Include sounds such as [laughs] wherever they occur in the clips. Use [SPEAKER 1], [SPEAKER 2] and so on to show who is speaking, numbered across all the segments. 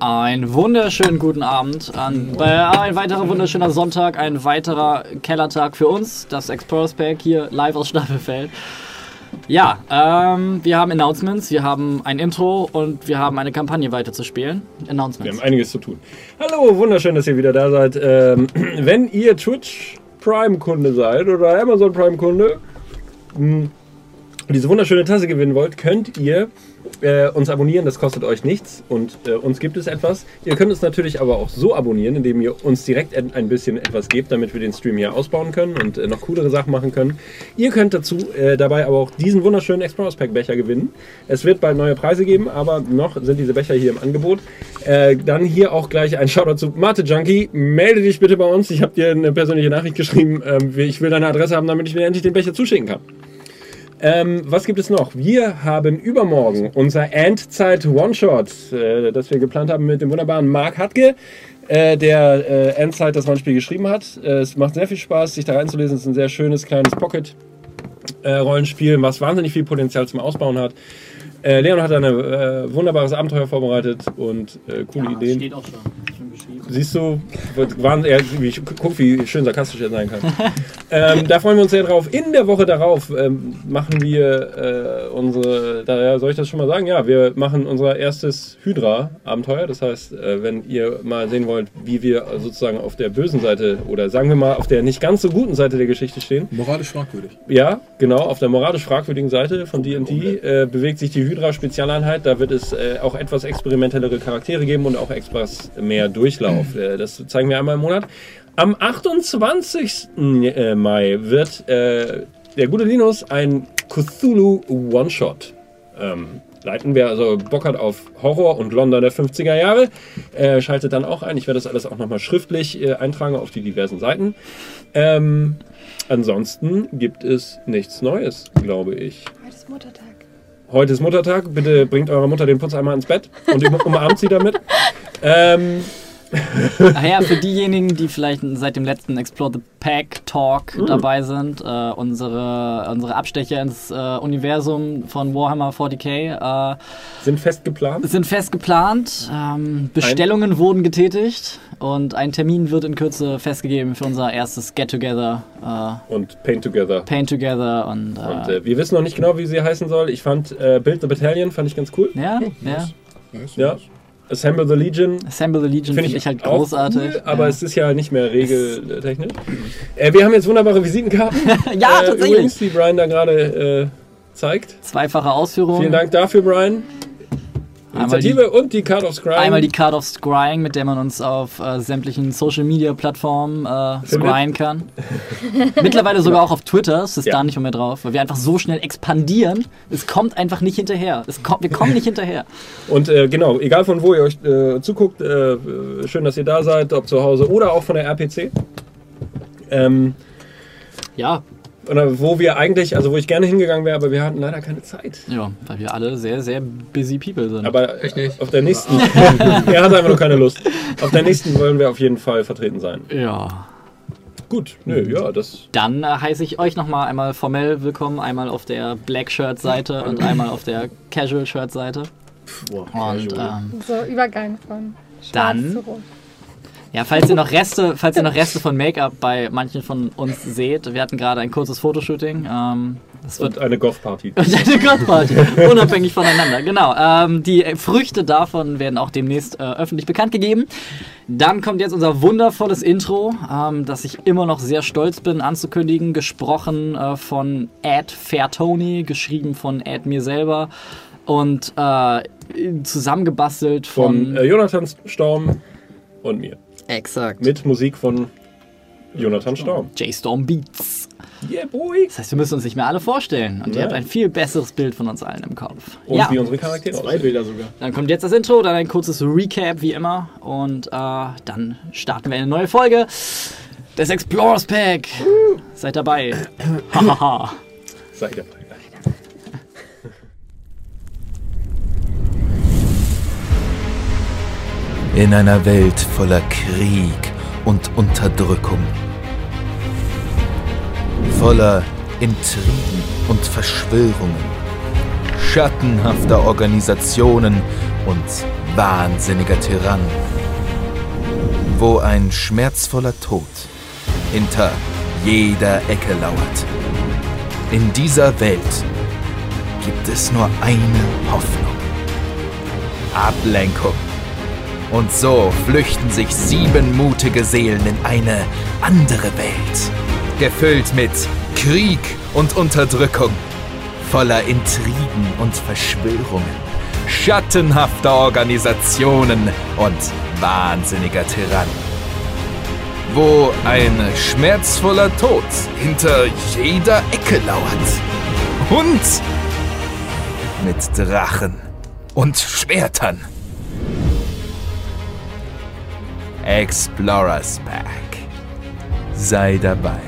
[SPEAKER 1] Einen wunderschönen guten Abend. An, äh, ein weiterer wunderschöner Sonntag, ein weiterer Kellertag für uns. Das Explorers Pack hier live aus Staffelfeld. Ja, ähm, wir haben Announcements, wir haben ein Intro und wir haben eine Kampagne weiterzuspielen. Announcements.
[SPEAKER 2] Wir haben einiges zu tun. Hallo, wunderschön, dass ihr wieder da seid. Ähm, [clears throat] wenn ihr Twitch Prime-Kunde seid oder Amazon Prime-Kunde, mh, diese wunderschöne Tasse gewinnen wollt, könnt ihr äh, uns abonnieren. Das kostet euch nichts und äh, uns gibt es etwas. Ihr könnt uns natürlich aber auch so abonnieren, indem ihr uns direkt ein bisschen etwas gebt, damit wir den Stream hier ausbauen können und äh, noch coolere Sachen machen können. Ihr könnt dazu äh, dabei aber auch diesen wunderschönen Explorers Pack Becher gewinnen. Es wird bald neue Preise geben, aber noch sind diese Becher hier im Angebot. Äh, dann hier auch gleich ein Shoutout zu Mate Junkie. Melde dich bitte bei uns. Ich habe dir eine persönliche Nachricht geschrieben. Ähm, ich will deine Adresse haben, damit ich mir endlich den Becher zuschicken kann. Ähm, was gibt es noch? Wir haben übermorgen unser Endzeit One-Shot, äh, das wir geplant haben mit dem wunderbaren Marc Hatke, äh, der äh, Endzeit das Rollenspiel geschrieben hat. Äh, es macht sehr viel Spaß, sich da reinzulesen. Es ist ein sehr schönes kleines Pocket-Rollenspiel, was wahnsinnig viel Potenzial zum Ausbauen hat. Äh, Leon hat ein äh, wunderbares Abenteuer vorbereitet und äh, coole Ideen.
[SPEAKER 1] Steht auch schon.
[SPEAKER 2] Siehst du, waren er, wie, guck, wie schön sarkastisch er sein kann. [laughs] ähm, da freuen wir uns sehr drauf. In der Woche darauf ähm, machen wir äh, unsere, da soll ich das schon mal sagen? Ja, wir machen unser erstes Hydra-Abenteuer. Das heißt, äh, wenn ihr mal sehen wollt, wie wir sozusagen auf der bösen Seite oder sagen wir mal auf der nicht ganz so guten Seite der Geschichte stehen,
[SPEAKER 3] Moralisch fragwürdig.
[SPEAKER 2] ja, genau, auf der moralisch fragwürdigen Seite von D&D äh, bewegt sich die Hydra-Spezialeinheit. Da wird es äh, auch etwas experimentellere Charaktere geben und auch etwas mehr Durchlauf. Äh, das zeigen wir einmal im Monat. Am 28. äh, Mai wird äh, der gute Linus ein Cthulhu One-Shot ähm, leiten. Wer also Bock hat auf Horror und London der 50er Jahre, äh, schaltet dann auch ein. Ich werde das alles auch nochmal schriftlich äh, eintragen auf die diversen Seiten. Ähm, ansonsten gibt es nichts Neues, glaube ich.
[SPEAKER 4] Heute ist Muttertag.
[SPEAKER 2] Heute ist Muttertag. Bitte bringt eurer Mutter den Putz einmal ins Bett und um- umarmt sie damit. Ähm,
[SPEAKER 1] Ach ja, für diejenigen, die vielleicht seit dem letzten Explore the Pack Talk
[SPEAKER 2] Mhm.
[SPEAKER 1] dabei sind, äh, unsere, unsere Abstecher ins äh, Universum von Warhammer 40k äh,
[SPEAKER 2] sind fest geplant.
[SPEAKER 1] sind fest geplant. Ähm, Bestellungen wurden getätigt und ein Termin wird in Kürze festgegeben für unser erstes Get-Together, äh,
[SPEAKER 2] Und Paint Together.
[SPEAKER 1] Paint Together und, äh,
[SPEAKER 2] Und äh, wir wissen noch nicht genau, wie sie heißen soll. Ich fand äh, Build the Battalion fand ich ganz cool.
[SPEAKER 1] ja, ja.
[SPEAKER 3] Du
[SPEAKER 2] Ja. Assemble the Legion
[SPEAKER 1] Assemble the Legion finde ich, halt großartig.
[SPEAKER 2] Cool, aber
[SPEAKER 1] ja.
[SPEAKER 2] es ist ja nicht mehr regeltechnisch. Äh, wir haben jetzt wunderbare Visitenkarten. [laughs]
[SPEAKER 1] ja,
[SPEAKER 2] äh,
[SPEAKER 1] tatsächlich.
[SPEAKER 2] Übrigens, die Brian da gerade äh, zeigt.
[SPEAKER 1] Zweifache Ausführung.
[SPEAKER 2] Vielen Dank dafür, Brian.
[SPEAKER 1] Einmal die-
[SPEAKER 2] Initiative und die Card of Scrying.
[SPEAKER 1] Einmal die Card of Scrying, mit der man uns auf äh, sämtlichen Social Media Plattformen äh, scryen kann. [laughs] Mittlerweile sogar auch auf Twitter, es ist
[SPEAKER 2] Ja.
[SPEAKER 1] da nicht mehr drauf, weil wir einfach so schnell expandieren. Es kommt einfach nicht hinterher. Es kommt, wir kommen nicht hinterher.
[SPEAKER 2] Und äh, genau, egal von wo ihr euch äh, zuguckt, äh, schön, dass ihr da seid, ob zu Hause oder auch von der RPC. Ähm,
[SPEAKER 1] Ja,
[SPEAKER 2] oder wo wir eigentlich, also wo ich gerne hingegangen wäre, aber wir hatten leider keine Zeit.
[SPEAKER 1] ja, weil wir alle sehr, sehr busy people sind.
[SPEAKER 2] Aber
[SPEAKER 3] Echt nicht?
[SPEAKER 2] auf der nächsten, [laughs] er hat einfach nur keine Lust. Auf der nächsten wollen wir auf jeden Fall vertreten sein.
[SPEAKER 1] ja.
[SPEAKER 2] Gut, nö, ja, das.
[SPEAKER 1] Dann äh, heiße ich euch nochmal einmal formell willkommen, einmal auf der Black Shirt Seite und einmal auf der Casual Shirt Seite.
[SPEAKER 3] Boah,
[SPEAKER 1] Und
[SPEAKER 3] casual.
[SPEAKER 1] ähm,
[SPEAKER 4] So Übergang von schwarz
[SPEAKER 1] Dann-
[SPEAKER 4] zu rot.
[SPEAKER 1] Ja, falls ihr noch Reste, falls ihr noch Reste von Make-up bei manchen von uns seht, wir hatten gerade ein kurzes Fotoshooting. Ähm, das wird [laughs]
[SPEAKER 2] Und eine Goth-Party.
[SPEAKER 1] und eine Gottparty, unabhängig voneinander. Genau. Ähm, die Früchte davon werden auch demnächst äh, öffentlich bekannt gegeben. Dann kommt jetzt unser wundervolles Intro, ähm, das ich immer noch sehr stolz bin anzukündigen, gesprochen äh, von Ed Fairtoni, geschrieben von Ed mir selber und äh, zusammengebastelt von,
[SPEAKER 2] Von äh, Jonathan Storm und mir.
[SPEAKER 1] Exakt
[SPEAKER 2] Mit Musik von Jonathan Storm.
[SPEAKER 1] J-Storm Beats.
[SPEAKER 2] Yeah, boy!
[SPEAKER 1] Das heißt, wir müssen uns nicht mehr alle vorstellen. Und ihr
[SPEAKER 2] Nein.
[SPEAKER 1] habt ein viel besseres Bild von uns allen im Kopf.
[SPEAKER 2] Und
[SPEAKER 1] ja,
[SPEAKER 2] wie unsere Charaktere
[SPEAKER 3] Zwei
[SPEAKER 2] aussehen.
[SPEAKER 3] Bilder sogar.
[SPEAKER 1] dann kommt jetzt das Intro, dann ein kurzes Recap wie immer. Und äh, dann starten wir eine neue Folge des Explorers Pack. Seid dabei. Hahaha.
[SPEAKER 2] Seid dabei.
[SPEAKER 5] In einer Welt voller Krieg und Unterdrückung. Voller Intrigen und Verschwörungen. Schattenhafter Organisationen und wahnsinniger Tyrann. Wo ein schmerzvoller Tod hinter jeder Ecke lauert. In dieser Welt gibt es nur eine Hoffnung. Ablenkung. Und so flüchten sich sieben mutige Seelen in eine andere Welt. Gefüllt mit Krieg und Unterdrückung. Voller Intrigen und Verschwörungen. Schattenhafter Organisationen und wahnsinniger Tyrannen wo ein schmerzvoller Tod hinter jeder Ecke lauert. Und mit Drachen und Schwertern. Explorers Pack. Sei dabei.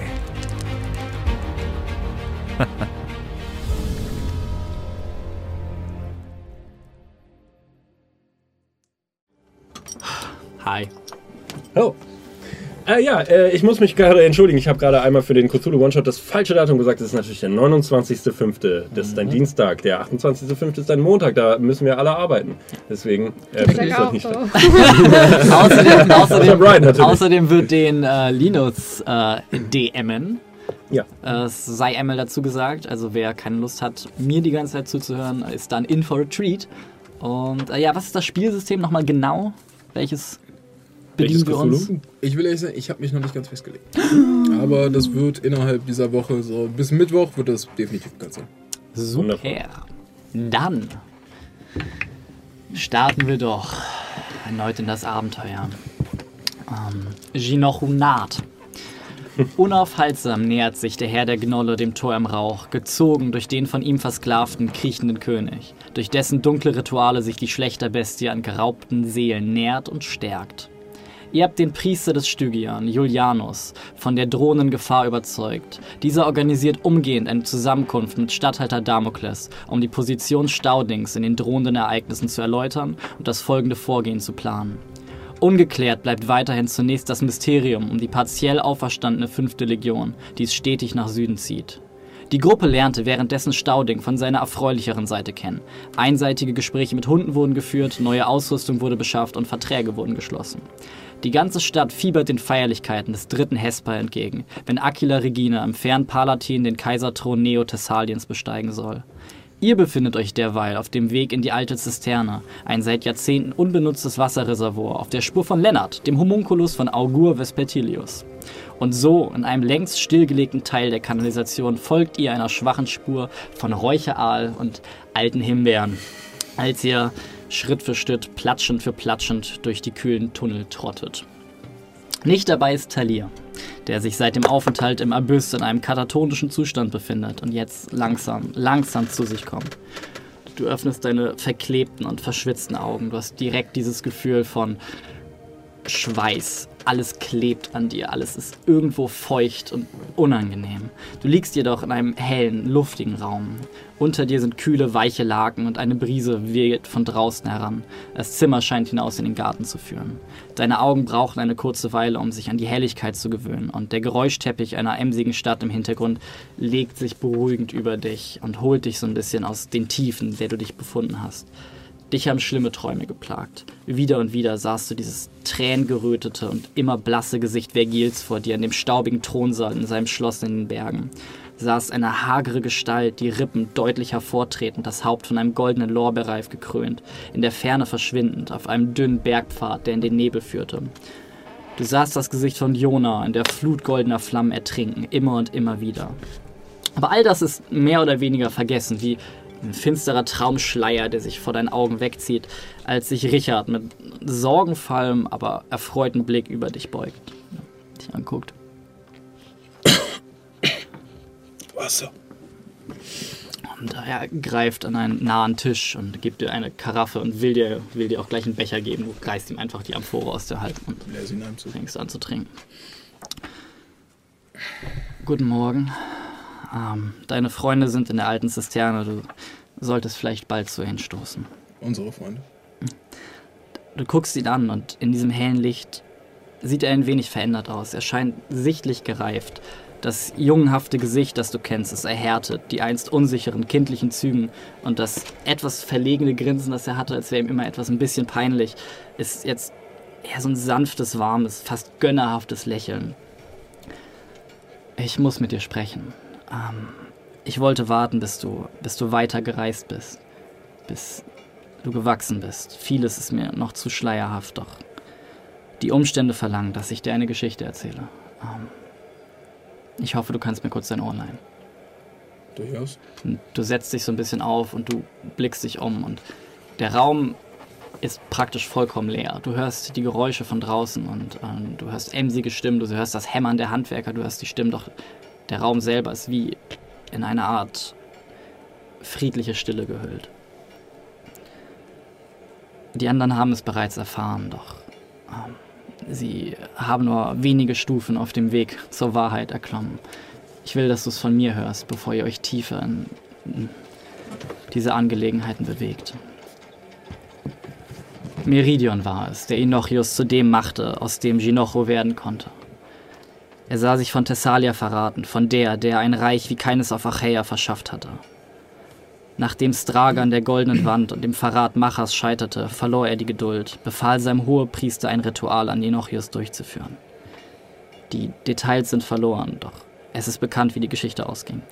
[SPEAKER 1] Hi.
[SPEAKER 2] Oh. Äh, ja, äh, ich muss mich gerade entschuldigen. Ich habe gerade einmal für den Cthulhu One-Shot das falsche Datum gesagt. Das ist natürlich der 29.05. Das ist ein Dienstag. Der 28.05. ist ein Montag. Da müssen wir alle arbeiten. Deswegen äh,
[SPEAKER 4] Ich
[SPEAKER 2] das
[SPEAKER 4] auch
[SPEAKER 2] nicht
[SPEAKER 4] so.
[SPEAKER 2] statt. [laughs]
[SPEAKER 1] außerdem, außerdem,
[SPEAKER 2] Brian natürlich.
[SPEAKER 1] außerdem wird den äh, Linus äh, DMen.
[SPEAKER 2] Ja.
[SPEAKER 1] Äh, Es sei einmal dazu gesagt, also wer keine Lust hat, mir die ganze Zeit zuzuhören, ist dann in for a treat. Und äh, ja, was ist das Spielsystem nochmal genau? Welches bedienen wir uns?
[SPEAKER 3] Ich will ehrlich sagen, ich habe mich noch nicht ganz festgelegt. Aber das wird innerhalb dieser Woche, so bis Mittwoch, wird das definitiv bekannt sein.
[SPEAKER 1] Super. Dann starten wir doch erneut in das Abenteuer. Ähm, Ginochunat. [laughs] Unaufhaltsam nähert sich der Herr der Gnolle dem Tor im Rauch, gezogen durch den von ihm versklavten, kriechenden König, durch dessen dunkle Rituale sich die Schlechterbestie an geraubten Seelen nährt und stärkt. Ihr habt den Priester des Stygian, Julianus, von der drohenden Gefahr überzeugt. Dieser organisiert umgehend eine Zusammenkunft mit Statthalter Damokles, um die Position Staudings in den drohenden Ereignissen zu erläutern und das folgende Vorgehen zu planen. Ungeklärt bleibt weiterhin zunächst das Mysterium um die partiell auferstandene fünfte Legion, die es stetig nach Süden zieht. Die Gruppe lernte währenddessen Stauding von seiner erfreulicheren Seite kennen. Einseitige Gespräche mit Hunden wurden geführt, neue Ausrüstung wurde beschafft und Verträge wurden geschlossen. Die ganze Stadt fiebert den Feierlichkeiten des dritten Hesper entgegen, wenn Aquila Regina im fernen Palatin den Kaiserthron Neo-Thessaliens besteigen soll. Ihr befindet euch derweil auf dem Weg in die alte Zisterne, ein seit Jahrzehnten unbenutztes Wasserreservoir, auf der Spur von Lennart, dem Homunculus von Augur Vespertilius. Und so, in einem längst stillgelegten Teil der Kanalisation, folgt ihr einer schwachen Spur von Räucheraal und alten Himbeeren, als ihr Schritt für Schritt, platschend für platschend durch die kühlen Tunnel trottet. Nicht dabei ist Talir, der sich seit dem Aufenthalt im Abyss in einem katatonischen Zustand befindet und jetzt langsam, langsam zu sich kommt. Du öffnest deine verklebten und verschwitzten Augen. Du hast direkt dieses Gefühl von Schweiß. Alles klebt an dir, alles ist irgendwo feucht und unangenehm. Du liegst jedoch in einem hellen, luftigen Raum. Unter dir sind kühle, weiche Laken und eine Brise weht von draußen heran. Das Zimmer scheint hinaus in den Garten zu führen. Deine Augen brauchen eine kurze Weile, um sich an die Helligkeit zu gewöhnen, und der Geräuschteppich einer emsigen Stadt im Hintergrund legt sich beruhigend über dich und holt dich so ein bisschen aus den Tiefen, in der du dich befunden hast. Dich haben schlimme Träume geplagt. Wieder und wieder sahst du dieses tränengerötete und immer blasse Gesicht Vergils vor dir in dem staubigen Thronsaal in seinem Schloss in den Bergen. Saß eine hagere Gestalt, die Rippen deutlich hervortretend, das Haupt von einem goldenen Lorbeerreif gekrönt, in der Ferne verschwindend, auf einem dünnen Bergpfad, der in den Nebel führte. Du sahst das Gesicht von Jona in der Flut goldener Flammen ertrinken, immer und immer wieder. Aber all das ist mehr oder weniger vergessen, wie ein finsterer Traumschleier, der sich vor deinen Augen wegzieht, als sich Richard mit sorgenvollem, aber erfreuten Blick über dich beugt. Dich anguckt.
[SPEAKER 3] Wasser.
[SPEAKER 1] Und er greift an einen nahen Tisch und gibt dir eine Karaffe und will dir, will dir auch gleich einen Becher geben. Du reißt ihm einfach die Amphore aus der Hand und fängst an zu trinken. Guten Morgen. Ähm, deine Freunde sind in der alten Zisterne. Du solltest vielleicht bald zu ihnen stoßen.
[SPEAKER 3] Unsere Freunde.
[SPEAKER 1] Du guckst ihn an und in diesem hellen Licht sieht er ein wenig verändert aus. Er scheint sichtlich gereift. Das jungenhafte Gesicht, das du kennst, ist erhärtet, die einst unsicheren kindlichen Zügen und das etwas verlegene Grinsen, das er hatte, als wäre ihm immer etwas ein bisschen peinlich, ist jetzt eher so ein sanftes, warmes, fast gönnerhaftes Lächeln. Ich muss mit dir sprechen. Ähm, ich wollte warten, bis du, bis du weiter gereist bist, bis du gewachsen bist. Vieles ist mir noch zu schleierhaft, doch die Umstände verlangen, dass ich dir eine Geschichte erzähle. Ähm, ich hoffe, du kannst mir kurz dein Ohr leihen.
[SPEAKER 3] Durchaus.
[SPEAKER 1] Du setzt dich so ein bisschen auf und du blickst dich um und der Raum ist praktisch vollkommen leer. Du hörst die Geräusche von draußen und ähm, du hörst emsige Stimmen, du hörst das Hämmern der Handwerker, du hörst die Stimmen, doch der Raum selber ist wie in eine Art friedliche Stille gehüllt. Die anderen haben es bereits erfahren, doch ähm, sie haben nur wenige Stufen auf dem Weg zur Wahrheit erklommen. Ich will, dass du es von mir hörst, bevor ihr euch tiefer in, diese Angelegenheiten bewegt. Meridion war es, der Inochius zu dem machte, aus dem Ginocho werden konnte. Er sah sich von Thessalia verraten, von der, der ein Reich wie keines auf Achaea verschafft hatte. Nachdem Straga an der goldenen Wand und dem Verrat Machas scheiterte, verlor er die Geduld, befahl seinem Hohepriester ein Ritual an Enochius durchzuführen. Die Details sind verloren, doch es ist bekannt, wie die Geschichte ausging.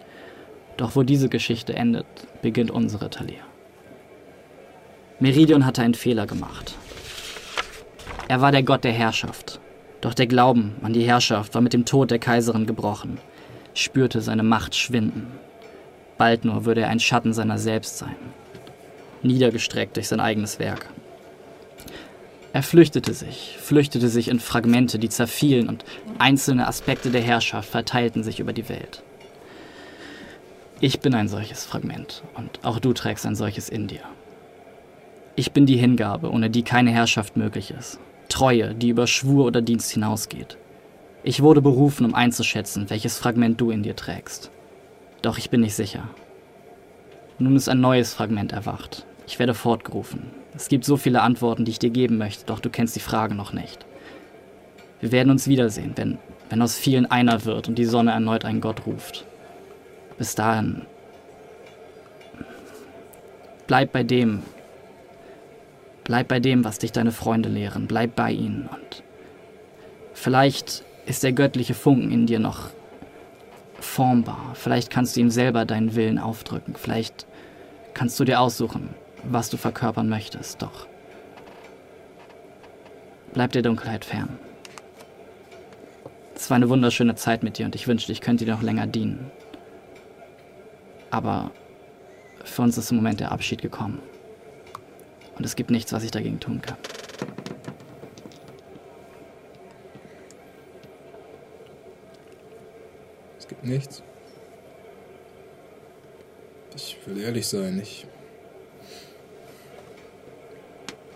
[SPEAKER 1] Doch wo diese Geschichte endet, beginnt unsere Thalia. Meridion hatte einen Fehler gemacht. Er war der Gott der Herrschaft. Doch der Glauben an die Herrschaft war mit dem Tod der Kaiserin gebrochen, spürte seine Macht schwinden. Bald nur würde er ein Schatten seiner selbst sein, niedergestreckt durch sein eigenes Werk. Er flüchtete sich, flüchtete sich in Fragmente, die zerfielen und einzelne Aspekte der Herrschaft verteilten sich über die Welt. Ich bin ein solches Fragment und auch du trägst ein solches in dir. Ich bin die Hingabe, ohne die keine Herrschaft möglich ist. Treue, die über Schwur oder Dienst hinausgeht. Ich wurde berufen, um einzuschätzen, welches Fragment du in dir trägst. Doch ich bin nicht sicher. Nun ist ein neues Fragment erwacht. Ich werde fortgerufen. Es gibt so viele Antworten, die ich dir geben möchte, doch du kennst die Fragen noch nicht. Wir werden uns wiedersehen, wenn, wenn aus vielen einer wird und die Sonne erneut einen Gott ruft. Bis dahin. Bleib bei dem. Bleib bei dem, was dich deine Freunde lehren. Bleib bei ihnen und vielleicht ist der göttliche Funken in dir noch formbar. Vielleicht kannst du ihm selber deinen Willen aufdrücken. Vielleicht kannst du dir aussuchen, was du verkörpern möchtest. Doch bleib der Dunkelheit fern. Es war eine wunderschöne Zeit mit dir und ich wünschte, ich könnte dir noch länger dienen. Aber für uns ist im Moment der Abschied gekommen. Und es gibt nichts, was ich dagegen tun kann.
[SPEAKER 3] Es gibt nichts. Ich will ehrlich sein, ich.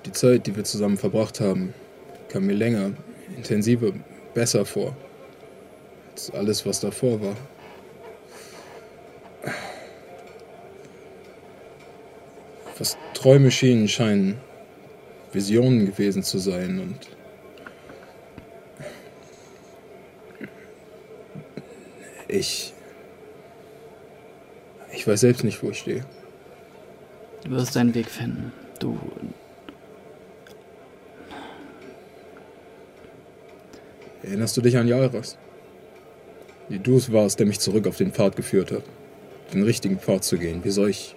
[SPEAKER 3] Die Zeit, die wir zusammen verbracht haben, kam mir länger, intensiver, besser vor. Als alles, was davor war. Was Träume schienen, scheinen Visionen gewesen zu sein und ich. Ich weiß selbst nicht, wo ich stehe.
[SPEAKER 1] Du wirst deinen Weg finden. Du.
[SPEAKER 3] Erinnerst du dich an Jaras? Wie du es warst, der mich zurück auf den Pfad geführt hat. Den richtigen Pfad zu gehen. Wie soll ich.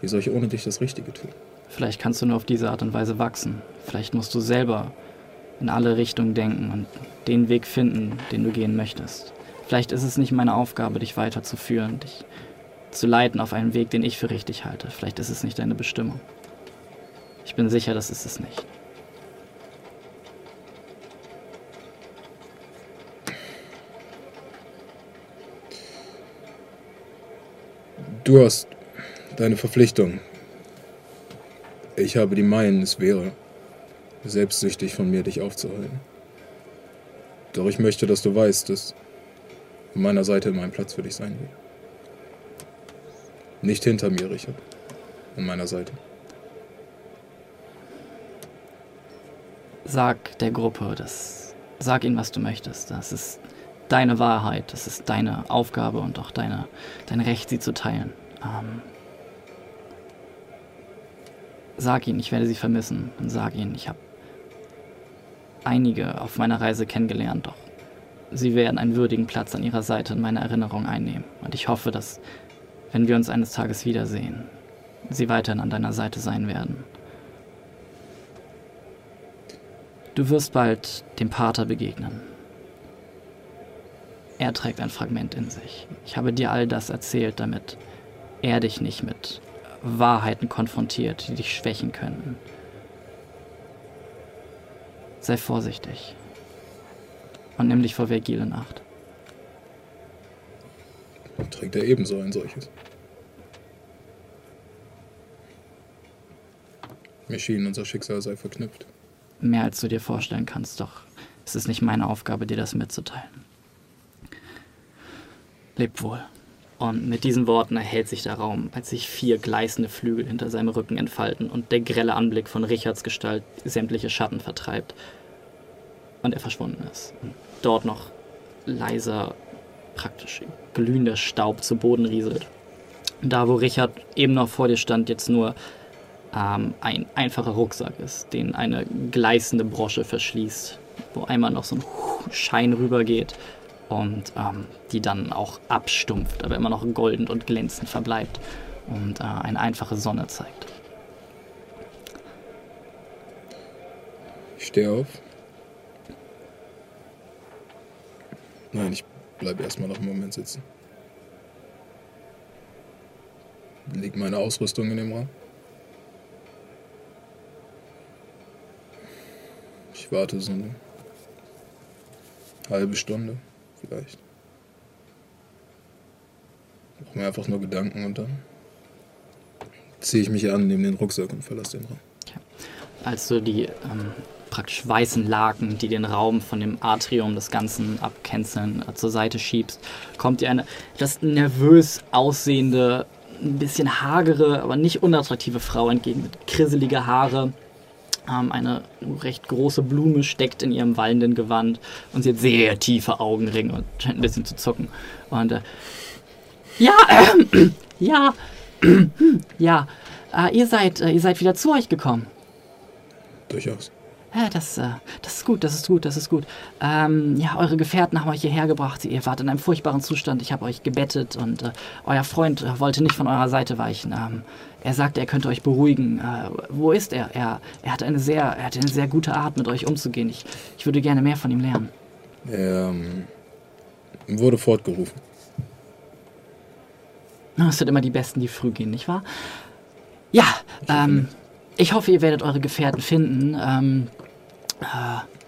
[SPEAKER 3] Wie soll ich ohne dich das Richtige tun?
[SPEAKER 1] Vielleicht kannst du nur auf diese Art und Weise wachsen. Vielleicht musst du selber in alle Richtungen denken und den Weg finden, den du gehen möchtest. Vielleicht ist es nicht meine Aufgabe, dich weiterzuführen, dich zu leiten auf einen Weg, den ich für richtig halte. Vielleicht ist es nicht deine Bestimmung. Ich bin sicher, das ist es nicht.
[SPEAKER 3] Du hast deine Verpflichtung. Ich habe die meinen, es wäre selbstsüchtig von mir, dich aufzuhalten. Doch ich möchte, dass du weißt, dass an meiner Seite mein Platz für dich sein wird. Nicht hinter mir, Richard. An meiner Seite.
[SPEAKER 1] Sag der Gruppe, das, sag ihnen, was du möchtest. Das ist deine Wahrheit, es ist deine Aufgabe und auch deine, dein Recht, sie zu teilen. Ähm, sag ihnen, ich werde sie vermissen und sag ihnen, ich habe einige auf meiner Reise kennengelernt, doch sie werden einen würdigen Platz an ihrer Seite in meiner Erinnerung einnehmen. Und ich hoffe, dass, wenn wir uns eines Tages wiedersehen, sie weiterhin an deiner Seite sein werden. Du wirst bald dem Pater begegnen. Er trägt ein Fragment in sich. Ich habe dir all das erzählt, damit er dich nicht mit Wahrheiten konfrontiert, die dich schwächen könnten. Sei vorsichtig und nimm dich vor Vergil in Acht.
[SPEAKER 3] Trägt er ebenso ein solches. Mir schien, unser Schicksal sei verknüpft.
[SPEAKER 1] Mehr als du dir vorstellen kannst, doch es ist nicht meine Aufgabe, dir das mitzuteilen. Leb wohl. Und mit diesen Worten erhält sich der Raum, als sich vier gleißende Flügel hinter seinem Rücken entfalten und der grelle Anblick von Richards Gestalt sämtliche Schatten vertreibt. Und er verschwunden ist. Und dort noch leiser, praktisch glühender Staub zu Boden rieselt. Da, wo Richard eben noch vor dir stand, jetzt nur ähm, ein einfacher Rucksack ist, den eine gleißende Brosche verschließt, wo einmal noch so ein Schein rübergeht und ähm, die dann auch abstumpft, aber immer noch golden und glänzend verbleibt und äh, eine einfache Sonne zeigt.
[SPEAKER 3] Ich stehe auf. Nein, ich bleibe erstmal noch einen Moment sitzen. Liegt meine Ausrüstung in dem Raum? Ich warte so eine halbe Stunde vielleicht. Mach mir einfach nur Gedanken und dann ziehe ich mich an, nehme den Rucksack und verlasse den Raum.
[SPEAKER 1] als du die ähm, praktisch weißen Laken, die den Raum von dem Atrium des Ganzen abcanceln, äh, zur Seite schiebst, kommt dir eine etwas nervös aussehende, ein bisschen hagere, aber nicht unattraktive Frau entgegen mit krisseliger Haare. Eine recht große Blume steckt in ihrem wallenden Gewand und sie hat sehr tiefe Augenringe und scheint ein bisschen zu zucken. Und äh, ja, ähm, [clears throat] ja, [clears throat] ja, äh, ihr seid, äh, ihr seid wieder zu euch gekommen.
[SPEAKER 3] Durchaus.
[SPEAKER 1] Ja, das, äh, das ist gut, das ist gut, das ist gut. Ähm, ja, eure Gefährten haben euch hierher gebracht. Ihr wart in einem furchtbaren Zustand. Ich habe euch gebettet und äh, euer Freund äh, wollte nicht von eurer Seite weichen. Ähm, er sagte, er könnte euch beruhigen. Äh, wo ist er? Er, er, hat eine sehr, er hat eine sehr gute Art, mit euch umzugehen. Ich, ich würde gerne mehr von ihm lernen.
[SPEAKER 3] Er ähm, wurde fortgerufen.
[SPEAKER 1] Es sind immer die Besten, die früh gehen, nicht wahr? Ja, ähm, ich hoffe, ihr werdet eure Gefährten finden. Ähm, äh,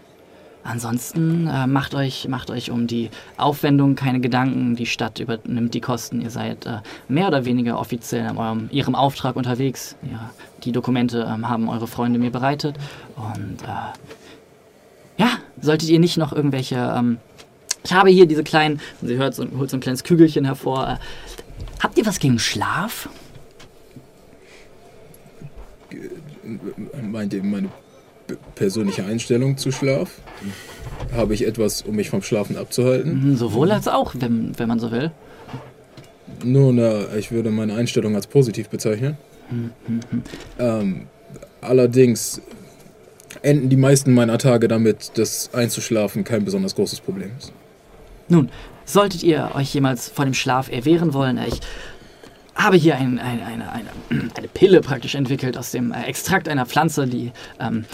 [SPEAKER 1] ansonsten äh, macht, euch, macht euch um die Aufwendung keine Gedanken. Die Stadt übernimmt die Kosten. Ihr seid äh, mehr oder weniger offiziell in eurem, ihrem Auftrag unterwegs. Ja, die Dokumente ähm, haben eure Freunde mir bereitet. Und äh, ja, solltet ihr nicht noch irgendwelche... Ähm, ich habe hier diese kleinen... Sie hört so, holt so ein kleines Kügelchen hervor. Äh, habt ihr was gegen Schlaf?
[SPEAKER 3] Meint ihr meine persönliche Einstellung zu Schlaf? Habe ich etwas, um mich vom Schlafen abzuhalten?
[SPEAKER 1] Hm, Sowohl als auch, wenn, wenn man so will.
[SPEAKER 3] Nun, äh, ich würde meine Einstellung als positiv bezeichnen. Ähm, allerdings enden die meisten meiner Tage damit, dass einzuschlafen kein besonders großes Problem ist.
[SPEAKER 1] Nun, solltet ihr euch jemals vor dem Schlaf erwehren wollen, ich habe hier ein, ein, eine, eine, [clears throat] eine Pille praktisch entwickelt aus dem Extrakt einer Pflanze, die ähm,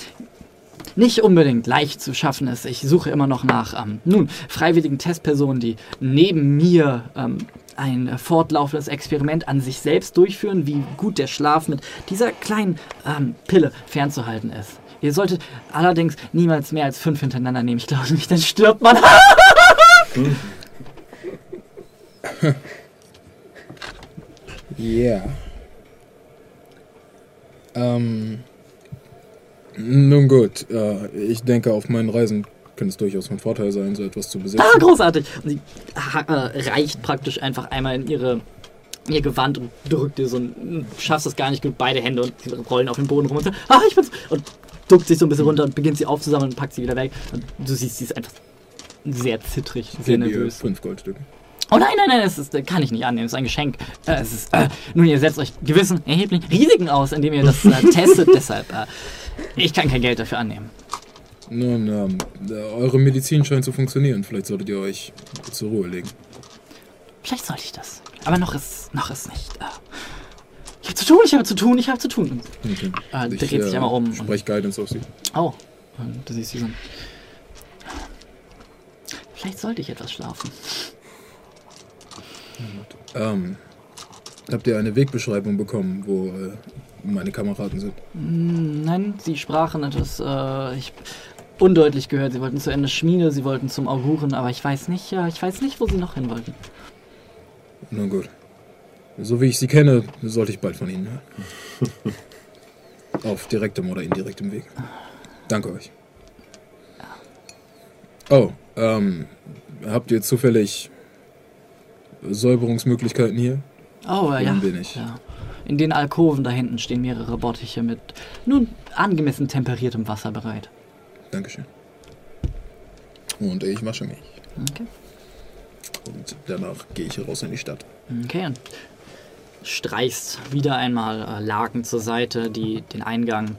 [SPEAKER 1] nicht unbedingt leicht zu schaffen ist. Ich suche immer noch nach, ähm, nun, freiwilligen Testpersonen, die neben mir ähm, ein fortlaufendes Experiment an sich selbst durchführen, wie gut der Schlaf mit dieser kleinen ähm, Pille fernzuhalten ist. Ihr solltet allerdings niemals mehr als fünf hintereinander nehmen. Ich glaube nicht, dann stirbt man. [laughs]
[SPEAKER 3] Ja. Ähm, nun gut, äh, ich denke, auf meinen Reisen könnte es durchaus von Vorteil sein, so etwas zu besitzen.
[SPEAKER 1] Ah, großartig. Und sie äh, reicht praktisch einfach einmal in ihre ihr Gewand und drückt dir so ein, schaffst es gar nicht gut, beide Hände und sie rollen auf den Boden rum und so, ah, ich bin's, und duckt sich so ein bisschen runter und beginnt sie aufzusammeln und packt sie wieder weg. Und du siehst, sie ist einfach sehr zittrig, sehr
[SPEAKER 3] ihr
[SPEAKER 1] nervös.
[SPEAKER 3] fünf Goldstücke.
[SPEAKER 1] Oh nein, nein, nein, das ist, kann ich nicht annehmen. Das ist ein Geschenk. Äh, es ist, äh, nun, ihr setzt euch gewissen erheblichen Risiken aus, indem ihr das äh, testet. [laughs] Deshalb, äh, ich kann kein Geld dafür annehmen.
[SPEAKER 3] Nun, ähm, äh, eure Medizin scheint zu funktionieren. Vielleicht solltet ihr euch zur Ruhe legen.
[SPEAKER 1] Vielleicht sollte ich das. Aber noch ist, noch ist nicht. Äh, ich habe zu tun, ich habe zu tun, ich habe zu tun.
[SPEAKER 3] Okay.
[SPEAKER 1] Äh, dreht sich einmal um.
[SPEAKER 3] Sprech Guidance auf sie.
[SPEAKER 1] Oh, du siehst sie so. Vielleicht sollte ich etwas schlafen.
[SPEAKER 3] Ähm, habt ihr eine Wegbeschreibung bekommen, wo äh, meine Kameraden sind?
[SPEAKER 1] Hm, Nein, sie sprachen etwas, äh, ich undeutlich gehört. Sie wollten zu Ende Schmiede, sie wollten zum Auguren, aber ich weiß nicht, ja, ich weiß nicht, wo sie noch hin wollten.
[SPEAKER 3] Nun gut. So wie ich sie kenne, sollte ich bald von ihnen hören. [laughs] Auf direktem oder indirektem Weg. Danke euch. Oh, ähm, habt ihr zufällig Säuberungsmöglichkeiten hier?
[SPEAKER 1] Oh, äh, ja.
[SPEAKER 3] Ein wenig.
[SPEAKER 1] ja. In den Alkoven da hinten stehen mehrere Bottiche mit nun angemessen temperiertem Wasser bereit.
[SPEAKER 3] Dankeschön. Und ich wasche mich.
[SPEAKER 1] Okay.
[SPEAKER 3] Und danach gehe ich raus in die Stadt.
[SPEAKER 1] Okay, und streichst wieder einmal äh, Laken zur Seite, die den Eingang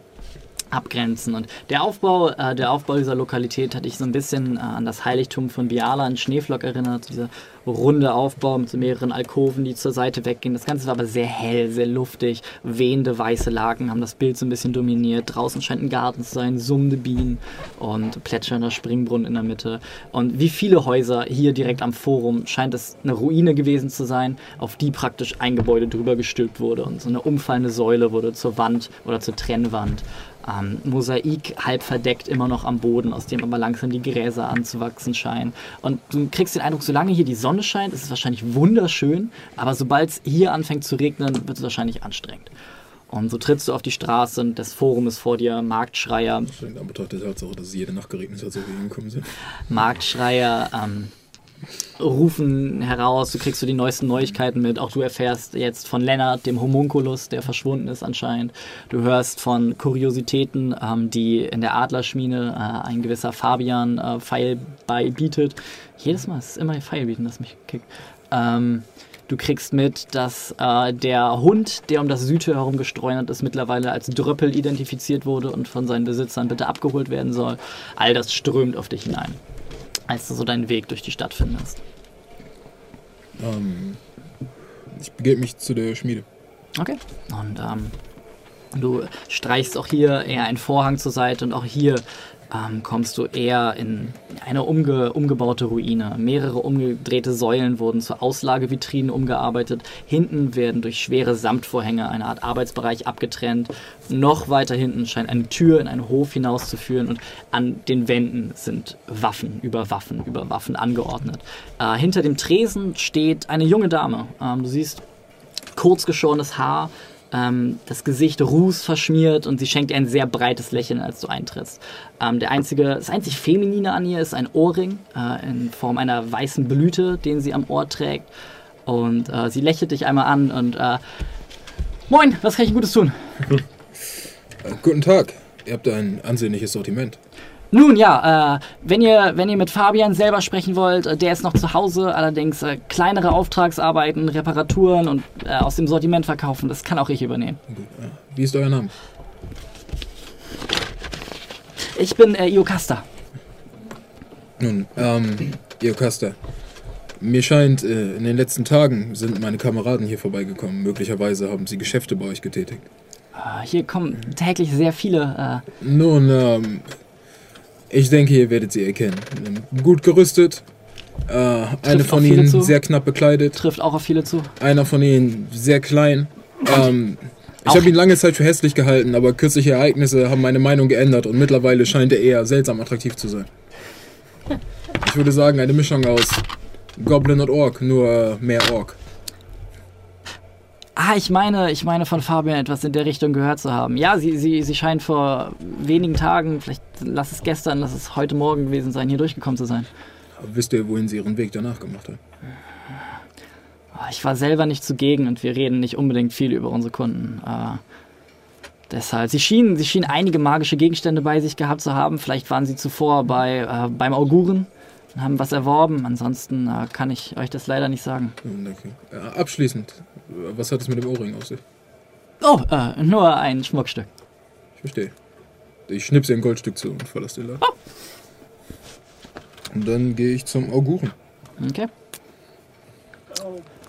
[SPEAKER 1] abgrenzen. Und der Aufbau, äh, der Aufbau dieser Lokalität hat dich so ein bisschen äh, an das Heiligtum von Biala in Schneeflock erinnert. Dieser runde Aufbau mit so mehreren Alkoven, die zur Seite weggehen. Das Ganze war aber sehr hell, sehr luftig. Wehende weiße Laken haben das Bild so ein bisschen dominiert. Draußen scheint ein Garten zu sein, summende Bienen und plätschernder Springbrunnen in der Mitte. Und wie viele Häuser hier direkt am Forum scheint es eine Ruine gewesen zu sein, auf die praktisch ein Gebäude drüber gestülpt wurde. Und so eine umfallende Säule wurde zur Wand oder zur Trennwand. Ähm, Mosaik halb verdeckt immer noch am Boden, aus dem aber langsam die Gräser anzuwachsen scheinen. Und du kriegst den Eindruck, solange hier die Sonne scheint, ist es wahrscheinlich wunderschön, aber sobald es hier anfängt zu regnen, wird es wahrscheinlich anstrengend. Und so trittst du auf die Straße und das Forum ist vor dir, Marktschreier,
[SPEAKER 3] In Anbetracht der Tatsache, dass es jede Nacht geregnet hat, so wir gekommen sind.
[SPEAKER 1] Marktschreier ähm, rufen heraus, du kriegst so die neuesten Neuigkeiten mit. Auch du erfährst jetzt von Lennart, dem Homunculus, der verschwunden ist anscheinend. Du hörst von Kuriositäten, ähm, die in der Adlerschmiede äh, ein gewisser Fabian äh, Pfeil beibietet. Jedes Mal ist es immer Pfeil bieten, das mich kickt. Ähm, Du kriegst mit, dass äh, der Hund, der um das Südtür herum gestreunert ist, mittlerweile als Dröppel identifiziert wurde und von seinen Besitzern bitte abgeholt werden soll. All das strömt auf dich hinein, als du so deinen Weg durch die Stadt findest.
[SPEAKER 3] Ähm, ich begebe mich zu der Schmiede.
[SPEAKER 1] Okay. Und ähm, du streichst auch hier eher einen Vorhang zur Seite und auch hier ähm, kommst du eher in eine umge umgebaute Ruine. Mehrere umgedrehte Säulen wurden zu Auslagevitrinen umgearbeitet. Hinten werden durch schwere Samtvorhänge eine Art Arbeitsbereich abgetrennt. Noch weiter hinten scheint eine Tür in einen Hof hinauszuführen und an den Wänden sind Waffen über Waffen über Waffen angeordnet. Äh, hinter dem Tresen steht eine junge Dame. Ähm, du siehst kurzgeschorenes Haar, ähm, das Gesicht ruß verschmiert und sie schenkt dir ein sehr breites Lächeln, als du eintrittst. Ähm, der einzige, das einzig Feminine an ihr ist ein Ohrring äh, in Form einer weißen Blüte, den sie am Ohr trägt. Und äh, sie lächelt dich einmal an und äh, Moin, was kann ich Gutes tun? [laughs]
[SPEAKER 3] Guten Tag. Ihr habt ein ansehnliches Sortiment.
[SPEAKER 1] Nun ja, äh, wenn, ihr, wenn ihr mit Fabian selber sprechen wollt, äh, der ist noch zu Hause, allerdings äh, kleinere Auftragsarbeiten, Reparaturen und äh, aus dem Sortiment verkaufen, das kann auch ich übernehmen.
[SPEAKER 3] Wie ist euer Name?
[SPEAKER 1] Ich bin äh, Iocasta.
[SPEAKER 3] Nun, ähm, ihr Caster. Mir scheint, äh, in den letzten Tagen sind meine Kameraden hier vorbeigekommen. Möglicherweise haben sie Geschäfte bei euch getätigt.
[SPEAKER 1] Äh, hier kommen täglich sehr viele. Äh,
[SPEAKER 3] Nun, ähm, ich denke, ihr werdet sie erkennen. Gut gerüstet. Äh, eine von ihnen
[SPEAKER 1] zu.
[SPEAKER 3] sehr knapp bekleidet.
[SPEAKER 1] trifft auch auf viele zu.
[SPEAKER 3] Einer von ihnen sehr klein. Ähm, ich habe ihn lange Zeit für hässlich gehalten, aber kürzliche Ereignisse haben meine Meinung geändert und mittlerweile scheint er eher seltsam attraktiv zu sein. Ich würde sagen, eine Mischung aus Goblin und Ork, nur äh, mehr Ork.
[SPEAKER 1] Ah, ich meine, ich meine von Fabian etwas in der Richtung gehört zu haben. Ja, sie, sie, sie scheint vor wenigen Tagen, vielleicht lass es gestern, lass es heute Morgen gewesen sein, hier durchgekommen zu sein.
[SPEAKER 3] Aber wisst ihr, wohin sie ihren Weg danach gemacht hat?
[SPEAKER 1] Ah, Ich war selber nicht zugegen und wir reden nicht unbedingt viel über unsere Kunden. Äh, deshalb, sie schienen, sie schienen einige magische Gegenstände bei sich gehabt zu haben. Vielleicht waren sie zuvor bei, äh, beim Auguren. Haben was erworben. Ansonsten äh, kann ich euch das leider nicht sagen.
[SPEAKER 3] Hm, Danke. Äh, abschließend, was hat es mit dem Ohrring auf sich?
[SPEAKER 1] Oh, äh, nur ein Schmuckstück.
[SPEAKER 3] Ich verstehe. Ich schnipse ein Goldstück zu und verlasse den Laden. Und dann gehe ich zum Auguren.
[SPEAKER 1] Okay.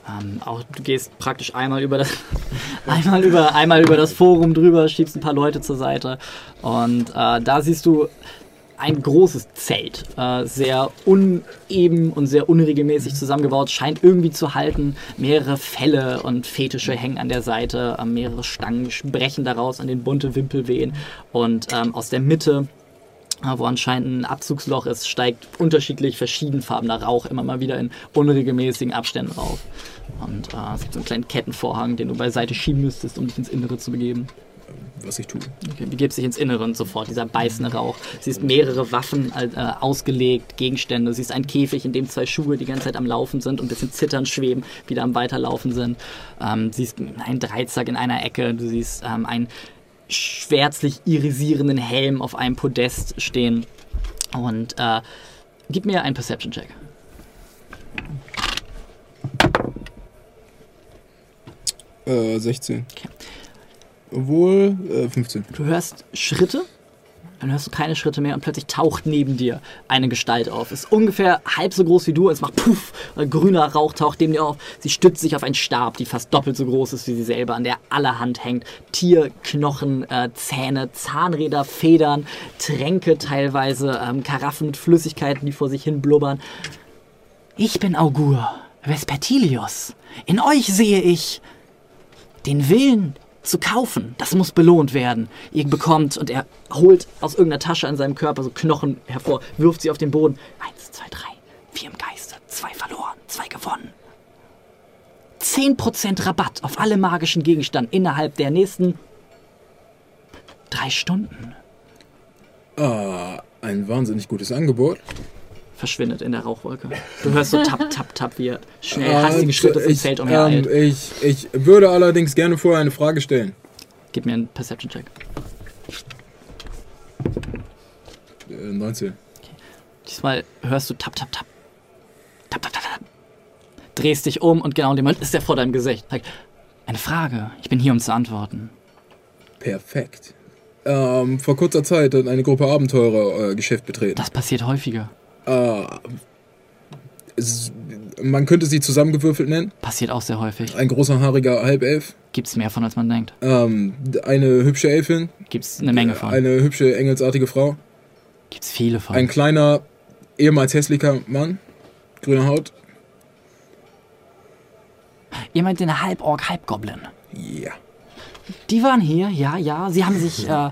[SPEAKER 1] Ähm, auch du gehst praktisch einmal über das [laughs] einmal über einmal über das Forum drüber, schiebst ein paar Leute zur Seite und äh, da siehst du ein großes Zelt, äh, sehr uneben und sehr unregelmäßig zusammengebaut, scheint irgendwie zu halten. Mehrere Felle und Fetische hängen an der Seite, äh, mehrere Stangen brechen daraus an den bunte Wimpelwehen und ähm, aus der Mitte äh, wo anscheinend ein Abzugsloch ist, steigt unterschiedlich verschiedenfarbener Rauch immer mal wieder in unregelmäßigen Abständen rauf. Und äh, es gibt so einen kleinen Kettenvorhang, den du beiseite schieben müsstest, um dich ins Innere zu begeben.
[SPEAKER 3] Was ich tue.
[SPEAKER 1] Okay, du begibst dich ins Innere und sofort dieser beißende Rauch. Siehst mehrere Waffen äh, ausgelegt, Gegenstände. Siehst einen Käfig, in dem zwei Schuhe die ganze Zeit am Laufen sind und ein bisschen zittern schweben, wieder am Weiterlaufen sind. Ähm, siehst einen Dreizack in einer Ecke. Du siehst ähm, einen schwärzlich irisierenden Helm auf einem Podest stehen. Und äh, gib mir einen Perception-Check.
[SPEAKER 3] Äh, 16.
[SPEAKER 1] Okay.
[SPEAKER 3] Obwohl, äh, 15.
[SPEAKER 1] Du hörst Schritte, dann hörst du keine Schritte mehr und plötzlich taucht neben dir eine Gestalt auf. Ist ungefähr halb so groß wie du es macht puff, grüner Rauch taucht neben dir auf. Sie stützt sich auf einen Stab, die fast doppelt so groß ist wie sie selber, an der allerhand hängt. Tierknochen, äh, Zähne, Zahnräder, Federn, Tränke teilweise, ähm, Karaffen mit Flüssigkeiten, die vor sich hin blubbern. Ich bin Augur, Vespertilius. In euch sehe ich den Willen zu kaufen. Das muss belohnt werden. Ihr bekommt, und er holt aus irgendeiner Tasche an seinem Körper so Knochen hervor, wirft sie auf den Boden. Eins, zwei, drei, vier im Geiste, zwei verloren, zwei gewonnen. 10% Rabatt auf alle magischen Gegenstände innerhalb der nächsten drei Stunden.
[SPEAKER 3] Ah, ein wahnsinnig gutes Angebot.
[SPEAKER 1] Verschwindet in der Rauchwolke. Du hörst so [laughs] tap, tap, tap, wie er schnell
[SPEAKER 3] Ah,
[SPEAKER 1] hastige Schritte zum
[SPEAKER 3] ich,
[SPEAKER 1] Feld
[SPEAKER 3] ähm,
[SPEAKER 1] umhereilt.
[SPEAKER 3] ich, ich würde allerdings gerne vorher eine Frage stellen.
[SPEAKER 1] Gib mir einen Perception-Check.
[SPEAKER 3] Äh, 19.
[SPEAKER 1] Diesmal hörst du tap, tap, tap. Tap, tap, tap, tap. Drehst dich um und genau in dem Moment ist er vor deinem Gesicht. Eine Frage. Ich bin hier, um zu antworten.
[SPEAKER 3] Perfekt. Ähm, vor kurzer Zeit hat eine Gruppe Abenteurer euer Geschäft betreten.
[SPEAKER 1] Das passiert häufiger.
[SPEAKER 3] Äh, es, man könnte sie zusammengewürfelt nennen.
[SPEAKER 1] Passiert auch sehr häufig.
[SPEAKER 3] Ein großer haariger Halbelf.
[SPEAKER 1] Gibt's mehr von, als man denkt.
[SPEAKER 3] Ähm, eine hübsche Elfin.
[SPEAKER 1] Gibt's eine Menge von.
[SPEAKER 3] Eine hübsche, engelsartige Frau.
[SPEAKER 1] Gibt's viele von.
[SPEAKER 3] Ein kleiner, ehemals hässlicher Mann. Grüne Haut.
[SPEAKER 1] Ihr meint den Halborg, Halbgoblin.
[SPEAKER 3] Ja.
[SPEAKER 1] Die waren hier, ja, ja. Sie haben sich, äh,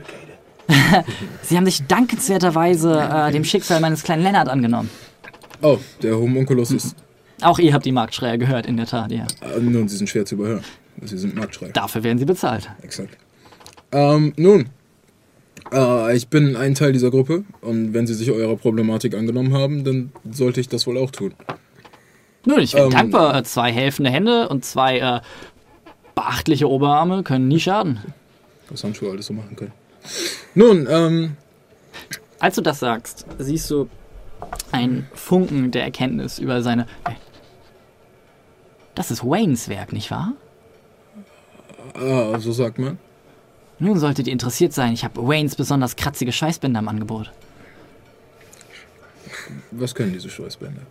[SPEAKER 1] [laughs] Sie haben sich dankenswerterweise äh, dem Schicksal meines kleinen Lennart angenommen.
[SPEAKER 3] Oh, der Homunculus ist.
[SPEAKER 1] Auch ihr habt die Marktschreier gehört, in der Tat, ja.
[SPEAKER 3] Äh, nun, sie sind schwer zu überhören. Sie sind Marktschreier.
[SPEAKER 1] Dafür werden sie bezahlt.
[SPEAKER 3] Exakt. Ähm, nun. Äh, ich bin ein Teil dieser Gruppe und wenn Sie sich eurer Problematik angenommen haben, dann sollte ich das wohl auch tun.
[SPEAKER 1] Nun, ich bin
[SPEAKER 3] Ähm,
[SPEAKER 1] dankbar. Äh, Zwei helfende Hände und zwei äh, beachtliche Oberarme können nie schaden.
[SPEAKER 3] Was Handschuhe alles so machen können. Nun, ähm,
[SPEAKER 1] Als du das sagst, siehst du einen Funken der Erkenntnis über seine. Das ist Waynes Werk, nicht wahr?
[SPEAKER 3] ah, so sagt man.
[SPEAKER 1] Nun solltet ihr interessiert sein. Ich habe Waynes besonders kratzige Schweißbänder im Angebot.
[SPEAKER 3] Was können diese Schweißbänder?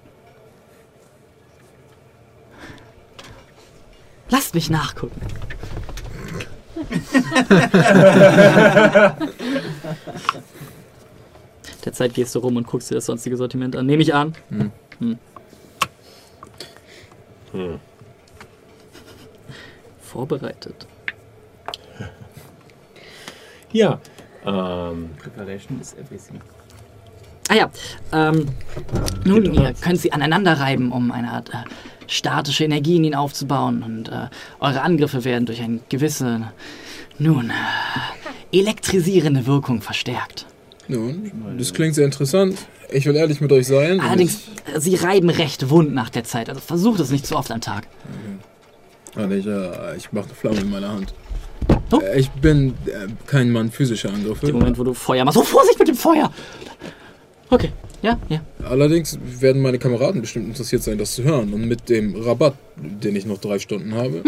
[SPEAKER 1] Lasst mich nachgucken. Derzeit gehst du rum und guckst dir das sonstige Sortiment an. Nehme ich an. Hm. Vorbereitet.
[SPEAKER 2] Ja. Ähm,
[SPEAKER 1] Preparation is everything. Ah ja, ähm, nun, ihr könnt sie aneinander reiben, um eine Art äh, statische Energie in ihnen aufzubauen und äh, eure Angriffe werden durch eine gewisse, nun, äh, elektrisierende Wirkung verstärkt.
[SPEAKER 3] Nun, das klingt sehr interessant. Ich will ehrlich mit euch sein.
[SPEAKER 1] Allerdings, sie reiben recht wund nach der Zeit, also versucht es nicht zu oft am Tag.
[SPEAKER 3] Ich, Warte, ich, äh, ich mache eine Flamme in meiner Hand.
[SPEAKER 1] Oh.
[SPEAKER 3] Äh, Ich bin äh, kein Mann physischer Angriffe.
[SPEAKER 1] Im Moment, wo du Feuer machst, oh Vorsicht mit dem Feuer! Okay, Ja, ja.
[SPEAKER 3] Allerdings werden meine Kameraden bestimmt interessiert sein, das zu hören. Und mit dem Rabatt, den ich noch drei Stunden habe,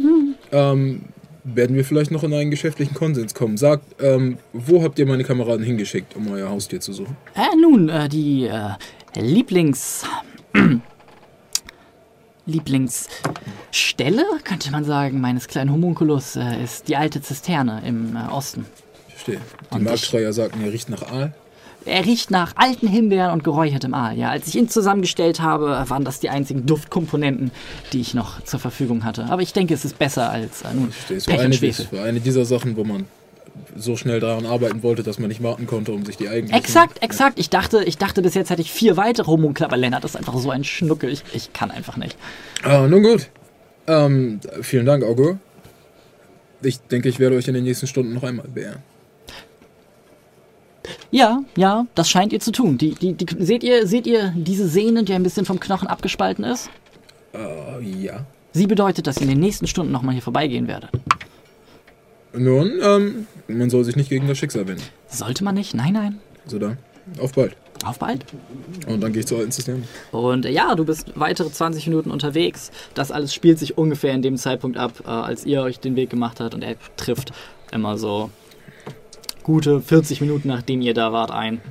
[SPEAKER 3] [laughs] ähm, werden wir vielleicht noch in einen geschäftlichen Konsens kommen. Sagt, ähm, wo habt ihr meine Kameraden hingeschickt, um euer Haustier zu suchen?
[SPEAKER 1] Äh, nun, äh, die äh, Lieblings... [clears throat] Lieblingsstelle, könnte man sagen, meines kleinen Homunculus äh, ist die alte Zisterne im äh, Osten.
[SPEAKER 3] Ich verstehe. Die Marktschreier sagten, er riecht nach Aal.
[SPEAKER 1] Er riecht nach alten Himbeeren und geräuchertem Aal. Ja, als ich ihn zusammengestellt habe, waren das die einzigen Duftkomponenten, die ich noch zur Verfügung hatte. Aber ich denke, es ist besser als äh, nun
[SPEAKER 3] war
[SPEAKER 1] Pech und
[SPEAKER 3] eine,
[SPEAKER 1] Schwefel.
[SPEAKER 3] es war eine dieser Sachen, wo man so schnell daran arbeiten wollte, dass man nicht warten konnte, um sich die eigentlichen...
[SPEAKER 1] Exakt, exakt. Ich dachte, ich dachte, bis jetzt hätte ich vier weitere Homunkler, aber Lennart ist einfach so ein Schnuckel. Ich, ich kann einfach nicht.
[SPEAKER 3] Ah, nun gut. Ähm, vielen Dank, Augur. Ich denke, ich werde euch in den nächsten Stunden noch einmal beehren.
[SPEAKER 1] Ja, ja, das scheint ihr zu tun. Die, die, die, seht, ihr, seht ihr diese Sehne, die ein bisschen vom Knochen abgespalten ist?
[SPEAKER 3] Äh, ja.
[SPEAKER 1] Sie bedeutet, dass ihr in den nächsten Stunden nochmal hier vorbeigehen werdet.
[SPEAKER 3] Nun, ähm, man soll sich nicht gegen das Schicksal wenden.
[SPEAKER 1] Sollte man nicht? Nein, nein.
[SPEAKER 3] Also dann, auf bald.
[SPEAKER 1] Auf bald.
[SPEAKER 3] Und dann gehe ich zur alten Zisterne.
[SPEAKER 1] Und äh, ja, du bist weitere 20 Minuten unterwegs. Das alles spielt sich ungefähr in dem Zeitpunkt ab, äh, als ihr euch den Weg gemacht habt. Und er trifft immer so gute 40 Minuten, nachdem ihr da wart, ein.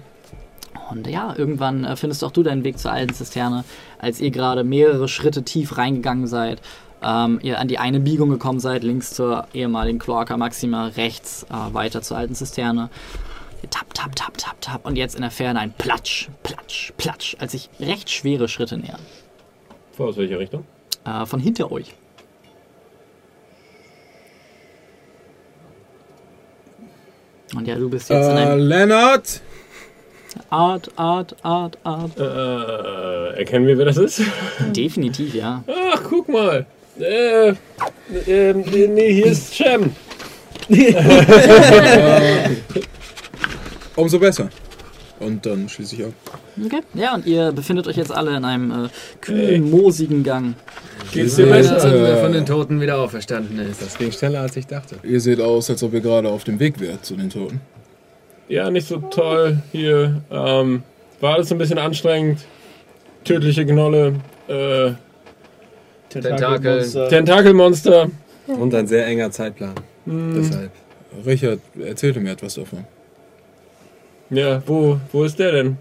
[SPEAKER 1] Und ja, irgendwann äh, findest auch du deinen Weg zur alten Zisterne, als ihr gerade mehrere Schritte tief reingegangen seid. Ähm, ihr an die eine Biegung gekommen seid, links zur ehemaligen Cloaca Maxima, rechts äh, weiter zur alten Zisterne. Tap, tap, tap, tap, tap. Und jetzt in der Ferne ein Platsch, Platsch, Platsch, als sich recht schwere Schritte nähern.
[SPEAKER 2] Aus welcher Richtung?
[SPEAKER 1] Äh, von hinter euch. Und ja, du bist jetzt in
[SPEAKER 3] Äh,
[SPEAKER 1] einem
[SPEAKER 3] Lennart!
[SPEAKER 1] Art, Art, Art, Art.
[SPEAKER 2] Äh, erkennen wir, wer das ist? [laughs]
[SPEAKER 1] Definitiv, ja.
[SPEAKER 2] Ach, guck mal. Äh, äh, nee, hier ist Cem. [laughs] [laughs]
[SPEAKER 3] Umso besser. Und dann schließe ich ab.
[SPEAKER 1] Okay. Ja, und ihr befindet euch jetzt alle in einem äh, kühlen, moosigen Gang.
[SPEAKER 2] Geht's dir besser?
[SPEAKER 6] Als ob
[SPEAKER 3] Äh.
[SPEAKER 6] von den Toten wieder auferstanden ist.
[SPEAKER 7] Das ging schneller, als ich dachte.
[SPEAKER 3] Ihr seht aus, als ob ihr gerade auf dem Weg wärt zu den Toten.
[SPEAKER 2] Ja, nicht so toll hier. Ähm, war alles ein bisschen anstrengend. Tödliche Gnolle, äh,
[SPEAKER 6] Tentakel.
[SPEAKER 2] Tentakelmonster.
[SPEAKER 7] Und ein sehr enger Zeitplan. Deshalb.
[SPEAKER 3] Richard erzählte mir etwas davon.
[SPEAKER 2] Ja, wo, wo ist der denn?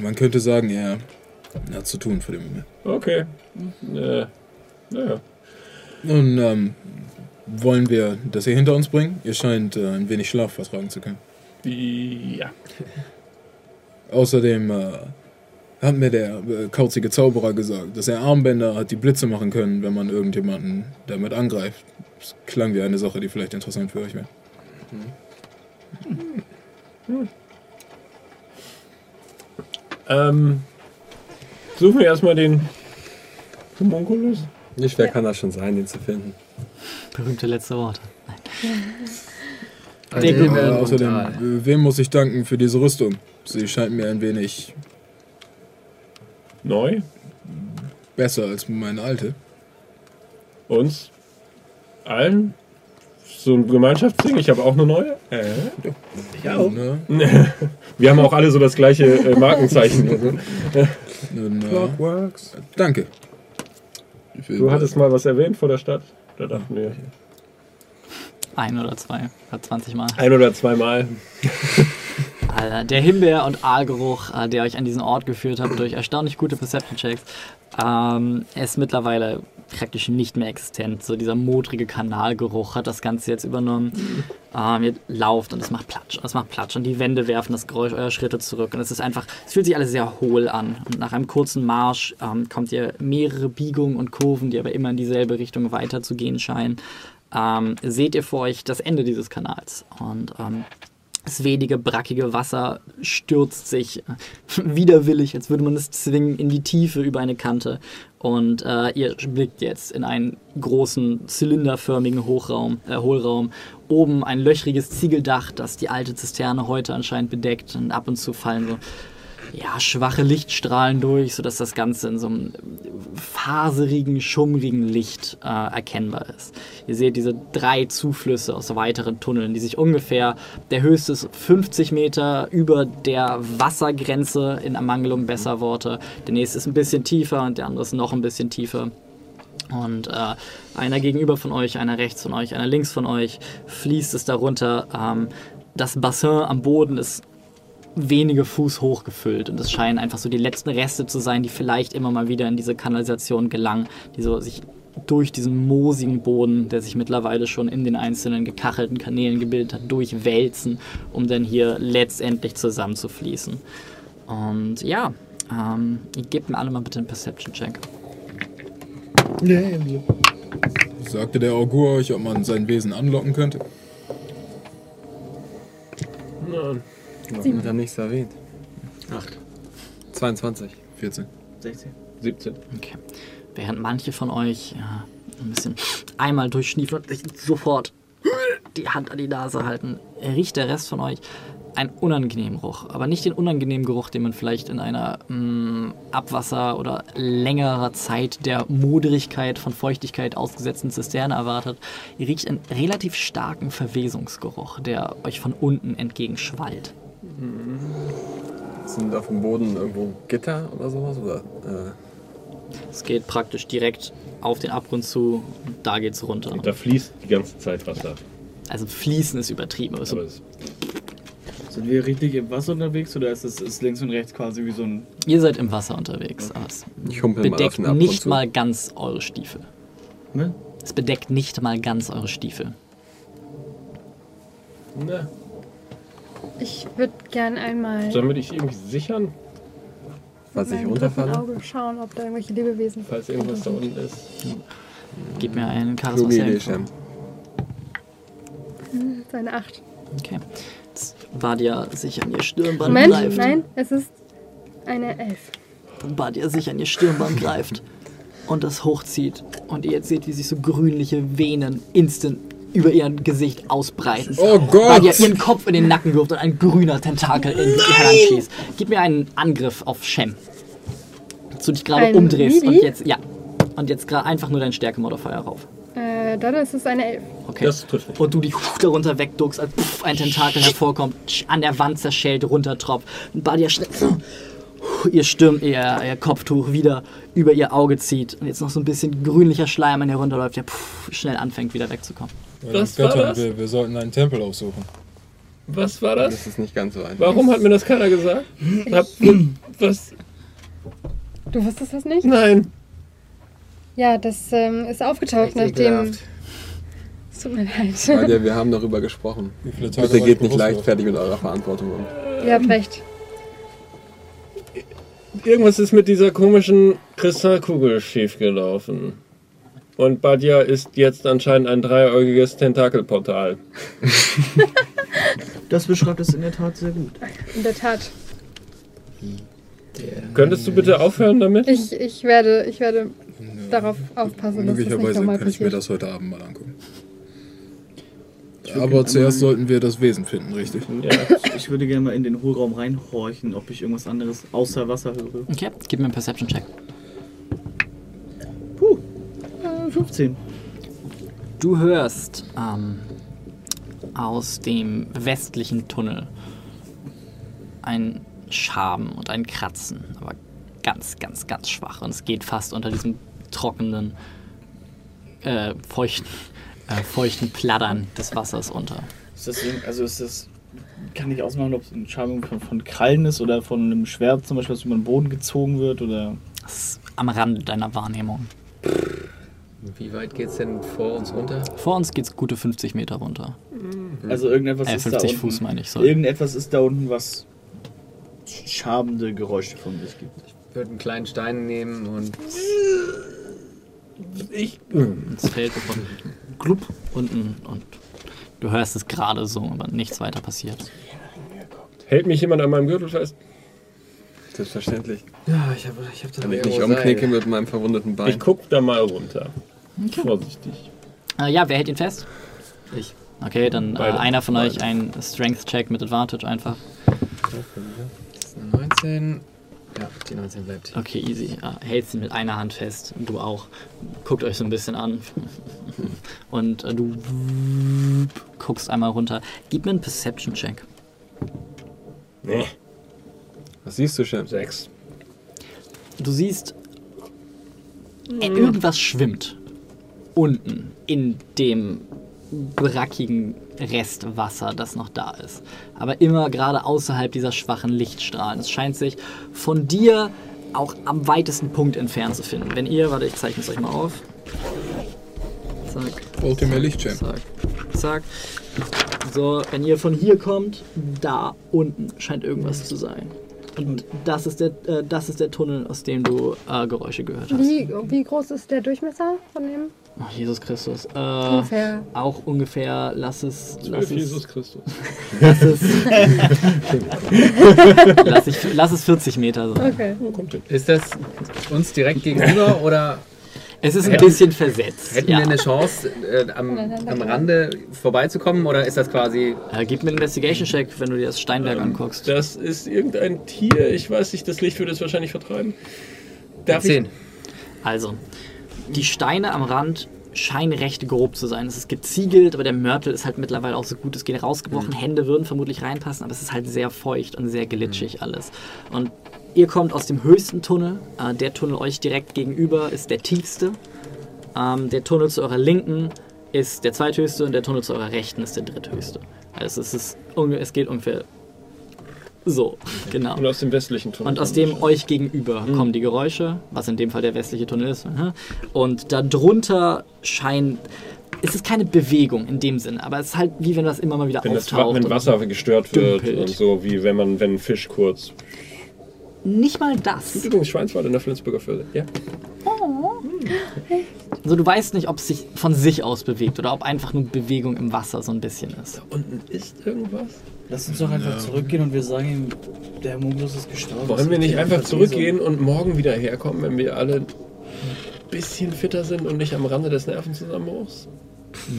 [SPEAKER 3] Man könnte sagen, er hat zu tun für den Moment.
[SPEAKER 2] Okay. Äh, naja.
[SPEAKER 3] Nun, ähm, wollen wir das hier hinter uns bringen? Ihr scheint äh, ein wenig Schlaf vertragen zu können.
[SPEAKER 2] Ja. [laughs]
[SPEAKER 3] Außerdem äh, hat mir der äh, kauzige Zauberer gesagt, dass er Armbänder hat, die Blitze machen können, wenn man irgendjemanden damit angreift. Das klang wie eine Sache, die vielleicht interessant für euch wäre.
[SPEAKER 2] Ähm, suchen wir erstmal den Homunculus.
[SPEAKER 7] Wie schwer kann das schon sein, den zu finden?
[SPEAKER 1] Berühmte letzte Worte. Der-
[SPEAKER 6] Himmel
[SPEAKER 3] Äh,
[SPEAKER 6] und
[SPEAKER 3] außerdem, äh, wem muss ich danken für diese Rüstung? Sie scheint mir ein wenig
[SPEAKER 2] Neu.
[SPEAKER 3] besser als meine alte.
[SPEAKER 2] Uns. Allen. So ein Gemeinschaftsding. Ich habe auch eine neue. Äh.
[SPEAKER 3] Ja. Ne? [laughs]
[SPEAKER 2] Wir haben auch alle so das gleiche äh, Markenzeichen. [laughs]
[SPEAKER 3] Äh,
[SPEAKER 7] Clockworks.
[SPEAKER 3] danke.
[SPEAKER 2] Du hattest mal was erwähnt vor der Stadt. Da dachten wir.
[SPEAKER 1] Ein oder zwei. Hat 20 Mal.
[SPEAKER 2] Ein oder zweimal.
[SPEAKER 1] Alter, [laughs] der Himbeer- und Aalgeruch, äh, der euch an diesen Ort geführt hat durch erstaunlich gute Perception-Checks, ähm, ist mittlerweile praktisch nicht mehr existent. So dieser modrige Kanalgeruch hat das Ganze jetzt übernommen. Ähm, ihr lauft und es macht Platsch und es macht Platsch und die Wände werfen das Geräusch eurer Schritte zurück und es ist einfach, es fühlt sich alles sehr hohl an. Und nach einem kurzen Marsch ähm, kommt ihr mehrere Biegungen und Kurven, die aber immer in dieselbe Richtung weiterzugehen scheinen. Ähm, seht ihr vor euch das Ende dieses Kanals und ähm, das wedige, brackige Wasser stürzt sich äh, [laughs] widerwillig, als würde man es zwingen, in die Tiefe über eine Kante. Und äh, ihr blickt jetzt in einen großen, zylinderförmigen Hochraum, äh, Hohlraum. Oben ein löchriges Ziegeldach, das die alte Zisterne heute anscheinend bedeckt. Und ab und zu fallen so ja, schwache Lichtstrahlen durch, sodass das Ganze in so einem faserigen, schummrigen Licht äh, erkennbar ist. Ihr seht diese drei Zuflüsse aus weiteren Tunneln, die sich ungefähr, der höchste ist 50 Meter über der Wassergrenze in Ermangelung besser Worte. Der nächste ist ein bisschen tiefer und der andere ist noch ein bisschen tiefer. Und äh, einer gegenüber von euch, einer rechts von euch, einer links von euch, fließt es darunter. Ähm, das Bassin am Boden ist wenige Fuß hoch gefüllt und es scheinen einfach so die letzten Reste zu sein, die vielleicht immer mal wieder in diese Kanalisation gelangen, die so sich durch diesen moosigen Boden, der sich mittlerweile schon in den einzelnen gekachelten Kanälen gebildet hat, durchwälzen, um dann hier letztendlich zusammenzufließen. Und ja, ähm, ihr gebt mir alle mal bitte einen Perception-Check.
[SPEAKER 3] Sagte der Augur euch, ob man sein Wesen anlocken könnte?
[SPEAKER 2] Nein.
[SPEAKER 7] Warum hat er nichts erwähnt?
[SPEAKER 6] 8.
[SPEAKER 7] 22.
[SPEAKER 3] 14.
[SPEAKER 6] 16.
[SPEAKER 2] 17.
[SPEAKER 1] Okay. Während manche von euch ja, ein bisschen einmal durchschniefen und sich sofort die Hand an die Nase halten, riecht der Rest von euch einen unangenehmen Geruch. Aber nicht den unangenehmen Geruch, den man vielleicht in einer mh, Abwasser- oder längerer Zeit der Modrigkeit von Feuchtigkeit ausgesetzten Zisterne erwartet. Ihr riecht einen relativ starken Verwesungsgeruch, der euch von unten entgegenschwallt.
[SPEAKER 7] Sind auf dem Boden irgendwo Gitter oder sowas? Oder, äh,
[SPEAKER 1] Es geht praktisch direkt auf den Abgrund zu und da geht's runter.
[SPEAKER 2] Da fließt die ganze Zeit Wasser.
[SPEAKER 1] Also fließen ist übertrieben. aber so
[SPEAKER 2] Aber es
[SPEAKER 8] Sind wir richtig im Wasser unterwegs oder ist es ist links und rechts quasi wie so ein.
[SPEAKER 1] Ihr seid im Wasser unterwegs, aber es
[SPEAKER 7] ich humpel mal auf
[SPEAKER 1] bedeckt
[SPEAKER 7] den Abgrund
[SPEAKER 1] nicht
[SPEAKER 7] zu.
[SPEAKER 1] mal ganz eure Stiefel.
[SPEAKER 8] Ne?
[SPEAKER 1] Es bedeckt nicht mal ganz eure Stiefel.
[SPEAKER 2] Na,
[SPEAKER 4] Ich würde gern einmal
[SPEAKER 2] sollen wir dich irgendwie sichern,
[SPEAKER 7] Falls ich runterfalle?
[SPEAKER 4] Auge schauen, ob da irgendwelche Lebewesen
[SPEAKER 2] falls irgendwas da unten ist?
[SPEAKER 1] Gib mir einen Charisma Throw.
[SPEAKER 7] Shem.
[SPEAKER 4] Seine acht.
[SPEAKER 1] Okay. Jetzt Badia sich an ihr Stirnband
[SPEAKER 4] Moment,
[SPEAKER 1] greift.
[SPEAKER 4] nein, es ist eine elf.
[SPEAKER 1] Badia sich an ihr Stirnband greift und das hochzieht. Und ihr jetzt seht, wie sich so grünliche Venen instant über ihr Gesicht ausbreiten.
[SPEAKER 3] Oh Gott!
[SPEAKER 1] Badia ihren Kopf in den Nacken wirft und ein grüner Tentakel in ihr heranschießt. Gib mir einen Angriff auf Shem. Dass du dich gerade umdrehst und
[SPEAKER 4] Melee?
[SPEAKER 1] jetzt, ja. Und jetzt gerade einfach nur dein Stärkemodifier rauf.
[SPEAKER 4] Äh, dann ist es eine elf.
[SPEAKER 1] Okay.
[SPEAKER 2] Das
[SPEAKER 1] und du dich darunter wegduckst, als pff, ein Tentakel hervorkommt, an der Wand zerschellt, runtertropft. Und Badia schnell ihr Stirn, ihr, ihr Kopftuch wieder über ihr Auge zieht und jetzt noch so ein bisschen grünlicher Schleim an ihr runterläuft, der pff, schnell anfängt wieder wegzukommen.
[SPEAKER 3] Weil
[SPEAKER 2] Was
[SPEAKER 3] dann
[SPEAKER 2] war
[SPEAKER 3] Göttern
[SPEAKER 2] das?
[SPEAKER 3] Wir, wir sollten einen Tempel aufsuchen.
[SPEAKER 2] Was war das?
[SPEAKER 7] Das ist nicht ganz so einfach.
[SPEAKER 2] Warum hat mir das keiner gesagt? Hab, was?
[SPEAKER 4] Du wusstest das nicht?
[SPEAKER 2] Nein.
[SPEAKER 4] Ja, das ähm, ist aufgetaucht, nachdem. Es tut mir leid.
[SPEAKER 7] Weil wir, wir haben darüber gesprochen.
[SPEAKER 3] Wie viele Tage
[SPEAKER 7] Bitte geht
[SPEAKER 3] ich
[SPEAKER 7] nicht leichtfertig mit eurer Verantwortung um.
[SPEAKER 4] Ihr habt recht.
[SPEAKER 2] Irgendwas ist mit dieser komischen Kristallkugel schiefgelaufen. Und Badia ist jetzt anscheinend ein dreieugiges Tentakelportal. [laughs]
[SPEAKER 8] Das beschreibt es in der Tat sehr gut.
[SPEAKER 4] In der Tat.
[SPEAKER 2] Könntest du bitte aufhören damit?
[SPEAKER 4] Ich, ich werde, ich werde darauf aufpassen, dass das nicht
[SPEAKER 3] Möglicherweise kann ich mir
[SPEAKER 4] passiert.
[SPEAKER 3] das heute Abend mal angucken. Aber zuerst sollten wir das Wesen finden, richtig?
[SPEAKER 2] Ja.
[SPEAKER 8] Ich würde gerne mal in den Hohlraum reinhorchen, ob ich irgendwas anderes außer Wasser höre.
[SPEAKER 1] Okay, gib mir einen Perception-Check.
[SPEAKER 8] Puh, äh, 15.
[SPEAKER 1] Du hörst ähm, aus dem westlichen Tunnel ein Schaben und ein Kratzen, aber ganz, ganz, ganz schwach. Und es geht fast unter diesem trockenen, äh, feuchten, äh, feuchten Plattern des Wassers unter.
[SPEAKER 8] Ist das, also ist das, kann ich ausmachen, ob es eine Schabung von, von Krallen ist oder von einem Schwert zum Beispiel, das über den Boden gezogen wird oder...
[SPEAKER 1] Das ist am Rande deiner Wahrnehmung.
[SPEAKER 6] Wie weit geht's denn vor uns runter?
[SPEAKER 1] Vor uns geht es gute 50 Meter runter.
[SPEAKER 8] Also irgendetwas
[SPEAKER 1] Äh,
[SPEAKER 8] ist da
[SPEAKER 1] 50
[SPEAKER 8] unten.
[SPEAKER 1] Fuß meine ich, sorry.
[SPEAKER 8] Irgendetwas ist da unten, was schabende Geräusche von sich gibt.
[SPEAKER 6] Ich würde einen kleinen Stein nehmen und
[SPEAKER 2] Ich.
[SPEAKER 1] Es fällt von Glup unten und du hörst es gerade so, aber nichts weiter passiert.
[SPEAKER 2] Hält mich jemand an meinem Gürtel fest?
[SPEAKER 7] Selbstverständlich.
[SPEAKER 6] Ja, ich habe ich hab da
[SPEAKER 7] Wenn ich mich umknicke mit meinem verwundeten Bein.
[SPEAKER 2] Ich guck da mal runter. Vorsichtig.
[SPEAKER 1] Äh, ja, wer hält ihn fest?
[SPEAKER 6] Ich.
[SPEAKER 1] Okay, dann äh, einer von euch
[SPEAKER 2] Beide.
[SPEAKER 1] ein Strength-Check mit Advantage einfach.
[SPEAKER 6] Das ist eine 19. 19. Ja, die 19 bleibt.
[SPEAKER 1] Okay, easy. Ja, hältst ihn mit einer Hand fest. Du auch. Guckt euch so ein bisschen an. [laughs] Und äh, du guckst einmal runter. Gib mir einen Perception-Check.
[SPEAKER 2] Nee.
[SPEAKER 7] Was siehst du, Chef?
[SPEAKER 2] Sechs.
[SPEAKER 1] Du siehst, äh, irgendwas schwimmt unten in dem brackigen Restwasser, das noch da ist. Aber immer gerade außerhalb dieser schwachen Lichtstrahlen. Es scheint sich von dir auch am weitesten Punkt entfernt zu finden. Wenn ihr, warte, ich zeichne es euch mal auf. Zack,
[SPEAKER 3] mehr Lichtschirm?
[SPEAKER 1] zack, zack. So, wenn ihr von hier kommt, da unten scheint irgendwas zu sein. Und das ist der, äh, das ist der Tunnel, aus dem du äh, Geräusche gehört hast.
[SPEAKER 4] Wie, wie groß ist der Durchmesser von dem?
[SPEAKER 1] Oh, Jesus Christus. Äh,
[SPEAKER 4] Ungefähr.
[SPEAKER 1] Auch ungefähr, lass es. Lass es,
[SPEAKER 2] Jesus Christus.
[SPEAKER 1] lass es. [laughs] lass, ich, lass es 40 Meter sein.
[SPEAKER 4] Okay.
[SPEAKER 2] Wo kommt denn?
[SPEAKER 6] Ist das uns direkt gegenüber oder
[SPEAKER 1] Es ist ein
[SPEAKER 6] Hätten-
[SPEAKER 1] bisschen versetzt.
[SPEAKER 6] hätten
[SPEAKER 1] ja.
[SPEAKER 6] wir eine Chance, äh, am, am Rande vorbeizukommen oder ist das quasi.
[SPEAKER 1] äh, gib mir einen Investigation-Check, wenn du dir das Steinwerk anguckst.
[SPEAKER 2] Das ist irgendein Tier. Ich weiß nicht, das Licht würde es wahrscheinlich vertreiben. Darf ich?
[SPEAKER 6] 10.
[SPEAKER 1] Also, die Steine am Rand scheinen recht grob zu sein. Es ist geziegelt, aber der Mörtel ist halt mittlerweile auch so gut es geht rausgebrochen. Hände würden vermutlich reinpassen, aber es ist halt sehr feucht und sehr glitschig alles. Und ihr kommt aus dem höchsten Tunnel. Äh, der Tunnel euch direkt gegenüber ist der tiefste. Ähm, der Tunnel zu eurer Linken ist der zweithöchste und der Tunnel zu eurer Rechten ist der dritthöchste. Also es, ist, es geht ungefähr so, [laughs] genau.
[SPEAKER 2] Und aus dem westlichen Tunnel.
[SPEAKER 1] Und aus dem euch gegenüber kommen die Geräusche, was in dem Fall der westliche Tunnel ist. Und darunter scheint. Es ist keine Bewegung in dem Sinne, aber es ist halt wie wenn das immer mal wieder
[SPEAKER 2] wenn das
[SPEAKER 1] auftaucht.
[SPEAKER 2] wenn
[SPEAKER 1] und
[SPEAKER 2] Wasser gestört wird
[SPEAKER 1] dümpelt.
[SPEAKER 2] und so, wie wenn man, wenn ein Fisch kurz.
[SPEAKER 1] Nicht mal das.
[SPEAKER 2] Übrigens Schweinswald in der Flensburger Förde. Ja.
[SPEAKER 1] Also du weißt nicht, ob es sich von sich aus bewegt oder ob einfach nur Bewegung im Wasser so ein bisschen ist.
[SPEAKER 2] Unten ist irgendwas.
[SPEAKER 8] Lass uns doch einfach zurückgehen und wir sagen ihm, der Mundus ist gestorben.
[SPEAKER 2] Wollen wir nicht einfach zurückgehen und morgen wieder herkommen, wenn wir alle ein bisschen fitter sind und nicht am Rande des Nervenzusammenbruchs?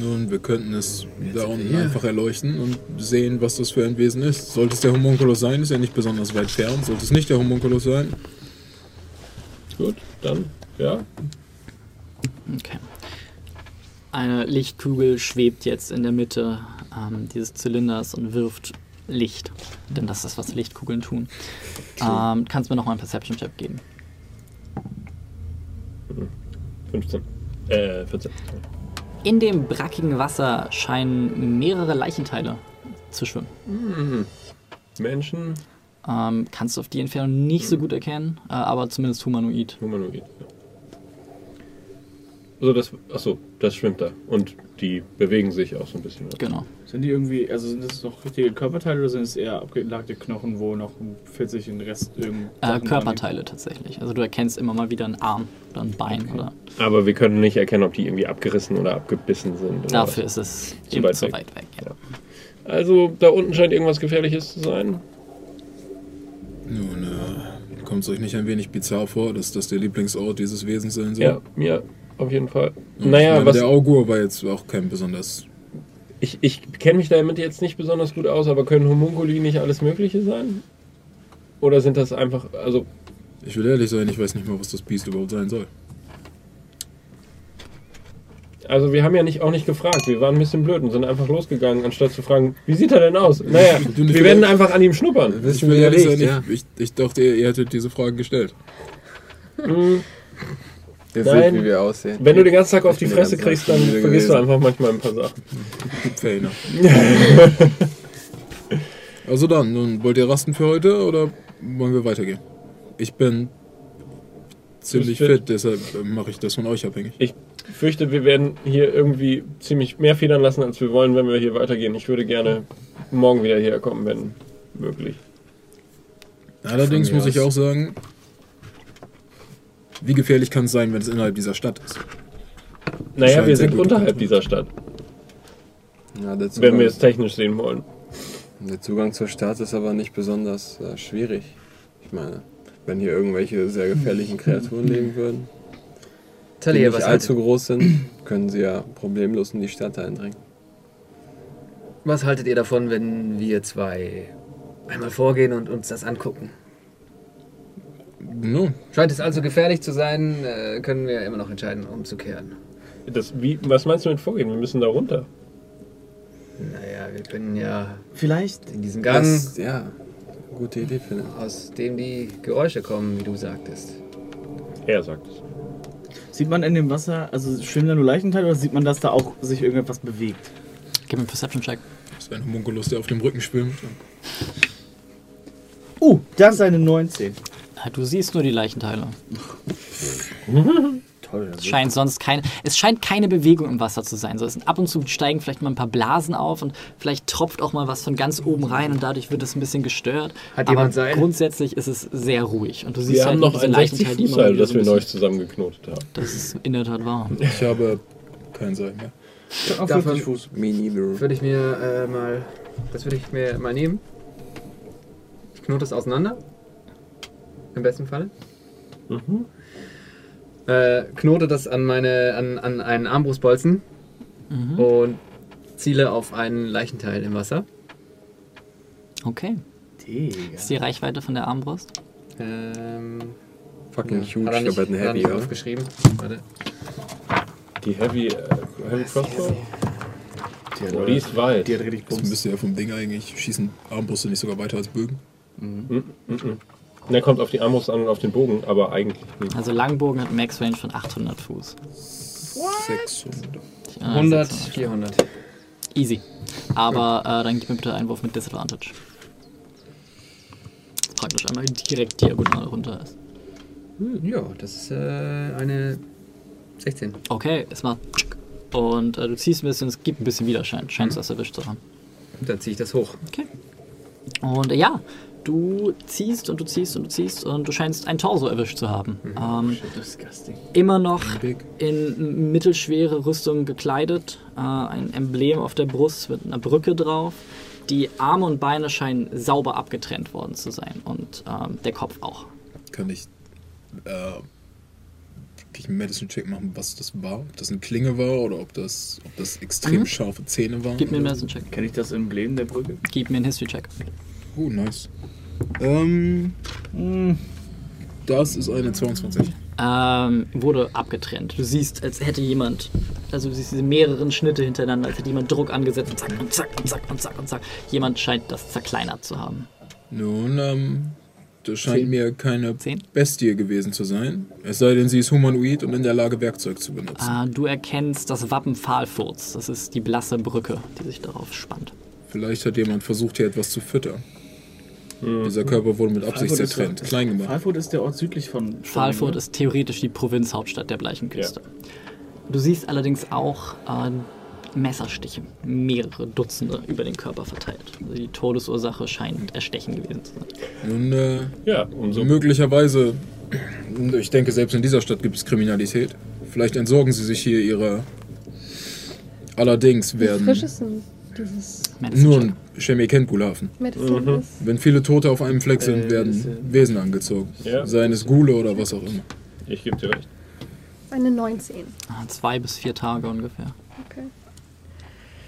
[SPEAKER 3] Nun, wir könnten es da unten einfach erleuchten und sehen, was das für ein Wesen ist. Sollte es der Homunculus sein, ist er nicht besonders weit fern. Sollte es nicht der Homunculus sein,
[SPEAKER 2] Gut, dann, ja.
[SPEAKER 1] Okay. Eine Lichtkugel schwebt jetzt in der Mitte ähm, dieses Zylinders und wirft Licht. Denn das ist, was Lichtkugeln tun. Ähm, kannst mir noch mal einen Perception-Check geben.
[SPEAKER 2] 15. Äh, 14.
[SPEAKER 1] In dem brackigen Wasser scheinen mehrere Leichenteile zu schwimmen.
[SPEAKER 2] Menschen,
[SPEAKER 1] Ähm, kannst du auf die Entfernung nicht so gut erkennen, äh, aber zumindest humanoid.
[SPEAKER 2] Humanoid. Ja. Also das, achso, das schwimmt da. Und die bewegen sich auch so ein bisschen.
[SPEAKER 1] Genau.
[SPEAKER 8] Sind die irgendwie, also sind das noch richtige Körperteile oder sind es eher abgelagte Knochen, wo noch 40 in Rest irgend
[SPEAKER 1] Äh, Körperteile tatsächlich. Also du erkennst immer mal wieder einen Arm oder ein Bein. Oder
[SPEAKER 2] Aber wir können nicht erkennen, ob die irgendwie abgerissen oder abgebissen sind. Oder
[SPEAKER 1] dafür
[SPEAKER 2] was.
[SPEAKER 1] ist es
[SPEAKER 2] Zu
[SPEAKER 1] eben
[SPEAKER 2] weit
[SPEAKER 1] zu
[SPEAKER 2] weg.
[SPEAKER 1] weit weg. Ja.
[SPEAKER 2] Also da unten scheint irgendwas Gefährliches zu sein.
[SPEAKER 3] nun, äh, kommt es euch nicht ein wenig bizarr vor, dass das der Lieblingsort dieses Wesens sein soll?
[SPEAKER 2] Ja, mir auf jeden Fall. Naja,
[SPEAKER 3] meine,
[SPEAKER 2] was,
[SPEAKER 3] der Augur war jetzt auch kein besonders.
[SPEAKER 2] ich, ich kenne mich damit jetzt nicht besonders gut aus, aber können Homunculi nicht alles Mögliche sein? Oder sind das einfach, also
[SPEAKER 3] Ich will ehrlich sein, ich weiß nicht mal, was das Biest überhaupt sein soll.
[SPEAKER 2] Also wir haben ja nicht, auch nicht gefragt. Wir waren ein bisschen blöd und sind einfach losgegangen, anstatt zu fragen, wie sieht er denn aus? Naja,
[SPEAKER 3] Du,
[SPEAKER 2] wir werden einfach an ihm schnuppern.
[SPEAKER 3] Ich will ehrlich
[SPEAKER 6] nicht,
[SPEAKER 3] sein,
[SPEAKER 6] ja.
[SPEAKER 3] ich, ich, dachte, ihr, ihr hättet diese Fragen gestellt.
[SPEAKER 2] Hm,
[SPEAKER 7] Ihr
[SPEAKER 2] Nein.
[SPEAKER 7] seht, wie wir aussehen.
[SPEAKER 2] Wenn du den ganzen Tag auf
[SPEAKER 7] Ich
[SPEAKER 2] die
[SPEAKER 7] bin
[SPEAKER 2] Fresse kriegst, dann vergisst du
[SPEAKER 7] gewesen.
[SPEAKER 2] einfach manchmal ein paar Sachen. [laughs]
[SPEAKER 3] Enough. [laughs] Also dann, nun wollt ihr rasten für heute oder wollen wir weitergehen? Ich bin ziemlich
[SPEAKER 2] fit.
[SPEAKER 3] fit, deshalb mache ich das von euch abhängig.
[SPEAKER 2] Ich fürchte, wir werden hier irgendwie ziemlich mehr federn lassen, als wir wollen, wenn wir hier weitergehen. Ich würde gerne morgen wieder hierher kommen, wenn möglich.
[SPEAKER 3] Allerdings muss ich auch sagen, wie gefährlich kann es sein, wenn es innerhalb dieser Stadt ist?
[SPEAKER 2] Naja,
[SPEAKER 3] Scheint
[SPEAKER 2] wir sind unterhalb dieser Stadt,
[SPEAKER 7] Ja, der,
[SPEAKER 2] wenn
[SPEAKER 7] Zugang,
[SPEAKER 2] wir es technisch sehen wollen.
[SPEAKER 7] der Zugang zur Stadt ist aber nicht besonders äh, schwierig. Ich meine, wenn hier irgendwelche sehr gefährlichen Kreaturen leben würden, die
[SPEAKER 6] Talia,
[SPEAKER 7] nicht
[SPEAKER 6] was,
[SPEAKER 7] allzu
[SPEAKER 6] haltet,
[SPEAKER 7] groß sind, können sie ja problemlos in die Stadt eindringen.
[SPEAKER 6] was haltet ihr davon, wenn wir zwei einmal vorgehen und uns das angucken?
[SPEAKER 3] No,
[SPEAKER 6] Scheint es also gefährlich zu sein, äh, können wir immer noch entscheiden, umzukehren.
[SPEAKER 2] Das, wie, was meinst du mit vorgehen? Wir müssen da runter.
[SPEAKER 6] Naja, wir können ja
[SPEAKER 8] Vielleicht.
[SPEAKER 6] in diesen Gang,
[SPEAKER 7] Das, ja, gute Idee, Philipp.
[SPEAKER 6] aus dem die Geräusche kommen, wie du sagtest.
[SPEAKER 2] Er sagt es.
[SPEAKER 8] Sieht man in dem Wasser, also schwimmen da nur Leichenteile oder sieht man, dass da auch sich irgendetwas bewegt?
[SPEAKER 1] Gib mir einen Perception-Check.
[SPEAKER 3] das ist ein Homunculus, der auf dem Rücken schwimmt.
[SPEAKER 8] Uh, das ist eine 19.
[SPEAKER 1] Du siehst nur die Leichenteile. [laughs]
[SPEAKER 8] Toll.
[SPEAKER 1] Es scheint sonst keine, es scheint keine Bewegung im Wasser zu sein. So, es ab und zu steigen vielleicht mal ein paar Blasen auf und vielleicht tropft auch mal was von ganz oben rein und dadurch wird es ein bisschen gestört.
[SPEAKER 6] Hat
[SPEAKER 1] Aber
[SPEAKER 6] jemand Seil?
[SPEAKER 1] grundsätzlich ist es sehr ruhig und du siehst
[SPEAKER 2] Wir
[SPEAKER 1] halt
[SPEAKER 2] haben noch
[SPEAKER 1] diese
[SPEAKER 2] ein
[SPEAKER 1] Leichenteile, die immer
[SPEAKER 2] 60-Fuß-Seil,
[SPEAKER 1] wieder
[SPEAKER 2] das
[SPEAKER 1] so
[SPEAKER 2] wir
[SPEAKER 1] ein
[SPEAKER 2] neu
[SPEAKER 1] bisschen-
[SPEAKER 2] zusammengeknotet haben.
[SPEAKER 1] Das ist in der Tat wahr.
[SPEAKER 3] Ich habe kein Seil mehr.
[SPEAKER 8] Auf
[SPEAKER 6] Davon-
[SPEAKER 8] 50 Fuß.
[SPEAKER 6] Würde ich mir äh, mal. Das würde ich mir mal nehmen. Ich knote es auseinander. Im besten Fall.
[SPEAKER 2] Mhm.
[SPEAKER 6] Äh, knote das an meine. an, an einen Armbrustbolzen
[SPEAKER 1] Mhm.
[SPEAKER 6] und ziele auf einen Leichenteil im Wasser.
[SPEAKER 1] Okay.
[SPEAKER 8] Digga.
[SPEAKER 1] Ist die Reichweite von der Armbrust?
[SPEAKER 6] Ähm,
[SPEAKER 7] Fucking
[SPEAKER 6] ja,
[SPEAKER 7] huge,
[SPEAKER 6] hat er nicht,
[SPEAKER 7] aber ein
[SPEAKER 6] hat er
[SPEAKER 7] Heavy,
[SPEAKER 6] nicht
[SPEAKER 7] oder?
[SPEAKER 6] aufgeschrieben. Warte.
[SPEAKER 2] Die Heavy, äh, Heavy Crossbow?
[SPEAKER 8] Die hat,
[SPEAKER 2] Boah, die ist weit.
[SPEAKER 8] die hat richtig
[SPEAKER 3] Das
[SPEAKER 8] Bums.
[SPEAKER 3] müsste ja vom Ding eigentlich schießen Armbrüste nicht sogar weiter als Bögen.
[SPEAKER 2] Mhm. Der kommt auf die Armbrust an und auf den Bogen, aber eigentlich nicht.
[SPEAKER 1] Also Langbogen hat Max Range von 800 Fuß.
[SPEAKER 3] 600.
[SPEAKER 1] Ja,
[SPEAKER 6] 100,
[SPEAKER 1] 600.
[SPEAKER 6] 400.
[SPEAKER 1] Easy. Aber äh, dann gib mir bitte einen Wurf mit Disadvantage. Praktisch einmal direkt diagonal runter ist.
[SPEAKER 6] Hm, ja, das ist äh, eine 16.
[SPEAKER 1] Okay, es macht und äh, du ziehst ein bisschen, es gibt ein bisschen Widerschein. Scheinst du das erwischt zu haben.
[SPEAKER 6] Dann ziehe ich das hoch.
[SPEAKER 1] Okay. Und äh, ja, du ziehst und du ziehst und du ziehst und du scheinst ein Torso erwischt zu haben. Ähm,
[SPEAKER 8] Disgusting.
[SPEAKER 1] immer noch in mittelschwere Rüstung gekleidet, äh, ein Emblem auf der Brust mit einer Brücke drauf. Die Arme und Beine scheinen sauber abgetrennt worden zu sein und ähm, der Kopf auch.
[SPEAKER 3] Kann ich, äh, kann ich einen Medicine-Check machen, was das war? Ob das eine Klinge war oder ob das, ob das extrem
[SPEAKER 1] Mhm.
[SPEAKER 3] scharfe Zähne waren?
[SPEAKER 1] Gib mir einen Medicine-Check.
[SPEAKER 8] Kenne ich das Emblem der Brücke?
[SPEAKER 1] Gib mir einen History-Check.
[SPEAKER 3] Oh, nice. Ähm,
[SPEAKER 8] Hm.
[SPEAKER 3] das ist eine 22.
[SPEAKER 1] Ähm, wurde abgetrennt. Du siehst, als hätte jemand, also du siehst diese mehreren Schnitte hintereinander, als hätte jemand Druck angesetzt und zack und zack und zack und zack und zack. Jemand scheint das zerkleinert zu haben.
[SPEAKER 3] Nun, ähm, das scheint
[SPEAKER 1] Zehn.
[SPEAKER 3] mir keine
[SPEAKER 1] Zehn?
[SPEAKER 3] Bestie gewesen zu sein. Es sei denn, sie ist humanoid und in der Lage, Werkzeug zu benutzen.
[SPEAKER 1] Äh, du erkennst das Wappen Pfahlfurz. Das ist die blasse Brücke, die sich darauf spannt.
[SPEAKER 3] Vielleicht hat jemand versucht, hier etwas zu füttern. Dieser Körper wurde mit Absicht
[SPEAKER 8] ist
[SPEAKER 3] zertrennt,
[SPEAKER 8] doch-
[SPEAKER 3] klein gemacht.
[SPEAKER 8] Pfahlfurt ist der Ort südlich von Stauning,
[SPEAKER 1] ist theoretisch die Provinzhauptstadt der Bleichenküste. Du siehst allerdings auch äh, Messerstiche, mehrere Dutzende über den Körper verteilt. Also die Todesursache scheint Erstechen gewesen zu sein.
[SPEAKER 3] Nun, äh,
[SPEAKER 2] Ja, umso.
[SPEAKER 3] möglicherweise, ich denke, selbst in dieser Stadt gibt es Kriminalität. Vielleicht entsorgen sie sich hier ihrer. Allerdings
[SPEAKER 4] Wie frisch
[SPEAKER 3] werden
[SPEAKER 4] ist denn dieses
[SPEAKER 3] nur ein Chemie-Kent-Gulhafen.
[SPEAKER 4] Medicine ist?
[SPEAKER 3] Wenn viele Tote auf einem Fleck sind,
[SPEAKER 8] Äh,
[SPEAKER 3] werden
[SPEAKER 8] äh,
[SPEAKER 3] Wesen angezogen.
[SPEAKER 2] Ja.
[SPEAKER 3] Seien es Gule oder was auch immer.
[SPEAKER 2] Ich gebe dir recht.
[SPEAKER 4] Eine 19.
[SPEAKER 1] Ah, Zwei bis vier Tage ungefähr.
[SPEAKER 4] Okay.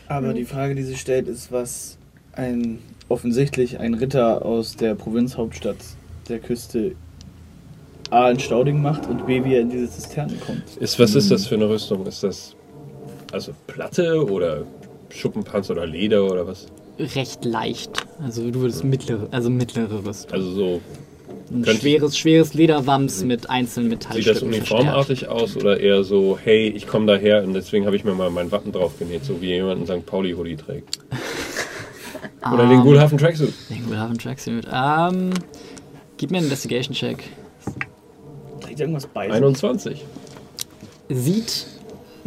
[SPEAKER 8] Aber die Frage, die sich stellt, ist, was ein offensichtlich ein Ritter aus der Provinzhauptstadt der Küste A in Stauding macht und B wie er in diese Zisterne kommt.
[SPEAKER 2] Ist, was ist das für eine Rüstung? Ist das also Platte oder Schuppenpanzer oder Leder oder was?
[SPEAKER 1] Recht leicht. Also du würdest mittlere, also mittlere Rüstung.
[SPEAKER 2] Also so,
[SPEAKER 1] Ein schweres, schweres Lederwams mit einzelnen
[SPEAKER 2] sieht das
[SPEAKER 1] Metallstücken verstärkt.
[SPEAKER 2] uniformartig aus oder eher so, hey, ich komme daher und deswegen habe ich mir mal mein Wappen drauf genäht, so wie jemand einen St. Pauli-Hoodie trägt. [laughs] Oder den
[SPEAKER 1] Ähm,
[SPEAKER 2] Gulhafen Tracksuit.
[SPEAKER 1] Den Gulhafen Tracksuit. Ähm, gib mir einen Investigation-Check.
[SPEAKER 8] Er irgendwas bei? sich?
[SPEAKER 2] 21.
[SPEAKER 1] Sieht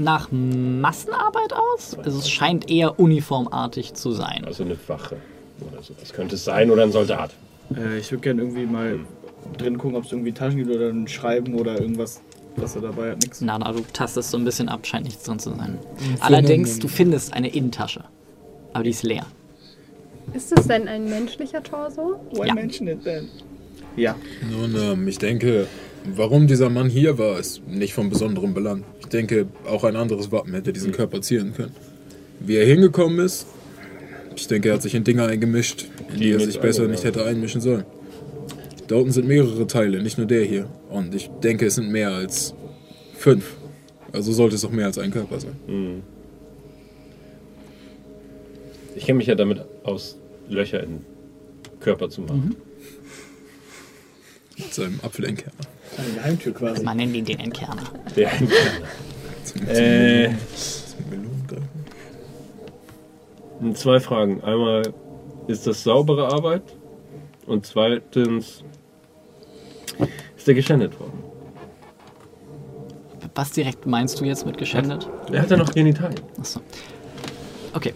[SPEAKER 1] nach Massenarbeit aus. Also es scheint eher uniformartig zu sein.
[SPEAKER 2] Also eine Wache oder so. Das könnte es sein oder ein Soldat.
[SPEAKER 8] Äh, ich würde gerne irgendwie mal drin gucken, ob es irgendwie Taschen gibt oder ein Schreiben oder irgendwas, was er dabei hat. Nix.
[SPEAKER 1] Na, na, du tastest so ein bisschen ab, scheint nichts drin zu sein.
[SPEAKER 3] Hm,
[SPEAKER 1] Allerdings, du findest eine Innentasche. Aber die ist leer.
[SPEAKER 4] Ist das denn ein menschlicher Torso?
[SPEAKER 8] Why
[SPEAKER 1] Ja.
[SPEAKER 8] mention it then? Ja.
[SPEAKER 3] Nun, ähm, ich denke, warum dieser Mann hier war, ist nicht von besonderem Belang. Ich denke, auch ein anderes Wappen hätte diesen Körper zieren können. Wie er hingekommen ist, ich denke, er hat sich in Dinge eingemischt, in die,
[SPEAKER 2] Die
[SPEAKER 3] er sich besser nicht hätte einmischen sollen. Da unten sind mehrere Teile, nicht nur der hier. Und ich denke, es sind mehr als fünf. Also sollte es auch mehr als ein Körper sein.
[SPEAKER 2] Hm. Ich kenne mich ja damit aus, Löcher in Körper zu machen.
[SPEAKER 3] Mit seinem Apfel in Kern.
[SPEAKER 8] Eine Geheimtür quasi.
[SPEAKER 1] Man nennt ihn den Entkerner.
[SPEAKER 2] Der äh, zwei Fragen. Einmal, ist das saubere Arbeit? Und zweitens, ist der geschändet worden?
[SPEAKER 1] Was direkt meinst du jetzt mit geschändet?
[SPEAKER 2] Er hat ja noch Genitalien.
[SPEAKER 1] Achso. Okay.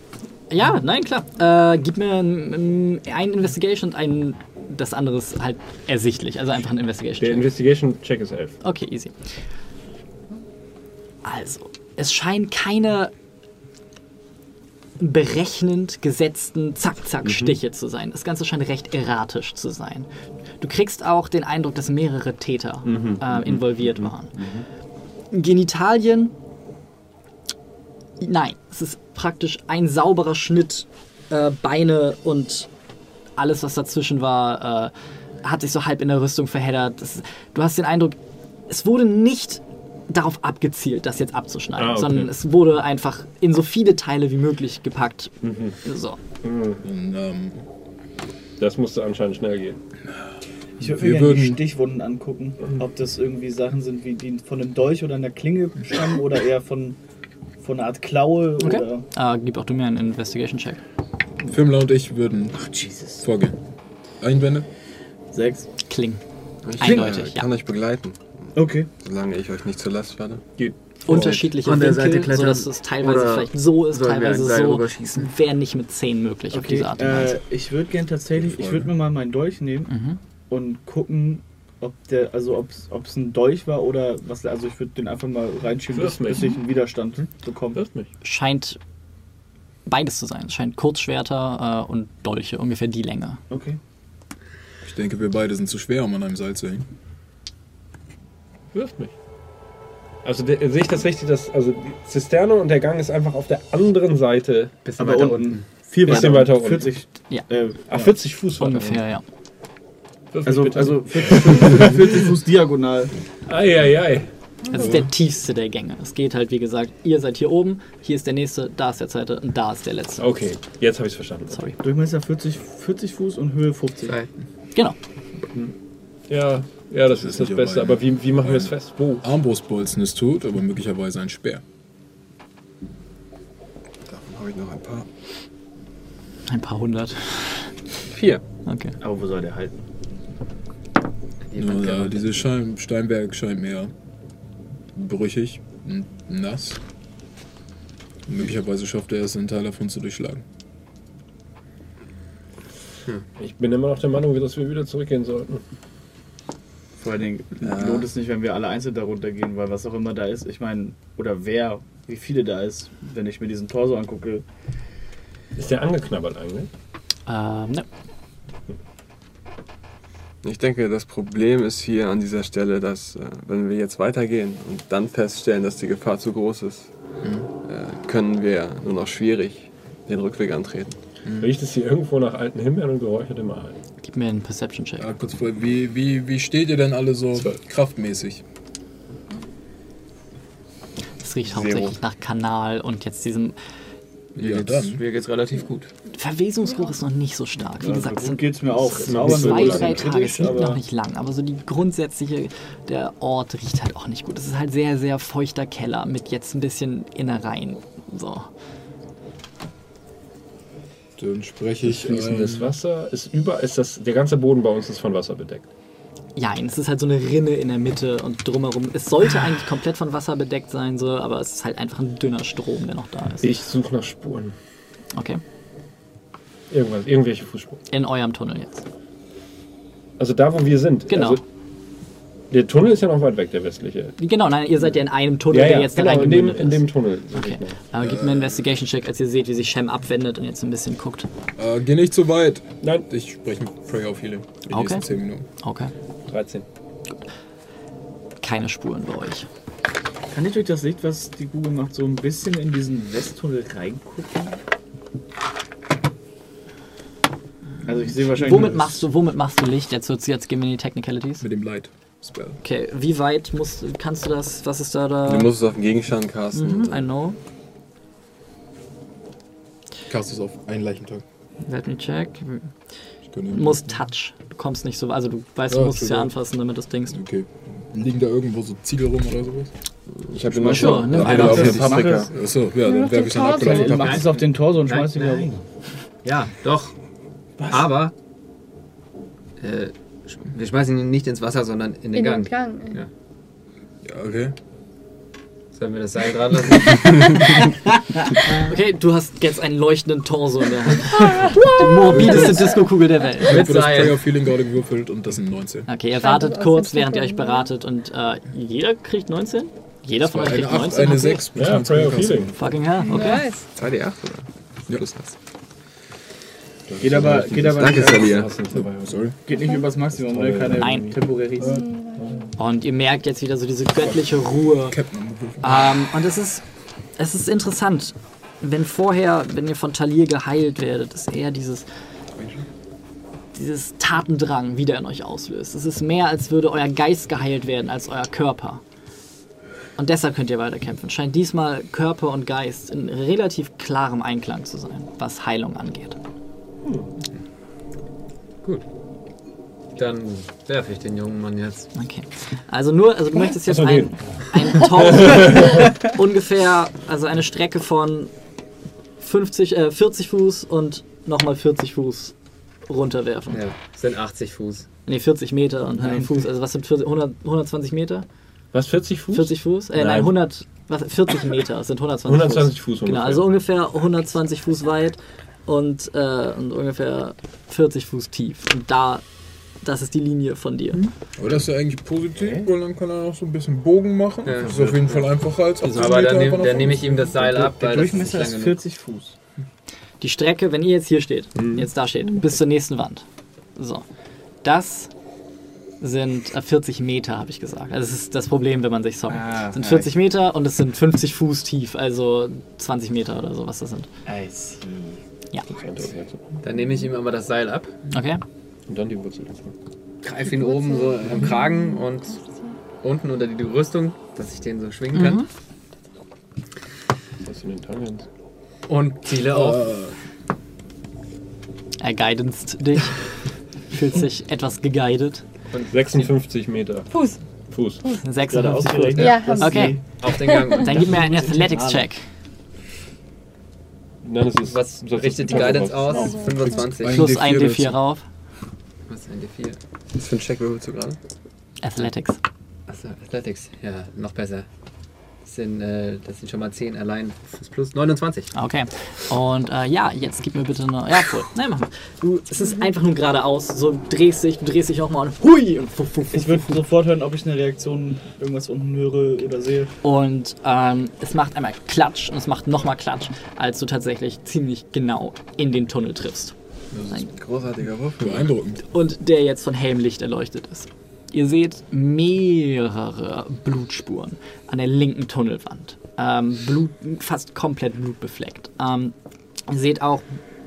[SPEAKER 1] Ja, nein, klar. Äh, gib mir ein, ein Investigation und ein das andere ist halt ersichtlich. Also einfach ein Investigation.
[SPEAKER 2] Der
[SPEAKER 1] Check.
[SPEAKER 2] Investigation Check ist 11.
[SPEAKER 1] Okay, easy. Also, es scheinen keine berechnend gesetzten Zack-Zack-Stiche zu sein. Das Ganze scheint recht erratisch zu sein. Du kriegst auch den Eindruck, dass mehrere Täter äh, involviert waren. Genitalien, nein, es ist praktisch ein sauberer Schnitt, äh, Beine und alles, was dazwischen war, äh, hat sich so halb in der Rüstung verheddert. Das, du hast den Eindruck, es wurde nicht darauf abgezielt, das jetzt abzuschneiden,
[SPEAKER 2] Ah, okay.
[SPEAKER 1] sondern es wurde einfach in so viele Teile wie möglich gepackt. So.
[SPEAKER 3] Und, ähm,
[SPEAKER 2] Das musste anscheinend schnell gehen.
[SPEAKER 8] Ich würde
[SPEAKER 3] Wir
[SPEAKER 8] mir gerne die
[SPEAKER 3] würden-
[SPEAKER 8] Stichwunden angucken, ob das irgendwie Sachen sind, wie die von einem Dolch oder einer Klinge stammen oder eher von, von einer Art Klaue
[SPEAKER 1] Okay.
[SPEAKER 8] oder.
[SPEAKER 1] Äh, gib auch du mir einen Investigation-Check.
[SPEAKER 3] Filmler und ich würden
[SPEAKER 8] Jesus.
[SPEAKER 3] vorgehen. Einwände?
[SPEAKER 8] Sechs.
[SPEAKER 1] Kling.
[SPEAKER 7] Ich
[SPEAKER 1] Eindeutig,
[SPEAKER 7] äh, kann euch begleiten,
[SPEAKER 8] Okay.
[SPEAKER 7] solange ich euch nicht zur Last falle.
[SPEAKER 1] Unterschiedliche
[SPEAKER 6] An der
[SPEAKER 1] Winkel,
[SPEAKER 6] Seite klettern
[SPEAKER 1] sodass es teilweise vielleicht so ist, teilweise so. Wäre nicht mit 10 möglich auf
[SPEAKER 8] Okay,
[SPEAKER 1] diese Art und Weise.
[SPEAKER 8] äh, ich würde gerne tatsächlich, ich würde mir mal meinen Dolch nehmen
[SPEAKER 1] Mhm.
[SPEAKER 8] und gucken, ob der, also ob es ein Dolch war oder was, also ich würde den einfach mal reinschieben, bis,
[SPEAKER 2] Wirf
[SPEAKER 8] bis ich einen Widerstand bekomme.
[SPEAKER 2] Wirft mich.
[SPEAKER 1] Scheint beides zu sein. Es scheint Kurzschwerter äh, und Dolche, ungefähr die Länge.
[SPEAKER 8] Okay.
[SPEAKER 3] Ich denke, wir beide sind zu schwer, um an einem Seil zu hängen.
[SPEAKER 2] Wirft mich. Also der, sehe ich das richtig, dass also die Zisterne und der Gang ist einfach auf der anderen Seite.
[SPEAKER 6] Bisschen
[SPEAKER 8] Aber
[SPEAKER 6] weiter
[SPEAKER 8] unten.
[SPEAKER 6] unten.
[SPEAKER 8] Viel
[SPEAKER 2] Bisschen weiter unten.
[SPEAKER 8] 40.
[SPEAKER 1] Ja.
[SPEAKER 8] Äh,
[SPEAKER 2] Ach, 40 Fuß weiter
[SPEAKER 1] Ungefähr, ja.
[SPEAKER 2] unten. Wirf mich
[SPEAKER 8] Also, also 40, 40 Fuß diagonal.
[SPEAKER 2] Eieiei.
[SPEAKER 1] Das ist der tiefste der Gänge. Es geht halt, wie gesagt, ihr seid hier oben, hier ist der nächste, da ist der zweite und da ist der letzte.
[SPEAKER 2] Okay, jetzt habe ich es verstanden.
[SPEAKER 1] Sorry.
[SPEAKER 8] Durchmesser 40, 40 Fuß und Höhe 50.
[SPEAKER 6] Zwei.
[SPEAKER 1] Genau.
[SPEAKER 2] Ja, ja, das
[SPEAKER 3] Das
[SPEAKER 2] ist das Beste.
[SPEAKER 3] aber
[SPEAKER 2] wie, wie machen wir es fest? Wo?
[SPEAKER 3] Armbrustbolzen ist tot, aber möglicherweise ein Speer.
[SPEAKER 7] Davon habe ich noch ein paar.
[SPEAKER 1] Ein paar hundert.
[SPEAKER 6] Vier.
[SPEAKER 1] Okay.
[SPEAKER 8] Aber wo soll der halten?
[SPEAKER 3] Nur,
[SPEAKER 6] Wand
[SPEAKER 3] äh, dieses Schein, Steinwerk scheint mir brüchig und nass. Möglicherweise schafft er es, einen Teil davon zu durchschlagen.
[SPEAKER 2] Ich bin immer noch der Meinung, dass wir wieder zurückgehen sollten.
[SPEAKER 8] Vor allen Dingen
[SPEAKER 7] Ja.
[SPEAKER 8] lohnt es nicht, wenn wir alle einzeln darunter gehen, weil was auch immer da ist, ich meine, oder wer, wie viele da ist, wenn ich mir diesen Torso angucke.
[SPEAKER 2] Ist der angeknabbert eigentlich?
[SPEAKER 1] Ähm, ne.
[SPEAKER 7] Ich denke, das Problem ist hier an dieser Stelle, dass äh, wenn wir jetzt weitergehen und dann feststellen, dass die Gefahr zu groß ist, äh, können wir nur noch schwierig den Rückweg antreten.
[SPEAKER 2] Riecht es hier irgendwo nach alten Himbeeren und geräuchertem Aal?
[SPEAKER 1] Gib mir einen Perception-Check.
[SPEAKER 3] Ja, kurz vor, wie, wie, wie steht ihr denn alle so
[SPEAKER 2] Zwölf.
[SPEAKER 3] kraftmäßig?
[SPEAKER 1] Es riecht
[SPEAKER 7] Zero.
[SPEAKER 1] hauptsächlich nach Kanal und jetzt diesem
[SPEAKER 3] Ja, dann.
[SPEAKER 6] Mir geht's relativ gut.
[SPEAKER 1] Verwesungsgeruch ist noch nicht so stark. Wie
[SPEAKER 8] Ja,
[SPEAKER 1] gesagt, es
[SPEAKER 8] so
[SPEAKER 1] sind
[SPEAKER 8] geht's mir auch. wird
[SPEAKER 1] zwei, drei Tage, es liegt noch nicht lang, aber so die grundsätzliche, der Ort riecht halt auch nicht gut. Es ist halt sehr, sehr feuchter Keller mit jetzt ein bisschen Innereien. So.
[SPEAKER 3] Dann spreche ich.
[SPEAKER 2] Fließendes
[SPEAKER 3] ähm,
[SPEAKER 2] Wasser ist über, ist das, der ganze Boden bei uns ist von Wasser bedeckt.
[SPEAKER 1] Ja, es ist halt so eine Rinne in der Mitte und drumherum. Es sollte [sighs] eigentlich komplett von Wasser bedeckt sein, so, aber es ist halt einfach ein dünner Strom, der noch da ist.
[SPEAKER 2] Ich suche nach Spuren.
[SPEAKER 1] Okay.
[SPEAKER 2] Irgendwas, irgendwelche Fußspuren.
[SPEAKER 1] In eurem Tunnel jetzt.
[SPEAKER 2] Also da, wo wir sind.
[SPEAKER 1] Genau.
[SPEAKER 2] Also, der Tunnel ist ja noch weit weg, der westliche.
[SPEAKER 1] Genau, nein, ihr seid ja in einem Tunnel, der jetzt da
[SPEAKER 2] genau, in dem,
[SPEAKER 1] reingemündet
[SPEAKER 2] in dem
[SPEAKER 1] ist.
[SPEAKER 2] Tunnel.
[SPEAKER 1] Okay. Aber gebt mir einen Investigation-Check, als ihr seht, wie sich Shem abwendet und jetzt ein bisschen guckt.
[SPEAKER 3] Äh, geh nicht zu weit.
[SPEAKER 2] Nein,
[SPEAKER 3] Ich spreche mit Freya auf Healing. Die
[SPEAKER 1] Okay.
[SPEAKER 3] nächsten 10 Minuten.
[SPEAKER 1] Okay.
[SPEAKER 2] 13.
[SPEAKER 1] Keine Spuren bei euch.
[SPEAKER 8] Kann ich durch das Licht, was die Google macht, so ein bisschen in diesen Westtunnel reingucken? Also ich sehe wahrscheinlich.
[SPEAKER 1] Womit machst du, womit machst du Licht? Jetzt, jetzt gehen wir in die Technicalities.
[SPEAKER 3] Mit dem Light Spell.
[SPEAKER 1] Okay, wie weit musst, kannst du das? Was ist da da?
[SPEAKER 7] Du musst es auf den Gegenstand casten.
[SPEAKER 1] Mhm, I know.
[SPEAKER 3] Cast es auf einen Leichentag.
[SPEAKER 1] Let me check. Du musst Touch. Du kommst nicht so, also du weißt, du
[SPEAKER 3] Ja,
[SPEAKER 1] musst es ja anfassen, damit das Ding.
[SPEAKER 3] Okay. Liegen da irgendwo so Ziegel rum oder sowas?
[SPEAKER 7] Ich habe immer schon.
[SPEAKER 1] nimm
[SPEAKER 7] Ja,
[SPEAKER 1] einer.
[SPEAKER 7] auf
[SPEAKER 8] Das
[SPEAKER 7] eine Paprika.
[SPEAKER 3] Achso, ja, dann werfe ich
[SPEAKER 4] den
[SPEAKER 3] dann abgeleitet.
[SPEAKER 8] Mach es auf den Torso und schmeiß ihn wieder rum.
[SPEAKER 6] Ja, doch. Aber äh, wir schmeißen ihn nicht ins Wasser, sondern in den
[SPEAKER 4] In
[SPEAKER 6] Gang.
[SPEAKER 4] den Gang. ey.
[SPEAKER 6] Ja.
[SPEAKER 3] Ja, okay.
[SPEAKER 6] Sollen wir das Seil dran lassen? [laughs]
[SPEAKER 1] Okay, du hast jetzt einen leuchtenden Torso in der Hand. [laughs] Die morbideste Disco-Kugel der Welt.
[SPEAKER 3] Ich habe das
[SPEAKER 6] Seil.
[SPEAKER 3] Prayer Feeling gerade gewürfelt und das sind 19.
[SPEAKER 1] Okay, ihr wartet kurz, während ihr euch beratet und äh, jeder kriegt 19? Jeder von euch
[SPEAKER 3] Eine
[SPEAKER 1] kriegt
[SPEAKER 3] 8,
[SPEAKER 1] 19?
[SPEAKER 3] eine
[SPEAKER 1] Okay.
[SPEAKER 3] 6. plus
[SPEAKER 2] Ja. Healing.
[SPEAKER 1] Fucking hell, okay.
[SPEAKER 4] Nice.
[SPEAKER 7] 2D8 oder?
[SPEAKER 3] Ja.
[SPEAKER 7] Plus das.
[SPEAKER 8] Geht aber, geht aber
[SPEAKER 7] Danke,
[SPEAKER 8] nicht,
[SPEAKER 7] Salia.
[SPEAKER 3] Sorry.
[SPEAKER 8] geht nicht übers Maximum, ne? Keine
[SPEAKER 1] Nein. Und ihr merkt jetzt wieder so diese göttliche Ruhe. Ähm, und es ist, es ist interessant, wenn vorher, wenn ihr von Talir geheilt werdet, ist eher dieses, dieses Tatendrang wieder in euch auslöst. Es ist mehr, als würde euer Geist geheilt werden, als euer Körper. Und deshalb könnt ihr weiterkämpfen. Scheint diesmal Körper und Geist in relativ klarem Einklang zu sein, was Heilung angeht.
[SPEAKER 6] Gut. Dann werfe ich den jungen Mann jetzt.
[SPEAKER 1] Okay. Also nur, also du möchtest jetzt ein, ein Torso [laughs] ungefähr, also eine Strecke von 50, äh, 40 Fuß und nochmal 40 Fuß runterwerfen.
[SPEAKER 6] Ja, das sind 80 Fuß.
[SPEAKER 1] Ne, 40 Meter und 100 Fuß. Also was sind 40, 100, 120 Meter?
[SPEAKER 2] Was, 40 Fuß?
[SPEAKER 1] 40 Fuß? Äh, nein,
[SPEAKER 2] Nein.
[SPEAKER 1] 100, was, 40 Meter das sind 120,
[SPEAKER 2] 120 Fuß
[SPEAKER 1] Fuß.
[SPEAKER 2] ungefähr.
[SPEAKER 1] Genau, also ungefähr 120 Fuß weit und, äh, und ungefähr 40 Fuß tief. Und da, das ist die Linie von dir.
[SPEAKER 3] Aber das ist ja eigentlich positiv, weil dann kann er noch so ein bisschen Bogen machen.
[SPEAKER 6] Ja.
[SPEAKER 3] das ist auf jeden Fall einfacher als 80
[SPEAKER 6] Aber dann, nehm, dann nehme ich ihm das Seil ab,
[SPEAKER 8] Der
[SPEAKER 6] weil das
[SPEAKER 8] Durchmesser ist
[SPEAKER 6] lang
[SPEAKER 8] 40 Fuß.
[SPEAKER 1] Die Strecke, wenn ihr jetzt hier steht, jetzt da steht, bis zur nächsten Wand. So. Das sind äh, 40 Meter, habe ich gesagt. Also das ist das Problem, wenn man sich, sorry.
[SPEAKER 8] Ah,
[SPEAKER 1] Das sind
[SPEAKER 8] ja,
[SPEAKER 1] 40 Meter und es sind 50 Fuß tief, also 20 Meter oder so, was das sind.
[SPEAKER 8] I see.
[SPEAKER 6] Genug. Dann nehme ich ihm aber das Seil ab,
[SPEAKER 1] Okay?
[SPEAKER 2] Und dann die Wurzel.
[SPEAKER 6] greife ihn oben so am Kragen und unten unter die Rüstung, dass ich den so schwingen kann.
[SPEAKER 1] Mhm.
[SPEAKER 2] Was in den Tangens?
[SPEAKER 6] Und ziele auf.
[SPEAKER 1] Er guidenst dich. Fühlt sich etwas geguidet.
[SPEAKER 2] 56 Meter.
[SPEAKER 4] Fuß.
[SPEAKER 2] Fuß.
[SPEAKER 1] 56 Fuß.
[SPEAKER 4] Ja, sie.
[SPEAKER 1] Okay,
[SPEAKER 6] Auf den Gang.
[SPEAKER 1] dann gib mir einen Athletics-Check.
[SPEAKER 2] Nein, es ist,
[SPEAKER 6] Was
[SPEAKER 2] das ist
[SPEAKER 6] richtet die Guidance
[SPEAKER 2] raus.
[SPEAKER 6] aus? 25.
[SPEAKER 3] Ein
[SPEAKER 1] Plus
[SPEAKER 3] D4
[SPEAKER 1] ein D4
[SPEAKER 3] dazu.
[SPEAKER 1] rauf.
[SPEAKER 6] Was ist ein D4?
[SPEAKER 7] Was für ein Check würfelst du gerade?
[SPEAKER 1] Athletics.
[SPEAKER 6] Achso, Athletics. Ja, noch besser. Das sind, äh, das sind schon mal 10 allein. Plus, plus 29.
[SPEAKER 1] Okay. Und äh, ja, jetzt gib mir bitte noch. Ja, cool. Nein, mach mal. Du, es ist einfach nur geradeaus. So drehst dich, du drehst dich nochmal und hui! Und, fuff, fuff, fuff,
[SPEAKER 8] Ich würde sofort hören, ob ich eine Reaktion irgendwas unten höre oder sehe.
[SPEAKER 1] Und ähm, es macht einmal Klatsch und es macht nochmal Klatsch, als du tatsächlich ziemlich genau in den Tunnel triffst. Ein
[SPEAKER 7] Großartiger Wurf.
[SPEAKER 3] Beeindruckend.
[SPEAKER 1] und der jetzt von hellem Licht erleuchtet ist. Ihr seht mehrere Blutspuren an der linken Tunnelwand. Ähm, Blut, fast komplett blutbefleckt. Ähm, ihr seht auch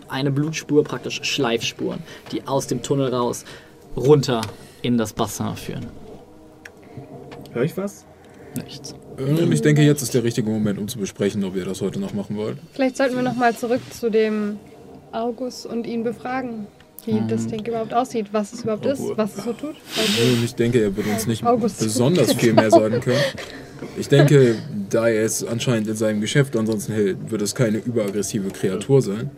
[SPEAKER 1] eine Blutspur, praktisch Schleifspuren, die aus dem Tunnel raus runter in das Bassin führen.
[SPEAKER 8] Höre ich was?
[SPEAKER 1] Nichts.
[SPEAKER 3] Und ich denke, jetzt ist der richtige Moment, um zu besprechen, ob ihr das heute noch machen wollt.
[SPEAKER 4] Vielleicht sollten wir nochmal zurück zu dem August und ihn befragen, wie das Ding überhaupt aussieht, was es überhaupt ist, was es so tut. Also,
[SPEAKER 3] ich denke, er wird uns nicht
[SPEAKER 4] August. [laughs]
[SPEAKER 3] besonders viel mehr sagen können. Ich denke, da er es anscheinend in seinem Geschäft ansonsten hält, wird es keine überaggressive Kreatur sein.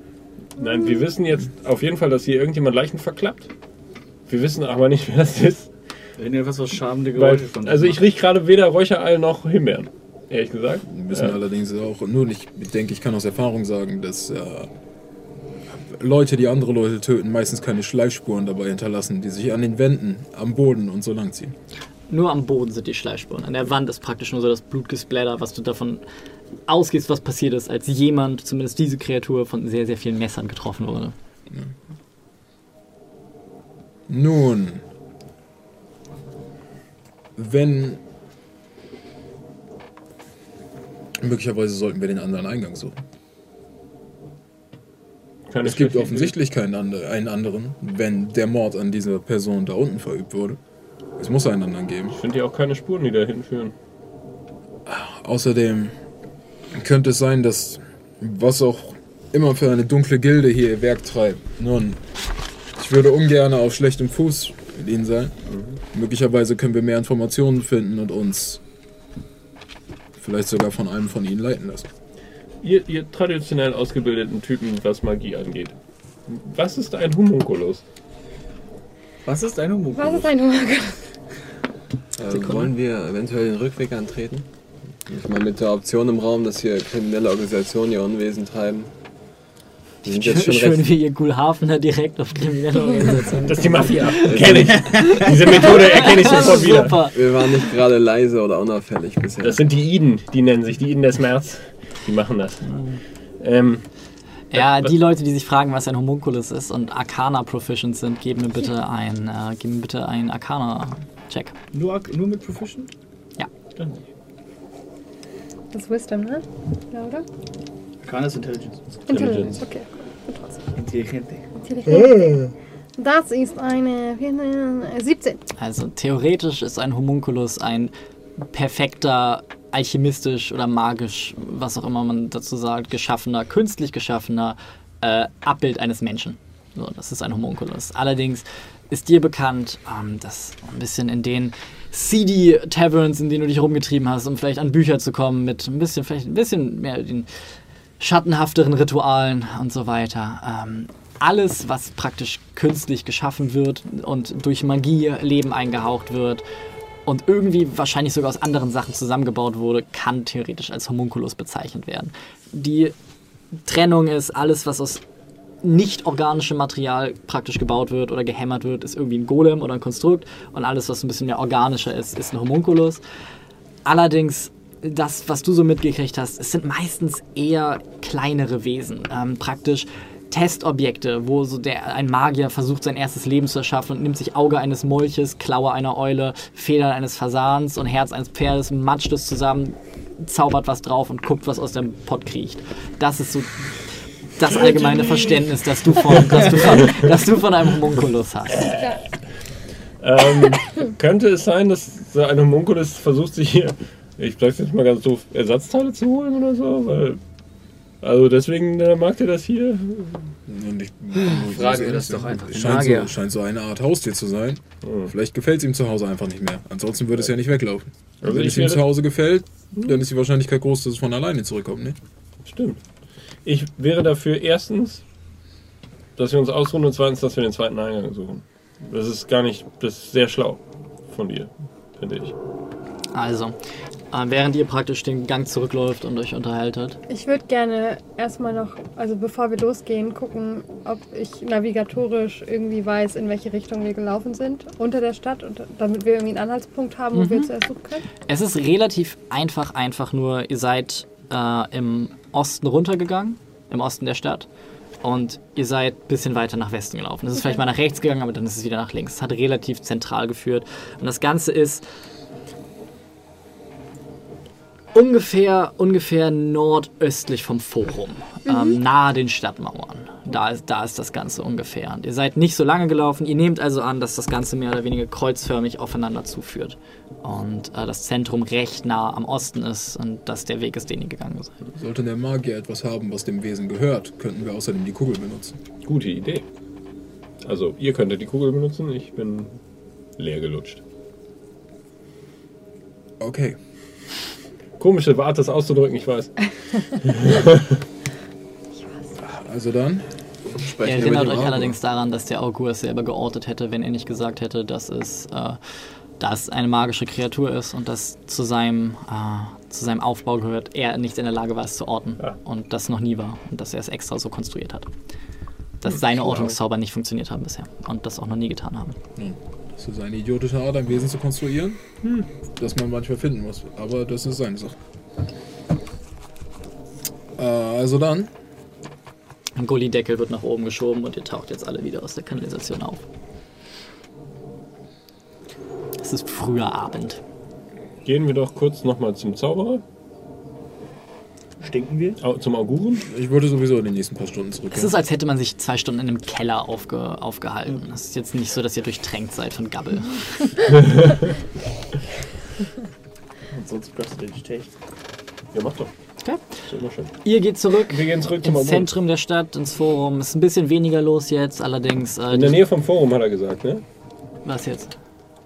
[SPEAKER 2] Nein, wir wissen jetzt auf jeden Fall, dass hier irgendjemand Leichen verklappt. Wir wissen aber nicht, wer das ist.
[SPEAKER 8] Irgendwas, was schamende
[SPEAKER 2] Weil,
[SPEAKER 8] Geräusche von
[SPEAKER 2] also ich rieche gerade weder Räucherei noch Himbeeren. Ehrlich gesagt.
[SPEAKER 3] Wir wissen
[SPEAKER 2] Ja.
[SPEAKER 3] allerdings auch, nur ich denke, ich kann aus Erfahrung sagen, dass äh, Leute, die andere Leute töten, meistens keine Schleifspuren dabei hinterlassen, die sich an den Wänden, am Boden und so lang ziehen.
[SPEAKER 1] Nur am Boden sind die Schleifspuren. An der Wand ist praktisch nur so das Blutgesplatter, was du davon ausgehst, was passiert ist, als jemand, zumindest diese Kreatur, von sehr, sehr vielen Messern getroffen wurde.
[SPEAKER 3] Nun, wenn möglicherweise sollten wir den anderen Eingang suchen.
[SPEAKER 2] Keine
[SPEAKER 3] Es gibt offensichtlich keinen andre, einen anderen, wenn der Mord an dieser Person da unten verübt wurde. Es muss einen anderen geben.
[SPEAKER 2] Ich finde ja auch keine Spuren, die dahin führen.
[SPEAKER 3] Außerdem könnte es sein, dass was auch immer für eine dunkle Gilde hier ihr Werk treibt. Nun, ich würde ungern auf schlechtem Fuß mit ihnen sein. Möglicherweise können wir mehr Informationen finden und uns vielleicht sogar von einem von ihnen leiten lassen.
[SPEAKER 2] Ihr, ihr traditionell ausgebildeten Typen, was Magie angeht. Was ist ein Homunculus?
[SPEAKER 8] Was ist ein Homunculus?
[SPEAKER 4] Was ist ein Humor?
[SPEAKER 7] Äh, wollen wir eventuell den Rückweg antreten? Ich meine, mit der Option im Raum, dass hier kriminelle Organisationen ihr Unwesen treiben. Die sind jetzt schon
[SPEAKER 1] Schön,
[SPEAKER 7] recht.
[SPEAKER 1] wie ihr Gulhafener direkt auf kriminelle Organisationen.
[SPEAKER 2] Das ist die Mafia. Kenn ich. Diese Methode erkenne ich sofort wieder.
[SPEAKER 1] Super.
[SPEAKER 7] Wir waren nicht gerade leise oder unauffällig bisher.
[SPEAKER 2] Das sind die Iden, die nennen sich die Iden des März. Die machen das. Ähm,
[SPEAKER 1] Ja, die Leute, die sich fragen, was ein Homunculus ist und Arcana proficient sind, geben mir bitte ein, äh, geben mir bitte einen Arcana-Check.
[SPEAKER 8] Nur, nur mit Proficient?
[SPEAKER 2] dann
[SPEAKER 4] Das ist Wisdom, ne? Ja, oder?
[SPEAKER 8] Arcana ist Intelligence.
[SPEAKER 4] Intelligence, okay.
[SPEAKER 8] Intelligente.
[SPEAKER 4] Intelligence. Das ist eine äh, 17.
[SPEAKER 1] Also theoretisch ist ein Homunculus ein perfekter, alchemistisch oder magisch, was auch immer man dazu sagt, geschaffener, künstlich geschaffener äh, Abbild eines Menschen. So, das ist ein Homunculus. Allerdings ist dir bekannt, ähm, dass ein bisschen in den seedy Taverns, in denen du dich rumgetrieben hast, um vielleicht an Bücher zu kommen, mit ein bisschen, vielleicht ein bisschen mehr den schattenhafteren Ritualen und so weiter. Ähm, alles, was praktisch künstlich geschaffen wird und durch Magie Leben eingehaucht wird und irgendwie wahrscheinlich sogar aus anderen Sachen zusammengebaut wurde, kann theoretisch als Homunculus bezeichnet werden. Die Trennung ist alles, was aus nicht organischem Material praktisch gebaut wird oder gehämmert wird, ist irgendwie ein Golem oder ein Konstrukt und alles, was ein bisschen mehr organischer ist, ist ein Homunculus. Allerdings, das, was du so mitgekriegt hast, es sind meistens eher kleinere Wesen. Ähm, praktisch Testobjekte, wo so der, ein Magier versucht, sein erstes Leben zu erschaffen und nimmt sich Auge eines Molches, Klaue einer Eule, Federn eines Fasans und Herz eines Pferdes, matscht es zusammen, zaubert was drauf und guckt, was aus dem Pott kriecht. Das ist so das allgemeine Verständnis, das du von, das du von, das du von einem Homunculus hast.
[SPEAKER 2] Ähm, könnte es sein, dass so ein Homunculus versucht, sich hier, ich sag's jetzt mal ganz doof, Ersatzteile zu holen oder so? Weil, also deswegen äh, mag der das hier.
[SPEAKER 3] Und ich,
[SPEAKER 6] Fragen wir das doch einfach
[SPEAKER 3] Scheint so, scheint so eine Art Haustier zu sein.
[SPEAKER 2] Hm.
[SPEAKER 3] Vielleicht gefällt es ihm zu Hause einfach nicht mehr. Ansonsten würde es ja nicht weglaufen.
[SPEAKER 2] Also
[SPEAKER 3] Wenn es ihm zu Hause gefällt, dann ist die Wahrscheinlichkeit groß, dass es von alleine zurückkommt, nicht?
[SPEAKER 2] Stimmt. Ich wäre dafür erstens, dass wir uns ausruhen und zweitens, dass wir den zweiten Eingang suchen. Das ist gar nicht, das ist sehr schlau von dir, finde ich.
[SPEAKER 1] Also, während ihr praktisch den Gang zurückläuft und euch unterhaltet,
[SPEAKER 4] Ich würde gerne erstmal noch, also bevor wir losgehen, gucken, ob ich navigatorisch irgendwie weiß, in welche Richtung wir gelaufen sind unter der Stadt, und damit wir irgendwie einen Anhaltspunkt haben, wo wir zuerst suchen können.
[SPEAKER 1] Es ist relativ einfach, einfach nur, ihr seid äh, im Osten runtergegangen, im Osten der Stadt. Und ihr seid ein bisschen weiter nach Westen gelaufen. Es ist vielleicht mal nach rechts gegangen, aber dann ist es wieder nach links. Es hat relativ zentral geführt. Und das Ganze ist ungefähr, ungefähr nordöstlich vom Forum, ähm, nahe den Stadtmauern. Da ist, da ist das Ganze ungefähr. Und ihr seid nicht so lange gelaufen. Ihr nehmt also an, dass das Ganze mehr oder weniger kreuzförmig aufeinander zuführt. Und äh, das Zentrum recht nah am Osten ist und das der Weg ist, den ihr gegangen seid.
[SPEAKER 3] Sollte der Magier etwas haben, was dem Wesen gehört, könnten wir außerdem die Kugel benutzen.
[SPEAKER 2] Gute Idee. Also, ihr könntet die Kugel benutzen, ich bin leer gelutscht.
[SPEAKER 3] Okay.
[SPEAKER 2] Komische Art, das auszudrücken, ich weiß. [laughs]
[SPEAKER 3] Also dann,
[SPEAKER 1] Ihr erinnert euch
[SPEAKER 7] Augur.
[SPEAKER 1] allerdings daran, dass der Augur es selber geortet hätte, wenn er nicht gesagt hätte, dass es, äh, dass eine magische Kreatur ist und dass zu seinem, äh, zu seinem Aufbau gehört, er nicht in der Lage war, es zu orten
[SPEAKER 2] Ja.
[SPEAKER 1] und das noch nie war und dass er es extra so konstruiert hat. Dass seine Ortungszauber nicht funktioniert haben bisher und das auch noch nie getan haben.
[SPEAKER 3] das ist eine idiotische Art, ein Wesen zu konstruieren, das man manchmal finden muss. Aber das ist seine Sache. Äh, also dann,
[SPEAKER 1] Ein Gullideckel wird nach oben geschoben und ihr taucht jetzt alle wieder aus der Kanalisation auf. Es ist früher Abend.
[SPEAKER 2] Gehen wir doch kurz nochmal zum Zauberer.
[SPEAKER 8] Stinken wir?
[SPEAKER 2] Zum Auguren?
[SPEAKER 3] Ich würde sowieso in den nächsten paar Stunden zurück.
[SPEAKER 1] Es ist, als hätte man sich zwei Stunden in einem Keller aufge, aufgehalten. Es ist jetzt nicht so, dass ihr durchtränkt seid von Gabbel.
[SPEAKER 8] Und [laughs] sonst kostet den Stech.
[SPEAKER 2] Ja, mach doch.
[SPEAKER 1] Okay.
[SPEAKER 2] Ist immer schön.
[SPEAKER 1] Ihr geht zurück
[SPEAKER 2] Wir gehen zurück zum
[SPEAKER 1] ins. Zentrum der Stadt, ins Forum. Es ist ein bisschen weniger los jetzt, allerdings. Äh,
[SPEAKER 2] In der Nähe vom Forum hat er gesagt, ne?
[SPEAKER 1] was jetzt?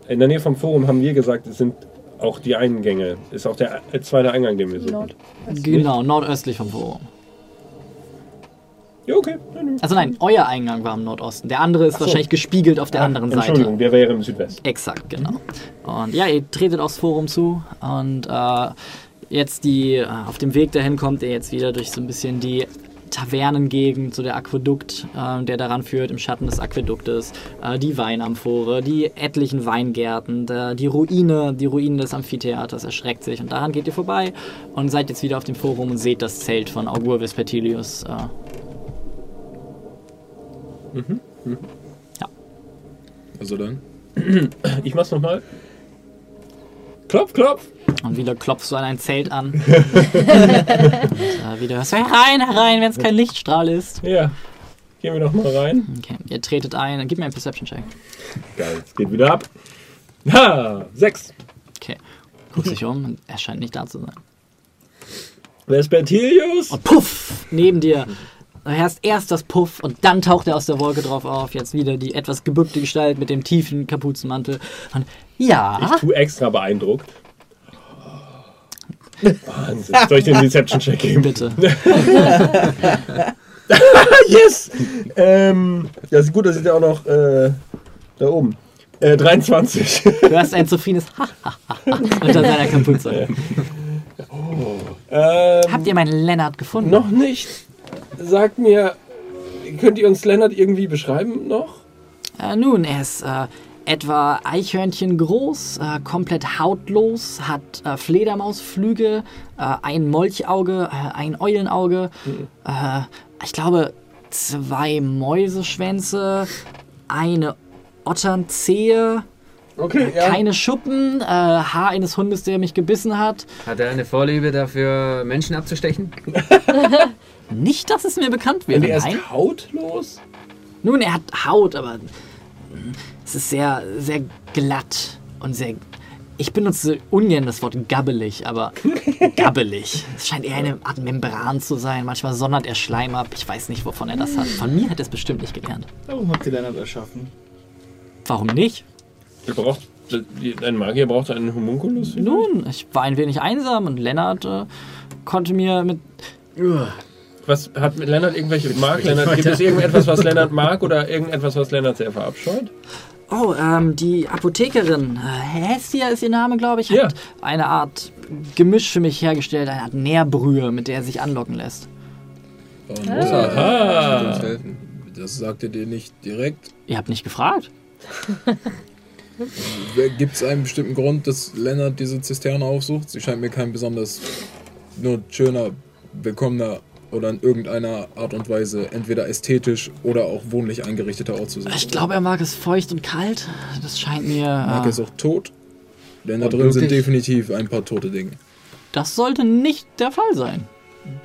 [SPEAKER 2] In der Nähe vom Forum haben wir gesagt, es sind auch die Eingänge. Ist auch der äh, zweite Eingang, den wir suchen.
[SPEAKER 4] Nord.
[SPEAKER 1] Genau, nordöstlich vom Forum.
[SPEAKER 2] Ja, okay. Nein, nein.
[SPEAKER 1] Also nein, euer Eingang war im Nordosten. Der andere ist
[SPEAKER 2] so.
[SPEAKER 1] wahrscheinlich gespiegelt auf der
[SPEAKER 2] Ah,
[SPEAKER 1] anderen
[SPEAKER 2] Entschuldigung,
[SPEAKER 1] Seite.
[SPEAKER 2] der wäre im Südwesten.
[SPEAKER 1] Exakt, genau. Und ja, ihr tretet aufs Forum zu und äh, jetzt die, äh, auf dem Weg dahin kommt ihr jetzt wieder durch so ein bisschen die Tavernengegend, so der Aquädukt, äh, der daran führt, im Schatten des Aquäduktes, äh, die Weinamphore, die etlichen Weingärten, der, die Ruine, die Ruinen des Amphitheaters erschreckt sich und daran geht ihr vorbei und seid jetzt wieder auf dem Forum und seht das Zelt von Augur Vespertilius. Äh,
[SPEAKER 3] Also dann. [clears throat]
[SPEAKER 2] Ich mach's nochmal. Klopf, klopf.
[SPEAKER 1] Und wieder klopfst du an ein Zelt an. [laughs] und äh, wieder hörst du herein, herein, wenn es kein Lichtstrahl ist.
[SPEAKER 2] Ja. Gehen wir noch mal rein.
[SPEAKER 1] Okay, ihr tretet ein. Gib mir einen Perception-Check.
[SPEAKER 2] Geil. Es geht wieder ab. Ha! Sechs.
[SPEAKER 1] Okay. Guckst dich um und er scheint nicht da zu sein.
[SPEAKER 2] Vespertilius.
[SPEAKER 1] Und puff! Neben dir. Du hörst erst das Puff und dann taucht er aus der Wolke drauf auf. Jetzt wieder die etwas gebückte Gestalt mit dem tiefen Kapuzenmantel. Und ja.
[SPEAKER 2] Ich tu extra beeindruckt. Wahnsinn. Soll ich den Deception-Check geben?
[SPEAKER 1] Bitte. [laughs]
[SPEAKER 2] yes! Ähm, ja, ist gut, dass ich da auch noch äh, da oben. Äh, 23.
[SPEAKER 1] Du hörst ein zufriedenes unter seiner Kapuze.
[SPEAKER 2] ähm,
[SPEAKER 1] Habt ihr meinen Lennart gefunden?
[SPEAKER 2] noch nicht. Sagt mir, könnt ihr uns Lennart irgendwie beschreiben noch?
[SPEAKER 1] Äh, nun, er ist äh, etwa Eichhörnchen groß, äh, komplett hautlos, hat äh, Fledermausflügel, äh, ein Molchauge, äh, ein Eulenauge, äh, ich glaube zwei Mäuseschwänze, eine Otternzehe,
[SPEAKER 2] Okay,
[SPEAKER 1] keine Schuppen, äh, Haar eines Hundes, der mich gebissen hat.
[SPEAKER 6] Hat er eine Vorliebe dafür, Menschen abzustechen? [laughs]
[SPEAKER 1] Nicht, dass es mir bekannt wäre.
[SPEAKER 2] Und er
[SPEAKER 1] Nein.
[SPEAKER 2] ist hautlos?
[SPEAKER 1] Nun, er hat Haut, aber es ist sehr, sehr glatt und sehr. Ich benutze ungern das Wort gabbelig, aber [laughs] gabbelig. Es scheint eher eine Art Membran zu sein. Manchmal sondert er Schleim ab. Ich weiß nicht, wovon er das hat. Von mir hat er es bestimmt nicht gelernt.
[SPEAKER 8] Warum habt ihr Lennart erschaffen?
[SPEAKER 1] Warum nicht?
[SPEAKER 2] Ihr braucht, ein Magier braucht einen Homunculus?
[SPEAKER 1] Nun, ich war ein wenig einsam und Lennart äh, konnte mir mit.
[SPEAKER 2] Was hat mit Lennart irgendwelche mag? Lennart, gibt es irgendetwas, was Lennart mag oder irgendetwas, was Lennart sehr verabscheut?
[SPEAKER 1] Oh, ähm, die Apothekerin, äh, Hestia ist ihr Name, glaube ich, hat
[SPEAKER 2] Ja.
[SPEAKER 1] eine Art Gemisch für mich hergestellt, eine Art Nährbrühe, mit der er sich anlocken lässt.
[SPEAKER 3] Und
[SPEAKER 2] Aha.
[SPEAKER 3] Das sagt er dir nicht direkt.
[SPEAKER 1] Ihr habt nicht gefragt? [laughs]
[SPEAKER 3] Gibt es einen bestimmten Grund, dass Lennart diese Zisterne aufsucht? Sie scheint mir kein besonders nur schöner, willkommener oder in irgendeiner Art und Weise entweder ästhetisch oder auch wohnlich eingerichteter Ort zu sein.
[SPEAKER 1] Ich glaube, er mag es feucht und kalt. Das scheint mir.
[SPEAKER 3] Mag
[SPEAKER 1] Äh,
[SPEAKER 3] es auch tot? Denn da drin sind definitiv ein paar tote Dinge.
[SPEAKER 1] das sollte nicht der Fall sein.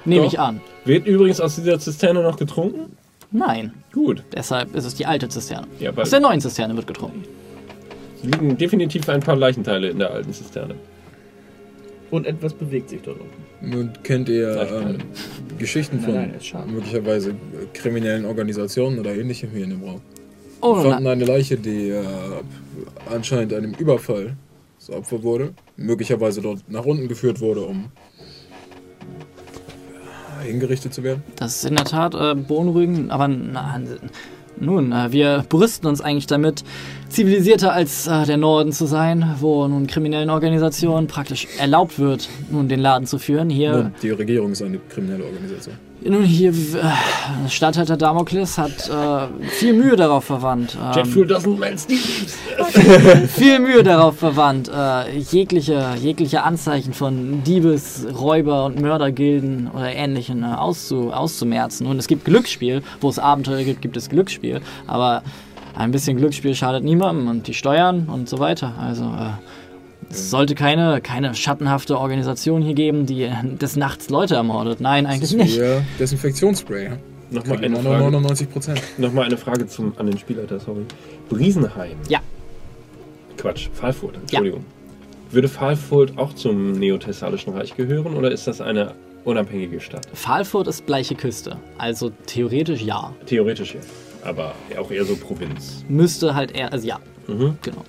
[SPEAKER 1] Nehme
[SPEAKER 2] Doch.
[SPEAKER 1] ich an.
[SPEAKER 2] Wird übrigens aus dieser Zisterne noch getrunken?
[SPEAKER 1] Nein.
[SPEAKER 2] Gut.
[SPEAKER 1] Deshalb ist es die alte Zisterne.
[SPEAKER 2] Ja,
[SPEAKER 1] Aus der neuen Zisterne wird getrunken.
[SPEAKER 2] es liegen definitiv ein paar Leichenteile in der alten Zisterne.
[SPEAKER 8] Und etwas bewegt sich dort unten.
[SPEAKER 3] Nun kennt ihr ähm, Geschichten [laughs] von
[SPEAKER 8] Nein,
[SPEAKER 3] möglicherweise kriminellen Organisationen oder ähnlichem hier in dem Raum.
[SPEAKER 1] Oh,
[SPEAKER 3] Wir fanden eine Leiche, die äh, anscheinend einem Überfall das Opfer wurde. Möglicherweise dort nach unten geführt wurde, um äh, hingerichtet zu werden.
[SPEAKER 1] das ist in der Tat äh, beunruhigend, aber na, nun, äh, wir brüsten uns eigentlich damit, zivilisierter als äh, der Norden zu sein, wo nun kriminellen Organisationen praktisch erlaubt wird, nun den Laden zu führen. Hier
[SPEAKER 3] Nun, die Regierung ist eine kriminelle Organisation.
[SPEAKER 1] Nun, hier, äh, Stadthalter Damokles hat äh, viel Mühe darauf verwandt. Ähm,
[SPEAKER 2] Jetfuel doesn't melt Steve. [laughs]
[SPEAKER 1] viel Mühe darauf verwandt, äh, jegliche, jegliche Anzeichen von Diebes-, Räuber- und Mördergilden oder ähnlichen äh, auszu, auszumerzen. Nun, es gibt Glücksspiel, wo es Abenteuer gibt, gibt es Glücksspiel, aber ein bisschen Glücksspiel schadet niemandem und die Steuern und so weiter. Also, äh, Es sollte keine, keine schattenhafte Organisation hier geben, die des Nachts Leute ermordet. Nein,
[SPEAKER 3] Das
[SPEAKER 1] eigentlich
[SPEAKER 3] ist
[SPEAKER 1] nicht.
[SPEAKER 3] äh, Desinfektionsspray. ja?
[SPEAKER 2] Nochmal eine Frage.
[SPEAKER 3] 99 Prozent.
[SPEAKER 2] Nochmal eine Frage zum, an den Spielleiter, sorry. Briesenheim.
[SPEAKER 1] Ja.
[SPEAKER 2] Quatsch, Falfurt, Entschuldigung. Würde Falfurt auch zum Neothessalischen Reich gehören oder ist das eine unabhängige Stadt?
[SPEAKER 1] Pfahlfurt ist gleiche Küste. Also theoretisch ja.
[SPEAKER 2] Theoretisch ja. Aber auch eher so Provinz.
[SPEAKER 1] Müsste halt eher, also ja,
[SPEAKER 2] Mhm.
[SPEAKER 1] genau.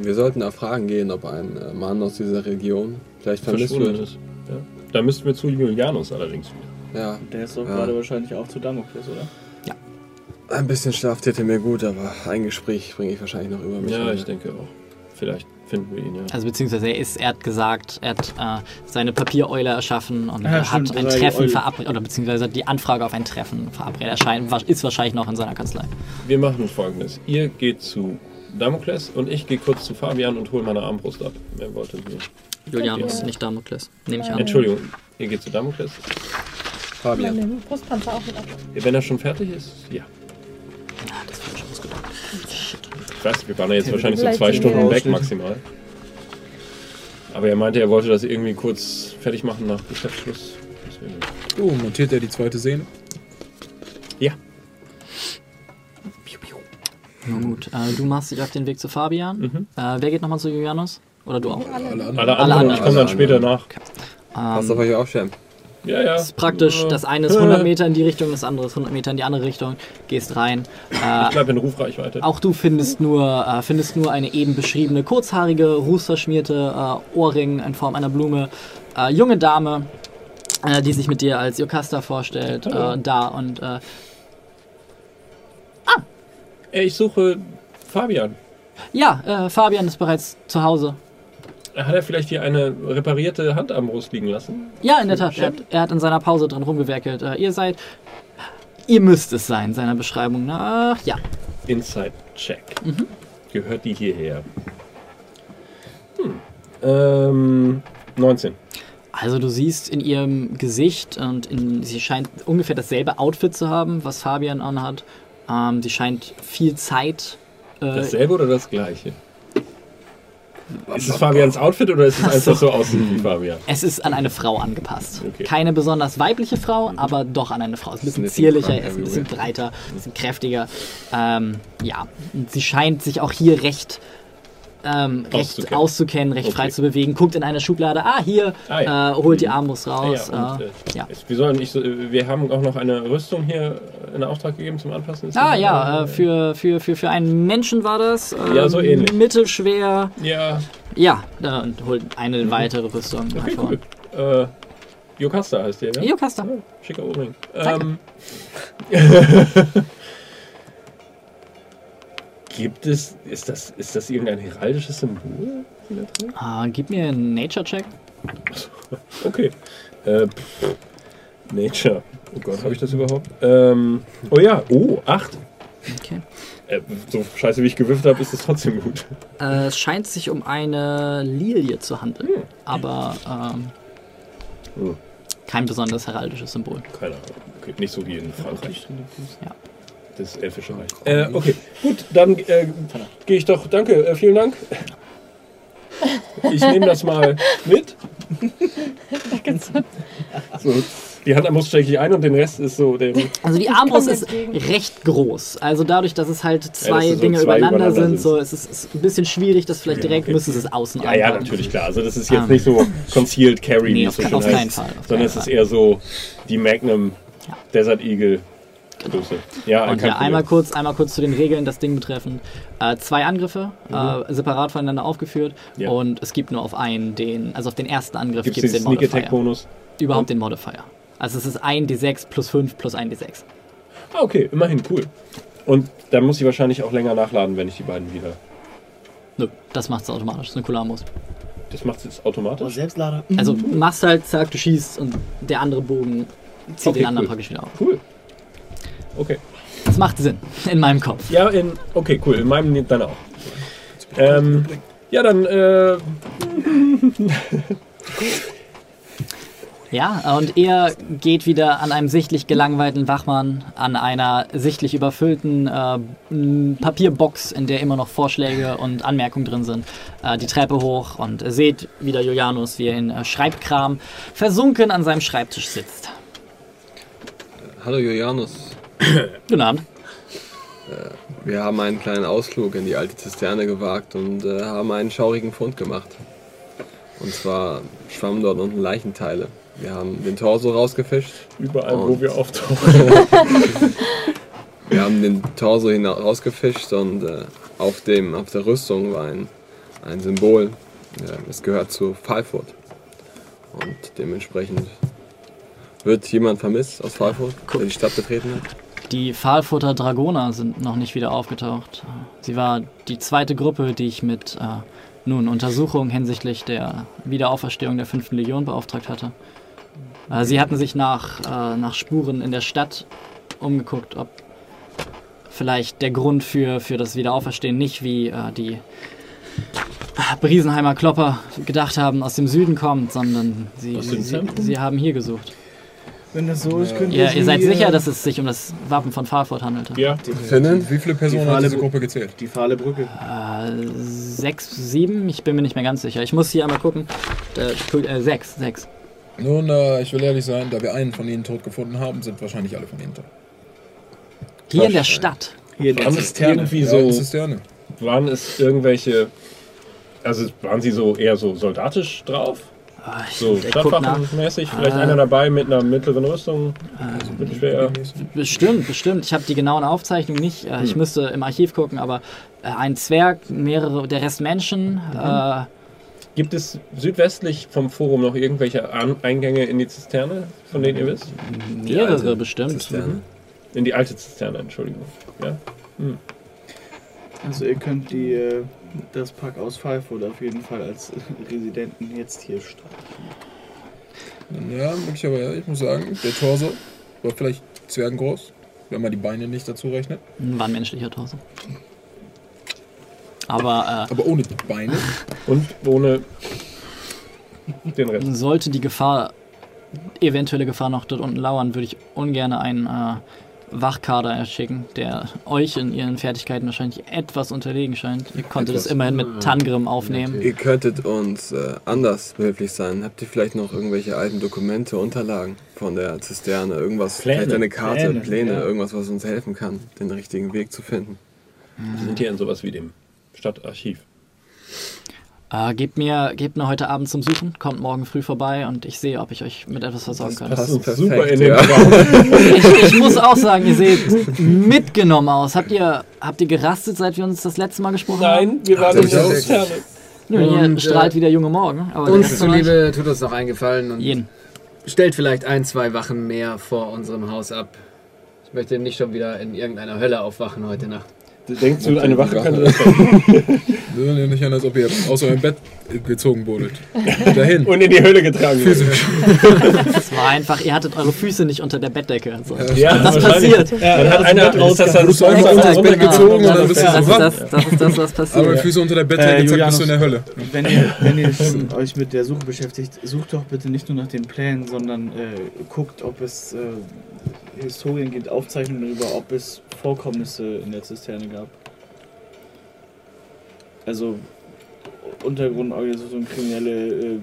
[SPEAKER 7] Wir sollten erfragen gehen, ob ein äh, Mann aus dieser Region vielleicht vermisst wird.
[SPEAKER 2] ist. Ja. Da müssten wir zu Julianus allerdings wieder.
[SPEAKER 7] Ja,
[SPEAKER 8] Der ist doch
[SPEAKER 7] Ja.
[SPEAKER 8] gerade wahrscheinlich auch zu Damokles, oder?
[SPEAKER 7] ein bisschen Schlaf täte mir gut, aber ein Gespräch bringe ich wahrscheinlich noch über mich.
[SPEAKER 2] Ja,
[SPEAKER 7] rein.
[SPEAKER 2] ich denke auch. Vielleicht finden wir ihn ja.
[SPEAKER 1] Also beziehungsweise er ist, er hat gesagt, er hat äh, seine Papiereule erschaffen und
[SPEAKER 8] Ja,
[SPEAKER 1] er
[SPEAKER 8] stimmt,
[SPEAKER 1] hat ein Treffen verabredet, oder beziehungsweise die Anfrage auf ein Treffen verabredet. Er scheint, wa- ist wahrscheinlich noch in seiner Kanzlei.
[SPEAKER 2] Wir machen folgendes. Ihr geht zu Damokles und ich gehe kurz zu Fabian und hole meine Armbrust ab. Wer wollte mir?
[SPEAKER 1] Julianus,
[SPEAKER 4] Ja.
[SPEAKER 1] nicht Damokles. Nehme ich
[SPEAKER 4] Ja.
[SPEAKER 1] an.
[SPEAKER 2] Entschuldigung, ihr geht zu Damokles.
[SPEAKER 7] Fabian.
[SPEAKER 4] Brustpanzer auch mit ab.
[SPEAKER 2] Wenn er schon fertig ist, ja.
[SPEAKER 1] Ah, das war schon.
[SPEAKER 2] Ich weiß, wir waren ja jetzt wahrscheinlich so zwei Stunden weg maximal. Aber er meinte, er wollte das irgendwie kurz fertig machen nach Geschäftsschluss.
[SPEAKER 3] Oh, montiert er die zweite Sehne?
[SPEAKER 2] Ja.
[SPEAKER 1] Na gut, äh, du machst dich auf den Weg zu Fabian.
[SPEAKER 2] Mhm.
[SPEAKER 1] Äh, wer geht nochmal zu Julianus? Oder du auch?
[SPEAKER 4] Alle.
[SPEAKER 3] Alle anderen.
[SPEAKER 2] Alle
[SPEAKER 1] Alle
[SPEAKER 2] anderen, ich komme dann später nach.
[SPEAKER 7] Passt
[SPEAKER 1] Ähm,
[SPEAKER 7] auf euch auf, Champ.
[SPEAKER 2] Ja, ja.
[SPEAKER 1] das ist praktisch,
[SPEAKER 2] Ja.
[SPEAKER 1] das eine ist 100 Meter in die Richtung, das andere ist 100 Meter in die andere Richtung. Gehst rein.
[SPEAKER 2] Ich
[SPEAKER 1] Äh,
[SPEAKER 2] bleibe in Rufreichweite.
[SPEAKER 1] Auch du findest nur, äh, findest nur eine eben beschriebene, kurzhaarige, rußverschmierte äh, Ohrring in Form einer Blume. Äh, junge Dame, äh, die sich mit dir als Jokasta vorstellt, äh, da und äh,
[SPEAKER 2] Ey, ich suche Fabian.
[SPEAKER 1] ja, äh, Fabian ist bereits zu Hause.
[SPEAKER 2] Hat er vielleicht hier eine reparierte Handarmbrust liegen lassen?
[SPEAKER 1] Ja, in der Tat, er hat, er hat in seiner Pause drin rumgewerkelt. Äh, ihr seid, ihr müsst es sein, seiner Beschreibung. Ach, ja.
[SPEAKER 2] Inside Check.
[SPEAKER 1] Mhm.
[SPEAKER 2] Gehört die hierher? Hm. Ähm, 19.
[SPEAKER 1] Also du siehst in ihrem Gesicht und in, sie scheint ungefähr dasselbe Outfit zu haben, was Fabian anhat. Ähm, sie scheint viel Zeit. Äh,
[SPEAKER 2] Dasselbe oder das gleiche? Ist es Fabians Outfit oder ist es einfach so aussehen wie Fabian?
[SPEAKER 1] es ist an eine Frau angepasst.
[SPEAKER 2] Okay.
[SPEAKER 1] Keine besonders weibliche Frau, aber doch an eine Frau. Ist ein bisschen zierlicher, er ist ein bisschen breiter, ein bisschen kräftiger. Ähm, ja, sie scheint sich auch hier recht, ähm, recht
[SPEAKER 2] Auszukennen.
[SPEAKER 1] recht frei
[SPEAKER 2] Okay.
[SPEAKER 1] zu bewegen. Guckt in eine Schublade, ah, hier,
[SPEAKER 2] Ah, ja.
[SPEAKER 1] äh, holt die Armbrust raus.
[SPEAKER 2] Ah, ja, und,
[SPEAKER 1] äh,
[SPEAKER 2] äh,
[SPEAKER 1] ja.
[SPEAKER 2] Wir, sollen nicht so, wir haben auch noch eine Rüstung hier in Auftrag gegeben zum Anpassen. Ist
[SPEAKER 1] Ah ja, äh, für, für, für, für einen Menschen war das. Ähm,
[SPEAKER 2] Ja, so ähnlich.
[SPEAKER 1] Mittelschwer.
[SPEAKER 2] Ja,
[SPEAKER 1] Ja, und holt eine weitere Rüstung
[SPEAKER 2] okay, cool. Äh, Jokasta heißt der, ja?
[SPEAKER 1] Jokasta.
[SPEAKER 2] Ja, schicker Ohrring.
[SPEAKER 1] Danke. [laughs]
[SPEAKER 2] Gibt es, ist das, ist das irgendein heraldisches Symbol?
[SPEAKER 1] Ah, gib mir einen Nature-Check. [laughs]
[SPEAKER 2] Okay. Äh, pff, Nature. Oh Gott, habe ich das überhaupt? Ähm, oh ja, oh, 8.
[SPEAKER 1] Okay.
[SPEAKER 2] Äh, so scheiße wie ich gewürfelt habe, ist es trotzdem gut.
[SPEAKER 1] Äh, es scheint sich um eine Lilie zu handeln,
[SPEAKER 2] Hm.
[SPEAKER 1] aber ähm,
[SPEAKER 2] Hm.
[SPEAKER 1] kein besonders heraldisches Symbol.
[SPEAKER 2] Keine Ahnung. Okay, nicht so wie in Frankreich.
[SPEAKER 1] Ja.
[SPEAKER 2] Das elfische Reich. Äh, okay, gut, dann äh, gehe ich doch. Danke, äh, vielen Dank. Ich nehme das mal mit. So, die Handarmbrust stecke ich ein und den Rest ist so dem.
[SPEAKER 1] Also die Armbrust ist recht groß. Also dadurch, dass es halt zwei
[SPEAKER 2] dass so
[SPEAKER 1] Dinge
[SPEAKER 2] zwei
[SPEAKER 1] übereinander,
[SPEAKER 2] übereinander
[SPEAKER 1] sind,
[SPEAKER 2] sind.
[SPEAKER 1] so es ist es ist ein bisschen schwierig, das vielleicht direkt
[SPEAKER 2] okay.
[SPEAKER 1] müsstest du es außen
[SPEAKER 2] Ja, ja, natürlich klar. Also das ist jetzt
[SPEAKER 1] Ähm.
[SPEAKER 2] nicht so Concealed Carry,
[SPEAKER 1] Nee,
[SPEAKER 2] wie
[SPEAKER 1] auf
[SPEAKER 2] es so schön heißt,
[SPEAKER 1] Fall,
[SPEAKER 2] sondern es ist eher so die Magnum
[SPEAKER 1] Ja.
[SPEAKER 2] Desert Eagle Größe. Ja,
[SPEAKER 1] Und ja, einmal kurz, einmal kurz zu den Regeln, das Ding betreffend. Äh, zwei Angriffe, äh, separat voneinander aufgeführt.
[SPEAKER 2] Mhm. Ja.
[SPEAKER 1] Und es gibt nur auf einen den, also auf den ersten Angriff
[SPEAKER 2] Gibt es den
[SPEAKER 1] den
[SPEAKER 2] Sneak Attack
[SPEAKER 1] Modifier.
[SPEAKER 2] Bonus?
[SPEAKER 1] Überhaupt
[SPEAKER 2] Und?
[SPEAKER 1] den Modifier. Also es ist ein D6 plus 5 plus ein D6.
[SPEAKER 2] Ah, okay, immerhin cool. Und dann muss ich wahrscheinlich auch länger nachladen, wenn ich die beiden wieder.
[SPEAKER 1] Nö, das macht es automatisch. Das ist eine Armbrust.
[SPEAKER 2] Das macht es jetzt
[SPEAKER 8] Oh,
[SPEAKER 2] automatisch?
[SPEAKER 8] Selbstlader.
[SPEAKER 1] Also du machst halt, zack, du schießt und der andere Bogen zieht
[SPEAKER 2] Okay,
[SPEAKER 1] den anderen
[SPEAKER 2] cool.
[SPEAKER 1] praktisch wieder auf.
[SPEAKER 2] Cool. Okay.
[SPEAKER 1] Das macht Sinn in meinem Kopf.
[SPEAKER 2] Ja, in. Okay, cool. In meinem dann auch. Ähm, ja, dann. Äh, [laughs]
[SPEAKER 1] Ja, und er geht wieder an einem sichtlich gelangweilten Wachmann an einer sichtlich überfüllten äh, Papierbox, in der immer noch Vorschläge und Anmerkungen drin sind, äh, die Treppe hoch und seht wieder Julianus, wie er in äh, Schreibkram versunken an seinem Schreibtisch sitzt.
[SPEAKER 7] Hallo Julianus. [coughs]
[SPEAKER 1] Guten Abend.
[SPEAKER 7] Wir haben einen kleinen Ausflug in die alte Zisterne gewagt und äh, haben einen schaurigen Fund gemacht. Und zwar schwammen dort unten Leichenteile. Wir haben den Torso rausgefischt.
[SPEAKER 2] Überall, wo wir auftauchen. [laughs]
[SPEAKER 7] Wir haben den Torso rausgefischt und äh, auf, dem, auf der Rüstung war ein, ein Symbol. Äh, es gehört zu Falfurt. Und dementsprechend wird jemand vermisst aus Falfurt, der die Stadt betreten hat.
[SPEAKER 1] Die Pfahlfurter Dragoner sind noch nicht wieder aufgetaucht. Sie war die zweite Gruppe, die ich mit äh, nun Untersuchungen hinsichtlich der Wiederauferstehung der fünften Legion beauftragt hatte. Äh, sie hatten sich nach, äh, nach Spuren in der Stadt umgeguckt, ob vielleicht der Grund für, für das Wiederauferstehen nicht wie äh, die Briesenheimer Klopper gedacht haben, aus dem Süden kommt, sondern sie, sie, sie haben hier gesucht.
[SPEAKER 8] Wenn das so ist, könnt
[SPEAKER 1] Ihr,
[SPEAKER 8] Sie,
[SPEAKER 1] ihr seid sicher, dass es sich um das Wappen von Pfahlfurt handelte?
[SPEAKER 2] Ja,
[SPEAKER 7] Finnen?
[SPEAKER 3] Wie viele Personen
[SPEAKER 8] Die
[SPEAKER 3] hat diese Gruppe gezählt?
[SPEAKER 8] Die fahle Brücke.
[SPEAKER 1] Äh, sechs, sieben? Ich bin mir nicht mehr ganz sicher. Ich muss hier einmal gucken. Äh, äh, sechs, sechs.
[SPEAKER 3] Nun, äh, ich will ehrlich sein, da wir einen von ihnen tot gefunden haben, sind wahrscheinlich alle von ihnen tot.
[SPEAKER 1] Hier in der Stadt.
[SPEAKER 8] Hier in der
[SPEAKER 2] waren es
[SPEAKER 8] Zisterne.
[SPEAKER 2] irgendwie
[SPEAKER 3] Ja,
[SPEAKER 2] so,
[SPEAKER 3] Zisterne.
[SPEAKER 2] waren es irgendwelche, also waren sie so eher so soldatisch drauf?
[SPEAKER 1] Ah, ich,
[SPEAKER 2] So stadtwachenmäßig? Vielleicht
[SPEAKER 1] Ah.
[SPEAKER 2] einer dabei mit einer mittleren Rüstung?
[SPEAKER 1] Also
[SPEAKER 2] Mittelschwer?
[SPEAKER 1] Bestimmt, bestimmt. Ich habe die genauen Aufzeichnungen nicht. Äh, Ich müsste im Archiv gucken, aber äh, ein Zwerg, mehrere, der Rest Menschen. Äh,
[SPEAKER 2] Gibt es südwestlich vom Forum noch irgendwelche An Eingänge in die Zisterne, von denen ihr wisst?
[SPEAKER 1] mehrere bestimmt.
[SPEAKER 7] Zisterne.
[SPEAKER 2] In die alte Zisterne, Entschuldigung. Ja?
[SPEAKER 8] Also ihr könnt die, äh, das Pack aus Pfeifurt auf jeden Fall als [laughs] Residenten jetzt hier streichen.
[SPEAKER 3] Ja, möglicherweise. Ich muss sagen, der Torso war vielleicht zwergengroß, wenn man die Beine nicht dazu rechnet.
[SPEAKER 1] War ein menschlicher Torso. Aber
[SPEAKER 3] Aber ohne die Beine. [laughs]
[SPEAKER 2] Und ohne den Rest.
[SPEAKER 1] äh, sollte die Gefahr, eventuelle Gefahr noch dort unten lauern, würde ich ungern einen äh, Wachkader erschicken, der euch in ihren Fertigkeiten wahrscheinlich etwas unterlegen scheint. Ihr konntet es immerhin mit Tangrim aufnehmen.
[SPEAKER 7] Ihr könntet uns äh, anders behilflich sein. Habt ihr vielleicht noch irgendwelche alten Dokumente, Unterlagen von der Zisterne? Irgendwas,
[SPEAKER 2] Pläne.
[SPEAKER 7] vielleicht eine Karte,
[SPEAKER 8] Pläne,
[SPEAKER 7] Pläne,
[SPEAKER 8] ja.
[SPEAKER 7] irgendwas, was uns helfen kann, den richtigen Weg zu finden.
[SPEAKER 2] Wir sind hier in sowas wie dem Stadtarchiv.
[SPEAKER 1] Äh, gebt, mir, gebt mir heute Abend zum Suchen, kommt morgen früh vorbei und ich sehe, ob ich euch mit etwas versorgen kann.
[SPEAKER 2] Das ist
[SPEAKER 7] perfekt,
[SPEAKER 2] super in den
[SPEAKER 7] ja. [laughs]
[SPEAKER 1] Ich, ich muss auch sagen, ihr seht mitgenommen aus. Habt ihr, habt ihr gerastet, seit wir uns das letzte Mal gesprochen haben?
[SPEAKER 2] Nein, wir waren der Zisterne.
[SPEAKER 1] Nun, hier
[SPEAKER 6] Und, äh,
[SPEAKER 1] strahlt wieder junge Morgen. Aber
[SPEAKER 6] Uns zuliebe tut uns noch eingefallen und
[SPEAKER 1] Jeden.
[SPEAKER 6] stellt vielleicht ein, zwei Wachen mehr vor unserem Haus ab. Ich möchte nicht schon wieder in irgendeiner Hölle aufwachen heute Nacht.
[SPEAKER 2] Denkst du, eine Wache könnte das sein? [laughs]
[SPEAKER 3] Sind ja nicht an, als ob ihr aus eurem Bett gezogen wurdet. Dahin.
[SPEAKER 2] Und in die Höhle getragen wurde.
[SPEAKER 1] Es war einfach, ihr hattet eure Füße nicht unter der Bettdecke. So.
[SPEAKER 2] Ja,
[SPEAKER 1] Das
[SPEAKER 2] wahrscheinlich.
[SPEAKER 1] passiert.
[SPEAKER 2] Dann hat einer raus, dass das
[SPEAKER 3] einfach unter das Bett gezogen und dann
[SPEAKER 1] das,
[SPEAKER 3] bist
[SPEAKER 1] ist,
[SPEAKER 3] du
[SPEAKER 1] das,
[SPEAKER 3] so
[SPEAKER 1] ist das, das ist das, was passiert.
[SPEAKER 3] Aber Füße unter der Bettdecke,
[SPEAKER 8] Äh,
[SPEAKER 3] zack, bist du in der Hölle.
[SPEAKER 8] Wenn ihr, wenn ihr euch mit der Suche beschäftigt, sucht doch bitte nicht nur nach den Plänen, sondern äh, guckt, ob es äh, Historien gibt, Aufzeichnungen darüber, ob es Vorkommnisse in der Zisterne gab. Also Untergrundorganisationen, kriminelle, äh,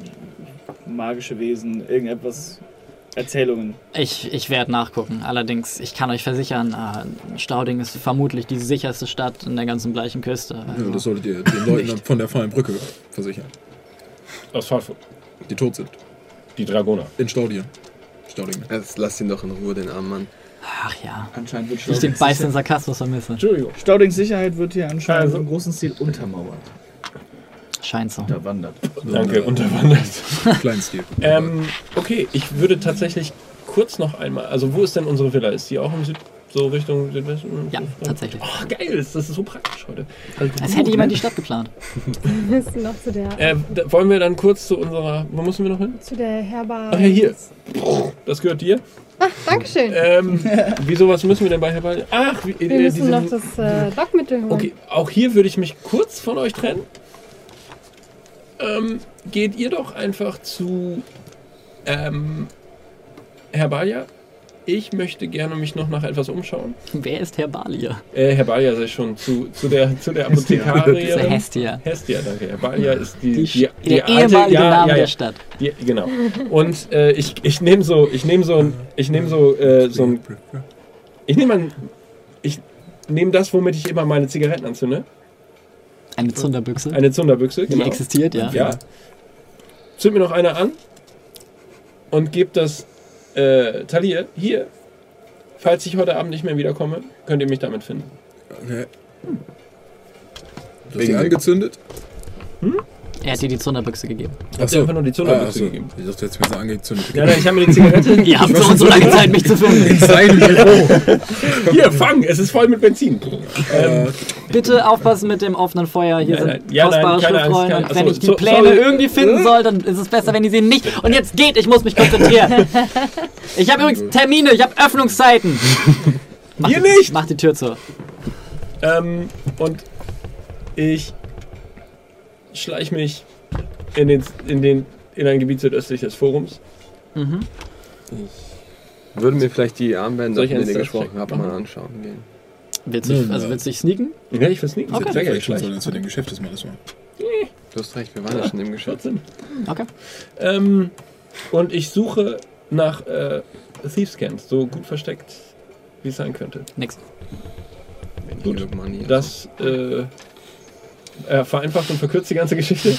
[SPEAKER 8] magische Wesen, irgendetwas, Erzählungen.
[SPEAKER 1] Ich, ich werde nachgucken. Allerdings, ich kann euch versichern, äh, Stauding ist vermutlich die sicherste Stadt in der ganzen bleichen Küste.
[SPEAKER 3] Ja,
[SPEAKER 1] Also,
[SPEAKER 3] das solltet ihr den Leuten von der Fallen Brücke versichern,
[SPEAKER 2] Aus Frankfurt.
[SPEAKER 3] die tot sind.
[SPEAKER 2] Die Dragoner.
[SPEAKER 3] In Staudien. Staudingen.
[SPEAKER 7] Jetzt lasst ihn doch in Ruhe, den armen Mann.
[SPEAKER 1] Ach ja.
[SPEAKER 8] Anscheinend wird
[SPEAKER 1] Ich den
[SPEAKER 8] Staudings,
[SPEAKER 1] beißenden Sarkasmus vermisse.
[SPEAKER 2] Entschuldigung.
[SPEAKER 8] Staudings Sicherheit wird hier anscheinend
[SPEAKER 2] Also.
[SPEAKER 8] im großen Stil untermauert,
[SPEAKER 1] Scheint so.
[SPEAKER 8] unterwandert.
[SPEAKER 2] Danke, unterwandert. [laughs]
[SPEAKER 3] Kleinstil.
[SPEAKER 2] Ähm, okay, ich würde tatsächlich kurz noch einmal. Also, wo ist denn unsere Villa? Ist die auch im Süd, so Richtung Südwesten?
[SPEAKER 1] Ja, tatsächlich.
[SPEAKER 2] Ach, geil, das ist so praktisch heute. Also,
[SPEAKER 1] Als hätte jemand die Stadt geplant. [laughs]
[SPEAKER 4] Noch zu der,
[SPEAKER 2] Äh, da, wollen wir dann kurz zu unserer. Wo müssen wir noch hin?
[SPEAKER 4] zu der Herbar?
[SPEAKER 2] Ach ja, hier. Das gehört dir. [laughs]
[SPEAKER 4] Dankeschön.
[SPEAKER 2] Ähm, wieso, was müssen wir denn bei Herbal? Ach, wie,
[SPEAKER 4] Wir
[SPEAKER 2] äh,
[SPEAKER 4] müssen
[SPEAKER 2] diesen-
[SPEAKER 4] noch das äh, Lockmittel holen.
[SPEAKER 2] Okay, auch hier würde ich mich kurz von euch trennen. Ähm, geht ihr doch einfach zu ähm, Herr Balia, ich möchte gerne mich noch nach etwas umschauen.
[SPEAKER 1] Wer ist Herr Balia?
[SPEAKER 2] Äh, Herr Balia sei schon zu, zu der, zu der [laughs] Apothekarierin.
[SPEAKER 1] Hestia.
[SPEAKER 2] Hestia, danke. Herr Balia ist die,
[SPEAKER 1] Die,
[SPEAKER 2] die,
[SPEAKER 1] Sch- der ehemalige Name der Stadt.
[SPEAKER 2] Die, genau. Und äh, ich, ich nehme so, ich nehme so, ein- ich nehme so, äh, so ein, ich nehme ich nehme das, womit ich immer meine Zigaretten anzünde.
[SPEAKER 1] Eine Zunderbüchse,
[SPEAKER 2] Eine Zunderbüchse,
[SPEAKER 1] die
[SPEAKER 2] genau.
[SPEAKER 1] existiert, ja.
[SPEAKER 2] Ja. Zünd mir noch eine an und gebe das äh, Talir hier. Falls ich heute Abend nicht mehr wiederkomme, könnt ihr mich damit finden.
[SPEAKER 3] Okay. Du hast
[SPEAKER 7] Wegen
[SPEAKER 3] die angezündet?
[SPEAKER 1] Er hat dir die Zunderbüchse gegeben.
[SPEAKER 2] Hab dir einfach nur die Zunderbüchse
[SPEAKER 3] ah, achso.
[SPEAKER 2] gegeben.
[SPEAKER 3] Ich dachte, jetzt mir so angezündet.
[SPEAKER 2] Ja, nein, ich habe mir die Zigarette.
[SPEAKER 1] Ihr habt so und so lange Zeit, mich zu finden.
[SPEAKER 3] In seinem Büro. [laughs]
[SPEAKER 2] Hier, fang! Es ist voll mit Benzin. Ähm,
[SPEAKER 1] Bitte aufpassen mit dem offenen Feuer. Hier
[SPEAKER 2] Nein,
[SPEAKER 1] sind
[SPEAKER 2] nein. Ja, nein,
[SPEAKER 1] kostbare
[SPEAKER 2] Angst,
[SPEAKER 1] Schriftrollen. und wenn
[SPEAKER 2] achso,
[SPEAKER 1] ich die
[SPEAKER 2] so-
[SPEAKER 1] Pläne
[SPEAKER 2] sorry.
[SPEAKER 1] irgendwie finden soll, dann ist es besser, wenn ihr sie nicht. Und jetzt geht, ich muss mich konzentrieren. Ich habe übrigens Termine, ich habe Öffnungszeiten. Mach
[SPEAKER 2] Hier
[SPEAKER 1] die,
[SPEAKER 2] nicht!
[SPEAKER 1] Mach die Tür zu.
[SPEAKER 2] ähm, und ich schleich mich in, den, in, den, in ein Gebiet südöstlich des Forums.
[SPEAKER 1] Mhm.
[SPEAKER 7] Würde mir vielleicht die Armbänder,
[SPEAKER 2] ich
[SPEAKER 7] von denen ihr gesprochen habt,
[SPEAKER 2] machen?
[SPEAKER 7] mal anschauen gehen.
[SPEAKER 1] Willst du, also willst du dich sneaken?
[SPEAKER 2] Ja, ich versneaken.
[SPEAKER 1] Okay.
[SPEAKER 2] Sehr gerne
[SPEAKER 3] als wir dem Geschäft des Mannes waren.
[SPEAKER 7] Du hast recht, wir waren ja schon im Geschäft.
[SPEAKER 2] 14.
[SPEAKER 1] Okay.
[SPEAKER 2] Ähm, und ich suche nach äh, Thieves Camps, so gut versteckt, wie es sein könnte.
[SPEAKER 1] Nix.
[SPEAKER 7] Gut.
[SPEAKER 2] Das äh, äh, vereinfacht und verkürzt die ganze Geschichte.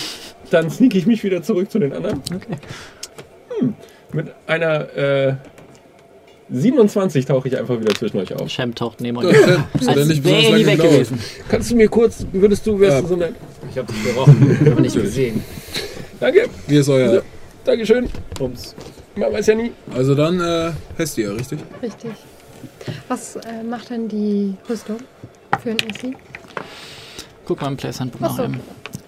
[SPEAKER 2] Dann sneak ich mich wieder zurück zu den anderen.
[SPEAKER 1] Okay.
[SPEAKER 2] Hm. Mit einer äh, 27 tauche ich einfach wieder zwischen euch auf.
[SPEAKER 1] Shem taucht neben euch.
[SPEAKER 3] ja
[SPEAKER 1] Als
[SPEAKER 3] nicht
[SPEAKER 1] wäre nie weg
[SPEAKER 3] gedauert.
[SPEAKER 1] gewesen.
[SPEAKER 2] Kannst du mir kurz, würdest du, wärst
[SPEAKER 3] Ja.
[SPEAKER 2] du so nett?
[SPEAKER 6] Ich habe dich gerochen, [laughs] aber nicht gesehen.
[SPEAKER 2] Danke,
[SPEAKER 3] Wie ist euer.
[SPEAKER 2] Dankeschön.
[SPEAKER 6] Bums.
[SPEAKER 2] Man weiß ja nie.
[SPEAKER 3] Also dann äh, Hestia, richtig?
[SPEAKER 4] Richtig. Was äh, macht denn die Rüstung für ein AC?
[SPEAKER 1] Guck mal im Place Handbook
[SPEAKER 4] Ach
[SPEAKER 1] nach
[SPEAKER 4] so.
[SPEAKER 1] eben.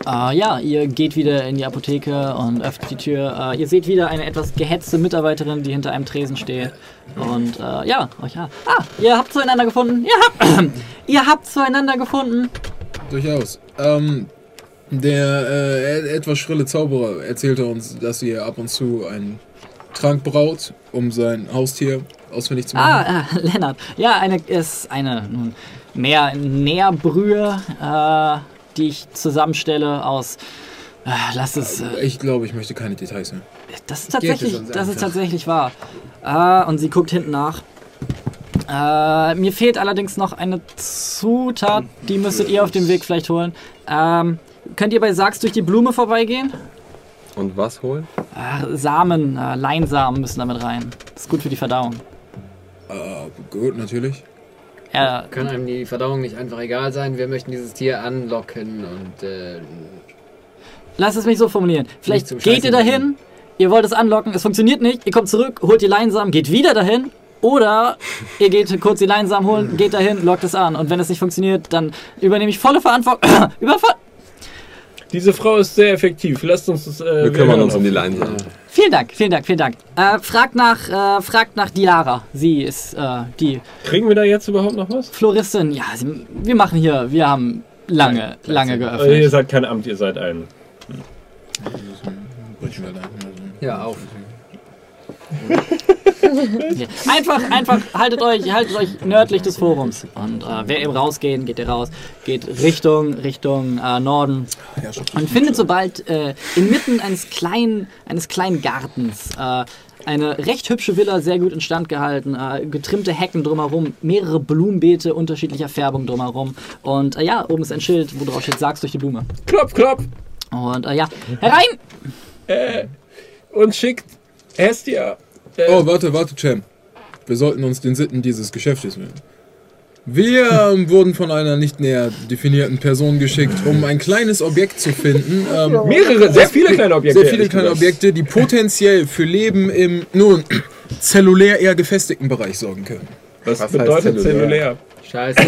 [SPEAKER 1] Äh, ja, ihr geht wieder in die Apotheke und öffnet die Tür. Äh, ihr seht wieder eine etwas gehetzte Mitarbeiterin, die hinter einem Tresen steht. Und äh, ja, euch ja. Ah, ihr habt zueinander gefunden. Ihr habt, [coughs] ihr habt zueinander gefunden.
[SPEAKER 3] Durchaus. Ähm, der äh, etwas schrille Zauberer erzählte uns, dass ihr ab und zu einen Trank braut, um sein Haustier ausfindig zu machen.
[SPEAKER 1] Ah, äh, [laughs] Lennart. Ja, eine ist eine nun, mehr Nährbrühe, äh, die ich zusammenstelle aus. Äh, lass es. Äh,
[SPEAKER 3] Ich glaube, ich möchte keine Details mehr.
[SPEAKER 1] Das ist tatsächlich, das ist tatsächlich wahr. Äh, und sie guckt hinten nach. Äh, mir fehlt allerdings noch eine Zutat, die müsstet ihr auf dem Weg vielleicht holen. Ähm, könnt ihr bei Sachs durch die Blume vorbeigehen?
[SPEAKER 7] Und was holen?
[SPEAKER 1] Äh, Samen, äh, Leinsamen müssen damit rein. Das ist gut für die Verdauung.
[SPEAKER 3] Äh, gut, natürlich.
[SPEAKER 1] Äh,
[SPEAKER 6] Kann einem die Verdauung nicht einfach egal sein? Wir möchten dieses Tier anlocken und äh,
[SPEAKER 1] Lass es mich so formulieren. Vielleicht geht ihr
[SPEAKER 6] Scheißen
[SPEAKER 1] dahin, ihr wollt es anlocken, es funktioniert nicht, ihr kommt zurück, holt die Leinsamen, geht wieder dahin. Oder ihr geht kurz die Leinsamen holen, geht dahin, lockt es an. Und wenn es nicht funktioniert, dann übernehme ich volle Verantwortung. [coughs] Überver
[SPEAKER 2] Diese Frau ist sehr effektiv. Lasst uns das. Äh,
[SPEAKER 7] Wir kümmern uns
[SPEAKER 2] auf-
[SPEAKER 7] um die Leinsamen.
[SPEAKER 1] vielen Dank, vielen Dank, vielen Dank. Äh, fragt nach, äh, fragt nach Dilara. Sie ist äh, die
[SPEAKER 2] Kriegen wir da jetzt überhaupt noch was?
[SPEAKER 1] Floristin. Ja, sie, wir machen hier, wir haben lange, lange
[SPEAKER 2] Also, ihr
[SPEAKER 1] geöffnet.
[SPEAKER 2] seid kein Amt, ihr seid ein.
[SPEAKER 6] Ja, auf. [laughs] [laughs] [laughs]
[SPEAKER 1] Einfach, einfach, haltet euch, haltet euch nördlich des Forums. Und äh, wer eben rausgehen, geht ihr raus, geht Richtung, Richtung äh, Norden und findet sobald äh, inmitten eines kleinen, eines kleinen Gartens äh, eine recht hübsche Villa, sehr gut instand gehalten, äh, getrimmte Hecken drumherum, mehrere Blumenbeete unterschiedlicher Färbung drumherum. Und äh, ja, oben ist ein Schild, wo drauf steht, sag's durch die Blume.
[SPEAKER 2] Klopf, klopf!
[SPEAKER 1] Und äh, ja, herein!
[SPEAKER 2] Äh, und schickt Hestia. Äh,
[SPEAKER 3] Oh, warte, warte, Champ. Wir sollten uns den Sitten dieses Geschäftes widmen. Wir wurden von einer nicht näher definierten Person geschickt, um ein kleines Objekt zu finden. Ähm,
[SPEAKER 2] mehrere, sehr viele kleine Objekte.
[SPEAKER 3] sehr viele kleine. Objekte, die potenziell für Leben im, nun, zellulär eher gefestigten Bereich sorgen können.
[SPEAKER 2] Was,
[SPEAKER 7] Was
[SPEAKER 2] bedeutet zellulär?
[SPEAKER 7] zellulär?
[SPEAKER 6] Scheiße.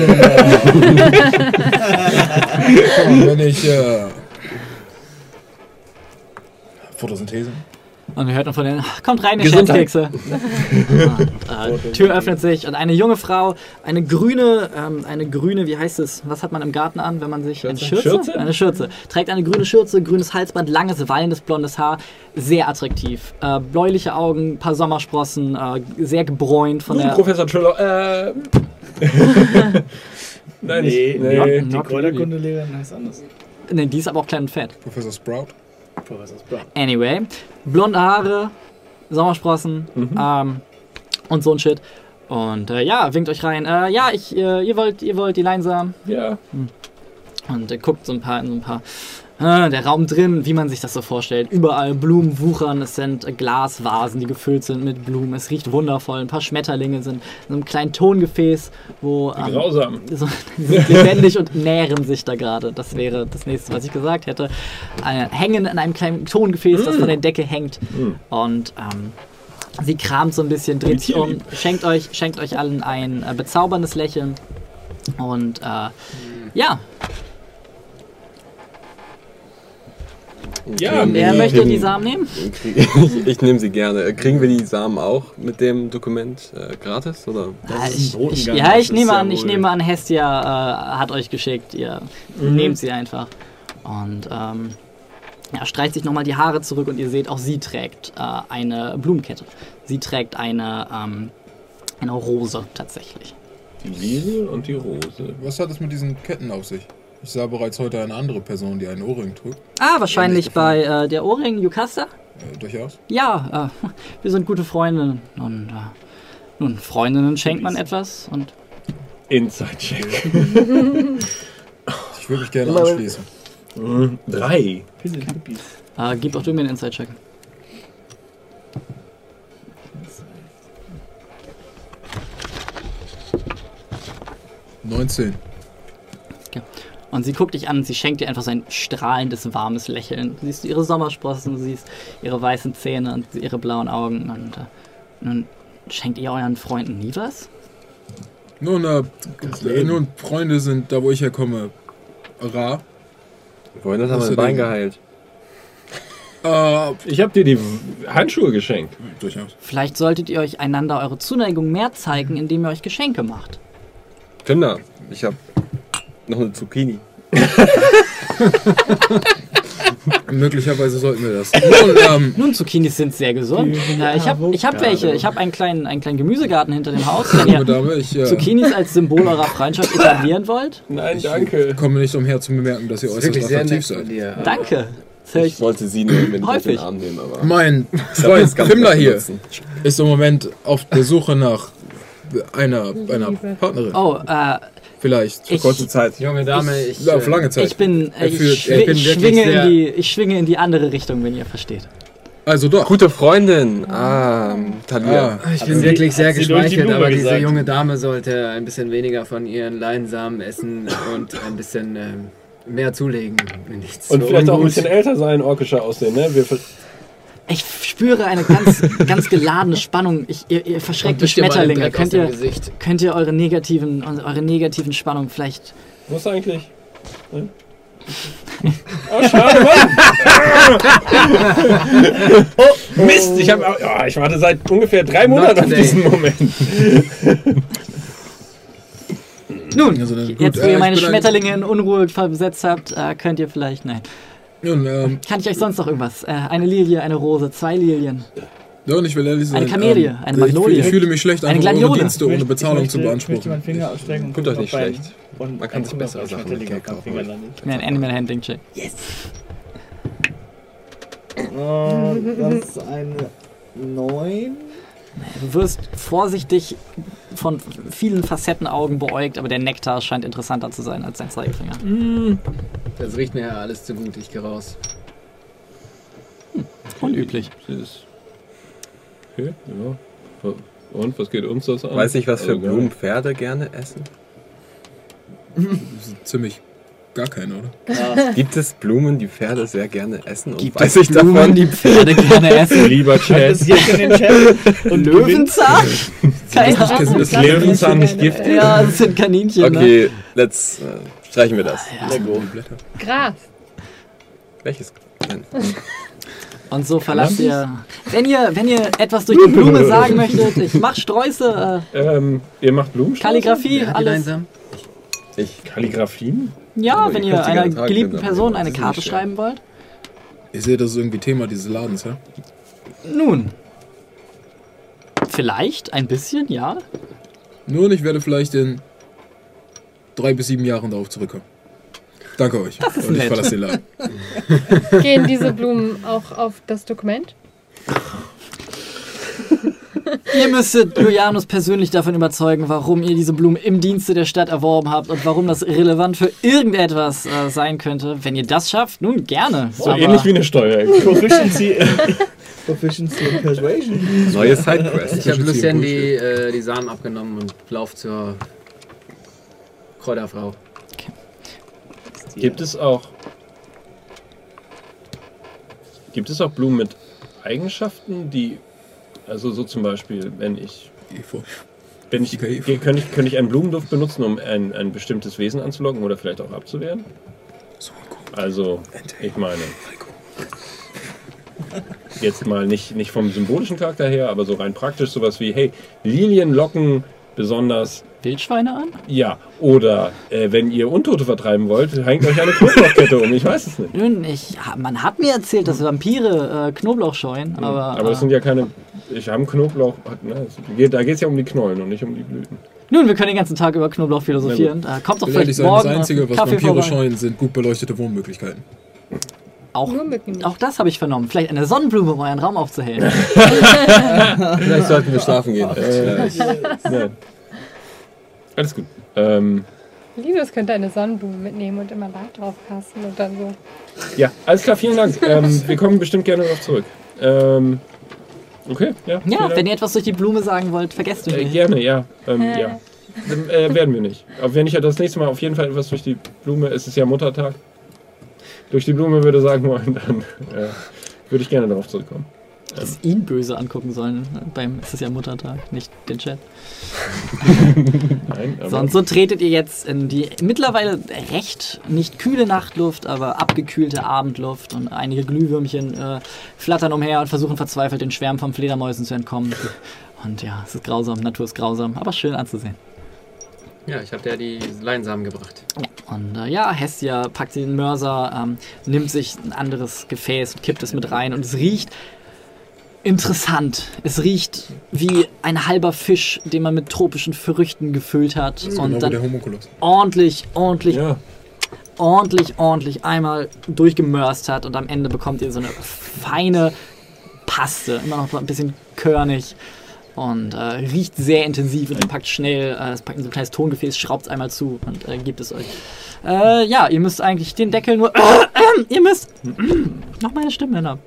[SPEAKER 3] Wenn ich, äh, Photosynthese?
[SPEAKER 1] Und ihr hört dann von denen, kommt rein, ihr und, [laughs] äh, Tür öffnet sich und eine junge Frau, eine grüne, ähm, eine grüne, wie heißt es, was hat man im Garten an, wenn man sich eine
[SPEAKER 2] Schürze?
[SPEAKER 1] Schürze?
[SPEAKER 2] Schürze?
[SPEAKER 1] Eine Schürze. Trägt eine grüne Schürze, grünes Halsband, langes, wallendes, blondes Haar. Sehr attraktiv. Äh, bläuliche Augen, paar Sommersprossen, äh, sehr gebräunt von
[SPEAKER 2] Nun,
[SPEAKER 1] der...
[SPEAKER 2] Professor Triller, äh. [laughs] Nein,
[SPEAKER 8] Nee,
[SPEAKER 2] nicht.
[SPEAKER 8] nee,
[SPEAKER 2] Nee.
[SPEAKER 8] die
[SPEAKER 1] not
[SPEAKER 8] Kräuterkundelehrerin heißt anders.
[SPEAKER 1] Ne, die ist aber auch klein und fett.
[SPEAKER 3] Professor Sprout.
[SPEAKER 8] Professor Sprout.
[SPEAKER 1] Anyway, blonde Haare, Sommersprossen ähm, und so ein Shit. Und äh, ja, winkt euch rein. Äh, ja, ich, äh, ihr wollt, ihr wollt die Leinsamen.
[SPEAKER 2] Ja.
[SPEAKER 1] Und er guckt so ein paar in so ein paar. Der Raum drin, wie man sich das so vorstellt. Überall Blumen wuchern, es sind Glasvasen, die gefüllt sind mit Blumen. Es riecht wundervoll. Ein paar Schmetterlinge sind in einem kleinen Tongefäß, wo ähm,
[SPEAKER 2] Grausam.
[SPEAKER 1] so, die [laughs] sind lebendig und nähren sich da gerade. Das wäre das nächste, was ich gesagt hätte. Äh, hängen in einem kleinen Tongefäß, das von der Decke hängt. Und ähm, sie kramt so ein bisschen, dreht sich um, schenkt euch, schenkt euch allen ein äh, bezauberndes Lächeln. Und äh, ja,
[SPEAKER 2] Ja,
[SPEAKER 1] wer möchte die Samen nehmen? [laughs]
[SPEAKER 7] Ich, ich nehme sie gerne. Kriegen wir die Samen auch mit dem Dokument äh, gratis? Oder?
[SPEAKER 8] Ein
[SPEAKER 1] ich, ich, ja, ich nehme
[SPEAKER 8] ja
[SPEAKER 1] an, ich nehme an, Hestia äh, hat euch geschickt. Ihr nehmt sie einfach. Und ähm, ja, streicht sich nochmal die Haare zurück und ihr seht, auch sie trägt äh, eine Blumenkette. Sie trägt eine, ähm, eine Rose tatsächlich.
[SPEAKER 2] Die Lilie und die Rose.
[SPEAKER 3] Was hat es mit diesen Ketten auf sich? Ich sah bereits heute eine andere Person, die einen Ohrring trug.
[SPEAKER 1] Ah, wahrscheinlich bei äh, der Ohrring Yukasta?
[SPEAKER 3] Äh, durchaus.
[SPEAKER 1] Ja, äh, [laughs] wir sind gute Freundinnen. Und äh, nun, Freundinnen schenkt man etwas und
[SPEAKER 2] Inside-Check.
[SPEAKER 3] Ich würde mich gerne anschließen.
[SPEAKER 2] Mhm. Drei.
[SPEAKER 8] Pizzipipis.
[SPEAKER 1] äh, gib auch du mir einen Inside-Check.
[SPEAKER 3] Neunzehn.
[SPEAKER 1] Und sie guckt dich an und sie schenkt dir einfach so ein strahlendes, warmes Lächeln. Du siehst ihre Sommersprossen, du siehst ihre weißen Zähne und ihre blauen Augen. Und äh, nun schenkt ihr euren Freunden nie was?
[SPEAKER 3] Nun, äh, nun, Freunde sind, da wo ich herkomme, rar.
[SPEAKER 7] Er
[SPEAKER 3] Was
[SPEAKER 7] mein Bein geheilt?
[SPEAKER 3] Äh,
[SPEAKER 2] Ich habe dir die Handschuhe geschenkt.
[SPEAKER 3] durchaus.
[SPEAKER 1] Vielleicht solltet ihr euch einander eure Zuneigung mehr zeigen, indem ihr euch Geschenke macht.
[SPEAKER 7] Kinder, ich habe noch eine Zucchini. [laughs]
[SPEAKER 3] Möglicherweise sollten wir das. [laughs] Nun, ähm,
[SPEAKER 1] Nun, Zucchinis sind sehr gesund. Ja, ich habe ich hab welche. Ich habe einen kleinen, einen kleinen Gemüsegarten hinter dem Haus. Wenn ihr
[SPEAKER 3] Dame, ich äh,
[SPEAKER 1] Zucchinis als Symbol eurer Freundschaft [laughs] etablieren wollt,
[SPEAKER 2] Nein, danke.
[SPEAKER 3] komme nicht umher zu bemerken, dass ihr äußerst attraktiv seid.
[SPEAKER 6] dir.
[SPEAKER 1] danke.
[SPEAKER 7] Ich
[SPEAKER 1] ich.
[SPEAKER 7] wollte sie nehmen, wenn ich
[SPEAKER 1] Häufig.
[SPEAKER 7] den Arm nehme, aber
[SPEAKER 3] Mein
[SPEAKER 7] ich
[SPEAKER 3] Freund Himmler hier ist im Moment auf der Suche nach einer, einer. Partnerin.
[SPEAKER 1] Oh, äh,
[SPEAKER 3] Vielleicht.
[SPEAKER 1] ich,
[SPEAKER 7] Kurze Zeit.
[SPEAKER 6] Junge Dame, ich.
[SPEAKER 3] Ja, auf lange Zeit.
[SPEAKER 1] ich bin, äh, ich, schwi
[SPEAKER 6] bin
[SPEAKER 1] ich,
[SPEAKER 6] wirklich
[SPEAKER 1] schwinge in die, ich schwinge in die andere Richtung, wenn ihr versteht.
[SPEAKER 3] Also doch.
[SPEAKER 7] Gute Freundin. Ah, Talia.
[SPEAKER 3] Ah,
[SPEAKER 6] Ich bin
[SPEAKER 8] sie-
[SPEAKER 6] wirklich sehr
[SPEAKER 8] die
[SPEAKER 6] geschmeichelt,
[SPEAKER 8] Blume
[SPEAKER 6] aber diese
[SPEAKER 8] gesagt.
[SPEAKER 6] junge Dame sollte ein bisschen weniger von ihren Leinsamen essen und ein bisschen ähm, mehr zulegen. Nichts
[SPEAKER 2] Und
[SPEAKER 6] so
[SPEAKER 2] vielleicht auch ein
[SPEAKER 6] ungut.
[SPEAKER 2] bisschen älter sein, orkischer aussehen, ne? Wir
[SPEAKER 1] Ich spüre eine ganz, ganz geladene Spannung. Ich, ihr, ihr verschreckt die Schmetterlinge. Könnt ihr, könnt ihr eure negativen, eure negativen Spannung vielleicht.
[SPEAKER 2] Wo ist er eigentlich? Ne? Oh, [laughs] schade, Mann! [laughs] oh, Mist! Ich, hab, oh, ich warte seit ungefähr drei Monaten auf diesen Moment.
[SPEAKER 1] Nun,
[SPEAKER 3] Also gut,
[SPEAKER 1] jetzt wo ihr meine Schmetterlinge in Unruhe versetzt habt, äh, könnt ihr vielleicht. Nein.
[SPEAKER 3] Nun, ähm,
[SPEAKER 1] Kann ich euch sonst noch irgendwas? Äh, eine Lilie, eine Rose, zwei Lilien.
[SPEAKER 3] ja, und ich will ehrlich sein.
[SPEAKER 1] Eine Kamelie,
[SPEAKER 3] ähm,
[SPEAKER 1] eine Magnolie.
[SPEAKER 3] Ich, ich fühle mich schlecht,
[SPEAKER 1] Eine
[SPEAKER 3] einfach
[SPEAKER 1] Gladiole.
[SPEAKER 3] Dienste
[SPEAKER 8] Ich
[SPEAKER 3] ohne
[SPEAKER 8] möchte-
[SPEAKER 3] Bezahlung
[SPEAKER 8] ich
[SPEAKER 3] zu
[SPEAKER 8] möchte, Ich möchte
[SPEAKER 3] beanspruchen.
[SPEAKER 8] meinen Finger ausstrecken und
[SPEAKER 7] Tut euch nicht schlecht.
[SPEAKER 8] Und
[SPEAKER 7] Man kann sich bessere Sachen mit Geld kaufen.
[SPEAKER 8] landet.
[SPEAKER 1] Mir ein Animal Handling Check.
[SPEAKER 8] Oh, das ist eine 9.
[SPEAKER 1] Du wirst vorsichtig von vielen Facettenaugen beäugt, aber der Nektar scheint interessanter zu sein als dein Zeigefinger.
[SPEAKER 6] Das riecht mir ja alles zu gut. Ich gehe raus.
[SPEAKER 1] Unüblich.
[SPEAKER 2] Das ist- Okay, ja. Und was geht uns das an?
[SPEAKER 7] Weiß ich, was für
[SPEAKER 2] Also,
[SPEAKER 7] Blumen Pferde gerne essen?
[SPEAKER 3] Ziemlich gar keine, oder?
[SPEAKER 8] Ja,
[SPEAKER 7] Gibt es Blumen, die Pferde sehr gerne essen? Und
[SPEAKER 1] Gibt
[SPEAKER 7] weiß
[SPEAKER 1] es
[SPEAKER 7] ich
[SPEAKER 1] Blumen,
[SPEAKER 7] davon?
[SPEAKER 1] die Pferde gerne [laughs] essen?
[SPEAKER 2] Lieber Chat.
[SPEAKER 8] und
[SPEAKER 1] Löwenzahn? Keine Ahnung.
[SPEAKER 2] Ist Löwenzahn nicht Gift?
[SPEAKER 1] Ja, das sind Kaninchen. Ne?
[SPEAKER 7] Okay, let's äh, streichen wir das.
[SPEAKER 8] Lego.
[SPEAKER 4] Gras.
[SPEAKER 7] Welches? Nein. [laughs]
[SPEAKER 1] Und so verlasst ihr. Wenn ihr, wenn ihr etwas durch die Blume sagen möchtet, ich mach Sträuße,
[SPEAKER 2] Ähm, ihr macht
[SPEAKER 1] äh,
[SPEAKER 2] Blumenstrauß?
[SPEAKER 1] Kalligrafie,
[SPEAKER 6] die
[SPEAKER 1] alles.
[SPEAKER 6] einsam?
[SPEAKER 7] Ich.
[SPEAKER 2] Kalligraphien?
[SPEAKER 1] Ja,
[SPEAKER 7] Aber
[SPEAKER 1] wenn
[SPEAKER 7] ihr
[SPEAKER 1] einer geliebten Person eine Karte schreiben wollt.
[SPEAKER 3] Ich sehe, das ist irgendwie Thema dieses Ladens, ja?
[SPEAKER 1] Nun. Vielleicht, ein bisschen, ja.
[SPEAKER 3] Nun, ich werde vielleicht in drei bis sieben Jahren darauf zurückkommen. Danke euch.
[SPEAKER 1] Das ist
[SPEAKER 3] Und ich
[SPEAKER 1] nett.
[SPEAKER 3] verlasse den Laden. [laughs]
[SPEAKER 4] Gehen diese Blumen auch auf das Dokument? [laughs] [laughs]
[SPEAKER 1] Ihr müsstet Julianus persönlich davon überzeugen, warum ihr diese Blumen im Dienste der Stadt erworben habt und warum das relevant für irgendetwas äh, sein könnte. Wenn ihr das schafft, nun gerne.
[SPEAKER 2] So ähnlich wie eine Steuer.
[SPEAKER 8] Proficiency in, [laughs] Proficiency in Persuasion.
[SPEAKER 7] Neue Sidequest.
[SPEAKER 6] Ich habe. Lucien die, äh, die Samen abgenommen und lauf zur Kräuterfrau.
[SPEAKER 2] Gibt es auch. Gibt es auch Blumen mit Eigenschaften, die. Also so zum Beispiel, wenn ich.
[SPEAKER 3] Efeu.
[SPEAKER 2] Wenn ich, könnte, ich, könnte ich einen Blumenduft benutzen, um ein, ein bestimmtes Wesen anzulocken oder vielleicht auch abzuwehren?
[SPEAKER 3] So gut.
[SPEAKER 2] Also, ich meine, [laughs] jetzt mal nicht, nicht vom symbolischen Charakter her, aber so rein praktisch sowas wie, hey, Lilien locken besonders,
[SPEAKER 1] Wildschweine an?
[SPEAKER 2] ja, oder äh, wenn ihr Untote vertreiben wollt, hängt euch eine Knoblauchkette um, ich weiß es nicht.
[SPEAKER 1] Nun, ich, man hat mir erzählt, dass Vampire äh, Knoblauch scheuen, aber.
[SPEAKER 2] Aber das
[SPEAKER 1] äh,
[SPEAKER 2] sind ja keine, ich habe Knoblauch, ne, es geht, da geht es ja um die Knollen und nicht um die Blüten.
[SPEAKER 1] nun, wir können den ganzen Tag über Knoblauch philosophieren. Äh, kommt doch vielleicht
[SPEAKER 3] sein,
[SPEAKER 1] morgen
[SPEAKER 3] das Einzige, was
[SPEAKER 1] Kaffee
[SPEAKER 3] Vampire
[SPEAKER 1] vorbei.
[SPEAKER 3] scheuen, sind gut beleuchtete Wohnmöglichkeiten.
[SPEAKER 1] Auch, auch das habe ich vernommen. Vielleicht eine Sonnenblume, um euren Raum aufzuhellen. [laughs]
[SPEAKER 7] Vielleicht sollten wir schlafen gehen.
[SPEAKER 2] Äh, nein. Alles gut. Ähm,
[SPEAKER 4] Linus könnte eine Sonnenblume mitnehmen und immer Light drauf passen und dann so.
[SPEAKER 2] ja, alles klar, vielen Dank. Ähm, wir kommen bestimmt gerne darauf zurück. Ähm, okay, ja.
[SPEAKER 1] ja,
[SPEAKER 2] Dank.
[SPEAKER 1] wenn ihr etwas durch die Blume sagen wollt, vergesst mich
[SPEAKER 2] Äh,
[SPEAKER 1] nicht.
[SPEAKER 2] gerne, ja. Ähm,
[SPEAKER 4] Äh.
[SPEAKER 2] ja. Dann, Äh, werden wir nicht. Aber wenn ich ja das nächste Mal auf jeden Fall etwas durch die Blume, es ist ja Muttertag, durch die Blume würde sagen wollen, [laughs] dann äh, würde ich gerne darauf zurückkommen.
[SPEAKER 1] Das ihn böse angucken sollen. Beim, es ist ja Muttertag, nicht den Chat.
[SPEAKER 2] Nein,
[SPEAKER 1] Sonst so tretet ihr jetzt in die mittlerweile recht nicht kühle Nachtluft, aber abgekühlte Abendluft und einige Glühwürmchen äh, flattern umher und versuchen verzweifelt den Schwärmen von Fledermäusen zu entkommen. Und ja, es ist grausam, Natur ist grausam, aber schön anzusehen.
[SPEAKER 6] Ja, ich habe dir die Leinsamen gebracht.
[SPEAKER 1] Ja, und äh, ja, Hestia packt den Mörser, ähm, nimmt sich ein anderes Gefäß und kippt es mit rein und es riecht interessant. Es riecht wie ein halber Fisch, den man mit tropischen Früchten gefüllt hat und
[SPEAKER 3] Genau wie der
[SPEAKER 1] dann
[SPEAKER 3] Homunculus.
[SPEAKER 1] ordentlich, ordentlich,
[SPEAKER 2] ja.
[SPEAKER 1] ordentlich, ordentlich einmal durchgemörst hat und am Ende bekommt ihr so eine feine Paste, immer noch ein bisschen körnig und äh, riecht sehr intensiv und packt schnell, äh, das packt in so ein kleines Tongefäß, schraubt es einmal zu und äh, gibt es euch. Äh, ja, ihr müsst eigentlich den Deckel nur, [coughs] ihr müsst, noch meine Stimme hinab.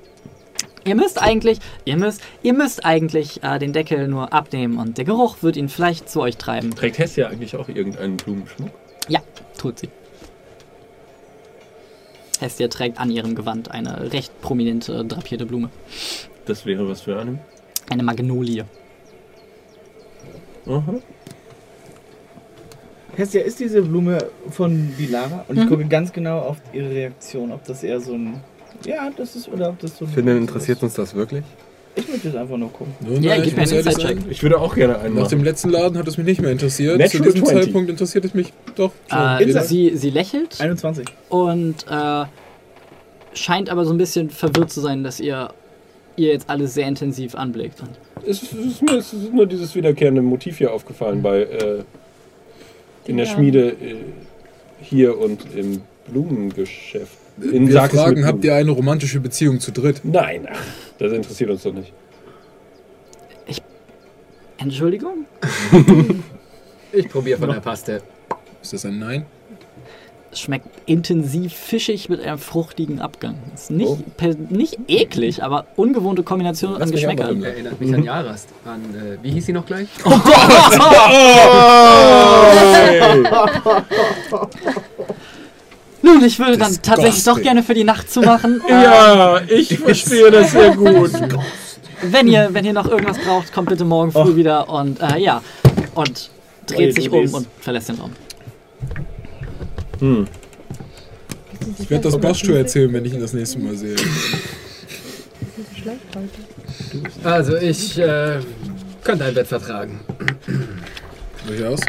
[SPEAKER 1] Ihr müsst eigentlich, ihr müsst, ihr müsst eigentlich äh, den Deckel nur abnehmen und der Geruch wird ihn vielleicht zu euch treiben.
[SPEAKER 2] Trägt Hessia eigentlich auch irgendeinen Blumenschmuck?
[SPEAKER 1] Ja, tut sie. Hestia trägt an ihrem Gewand eine recht prominente drapierte Blume.
[SPEAKER 2] Das wäre was für eine.
[SPEAKER 1] Eine Magnolie.
[SPEAKER 2] Aha.
[SPEAKER 8] Hestia, ist diese Blume von Dilara? Und ich
[SPEAKER 1] Mhm.
[SPEAKER 8] gucke ganz genau auf ihre Reaktion, ob das eher so ein. Ja, das ist. Oder ob das so.
[SPEAKER 7] Finden, interessiert uns das wirklich?
[SPEAKER 8] Ich möchte jetzt einfach nur gucken.
[SPEAKER 3] Nun,
[SPEAKER 1] Ja,
[SPEAKER 3] nein,
[SPEAKER 1] gib
[SPEAKER 3] ich
[SPEAKER 1] mir
[SPEAKER 3] muss
[SPEAKER 1] einen
[SPEAKER 3] ehrlich sagen,
[SPEAKER 2] Ich würde auch gerne einen
[SPEAKER 3] Nach dem letzten Laden hat es mich nicht mehr interessiert.
[SPEAKER 2] Natural
[SPEAKER 3] Zu diesem
[SPEAKER 2] 20.
[SPEAKER 3] Zeitpunkt interessiert es mich doch schon.
[SPEAKER 1] Äh,
[SPEAKER 3] wieder.
[SPEAKER 1] sie, sie lächelt
[SPEAKER 8] 21.
[SPEAKER 1] und äh, scheint aber so ein bisschen verwirrt zu sein, dass ihr, ihr jetzt alles sehr intensiv anblickt. Und
[SPEAKER 2] Es ist, es, ist mir, es ist nur dieses wiederkehrende Motiv hier aufgefallen bei äh, in der
[SPEAKER 4] Ja.
[SPEAKER 2] Schmiede äh, hier und im Blumengeschäft. In
[SPEAKER 3] Wir
[SPEAKER 2] Sarkis mit
[SPEAKER 3] fragen, habt ihr eine romantische Beziehung zu dritt?
[SPEAKER 2] Nein, ach, das interessiert uns doch nicht.
[SPEAKER 1] Entschuldigung? [laughs]
[SPEAKER 6] Ich probiere von der Paste.
[SPEAKER 3] Ist das ein Nein?
[SPEAKER 1] Es schmeckt intensiv fischig mit einem fruchtigen Abgang. Ist nicht,
[SPEAKER 2] Oh.
[SPEAKER 1] per, nicht eklig, aber ungewohnte Kombination
[SPEAKER 3] Lass
[SPEAKER 1] an Geschmäckern.
[SPEAKER 6] Erinnert mich an Jarast. An, äh, wie hieß sie noch gleich?
[SPEAKER 1] Nun, ich würde dann tatsächlich doch gerne für die Nacht zumachen. Äh, [laughs]
[SPEAKER 2] Ja, ich verstehe das sehr gut.
[SPEAKER 1] Wenn ihr, wenn ihr noch irgendwas braucht, kommt bitte morgen früh wieder und äh, ja. Und dreht sich um und verlässt den Raum.
[SPEAKER 2] Hm.
[SPEAKER 3] Ich werde das Bascho erzählen, wenn ich ihn das nächste Mal sehe. [laughs]
[SPEAKER 6] Also ich äh, könnte ein Bett vertragen.
[SPEAKER 3] Durchaus.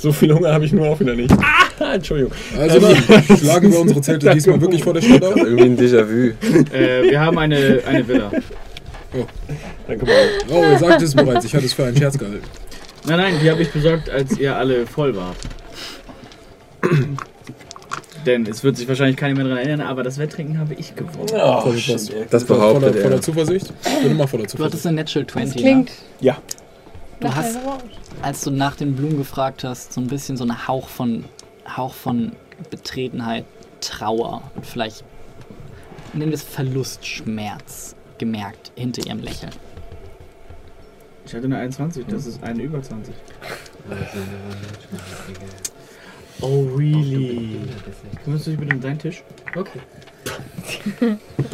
[SPEAKER 2] So viel Hunger habe ich nur auch wieder nicht. Ah, Entschuldigung.
[SPEAKER 3] Also dann schlagen wir unsere Zelte diesmal wirklich vor der Stadt auf.
[SPEAKER 7] Irgendwie ein Déjà-vu.
[SPEAKER 8] Äh, wir haben eine, eine Villa.
[SPEAKER 2] Danke mal.
[SPEAKER 3] Oh, ihr sagt es bereits, ich hatte es für einen Scherz gehalten.
[SPEAKER 8] Nein, nein, die habe ich besorgt, als ihr alle voll wart. [clears throat] Denn es wird sich wahrscheinlich keiner mehr daran erinnern, aber das Wetttrinken habe ich gewonnen.
[SPEAKER 2] Oh.
[SPEAKER 7] Das
[SPEAKER 3] Voller,
[SPEAKER 7] behauptet
[SPEAKER 3] voller
[SPEAKER 7] er.
[SPEAKER 3] Zuversicht? Ich bin immer voller
[SPEAKER 1] Du hattest
[SPEAKER 3] Zuversicht.
[SPEAKER 1] eine Natural
[SPEAKER 4] Das
[SPEAKER 1] 20.
[SPEAKER 4] klingt
[SPEAKER 1] Ne?
[SPEAKER 2] Ja.
[SPEAKER 1] Du hast, als du nach den Blumen gefragt hast, so ein bisschen so ein Hauch von, Hauch von Betretenheit, Trauer und vielleicht, wir es Verlustschmerz gemerkt hinter ihrem Lächeln.
[SPEAKER 8] Ich hatte eine 21, das ist eine über 20. [laughs] Oh, really? Kümmerst du dich bitte um deinen Tisch?
[SPEAKER 6] Okay.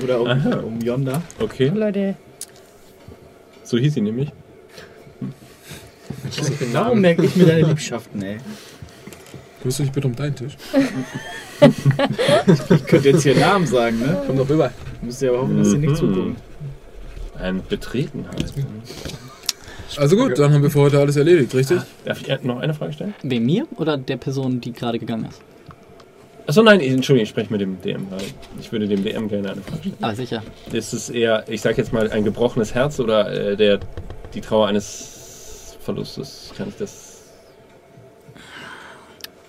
[SPEAKER 8] Oder um, um Yonda?
[SPEAKER 2] Okay,
[SPEAKER 4] Leute,
[SPEAKER 2] so hieß sie nämlich.
[SPEAKER 8] Warum merke ich mir deine Liebschaften, ey?
[SPEAKER 3] Du dich bitte um deinen Tisch?
[SPEAKER 8] Ich könnte jetzt hier Namen sagen, ne?
[SPEAKER 6] Komm doch rüber.
[SPEAKER 8] Müsst ihr aber hoffen, dass sie nicht
[SPEAKER 2] Mhm.
[SPEAKER 8] zugucken.
[SPEAKER 2] Ein Betretenheit.
[SPEAKER 3] Also gut, dann haben wir für heute alles erledigt, richtig?
[SPEAKER 2] Darf ich noch eine Frage stellen?
[SPEAKER 1] Wem mir oder der Person, die gerade gegangen ist?
[SPEAKER 2] Achso, nein, Entschuldigung, ich spreche mit dem DM. weil Ich würde dem DM gerne eine Frage stellen.
[SPEAKER 1] Aber sicher.
[SPEAKER 2] Ist es eher, ich sag jetzt mal, ein gebrochenes Herz oder äh, der, die Trauer eines Verlustes? Kann ich das.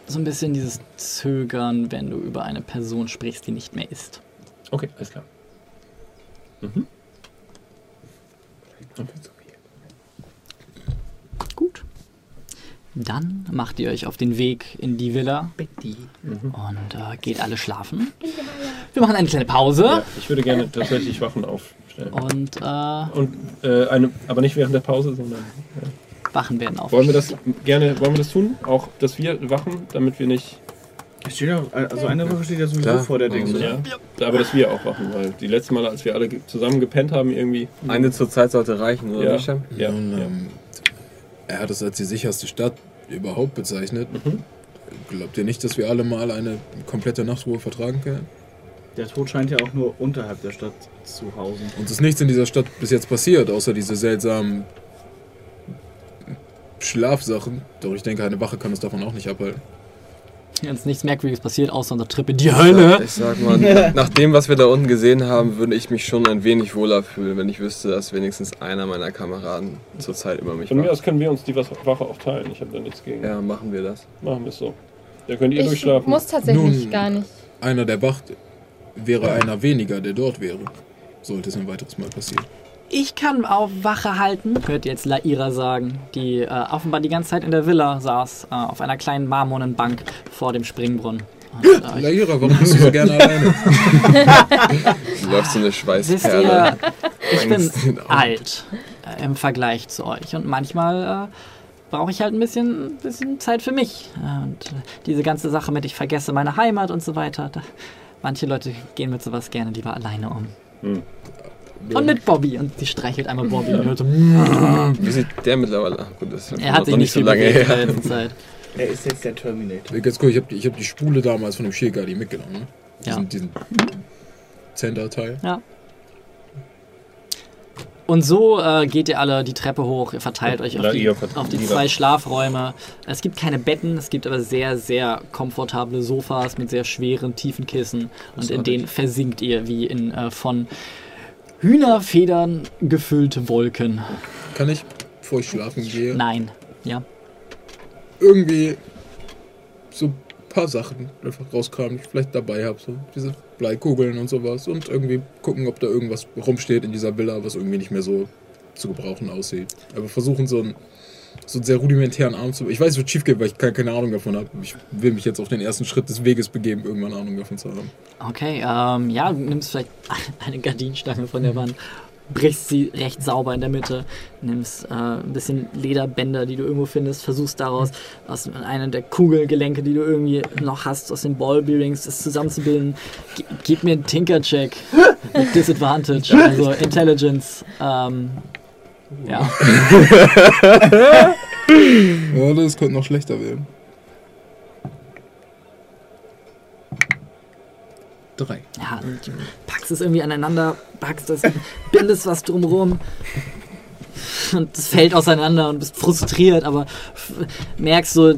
[SPEAKER 1] So ein bisschen dieses Zögern, wenn du über eine Person sprichst, die nicht mehr ist.
[SPEAKER 2] Okay, alles klar. Mhm. Okay.
[SPEAKER 1] Gut. Dann macht ihr euch auf den Weg in die Villa und äh, geht alle schlafen. Wir machen eine kleine Pause
[SPEAKER 2] Ja, ich würde gerne tatsächlich Waffen aufstellen.
[SPEAKER 1] und äh,
[SPEAKER 2] Und äh, eine, aber nicht während der Pause, sondern.
[SPEAKER 1] Wachen werden auf.
[SPEAKER 2] Wollen wir das gerne, wollen wir das tun? Auch, dass wir wachen, damit wir nicht.
[SPEAKER 8] Steht auch, also eine Woche steht ja sowieso
[SPEAKER 7] Klar,
[SPEAKER 8] vor der Dings,
[SPEAKER 7] nicht?
[SPEAKER 8] oder?
[SPEAKER 2] Aber dass wir auch wachen, weil die letzten Male, als wir alle zusammen gepennt haben, irgendwie.
[SPEAKER 7] Eine zur Zeit sollte reichen, oder
[SPEAKER 2] Ja.
[SPEAKER 7] nicht, Shem?
[SPEAKER 2] Ja,
[SPEAKER 3] Nun,
[SPEAKER 2] ja.
[SPEAKER 3] ähm, er hat es als die sicherste Stadt überhaupt bezeichnet.
[SPEAKER 2] Mhm.
[SPEAKER 3] Glaubt ihr nicht, dass wir alle mal eine komplette Nachtruhe vertragen können?
[SPEAKER 8] Der Tod scheint ja auch nur unterhalb der Stadt zu hausen.
[SPEAKER 3] Uns ist nichts in dieser Stadt bis jetzt passiert, außer diese seltsamen Schlafsachen. Doch ich denke, eine Wache kann uns davon auch nicht abhalten.
[SPEAKER 1] Ist nichts Merkwürdiges passiert, außer unser Trip in die Hölle.
[SPEAKER 7] Ich sag mal, [laughs] nach dem, was wir da unten gesehen haben, würde ich mich schon ein wenig wohler fühlen, wenn ich wüsste, dass wenigstens einer meiner Kameraden zurzeit über mich
[SPEAKER 2] Von mir aus können wir uns die Wache auch teilen. Ich habe da nichts gegen.
[SPEAKER 7] Ja, machen wir das.
[SPEAKER 2] Machen wir es so. Da könnt ihr
[SPEAKER 4] ich
[SPEAKER 2] durchschlafen.
[SPEAKER 4] muss tatsächlich
[SPEAKER 3] Nun-
[SPEAKER 4] gar nicht.
[SPEAKER 3] Einer, der wacht, wäre einer weniger, der dort wäre. Sollte es ein weiteres Mal passieren.
[SPEAKER 1] Ich kann auf Wache halten, hört jetzt Laira sagen, die äh, offenbar die ganze Zeit in der Villa saß, äh, auf einer kleinen marmornen Bank vor dem Springbrunnen. Und, äh, [laughs]
[SPEAKER 3] Laira, warum bist du so gerne alleine? [laughs]
[SPEAKER 7] Du läufst so eine
[SPEAKER 1] Wisst
[SPEAKER 7] Schweißperle.
[SPEAKER 1] ihr, ich bin alt äh, im Vergleich zu euch und manchmal äh, brauche ich halt ein bisschen, bisschen Zeit für mich. Äh, und äh, diese ganze Sache mit, ich vergesse meine Heimat und so weiter. Da, manche Leute gehen mit sowas gerne lieber alleine um.
[SPEAKER 2] Hm.
[SPEAKER 1] Und mit Bobby. Und sie streichelt einmal Bobby und hört so, [laughs]
[SPEAKER 7] Wie sieht der mittlerweile? Gut, das ist
[SPEAKER 1] er hat sich nicht in der letzten Zeit. [laughs]
[SPEAKER 8] Er ist jetzt der Terminator.
[SPEAKER 3] Jetzt guck, ich habe die, ich hab die Spule damals von dem Shirkadi mitgenommen. Ne?
[SPEAKER 1] Ja.
[SPEAKER 3] Diesen, Center-Teil.
[SPEAKER 1] Ja. Und so äh, geht ihr alle die Treppe hoch, ihr verteilt euch auf die, auf die zwei Schlafräume. Es gibt keine Betten, es gibt aber sehr, sehr komfortable Sofas mit sehr schweren, tiefen Kissen. Und in denen versinkt ihr wie in äh, von Hühnerfedern gefüllte Wolken.
[SPEAKER 3] Kann ich, bevor ich schlafen gehe,
[SPEAKER 1] Nein. Ja.
[SPEAKER 3] irgendwie so ein paar Sachen einfach rauskramen, die ich vielleicht dabei habe. So diese Bleikugeln und sowas. Und irgendwie gucken, ob da irgendwas rumsteht in dieser Villa, was irgendwie nicht mehr so zu gebrauchen aussieht. Aber versuchen so einen, so einen sehr rudimentären Arm zu. Ich weiß, es wird schief gehen, weil ich keine, keine Ahnung davon habe. Ich will mich jetzt auf den ersten Schritt des Weges begeben, irgendwann Ahnung davon zu haben.
[SPEAKER 1] Okay, ähm, ja, du nimmst vielleicht [laughs] eine Gardinenstange von der Wand, brichst sie recht sauber in der Mitte, nimmst äh, ein bisschen Lederbänder, die du irgendwo findest, versuchst daraus aus einer der Kugelgelenke, die du irgendwie noch hast, aus den Ballbearings, das zusammenzubilden. G gib mir einen Tinker-Check [laughs] mit Disadvantage, also Intelligence. Ähm, ja, [laughs]
[SPEAKER 3] Ja, das könnte noch schlechter werden. drei.
[SPEAKER 1] Ja, und du packst es irgendwie aneinander, packst das, bindest was drumrum und es fällt auseinander und bist frustriert, aber merkst so,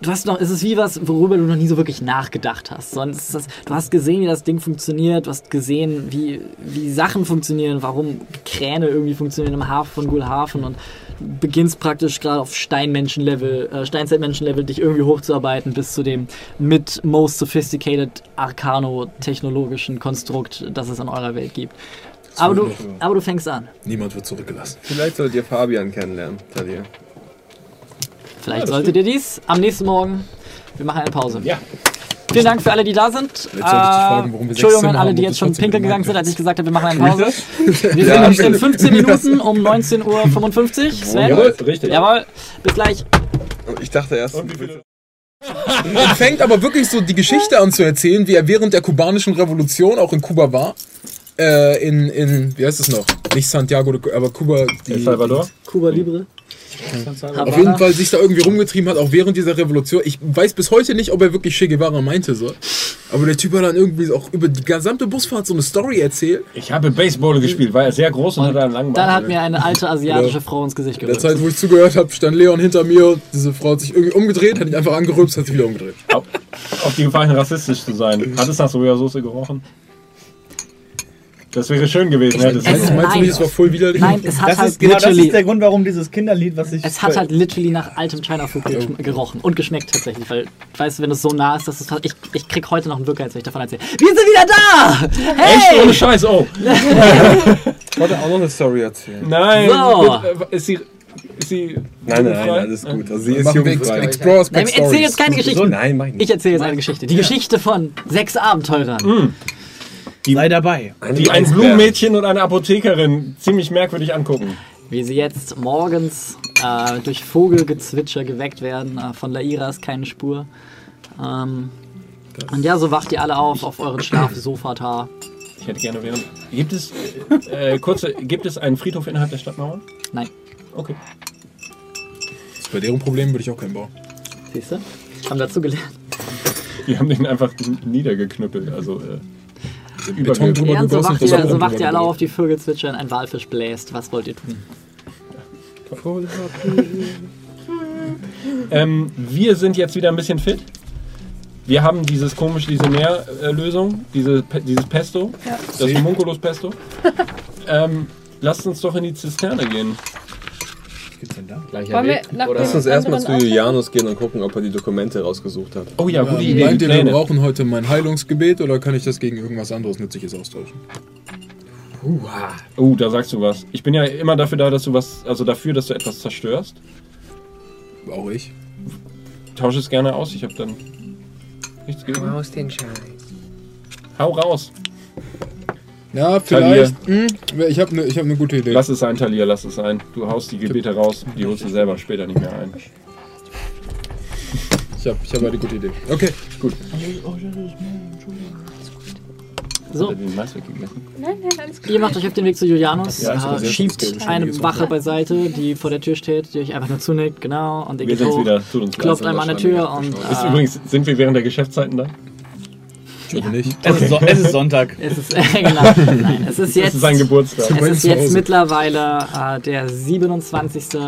[SPEAKER 1] du hast noch, es ist wie was, worüber du noch nie so wirklich nachgedacht hast. Sonst das, du hast gesehen, wie das Ding funktioniert, du hast gesehen, wie, wie Sachen funktionieren, warum Kräne irgendwie funktionieren im Hafen von Gulhafen und beginnst praktisch gerade auf Steinmenschen-Level, äh, Steinzeitmenschen-Level dich irgendwie hochzuarbeiten bis zu dem mit most sophisticated Arcano-technologischen Konstrukt, das es in eurer Welt gibt. Aber du, aber du fängst an.
[SPEAKER 3] Niemand wird zurückgelassen.
[SPEAKER 7] Vielleicht solltet ihr Fabian kennenlernen, Tadir.
[SPEAKER 1] Vielleicht solltet ihr dies am nächsten Morgen. Wir machen eine Pause.
[SPEAKER 2] Ja.
[SPEAKER 1] Vielen Dank für alle, die da sind.
[SPEAKER 3] ich dich fragen, warum wir
[SPEAKER 1] Entschuldigung an alle, die jetzt schon pinkeln gegangen sind, als ich gesagt habe, wir machen eine [laughs] Pause. Wir
[SPEAKER 7] Ja,
[SPEAKER 1] sind in 15 Minuten um 19.55 Uhr. [laughs] Sven?
[SPEAKER 2] Jawohl, richtig.
[SPEAKER 1] Jawohl. Bis gleich.
[SPEAKER 7] Ich dachte erst?
[SPEAKER 2] Und [laughs]
[SPEAKER 3] fängt aber wirklich so die Geschichte an zu erzählen, wie er während der kubanischen Revolution auch in Kuba war. Äh, in, in, wie heißt es noch? Nicht Santiago, de- aber Kuba. Die,
[SPEAKER 2] El Salvador?
[SPEAKER 1] Cuba Libre.
[SPEAKER 3] Auf jeden Fall sich da irgendwie rumgetrieben hat, auch während dieser Revolution. Ich weiß bis heute nicht, ob er wirklich Che Guevara meinte so. Aber der Typ hat dann irgendwie auch über die gesamte Busfahrt so eine Story erzählt.
[SPEAKER 2] Ich habe Baseball gespielt, war er sehr groß und, hatte einen langen
[SPEAKER 1] Dann hat mir eine alte asiatische. Frau ins Gesicht
[SPEAKER 3] In der
[SPEAKER 1] gerührt.
[SPEAKER 3] Zeit, wo ich zugehört habe, stand Leon hinter mir. Diese Frau hat sich irgendwie umgedreht, hat ihn einfach angerülpst, hat sich wieder umgedreht.
[SPEAKER 2] Auf, auf die Gefahr hin, rassistisch zu sein. Hat es nach Sojasauce gerochen? Das wäre schön gewesen, hätte es
[SPEAKER 1] Es-
[SPEAKER 3] Meinst du, meinst du
[SPEAKER 1] nein.
[SPEAKER 3] nicht, es war voll widerlich?
[SPEAKER 1] Nein, es hat
[SPEAKER 8] Das
[SPEAKER 1] halt
[SPEAKER 8] ist, genau das ist der Grund, warum dieses Kinderlied, was ich.
[SPEAKER 1] es hat halt literally nach altem China Food ge gerochen und geschmeckt tatsächlich, weil, weißt du, wenn es so nah ist, dass es ich, ich krieg heute noch einen Wirker, als wenn ich davon erzähle. Wir sind wieder da!
[SPEAKER 2] Echt? Ohne
[SPEAKER 1] Hey!
[SPEAKER 2] Scheiß, oh.
[SPEAKER 7] ich [laughs] wollte auch noch eine Story erzählen.
[SPEAKER 2] Nein.
[SPEAKER 1] So.
[SPEAKER 2] Äh, ist sie. Sie.
[SPEAKER 7] Nein, nein,
[SPEAKER 2] jugendfrei?
[SPEAKER 7] alles gut. Also sie ist jugendfrei.
[SPEAKER 3] Explorers
[SPEAKER 1] Nein, wir erzählen jetzt keine
[SPEAKER 3] Backstories.
[SPEAKER 1] Geschichten.
[SPEAKER 7] Nein, mach ich nicht.
[SPEAKER 1] Ich erzähle jetzt eine Geschichte. Die Geschichte von sechs Abenteurern.
[SPEAKER 8] Sei dabei.
[SPEAKER 2] Die ein Blumenmädchen und eine Apothekerin ziemlich merkwürdig angucken.
[SPEAKER 1] Wie sie jetzt morgens äh, durch Vogelgezwitscher geweckt werden. Äh, von Laira ist keine Spur. Ähm, und ja, so wacht ihr alle auf auf euren Schlafsofatar.
[SPEAKER 2] Ich hätte gerne während. Gibt es. Äh, kurze. Gibt es einen Friedhof innerhalb der Stadtmauer?
[SPEAKER 1] Nein,
[SPEAKER 2] Okay.
[SPEAKER 3] Das ist bei deren Problem würde ich auch keinen bauen.
[SPEAKER 1] siehst du? Haben dazu gelernt.
[SPEAKER 2] Die haben den einfach niedergeknüppelt. Also. Äh,
[SPEAKER 3] Beton drüber
[SPEAKER 1] Ja, und so
[SPEAKER 3] gegossen,
[SPEAKER 1] wacht, ihr, so wacht ihr alle auf, die Vögel zwitschern, ein Walfisch bläst. Was wollt ihr tun?
[SPEAKER 2] Ähm, wir sind jetzt wieder ein bisschen fit. Wir haben dieses komische, diese Meerlösung, diese, dieses Pesto,
[SPEAKER 4] Ja.
[SPEAKER 2] das Homunculus Pesto. ähm, lasst uns doch in die Zisterne gehen.
[SPEAKER 8] Was gibt's denn da?
[SPEAKER 6] Gleicher
[SPEAKER 4] Wollen wir
[SPEAKER 6] Weg?
[SPEAKER 4] nach
[SPEAKER 6] Oder?
[SPEAKER 7] Lass uns erstmal zu Julianus gehen und gucken, ob er die Dokumente rausgesucht hat.
[SPEAKER 2] Oh ja,
[SPEAKER 3] Ja,
[SPEAKER 2] gute Idee.
[SPEAKER 3] meint
[SPEAKER 2] die
[SPEAKER 3] ihr, wir brauchen heute mein Heilungsgebet oder kann ich das gegen irgendwas anderes Nützliches austauschen?
[SPEAKER 2] Oh, da sagst du was. Ich bin ja immer dafür da, dass du was, also dafür, dass du etwas zerstörst.
[SPEAKER 3] Auch ich.
[SPEAKER 2] Tausche es gerne aus. Ich habe dann nichts gegen.
[SPEAKER 6] Raus den Scheiß.
[SPEAKER 2] Hau raus.
[SPEAKER 3] Ja, vielleicht. Hm, ich habe eine hab ne gute Idee.
[SPEAKER 2] Lass es sein, Talia, lass es sein. Du haust die Gebete raus, die holst du selber später nicht mehr ein.
[SPEAKER 3] Ich habe ich hab eine gute Idee. Okay.
[SPEAKER 1] So,
[SPEAKER 2] Hat er den Mais weggegessen?
[SPEAKER 4] Nein, nein, alles gut.
[SPEAKER 1] ihr macht euch auf den Weg zu Julianus,
[SPEAKER 3] Ja, ich
[SPEAKER 1] äh,
[SPEAKER 3] das
[SPEAKER 1] schiebt eine Wache beiseite, die vor der Tür steht, die euch einfach nur zunickt, genau, und ihr
[SPEAKER 2] Wir
[SPEAKER 1] geht
[SPEAKER 2] sind's
[SPEAKER 1] hoch,
[SPEAKER 2] wieder. Tut uns leid.
[SPEAKER 1] klopft einmal an der Tür und
[SPEAKER 2] Ist
[SPEAKER 1] äh,
[SPEAKER 2] übrigens, sind wir während der Geschäftszeiten da?
[SPEAKER 3] Hoffe nicht.
[SPEAKER 8] Es, ist, so es ist Sonntag.
[SPEAKER 1] es ist, äh, [laughs] genau, nein, es ist jetzt,
[SPEAKER 2] ist sein Geburtstag.
[SPEAKER 1] es ist jetzt mittlerweile äh, der 27.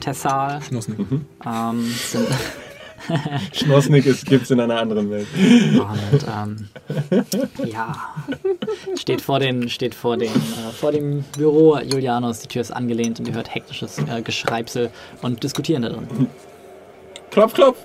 [SPEAKER 1] Tessal,
[SPEAKER 3] Schnossen.
[SPEAKER 1] ähm, es [laughs] sind,
[SPEAKER 2] Schnossnick gibt es in einer anderen Welt.
[SPEAKER 1] Und ähm, ja, steht vor, den, steht vor, den, äh, vor dem Büro Julianus, die Tür ist angelehnt und ihr hört hektisches äh, Geschreibsel und Diskutieren da drin.
[SPEAKER 2] Klopf, klopf.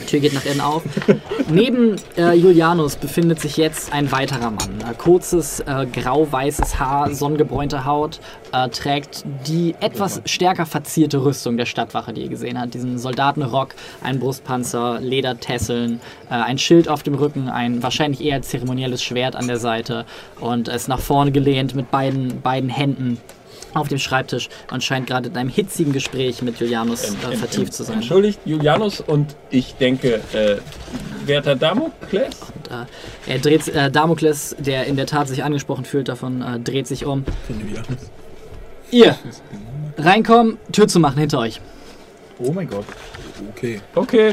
[SPEAKER 1] Die Tür geht nach innen auf. [laughs] Neben äh, Julianus befindet sich jetzt ein weiterer Mann. Äh, kurzes, äh, grau-weißes Haar, sonnengebräunte Haut, äh, trägt die etwas stärker verzierte Rüstung der Stadtwache, die ihr gesehen habt. Diesen Soldatenrock, einen Brustpanzer, Ledertesseln, äh, ein Schild auf dem Rücken, ein wahrscheinlich eher zeremonielles Schwert an der Seite und ist nach vorne gelehnt mit beiden, beiden Händen auf dem Schreibtisch und scheint gerade in einem hitzigen Gespräch mit Julianus äh, vertieft zu sein.
[SPEAKER 2] Entschuldigt, Julianus und ich denke, äh, werter Damokles?
[SPEAKER 1] Und, äh, er dreht, äh, Damokles, der in der Tat sich angesprochen fühlt, davon äh, dreht sich um. Ihr, reinkommen, Tür zu machen hinter euch.
[SPEAKER 8] Oh mein Gott.
[SPEAKER 3] Okay.
[SPEAKER 2] Okay.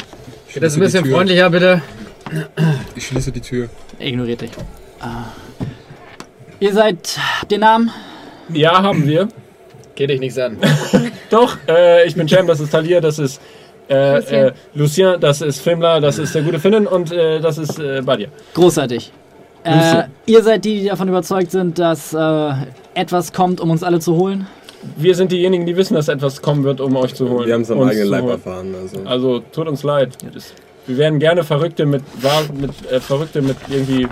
[SPEAKER 6] Geht das ein bisschen freundlicher, bitte?
[SPEAKER 3] Ich schließe die Tür.
[SPEAKER 1] Ignoriert dich. Ah. Ihr seid. Habt ihr Namen?
[SPEAKER 2] Ja, haben wir.
[SPEAKER 6] Geht dich nichts an. [laughs]
[SPEAKER 2] Doch, äh, ich bin Jam, das ist Talir, das ist äh,
[SPEAKER 4] Lucien.
[SPEAKER 2] äh, Lucien, das ist Fimla, das ist der gute Finnen und äh, das ist äh, Badia.
[SPEAKER 1] Großartig. Äh, ihr seid die, die davon überzeugt sind, dass äh, etwas kommt, um uns alle zu holen?
[SPEAKER 2] Wir sind diejenigen, die wissen, dass etwas kommen wird, um euch zu holen.
[SPEAKER 7] Wir haben es am eigenen Leib erfahren. Also.
[SPEAKER 2] Also tut uns leid. Wir wären gerne Verrückte mit, mit äh, Verrückte mit irgendwie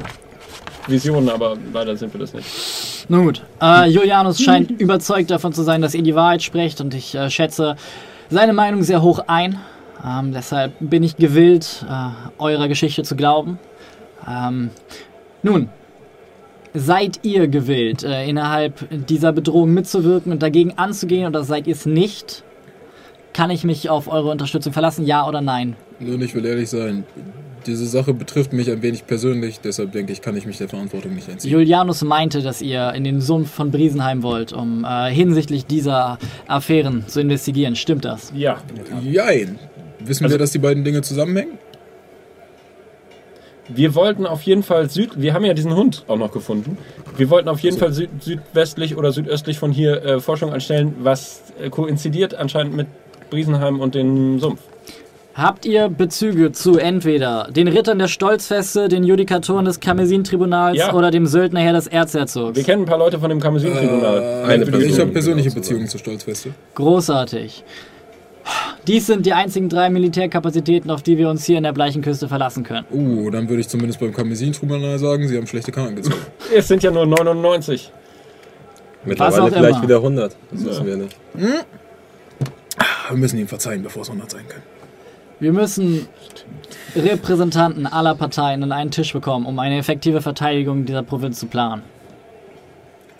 [SPEAKER 2] Visionen, aber leider sind wir das nicht.
[SPEAKER 1] Nun gut. Äh, Julianus scheint überzeugt davon zu sein, dass ihr die Wahrheit sprecht und ich äh, schätze seine Meinung sehr hoch ein. Ähm, deshalb bin ich gewillt, äh, eurer Geschichte zu glauben. Ähm, nun, seid ihr gewillt, äh, innerhalb dieser Bedrohung mitzuwirken und dagegen anzugehen oder seid ihr es nicht? Kann ich mich auf eure Unterstützung verlassen, ja oder nein?
[SPEAKER 3] Nun, ich will ehrlich sein. Diese Sache betrifft mich ein wenig persönlich, deshalb denke ich, kann ich mich der Verantwortung nicht entziehen.
[SPEAKER 1] Julianus meinte, dass ihr in den Sumpf von Briesenheim wollt, um äh, hinsichtlich dieser Affären zu investigieren. Stimmt das?
[SPEAKER 2] Ja,
[SPEAKER 3] Jein. Wissen
[SPEAKER 2] Also-
[SPEAKER 3] wir, dass die beiden Dinge zusammenhängen?
[SPEAKER 2] wir wollten auf jeden Fall Süd. Wir haben ja diesen Hund auch noch gefunden. Wir wollten auf jeden Fall süd, südwestlich oder südöstlich von hier äh, Forschung anstellen, was äh, koinzidiert anscheinend mit Briesenheim und dem Sumpf.
[SPEAKER 1] Habt ihr Bezüge zu entweder den Rittern der Stolzfeste, den Judikatoren des Karmesin-Tribunals
[SPEAKER 2] Ja.
[SPEAKER 1] oder dem Söldnerheer des Erzherzogs?
[SPEAKER 2] Wir kennen ein paar Leute von dem Karmesin-Tribunal.
[SPEAKER 3] Äh,
[SPEAKER 7] Eine
[SPEAKER 3] ich
[SPEAKER 7] Person,
[SPEAKER 3] habe persönliche Beziehungen zur Stolzfeste.
[SPEAKER 1] Großartig. Dies sind die einzigen drei Militärkapazitäten, auf die wir uns hier in der Bleichenküste verlassen können.
[SPEAKER 3] Uh, dann würde ich zumindest beim Karmesin-Tribunal sagen, sie haben schlechte Karten gezogen. [laughs]
[SPEAKER 2] Es sind ja nur 99.
[SPEAKER 7] Mittlerweile vielleicht
[SPEAKER 1] immer.
[SPEAKER 7] wieder 100. Das wissen wir nicht.
[SPEAKER 3] Wir müssen ihm verzeihen, bevor es 100 sein können.
[SPEAKER 1] Wir müssen Repräsentanten aller Parteien an einen Tisch bekommen, um eine effektive Verteidigung dieser Provinz zu planen.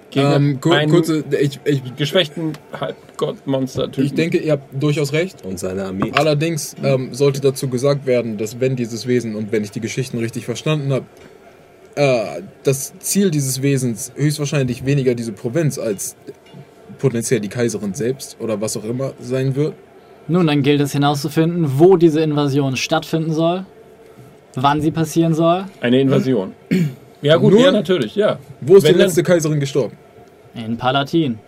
[SPEAKER 2] Gegen
[SPEAKER 3] Ähm, kur
[SPEAKER 2] einen
[SPEAKER 3] kurze, ich, ich,
[SPEAKER 2] geschwächten Halbgottmonster-Typen.
[SPEAKER 3] ich denke, ihr habt durchaus recht.
[SPEAKER 7] Und seine Armee.
[SPEAKER 3] Allerdings ähm, sollte dazu gesagt werden, dass wenn dieses Wesen und wenn ich die Geschichten richtig verstanden habe, äh, das Ziel dieses Wesens höchstwahrscheinlich weniger diese Provinz als potenziell die Kaiserin selbst oder was auch immer sein wird.
[SPEAKER 1] Nun, dann gilt es herauszufinden, wo diese Invasion stattfinden soll, wann sie passieren soll.
[SPEAKER 2] Eine Invasion. Ja gut,
[SPEAKER 3] Nur-
[SPEAKER 2] ja natürlich, ja.
[SPEAKER 3] Wo ist
[SPEAKER 2] Wenn
[SPEAKER 3] die
[SPEAKER 2] dann-
[SPEAKER 3] letzte Kaiserin gestorben?
[SPEAKER 1] In Palatin.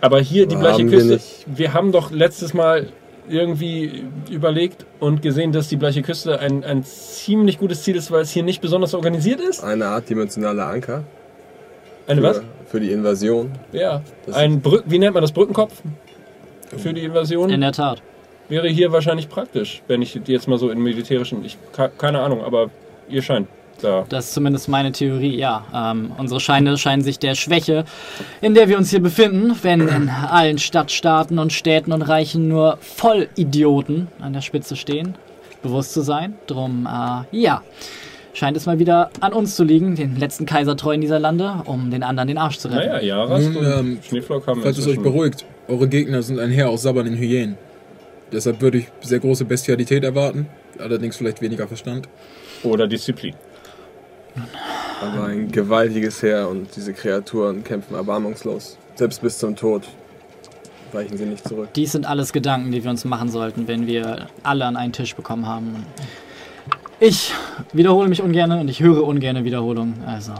[SPEAKER 2] Aber hier die
[SPEAKER 7] wir
[SPEAKER 2] Küste.
[SPEAKER 7] nicht-
[SPEAKER 2] Wir haben doch letztes Mal irgendwie überlegt und gesehen, dass die bleiche Küste ein, ein ziemlich gutes Ziel ist, weil es hier nicht besonders organisiert ist.
[SPEAKER 7] Eine Art dimensionaler Anker.
[SPEAKER 2] Eine
[SPEAKER 7] für,
[SPEAKER 2] was?
[SPEAKER 7] Für die Invasion.
[SPEAKER 2] Ja.
[SPEAKER 7] Das
[SPEAKER 2] Ein Brück, wie nennt man das? Brückenkopf? Für die Invasion
[SPEAKER 1] In der Tat.
[SPEAKER 2] wäre hier wahrscheinlich praktisch, wenn ich jetzt mal so in militärischen. Ich ke- keine Ahnung, aber ihr scheint da.
[SPEAKER 1] Das ist zumindest meine Theorie, ja. Ähm, unsere Scheine scheinen sich der Schwäche, in der wir uns hier befinden, wenn in allen Stadtstaaten und Städten und Reichen nur Vollidioten an der Spitze stehen, bewusst zu sein. Drum, äh, ja, scheint es mal wieder an uns zu liegen, den letzten Kaisertreuen dieser Lande, um den anderen den Arsch zu retten.
[SPEAKER 2] Naja, Jaras
[SPEAKER 3] Nun,
[SPEAKER 2] und
[SPEAKER 3] ähm,
[SPEAKER 2] Schneeflock haben
[SPEAKER 3] Falls es euch beruhigt, eure Gegner sind ein Heer aus sabbernden Hyänen. Deshalb würde ich sehr große Bestialität erwarten, allerdings vielleicht weniger Verstand.
[SPEAKER 2] Oder Disziplin.
[SPEAKER 7] Aber ein gewaltiges Heer und diese Kreaturen kämpfen erbarmungslos. Selbst bis zum Tod weichen sie nicht zurück.
[SPEAKER 1] Dies sind alles Gedanken, die wir uns machen sollten, wenn wir alle an einen Tisch bekommen haben. Ich wiederhole mich ungern und ich höre ungern Wiederholungen. Also,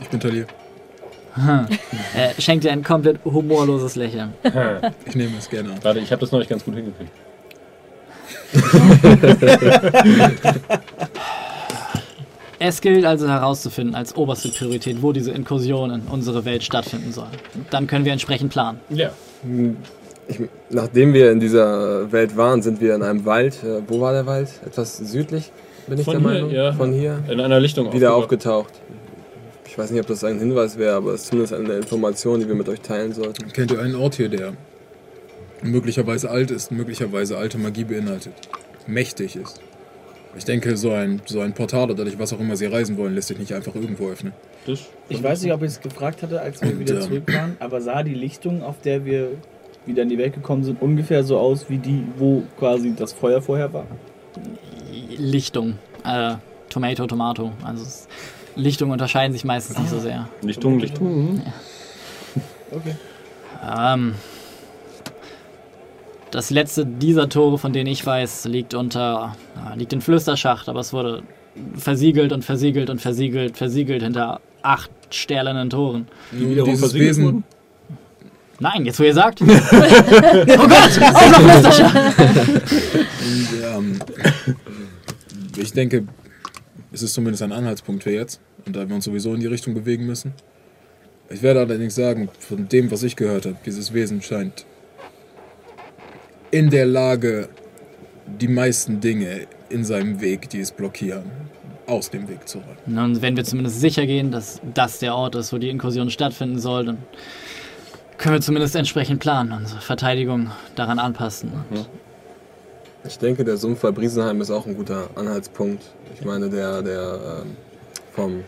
[SPEAKER 3] Ich bin Talir.
[SPEAKER 1] Er schenkt dir ein komplett humorloses Lächeln.
[SPEAKER 3] Ich nehme es gerne an.
[SPEAKER 2] Warte, ich habe das noch nicht ganz gut hingekriegt. [laughs]
[SPEAKER 1] Es gilt also herauszufinden als oberste Priorität, wo diese Inkursion in unsere Welt stattfinden soll. Dann können wir entsprechend planen.
[SPEAKER 2] Ja.
[SPEAKER 7] Ich, nachdem wir in dieser Welt waren, sind wir in einem Wald. Äh, wo war der Wald? Etwas südlich, bin ich
[SPEAKER 2] Von
[SPEAKER 7] der
[SPEAKER 2] hier,
[SPEAKER 7] Meinung.
[SPEAKER 2] ja.
[SPEAKER 7] Von hier.
[SPEAKER 2] In einer Lichtung
[SPEAKER 7] Wieder aufgetaucht. Ich weiß nicht, ob das ein Hinweis wäre, aber es ist zumindest eine Information, die wir mit euch teilen sollten.
[SPEAKER 3] Kennt ihr einen Ort hier, der möglicherweise alt ist, möglicherweise alte Magie beinhaltet, mächtig ist? Ich denke, so ein, so ein Portal oder durch was auch immer sie reisen wollen, lässt sich nicht einfach irgendwo öffnen.
[SPEAKER 2] Das
[SPEAKER 8] Ich weiß nicht, ob ich es gefragt hatte, als wir
[SPEAKER 3] Und,
[SPEAKER 8] wieder
[SPEAKER 3] ähm,
[SPEAKER 8] zurück waren, aber sah die Lichtung, auf der wir wieder in die Welt gekommen sind, ungefähr so aus wie die, wo quasi das Feuer vorher war?
[SPEAKER 1] Lichtung. Äh, Tomato, Tomato. Also es, Lichtungen unterscheiden sich meistens nicht so sehr.
[SPEAKER 2] Lichtung, Lichtung.
[SPEAKER 8] Okay.
[SPEAKER 1] Ähm, Das letzte dieser Tore, von denen ich weiß, liegt unter, äh, liegt in Flüsterschacht, aber es wurde versiegelt und versiegelt und versiegelt, versiegelt hinter acht stählernen Toren.
[SPEAKER 2] Die
[SPEAKER 3] Nun,
[SPEAKER 2] wiederum versiegelt
[SPEAKER 3] Wesen,
[SPEAKER 2] wurden?
[SPEAKER 1] Nein, jetzt wo ihr sagt. [laughs] oh Gott, auch noch Flüsterschacht.
[SPEAKER 3] Und, ähm, ich denke, es ist zumindest ein Anhaltspunkt für jetzt. Und da wir uns sowieso in die Richtung bewegen müssen. Ich werde allerdings sagen, von dem, was ich gehört habe, dieses Wesen scheint in der Lage, die meisten Dinge in seinem Weg, die es blockieren, aus dem Weg zu räumen.
[SPEAKER 1] Nun, wenn wir zumindest sicher gehen, dass das der Ort ist, wo die Inkursion stattfinden soll, dann können wir zumindest entsprechend planen, unsere Verteidigung daran anpassen. Und
[SPEAKER 7] Ich denke, der Sumpf bei Briesenheim ist auch ein guter Anhaltspunkt. Ich meine, der, der ähm, vom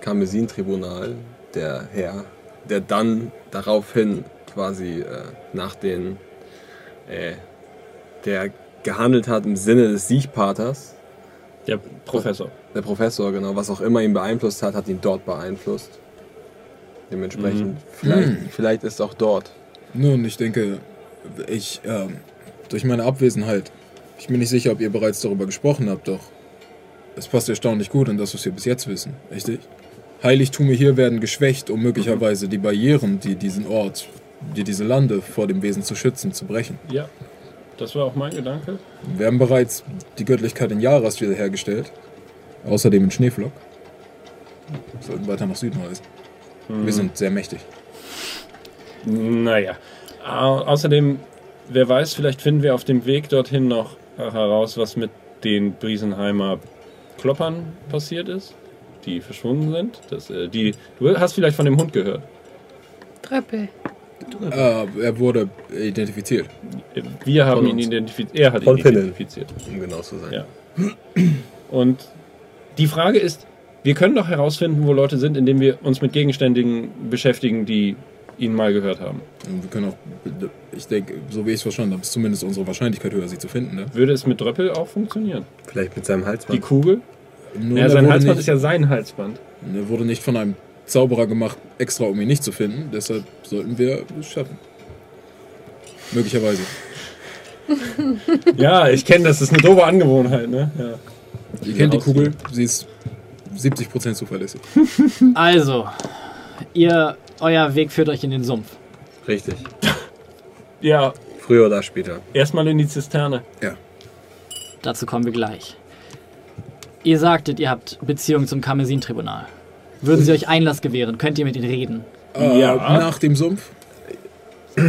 [SPEAKER 7] Karmesin-Tribunal, der Herr, der dann daraufhin quasi äh, nach den, äh, der gehandelt hat im Sinne des Siegpaters,
[SPEAKER 2] Der Professor.
[SPEAKER 7] der Professor, genau, was auch immer ihn beeinflusst hat, hat ihn dort beeinflusst. Dementsprechend, vielleicht, vielleicht ist auch dort.
[SPEAKER 3] Nun, ich denke, ich, ähm, durch meine Abwesenheit, ich bin nicht sicher, ob ihr bereits darüber gesprochen habt, doch es passt erstaunlich gut an das, was wir bis jetzt wissen, richtig? Heiligtümer hier werden geschwächt, um möglicherweise die Barrieren, die diesen Ort, die diese Lande vor dem Wesen zu schützen, zu brechen.
[SPEAKER 2] Ja, das war auch mein Gedanke.
[SPEAKER 3] Wir haben bereits die Göttlichkeit in Jaras wiederhergestellt, außerdem in Schneeflock. Wir sollten weiter nach Süden reisen. Wir sind sehr mächtig.
[SPEAKER 2] Naja. Au- außerdem, wer weiß, vielleicht finden wir auf dem Weg dorthin noch heraus, was mit den Briesenheimer Kloppern passiert ist, die verschwunden sind. Das, äh, die, du hast vielleicht von dem Hund gehört.
[SPEAKER 4] Treppe.
[SPEAKER 3] Äh, er wurde identifiziert.
[SPEAKER 2] Wir haben ihn identifiziert. Er hat
[SPEAKER 7] Von
[SPEAKER 2] ihn
[SPEAKER 7] Pinnen.
[SPEAKER 2] identifiziert.
[SPEAKER 7] Um genau zu sein.
[SPEAKER 2] Ja. Und die Frage ist, wir können doch herausfinden, wo Leute sind, indem wir uns mit Gegenständigen beschäftigen, die ihn mal gehört haben.
[SPEAKER 3] Und wir können auch, ich denke, so wie ich es verstanden habe, ist zumindest unsere Wahrscheinlichkeit höher, sie zu finden. Ne?
[SPEAKER 2] Würde es mit Dröppel auch funktionieren?
[SPEAKER 7] Vielleicht mit seinem
[SPEAKER 2] Die
[SPEAKER 7] Halsband.
[SPEAKER 2] Kugel?
[SPEAKER 3] Nur
[SPEAKER 2] Ja, sein Halsband
[SPEAKER 3] nicht,
[SPEAKER 2] ist ja sein Halsband.
[SPEAKER 3] Er wurde nicht von einem Zauberer gemacht, extra um ihn nicht zu finden. Deshalb sollten wir es schaffen. Möglicherweise. [laughs]
[SPEAKER 2] Ja, ich kenne das. Das ist eine doofe Angewohnheit, ne? Ja.
[SPEAKER 3] Ihr kennt die. Kugel, sie ist 70% zuverlässig. [laughs]
[SPEAKER 1] Also, ihr, euer Weg führt euch in den Sumpf.
[SPEAKER 7] Richtig.
[SPEAKER 2] ja,
[SPEAKER 7] Früher oder später.
[SPEAKER 2] erstmal in die Zisterne.
[SPEAKER 3] Ja.
[SPEAKER 1] Dazu kommen wir gleich. Ihr sagtet, ihr habt Beziehung zum Karmesin-Tribunal. Würden sie euch Einlass gewähren? Könnt ihr mit ihnen reden?
[SPEAKER 3] Äh,
[SPEAKER 2] Ja.
[SPEAKER 3] Nach dem Sumpf?
[SPEAKER 7] Das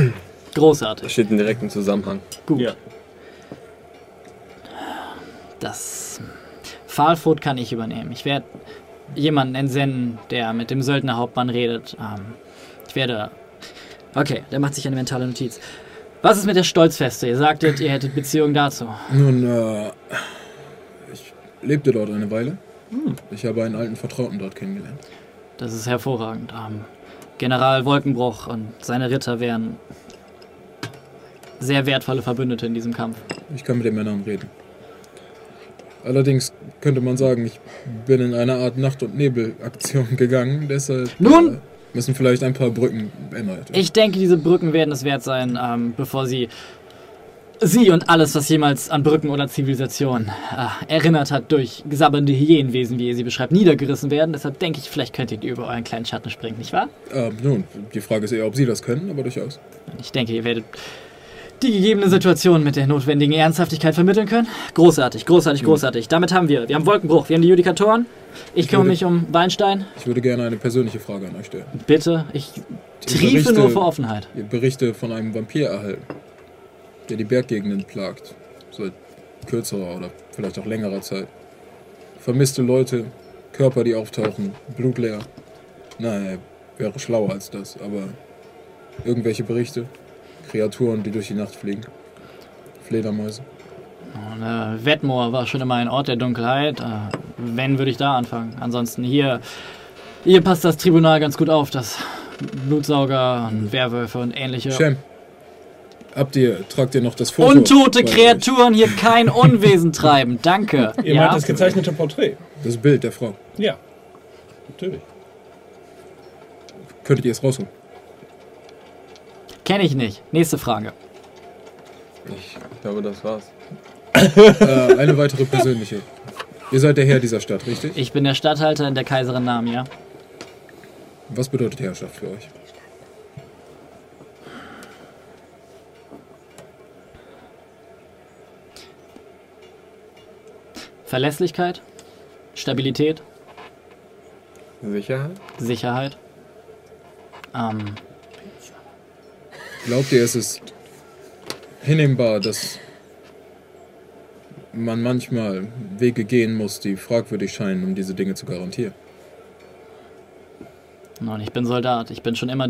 [SPEAKER 1] Großartig.
[SPEAKER 7] steht in direktem Zusammenhang.
[SPEAKER 1] Gut.
[SPEAKER 2] Ja.
[SPEAKER 1] Das Pfahlfurt kann ich übernehmen. Ich werde jemanden entsenden, der mit dem Söldnerhauptmann redet. Ähm, ich werde. Okay, der macht sich eine mentale Notiz. Was ist mit der Stolzfeste? Ihr sagtet, ihr hättet Beziehung dazu.
[SPEAKER 3] Nun, äh, ich lebte dort eine Weile. Ich habe einen alten Vertrauten dort kennengelernt.
[SPEAKER 1] Das ist hervorragend. Ähm, General Wolkenbruch und seine Ritter wären sehr wertvolle Verbündete in diesem Kampf.
[SPEAKER 3] Ich kann mit den Männern reden. Allerdings könnte man sagen, ich bin in eine Art Nacht- und Nebelaktion gegangen, deshalb
[SPEAKER 1] Nun?
[SPEAKER 3] äh, müssen vielleicht ein paar Brücken erneuert werden.
[SPEAKER 1] Ich denke, diese Brücken werden es wert sein, ähm, bevor sie sie und alles, was jemals an Brücken oder Zivilisation äh, erinnert hat, durch sabbernde Hyänenwesen, wie ihr sie beschreibt, niedergerissen werden. Deshalb denke ich, vielleicht könnt ihr über euren kleinen Schatten springen, nicht wahr?
[SPEAKER 3] Äh, nun, die Frage ist eher, ob Sie das können, aber durchaus.
[SPEAKER 1] Ich denke, ihr werdet die gegebene Situation mit der notwendigen Ernsthaftigkeit vermitteln können. Großartig, großartig, großartig. Damit haben wir. Wir haben Wolkenbruch, wir haben die Judikatoren. Ich kümmere
[SPEAKER 3] würde-
[SPEAKER 1] mich um Weinstein.
[SPEAKER 3] Ich würde gerne eine persönliche Frage an euch stellen.
[SPEAKER 1] Bitte, ich
[SPEAKER 3] Die
[SPEAKER 1] triefe nur vor Offenheit.
[SPEAKER 3] Ihr Berichte von einem Vampir erhalten, der die Berggegenden plagt. Seit kürzerer oder vielleicht auch längerer Zeit. Vermisste Leute, Körper, die auftauchen, blutleer. Nein, er wäre schlauer als das, aber irgendwelche Berichte. Kreaturen, die durch die Nacht fliegen. Fledermäuse.
[SPEAKER 1] Und, äh, Wetmore war schon immer ein Ort der Dunkelheit. Äh, wenn, würde ich da anfangen. Ansonsten hier, hier passt das Tribunal ganz gut auf, dass Blutsauger und Werwölfe und ähnliche
[SPEAKER 3] Shem, habt ihr, tragt ihr noch das Foto?
[SPEAKER 1] untote? Kreaturen hier kein [laughs] Unwesen treiben. Danke.
[SPEAKER 2] Ihr
[SPEAKER 1] ja?
[SPEAKER 2] meint das gezeichnete Porträt?
[SPEAKER 3] Das Bild der Frau.
[SPEAKER 2] Ja. Natürlich.
[SPEAKER 3] Könntet ihr es rausholen?
[SPEAKER 1] Kenne ich nicht. Nächste Frage.
[SPEAKER 7] Ich glaube, das war's. [laughs]
[SPEAKER 3] Äh, eine weitere persönliche. Ihr seid der Herr dieser Stadt, richtig?
[SPEAKER 1] Ich bin der Statthalter in der Kaiserin Namia.
[SPEAKER 3] Was bedeutet Herrschaft für euch?
[SPEAKER 1] Verlässlichkeit, Stabilität,
[SPEAKER 7] Sicherheit?
[SPEAKER 1] Sicherheit. Ähm,
[SPEAKER 3] Glaubt ihr, es ist hinnehmbar, dass man manchmal Wege gehen muss, die fragwürdig scheinen, um diese Dinge zu garantieren?
[SPEAKER 1] Nun, ich bin Soldat. Ich bin schon immer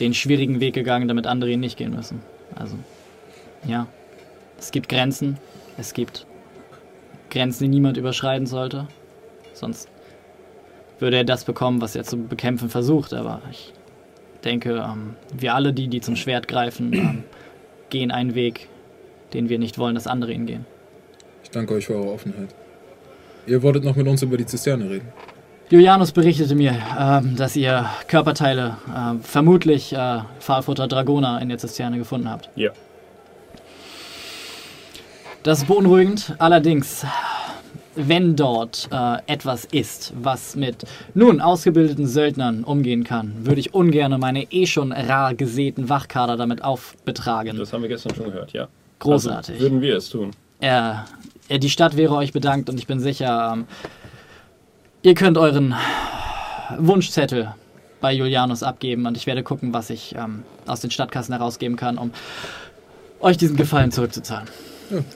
[SPEAKER 1] den schwierigen Weg gegangen, damit andere ihn nicht gehen müssen. Also, ja. Es gibt Grenzen. Es gibt Grenzen, die niemand überschreiten sollte. Sonst würde er das bekommen, was er zu bekämpfen versucht. Aber ich denke, ähm, wir alle, die, die zum Schwert greifen, ähm, gehen einen Weg, den wir nicht wollen, dass andere ihn gehen.
[SPEAKER 3] Ich danke euch für eure Offenheit. Ihr wolltet noch mit uns über die Zisterne reden.
[SPEAKER 1] Julianus berichtete mir, ähm, dass ihr Körperteile, äh, vermutlich äh, Pfahlfutter Dragona in der Zisterne gefunden habt.
[SPEAKER 2] Ja.
[SPEAKER 1] Das ist beunruhigend. Allerdings, wenn dort äh, etwas ist, was mit nun ausgebildeten Söldnern umgehen kann, würde ich ungern meine eh schon rar gesäten Wachkader damit aufbetragen.
[SPEAKER 2] Das haben wir gestern schon gehört, ja.
[SPEAKER 1] Großartig.
[SPEAKER 2] Also würden wir es tun.
[SPEAKER 1] Äh, die Stadt wäre euch bedankt und ich bin sicher, ähm, ihr könnt euren Wunschzettel bei Julianus abgeben und ich werde gucken, was ich ähm, aus den Stadtkassen herausgeben kann, um euch diesen Gefallen zurückzuzahlen.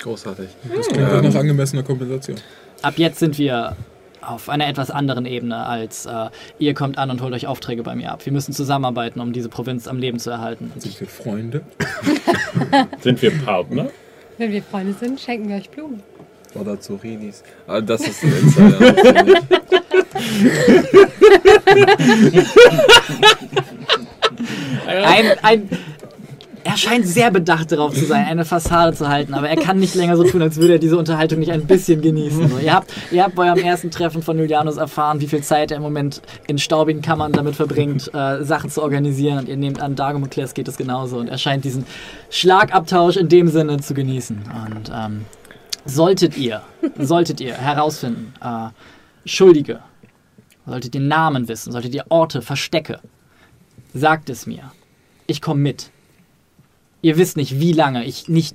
[SPEAKER 7] Großartig.
[SPEAKER 3] Das klingt
[SPEAKER 7] Ähm,
[SPEAKER 3] nach angemessener Kompensation.
[SPEAKER 1] Ab jetzt sind wir auf einer etwas anderen Ebene als äh, ihr kommt an und holt euch Aufträge bei mir ab. Wir müssen zusammenarbeiten, um diese Provinz am Leben zu erhalten.
[SPEAKER 3] Sind wir Freunde? [laughs]
[SPEAKER 2] Sind wir Partner?
[SPEAKER 4] Wenn wir Freunde sind, schenken wir euch Blumen.
[SPEAKER 7] Oder Zurinis. Aber das ist ein Insider. [laughs] [laughs]
[SPEAKER 1] Ein, ein, er scheint sehr bedacht darauf zu sein, eine Fassade zu halten, aber er kann nicht länger so tun, als würde er diese Unterhaltung nicht ein bisschen genießen. So, ihr, habt, ihr habt bei eurem ersten Treffen von Julianus erfahren, wie viel Zeit er im Moment in staubigen Kammern damit verbringt, äh, Sachen zu organisieren. Und ihr nehmt an, Dargomokles geht es genauso. Und er scheint diesen Schlagabtausch in dem Sinne zu genießen. Und ähm, solltet ihr, solltet ihr herausfinden, äh, Schuldige, solltet ihr Namen wissen, solltet ihr Orte, Verstecke, sagt es mir. Ich komme mit. Ihr wisst nicht, wie lange ich nicht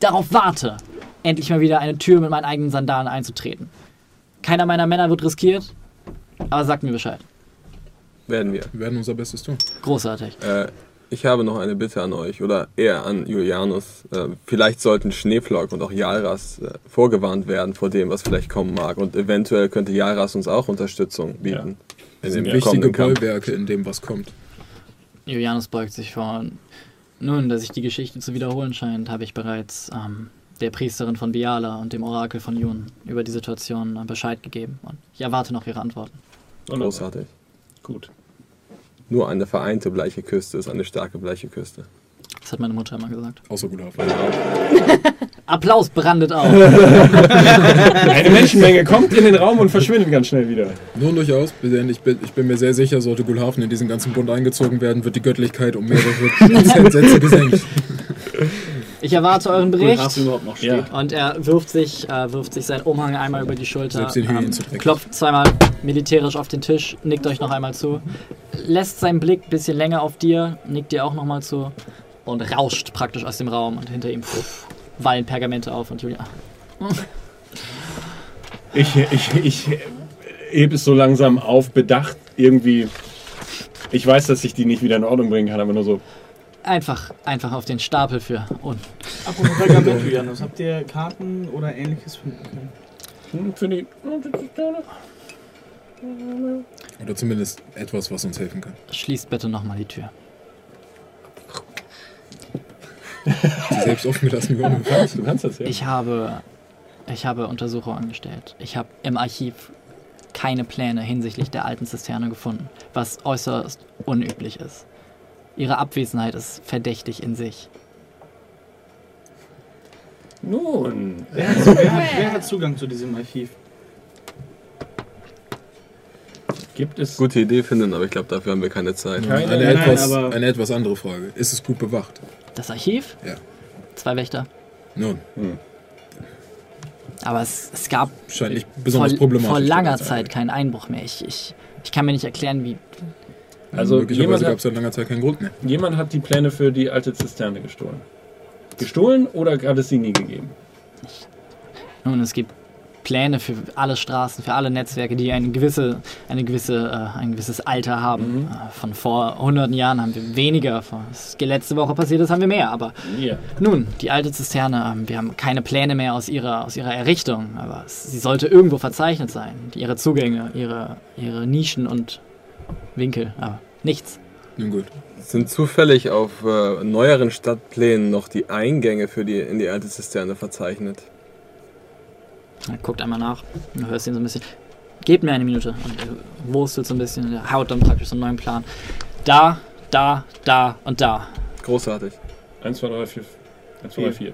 [SPEAKER 1] darauf warte, endlich mal wieder eine Tür mit meinen eigenen Sandalen einzutreten. Keiner meiner Männer wird riskiert, aber sagt mir Bescheid.
[SPEAKER 7] Werden wir.
[SPEAKER 3] Wir werden unser Bestes tun.
[SPEAKER 1] Großartig.
[SPEAKER 7] Äh, ich habe noch eine Bitte an euch oder eher an Julianus. Äh, vielleicht sollten Schneeflock und auch Jalras äh, vorgewarnt werden vor dem, was vielleicht kommen mag. Und eventuell könnte Jalras uns auch Unterstützung bieten. In
[SPEAKER 3] sind
[SPEAKER 7] dem
[SPEAKER 3] wichtige. Bollwerke in dem, was kommt.
[SPEAKER 1] Julianus beugt sich vor. Nun, dass sich die Geschichte zu wiederholen scheint, habe ich bereits ähm, der Priesterin von Biala und dem Orakel von Jun über die Situation äh, Bescheid gegeben. Und ich erwarte noch ihre Antworten.
[SPEAKER 7] Großartig.
[SPEAKER 2] Gut.
[SPEAKER 7] Nur eine vereinte bleiche Küste ist eine starke bleiche Küste.
[SPEAKER 1] Das hat meine Mutter immer gesagt.
[SPEAKER 3] Außer Gulhafen. [laughs]
[SPEAKER 1] Applaus brandet auf. [laughs]
[SPEAKER 2] Eine Menschenmenge kommt in den Raum und verschwindet ganz schnell wieder.
[SPEAKER 3] Nun durchaus, denn ich bin, ich bin mir sehr sicher, sollte Gulhafen in diesen ganzen Bund eingezogen werden, wird die Göttlichkeit um mehrere Sätze [laughs] gesenkt.
[SPEAKER 1] Ich erwarte euren Bericht.
[SPEAKER 8] Hafen überhaupt noch
[SPEAKER 2] Ja.
[SPEAKER 1] Und er wirft sich, äh, wirft sich seinen Umhang einmal über die Schulter,
[SPEAKER 3] dreckig.
[SPEAKER 1] klopft zweimal militärisch auf den Tisch, nickt euch noch einmal zu, lässt seinen Blick ein bisschen länger auf dir, nickt dir auch nochmal zu und rauscht praktisch aus dem Raum und hinter ihm wallen Pergamente auf und Julia.
[SPEAKER 2] Ich, ich, ich hebe es so langsam auf, bedacht irgendwie. Ich weiß, dass ich die nicht wieder in Ordnung bringen kann, aber nur so.
[SPEAKER 1] Einfach, einfach auf den Stapel für und
[SPEAKER 8] Apropos Pergament, Julianus, habt ihr Karten oder ähnliches finden können?
[SPEAKER 2] hm, Für die.
[SPEAKER 3] Oder zumindest etwas, was uns helfen kann.
[SPEAKER 1] schließt bitte nochmal die Tür.
[SPEAKER 3] Sie selbst offen gelassen worden.
[SPEAKER 2] Du kannst das ja.
[SPEAKER 1] Ich habe, ich habe Untersuchungen angestellt. Ich habe im Archiv keine Pläne hinsichtlich der alten Zisterne gefunden, was äußerst unüblich ist. Ihre Abwesenheit ist verdächtig in sich.
[SPEAKER 2] Nun.
[SPEAKER 8] Wer hat, wer, hat, wer hat Zugang zu diesem Archiv?
[SPEAKER 2] Gibt es.
[SPEAKER 7] Gute Idee finden, aber ich glaube, dafür haben wir keine Zeit.
[SPEAKER 2] Keine-
[SPEAKER 3] Eine,
[SPEAKER 8] Nein,
[SPEAKER 3] etwas,
[SPEAKER 8] aber-
[SPEAKER 3] eine etwas andere Frage. Ist es gut bewacht?
[SPEAKER 1] Das Archiv?
[SPEAKER 3] Ja.
[SPEAKER 1] zwei Wächter.
[SPEAKER 3] Nun,
[SPEAKER 1] Aber es, es gab
[SPEAKER 3] scheint nicht
[SPEAKER 1] vor,
[SPEAKER 3] besonders problematisch.
[SPEAKER 1] vor langer. Zeit keinen Einbruch mehr. Ich, ich, ich kann mir nicht erklären, wie.
[SPEAKER 2] Also
[SPEAKER 3] Möglicherweise
[SPEAKER 2] jemand
[SPEAKER 3] gab
[SPEAKER 2] hat,
[SPEAKER 3] es seit langer Zeit keinen Grund mehr.
[SPEAKER 2] jemand hat die Pläne für die alte Zisterne gestohlen. Gestohlen oder hat es sie nie gegeben?
[SPEAKER 1] Nun, es gibt Pläne für alle Straßen, für alle Netzwerke, die eine gewisse, eine gewisse, äh, ein gewisses Alter haben. Äh, von vor hunderten Jahren haben wir weniger. Was letzte Woche passiert ist, haben wir mehr. Aber
[SPEAKER 2] Ja.
[SPEAKER 1] nun, die alte Zisterne, ähm, wir haben keine Pläne mehr aus ihrer, aus ihrer Errichtung. Aber es, sie sollte irgendwo verzeichnet sein. Ihre Zugänge, ihre, ihre Nischen und Winkel. Aber nichts.
[SPEAKER 3] Nun gut.
[SPEAKER 7] Sind zufällig auf äh, neueren Stadtplänen noch die Eingänge für die, in die alte Zisterne verzeichnet?
[SPEAKER 1] Er guckt einmal nach. Du hörst ihn so ein bisschen. Gebt mir eine Minute. Und er wurstelt so ein bisschen. Er haut dann praktisch so einen neuen Plan. Da, da, da und da.
[SPEAKER 7] Großartig.
[SPEAKER 2] 1, 2, 3, 4. 1, 2, 3, 4.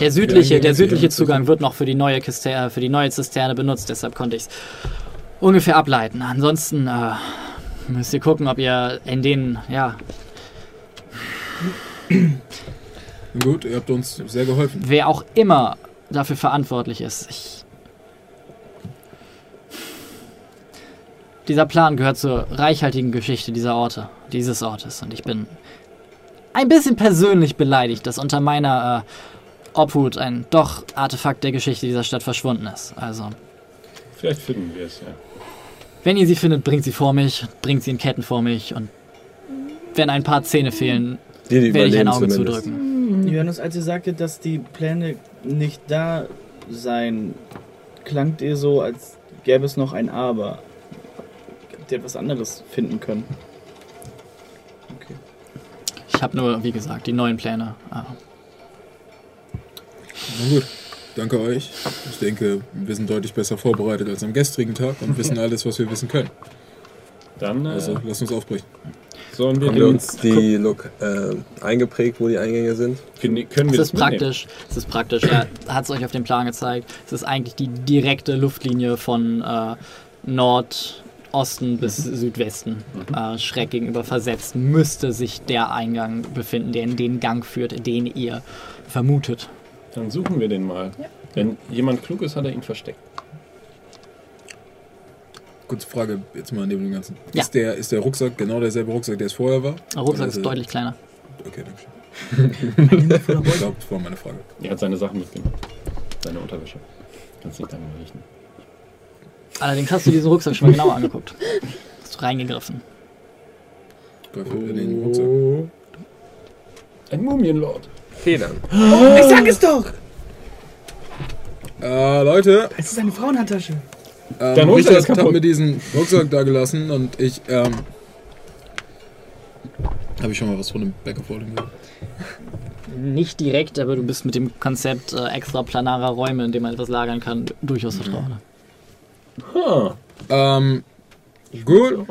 [SPEAKER 1] Der südliche, der südliche. Zugang wird noch für die neue Zisterne, für die neue Zisterne benutzt, deshalb konnte ich es ungefähr ableiten. Ansonsten äh, müsst ihr gucken, ob ihr in den, ja,
[SPEAKER 3] gut, ihr habt uns sehr geholfen.
[SPEAKER 1] wer auch immer dafür verantwortlich ist. Ich dieser Plan gehört zur reichhaltigen Geschichte dieser Orte, dieses Ortes. Und ich bin ein bisschen persönlich beleidigt, dass unter meiner äh, Obhut ein doch Artefakt der Geschichte dieser Stadt verschwunden ist. Also,
[SPEAKER 2] Vielleicht finden wir es, ja.
[SPEAKER 1] wenn ihr sie findet, bringt sie vor mich, bringt sie in Ketten vor mich und wenn ein paar Zähne fehlen,
[SPEAKER 7] Die, die
[SPEAKER 1] werde ich ein Auge
[SPEAKER 7] zumindest.
[SPEAKER 1] zudrücken.
[SPEAKER 8] Johannes, als ihr sagtet, dass die Pläne nicht da seien, klangt ihr so, als gäbe es noch ein Aber. Habt ihr etwas anderes finden können? Okay.
[SPEAKER 1] Ich habe nur, wie gesagt, die neuen Pläne. Ah,
[SPEAKER 3] Na gut, danke euch. Ich denke, wir sind deutlich besser vorbereitet als am gestrigen Tag und wissen [laughs] alles, was wir wissen können.
[SPEAKER 2] Dann äh,
[SPEAKER 3] Also lasst uns aufbrechen.
[SPEAKER 2] Sollen wir,
[SPEAKER 7] Haben wir uns die Lok äh, eingeprägt, wo die Eingänge sind?
[SPEAKER 2] Können, können wir
[SPEAKER 1] Es ist
[SPEAKER 2] das mitnehmen?
[SPEAKER 1] praktisch. Es ist praktisch. Er hat es euch auf dem Plan gezeigt. Es ist eigentlich die direkte Luftlinie von äh, Nordosten bis Südwesten. Äh, schräg gegenüber versetzt müsste sich der Eingang befinden, der in den Gang führt, den ihr vermutet.
[SPEAKER 2] Dann suchen wir den mal. Wenn jemand klug ist, hat er ihn versteckt.
[SPEAKER 3] Kurze Frage jetzt mal neben dem Ganzen.
[SPEAKER 1] Ja.
[SPEAKER 3] Ist, der, ist der Rucksack genau derselbe Rucksack, der es vorher war?
[SPEAKER 1] Der Rucksack ist
[SPEAKER 3] er-
[SPEAKER 1] deutlich kleiner.
[SPEAKER 3] Okay, danke schön. ich glaube, das war meine Frage.
[SPEAKER 2] Er hat seine Sachen mitgenommen. Seine Unterwäsche. Kannst nicht damit riechen.
[SPEAKER 1] Allerdings hast du diesen Rucksack schon mal genauer angeguckt. Hast du reingegriffen.
[SPEAKER 3] Greife in den Rucksack.
[SPEAKER 2] Oh. Ein Mumienlord.
[SPEAKER 7] Federn.
[SPEAKER 8] Ich sag es doch!
[SPEAKER 3] Äh, Leute,
[SPEAKER 8] Es ist eine Frauenhandtasche.
[SPEAKER 3] Ähm,
[SPEAKER 2] Dein Rucksack ist
[SPEAKER 3] Richard hat mir diesen Rucksack da gelassen und ich, ähm... Habe ich schon mal was von dem Back of Holding gehört?
[SPEAKER 1] Nicht direkt, aber du bist mit dem Konzept äh, extra planarer Räume, in denen man etwas lagern kann, durchaus vertraut.
[SPEAKER 2] Ha.
[SPEAKER 3] Ähm, gut.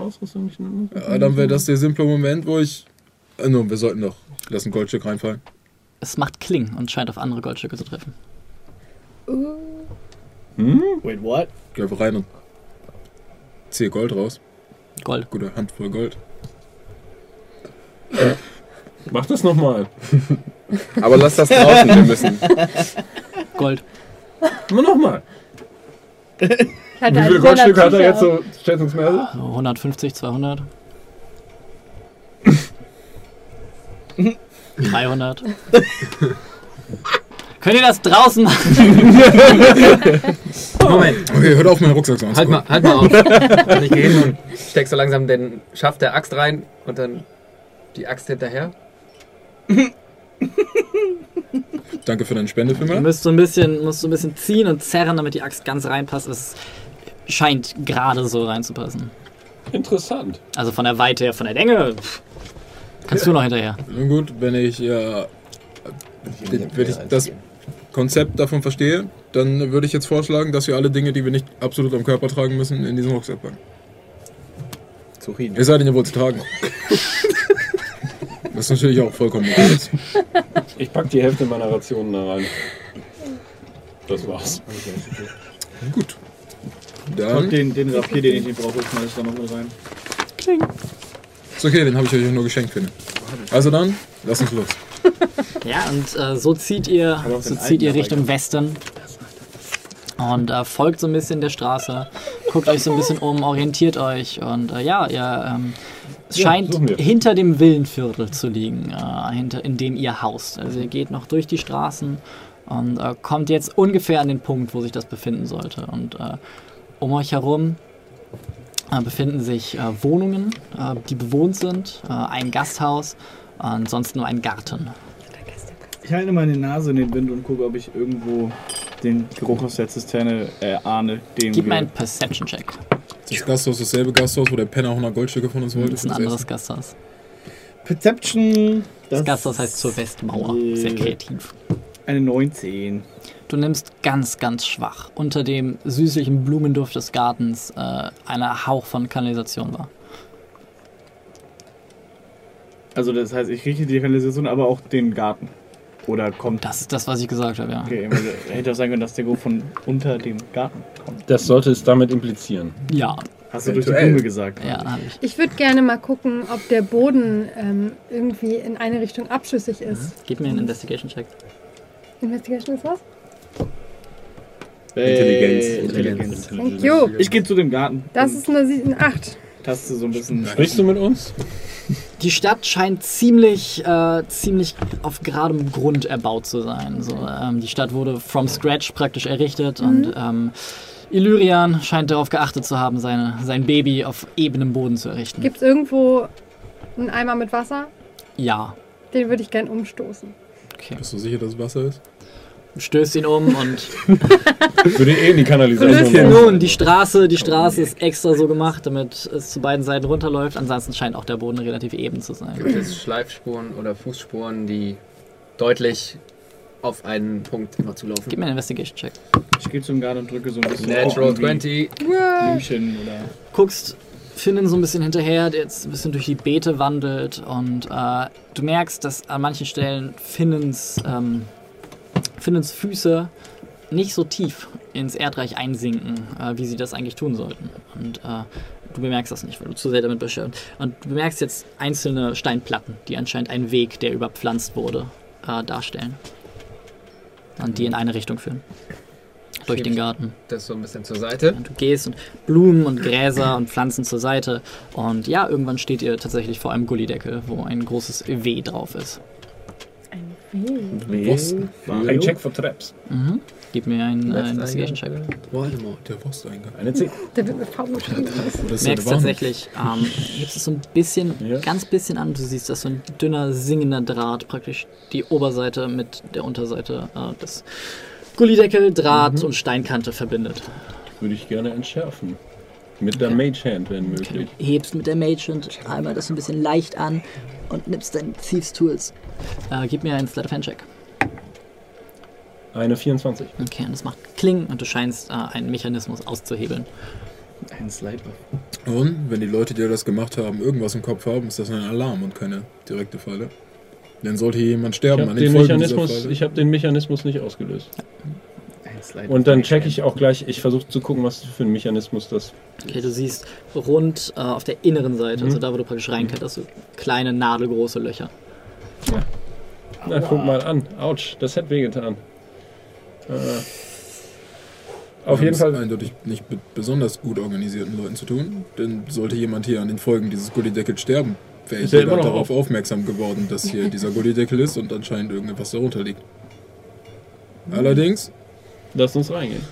[SPEAKER 3] Ja, dann wäre das der simple Moment, wo ich... Äh, nun, wir sollten doch... Lass ein Goldstück reinfallen.
[SPEAKER 1] Es macht Kling und scheint auf andere Goldstücke zu treffen.
[SPEAKER 8] Wait, what?
[SPEAKER 3] Geh einfach rein und ziehe Gold raus.
[SPEAKER 1] Gold.
[SPEAKER 3] Gute Handvoll Gold.
[SPEAKER 2] Mach das nochmal. [laughs]
[SPEAKER 7] Aber lass das draußen, wir müssen.
[SPEAKER 1] Gold.
[SPEAKER 2] Immer nochmal. Wie viele Goldstücke hat er jetzt so schätzungsmäßig?
[SPEAKER 1] So 150, 200. 300. Könnt ihr das draußen machen? [laughs]
[SPEAKER 6] Moment,
[SPEAKER 3] Okay, hört auf, meinen Rucksack zu
[SPEAKER 6] halt mal, halt mal auf. Und ich gehe hin und steck so langsam den Schaft der Axt rein und dann die Axt hinterher.
[SPEAKER 3] Danke für deine Spende für
[SPEAKER 1] Du
[SPEAKER 3] mich.
[SPEAKER 1] müsst so ein bisschen, musst so ein bisschen ziehen und zerren, damit die Axt ganz reinpasst. Es scheint gerade so reinzupassen.
[SPEAKER 2] Interessant.
[SPEAKER 1] Also von der Weite her, von der Länge. Kannst du noch hinterher.
[SPEAKER 3] Nun gut, wenn ich, ja, wenn ich das Konzept davon verstehe, dann würde ich jetzt vorschlagen, dass wir alle Dinge, die wir nicht absolut am Körper tragen müssen, in diesen Rucksack packen.
[SPEAKER 7] Zufrieden.
[SPEAKER 3] Ihr seid ihn ja wohl zu tragen. [laughs] Das ist natürlich auch vollkommen okay.
[SPEAKER 2] Ich pack die Hälfte meiner Rationen da rein. Das war's.
[SPEAKER 3] Gut.
[SPEAKER 8] Und
[SPEAKER 3] Dann
[SPEAKER 8] den, den Rapier, den ich nicht brauche, schmeiß ich da noch mit rein.
[SPEAKER 3] ist okay, den habe ich euch nur geschenkt, finde. Also dann, lass uns los. [laughs]
[SPEAKER 1] Ja, und äh, so zieht ihr, so zieht ihr Richtung Westen und äh, folgt so ein bisschen der Straße, guckt euch so ein bisschen um, orientiert euch und äh, ja, ihr ähm, es
[SPEAKER 2] Ja,
[SPEAKER 1] scheint hinter dem Villenviertel zu liegen, äh, hinter, in dem ihr haust. Also ihr geht noch durch die Straßen und äh, kommt jetzt ungefähr an den Punkt, wo sich das befinden sollte. Und äh, um euch herum äh, befinden sich äh, Wohnungen, äh, die bewohnt sind, äh, ein Gasthaus und sonst nur ein Garten.
[SPEAKER 8] Ich halte meine Nase in den Wind und gucke, ob ich irgendwo den Geruch aus der Zisterne erahne, den
[SPEAKER 1] Gib mir einen Perception-Check.
[SPEAKER 3] Ist das Gasthaus dasselbe Gasthaus, wo der Penner 100 Goldstücke von uns wollte?
[SPEAKER 1] Das ist ein anderes
[SPEAKER 3] Essen?
[SPEAKER 1] Gasthaus.
[SPEAKER 8] Perception...
[SPEAKER 1] Das Gasthaus heißt zur Westmauer. Sehr kreativ.
[SPEAKER 8] Eine 19.
[SPEAKER 1] Du nimmst ganz, ganz schwach unter dem süßlichen Blumenduft des Gartens äh, einer Hauch von Kanalisation wahr.
[SPEAKER 8] Also das heißt, ich rieche die Kanalisation, aber auch den Garten. Oder kommt...
[SPEAKER 1] Das ist das, was ich gesagt habe, ja.
[SPEAKER 8] Okay, also hätte auch sein können, dass der Geruch von unter dem Garten kommt.
[SPEAKER 2] Das sollte es damit implizieren.
[SPEAKER 1] Ja,
[SPEAKER 8] Hast du durch die. Blume gesagt.
[SPEAKER 1] ja, habe ich.
[SPEAKER 4] Ich würde gerne mal gucken, ob der Boden ähm, irgendwie in eine Richtung abschüssig ist.
[SPEAKER 1] Gib mir einen Investigation-Check.
[SPEAKER 4] Investigation ist was?
[SPEAKER 7] Intelligenz.
[SPEAKER 8] Äh, Intelligenz.
[SPEAKER 4] Thank you.
[SPEAKER 8] Ich gehe zu dem Garten.
[SPEAKER 4] Das ist eine 8.
[SPEAKER 8] taste so ein bisschen.
[SPEAKER 2] Sprichst du mit uns?
[SPEAKER 1] Die Stadt scheint ziemlich, äh, ziemlich auf geradem Grund erbaut zu sein. So, ähm, die Stadt wurde from scratch praktisch errichtet und ähm, Illyrian scheint darauf geachtet zu haben, seine, sein Baby auf ebenem Boden zu errichten.
[SPEAKER 4] Gibt es irgendwo einen Eimer mit Wasser?
[SPEAKER 1] ja.
[SPEAKER 4] Den würde ich gern umstoßen.
[SPEAKER 1] Okay.
[SPEAKER 3] Bist du sicher, dass es Wasser ist?
[SPEAKER 1] Stößt ihn um und [laughs]
[SPEAKER 2] Würde eh in die Kanalisation.
[SPEAKER 1] Nun, die Straße, die Straße ist extra so gemacht, damit es zu beiden Seiten runterläuft. Ansonsten scheint auch der Boden relativ eben zu sein.
[SPEAKER 6] Gibt es Schleifspuren oder Fußspuren, die deutlich auf einen Punkt immer zulaufen?
[SPEAKER 1] Gib mir einen Investigation-Check.
[SPEAKER 8] Ich gehe zum Garten und drücke so ein bisschen.
[SPEAKER 6] Natural
[SPEAKER 8] auf, irgendwie
[SPEAKER 6] 20.
[SPEAKER 8] Blümchen oder.
[SPEAKER 1] Guckst Finnen so ein bisschen hinterher, der jetzt ein bisschen durch die Beete wandelt und äh, du merkst, dass an manchen Stellen Finnens, ähm, Finnens Füße nicht so tief ins Erdreich einsinken, äh, wie sie das eigentlich tun sollten. Und äh, du bemerkst das nicht, weil du zu sehr damit beschäftigt bist. Und du bemerkst jetzt einzelne Steinplatten, die anscheinend einen Weg, der überpflanzt wurde, äh, darstellen. Und die in eine Richtung führen. Durch den Garten.
[SPEAKER 6] Das so ein bisschen zur Seite.
[SPEAKER 1] Und du gehst und Blumen und Gräser und Pflanzen zur Seite. Und ja, irgendwann steht ihr tatsächlich vor einem Gullideckel, wo ein großes W drauf ist.
[SPEAKER 3] Boston.
[SPEAKER 2] Ein Check for Traps.
[SPEAKER 1] Mhm. Gib mir einen äh, Investigation-Check.
[SPEAKER 3] Voldemort, der Posteingang.
[SPEAKER 2] Eine 10.
[SPEAKER 4] Der wird mir
[SPEAKER 3] ist
[SPEAKER 1] Du merkst tatsächlich, ähm, gibst es so ein bisschen,
[SPEAKER 2] Ja.
[SPEAKER 1] ganz bisschen an. Du siehst, dass so ein dünner, singender Draht praktisch die Oberseite mit der Unterseite äh, des Gullideckel, Draht und Steinkante verbindet.
[SPEAKER 2] Würde ich gerne entschärfen. Mit der Mage Hand, wenn möglich.
[SPEAKER 1] Du hebst mit der Mage und einmal das so ein bisschen leicht an und nimmst deinen Thieves Tools. Äh, gib mir einen Sleight of Hand Check.
[SPEAKER 2] Eine 24.
[SPEAKER 1] Okay, und das macht Kling und du scheinst äh, einen Mechanismus auszuhebeln.
[SPEAKER 8] Ein Slide.
[SPEAKER 3] Und wenn die Leute, die das gemacht haben, irgendwas im Kopf haben, ist das ein Alarm und keine direkte Falle. Dann sollte hier jemand
[SPEAKER 2] Ich
[SPEAKER 3] sterben
[SPEAKER 2] habe
[SPEAKER 3] an
[SPEAKER 2] den,
[SPEAKER 3] den Folgen dieser
[SPEAKER 2] Mechanismus,
[SPEAKER 3] Falle.
[SPEAKER 2] ich hab den Mechanismus nicht ausgelöst.
[SPEAKER 8] Slide.
[SPEAKER 2] Und dann check ich auch gleich, ich versuche zu gucken, was für ein Mechanismus das
[SPEAKER 1] Okay, du siehst rund äh, auf der inneren Seite, also da, wo du praktisch rein kannst, hast du kleine, nadelgroße Löcher.
[SPEAKER 2] Na, guck mal an. Autsch, das hat wehgetan. Äh, auf jeden Fall.
[SPEAKER 3] eindeutig nicht mit besonders gut organisierten Leuten zu tun. Denn sollte jemand hier an den Folgen dieses Gullideckel sterben, wäre ich
[SPEAKER 2] noch
[SPEAKER 3] darauf
[SPEAKER 2] auf?
[SPEAKER 3] aufmerksam geworden, dass hier [laughs] dieser Gullideckel ist und anscheinend irgendetwas darunter liegt. Allerdings,
[SPEAKER 2] Lass uns reingehen.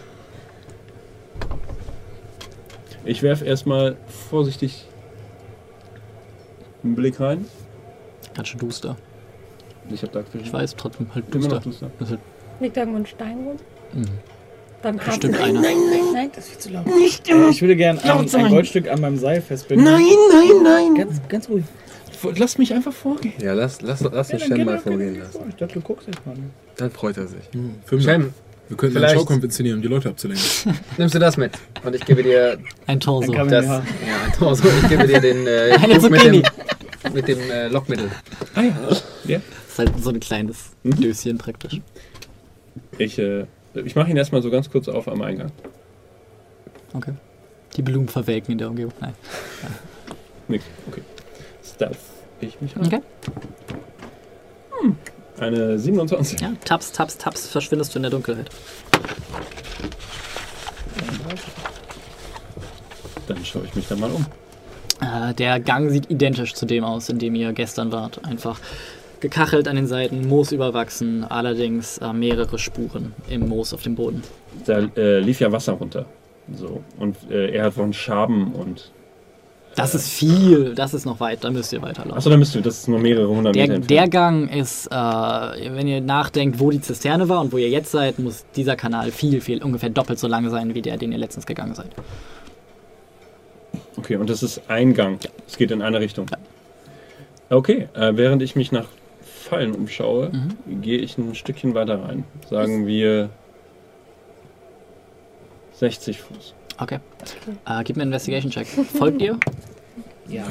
[SPEAKER 2] Ich werfe erstmal vorsichtig einen Blick rein.
[SPEAKER 1] Ganz schön duster.
[SPEAKER 2] Ich habe da
[SPEAKER 1] Ich weiß, trotzdem halt
[SPEAKER 2] Immer
[SPEAKER 1] duster.
[SPEAKER 2] noch duster.
[SPEAKER 1] Das ist halt,
[SPEAKER 4] Liegt da irgendwo ein Stein rum?
[SPEAKER 1] Mhm.
[SPEAKER 4] Dann
[SPEAKER 1] bestimmt
[SPEAKER 4] kratzt-
[SPEAKER 1] einer.
[SPEAKER 4] Nein,
[SPEAKER 8] Das ist viel zu laut. Äh, ich würde gerne ein, ein Goldstück an meinem Seil festbinden.
[SPEAKER 9] Nein, nein, nein.
[SPEAKER 8] Ganz, ganz ruhig.
[SPEAKER 2] Lass mich einfach vorgehen.
[SPEAKER 7] Ja, lass, lass, lass
[SPEAKER 8] Ja,
[SPEAKER 7] Shen
[SPEAKER 8] geh
[SPEAKER 7] mal vorgehen lassen.
[SPEAKER 8] vor. Ich dachte, du guckst jetzt mal.
[SPEAKER 7] Dann freut er sich.
[SPEAKER 3] hm, Film,
[SPEAKER 6] Shem,
[SPEAKER 3] wir könnten
[SPEAKER 6] vielleicht-
[SPEAKER 3] einen Schaukampf inszenieren, um die Leute abzulenken. [laughs]
[SPEAKER 6] nimmst du das mit? Und ich gebe dir
[SPEAKER 1] Ein Torso.
[SPEAKER 6] Das.
[SPEAKER 8] man
[SPEAKER 6] Ja, ein Torso. Ich gebe dir den äh, [laughs]
[SPEAKER 1] Eine
[SPEAKER 6] mit dem, mit dem äh, Lockmittel.
[SPEAKER 2] Ah ja. ja.
[SPEAKER 1] Das ist halt so ein kleines
[SPEAKER 2] Mhm.
[SPEAKER 1] Döschen praktisch.
[SPEAKER 2] Ich, äh, ich mache ihn erstmal so ganz kurz auf am Eingang.
[SPEAKER 1] Okay. Die Blumen verwelken in der Umgebung. Nein.
[SPEAKER 2] Nix. Okay. Stealth. Ich mich ran.
[SPEAKER 1] Okay.
[SPEAKER 2] Eine 27.
[SPEAKER 1] Ja, taps, taps, taps, verschwindest du in der Dunkelheit.
[SPEAKER 2] Dann schaue ich mich da mal um.
[SPEAKER 1] Äh, der Gang sieht identisch zu dem aus, in dem ihr gestern wart. Einfach gekachelt an den Seiten, Moos überwachsen, allerdings äh, mehrere Spuren im Moos auf dem Boden.
[SPEAKER 2] Da äh, lief ja Wasser runter. So. Und äh, er hat von Schaben und.
[SPEAKER 1] Das ist viel, das ist noch weit, da müsst ihr weiterlaufen.
[SPEAKER 2] Achso, da müsst ihr, das ist nur mehrere hundert
[SPEAKER 1] Der,
[SPEAKER 2] Meter
[SPEAKER 1] der
[SPEAKER 2] entfernt.
[SPEAKER 1] Gang ist, äh, wenn ihr nachdenkt, wo die Zisterne war und wo ihr jetzt seid, muss dieser Kanal viel, viel, ungefähr doppelt so lang sein wie der, den ihr letztens gegangen seid.
[SPEAKER 2] Okay, und das ist ein Gang. Es geht in eine Richtung. Okay, äh, während ich mich nach Fallen umschaue,
[SPEAKER 1] Mhm.
[SPEAKER 2] gehe ich ein Stückchen weiter rein. Sagen wir 60 Fuß.
[SPEAKER 1] Okay. Äh, gib mir einen Investigation-Check. Folgt ihr? [laughs]
[SPEAKER 8] Ja.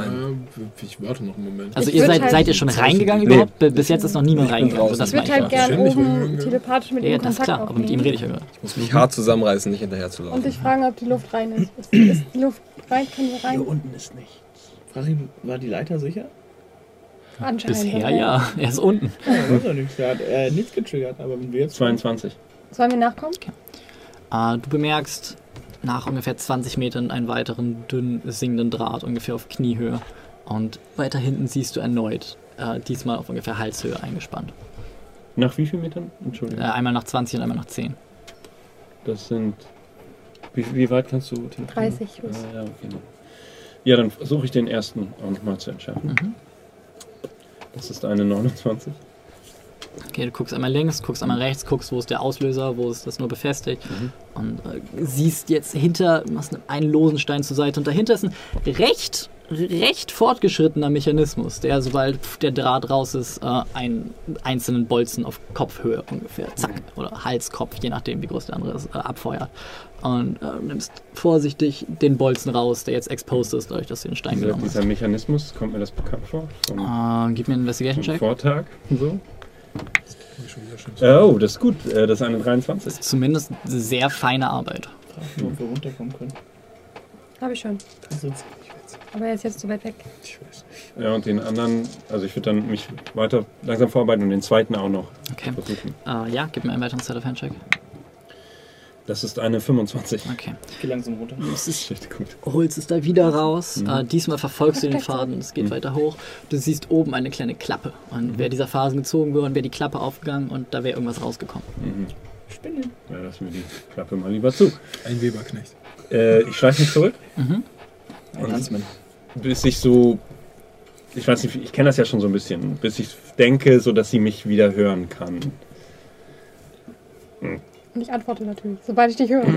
[SPEAKER 3] Ich warte noch einen Moment.
[SPEAKER 1] Also
[SPEAKER 4] Ich
[SPEAKER 1] ihr
[SPEAKER 4] würd
[SPEAKER 1] seid,
[SPEAKER 4] halt-
[SPEAKER 1] seid ihr schon reingegangen
[SPEAKER 2] Nee.
[SPEAKER 1] überhaupt? B- Bis jetzt ist noch niemand reingegangen. So, das
[SPEAKER 4] Ich würde
[SPEAKER 1] meine
[SPEAKER 4] halt
[SPEAKER 1] ich.
[SPEAKER 4] gern
[SPEAKER 3] Ständig
[SPEAKER 4] oben
[SPEAKER 3] reingegangen.
[SPEAKER 4] telepathisch mit
[SPEAKER 1] Ja,
[SPEAKER 4] ihm
[SPEAKER 1] ja, das ist
[SPEAKER 4] Kontakt
[SPEAKER 1] klar, aber mit ihm
[SPEAKER 4] aufnehmen.
[SPEAKER 1] rede ich ja gerade.
[SPEAKER 7] Ich muss mich hart zusammenreißen, nicht hinterher zu
[SPEAKER 4] Und
[SPEAKER 7] laufen.
[SPEAKER 4] dich fragen, ob die Luft rein ist. Ist, [laughs] ist die Luft rein? Können wir rein?
[SPEAKER 2] unten ist nichts.
[SPEAKER 8] Frag ihn, war die Leiter sicher?
[SPEAKER 4] Anscheinend.
[SPEAKER 1] Bisher ja, er ist unten.
[SPEAKER 8] Ja, er nicht. Er hat äh, nichts getriggert, aber wenn wir jetzt.
[SPEAKER 2] 22.
[SPEAKER 4] Sollen wir nachkommen?
[SPEAKER 1] Äh, du bemerkst nach ungefähr 20 Metern einen weiteren dünn singenden Draht, ungefähr auf Kniehöhe. Und weiter hinten siehst du erneut, äh, diesmal auf ungefähr Halshöhe eingespannt.
[SPEAKER 2] Nach wie vielen Metern?
[SPEAKER 1] Äh,
[SPEAKER 2] Entschuldigung.
[SPEAKER 1] einmal nach 20 und einmal nach 10.
[SPEAKER 2] Das sind. Wie, wie weit kannst du teleportieren?
[SPEAKER 4] 30 Fuß.
[SPEAKER 2] Ah, ja, okay. Ja, dann versuche ich den ersten auch nochmal zu entschärfen.
[SPEAKER 1] Mhm.
[SPEAKER 2] Das ist eine 29.
[SPEAKER 1] Okay, du guckst einmal links, guckst einmal rechts, guckst, wo ist der Auslöser, wo ist das nur befestigt. Und äh, siehst jetzt hinter, du machst einen losen Stein zur Seite und dahinter ist ein recht, recht fortgeschrittener Mechanismus, der, sobald der Draht raus ist, äh, einen einzelnen Bolzen auf Kopfhöhe ungefähr, zack, oder Halskopf, je nachdem, wie groß der andere ist, äh, abfeuert. Und äh, nimmst vorsichtig den Bolzen raus, der jetzt exposed ist, dadurch, dass du den Stein
[SPEAKER 2] Dieser,
[SPEAKER 1] genommen hast.
[SPEAKER 2] dieser Mechanismus, kommt mir das bekannt vor? Ein,
[SPEAKER 1] Äh, gib mir einen Investigation-Check.
[SPEAKER 2] Vortag und so.
[SPEAKER 3] Ich
[SPEAKER 2] Oh, das ist gut. Äh, Das ist eine 23.
[SPEAKER 1] Zumindest sehr feine Arbeit.
[SPEAKER 8] Frag ihn, ob wir runterkommen können.
[SPEAKER 4] Habe ich schon.
[SPEAKER 8] Das ist
[SPEAKER 4] Aber er ist jetzt zu weit weg.
[SPEAKER 3] Ich weiß nicht.
[SPEAKER 2] Ja, und den anderen, also ich würde dann mich weiter langsam vorarbeiten und den zweiten auch noch
[SPEAKER 1] Okay.
[SPEAKER 2] versuchen.
[SPEAKER 1] Äh, ja, gib mir einen weiteren Set-of-Hand-Check.
[SPEAKER 2] Das ist eine 25.
[SPEAKER 1] Okay.
[SPEAKER 8] Geh langsam runter.
[SPEAKER 2] Das ist echt gut.
[SPEAKER 1] holst es da wieder raus.
[SPEAKER 2] Mhm.
[SPEAKER 1] Äh, diesmal verfolgst du den. Faden, es geht
[SPEAKER 2] Mhm.
[SPEAKER 1] weiter hoch. Du siehst oben eine kleine Klappe. Und wäre dieser Phasen gezogen worden, wäre die Klappe aufgegangen und da wäre irgendwas rausgekommen.
[SPEAKER 2] Mhm.
[SPEAKER 8] Spinnen.
[SPEAKER 2] Ja, lassen wir die Klappe mal lieber zu.
[SPEAKER 3] Ein Weberknecht.
[SPEAKER 2] Äh, ich schleiche mich zurück,
[SPEAKER 1] Mhm.
[SPEAKER 8] Ein Huntsman.
[SPEAKER 2] bis ich so. Ich weiß nicht, ich kenne das ja schon so ein bisschen. Bis ich denke, so dass sie mich wieder hören kann.
[SPEAKER 4] Und ich antworte natürlich, sobald ich dich höre. [laughs]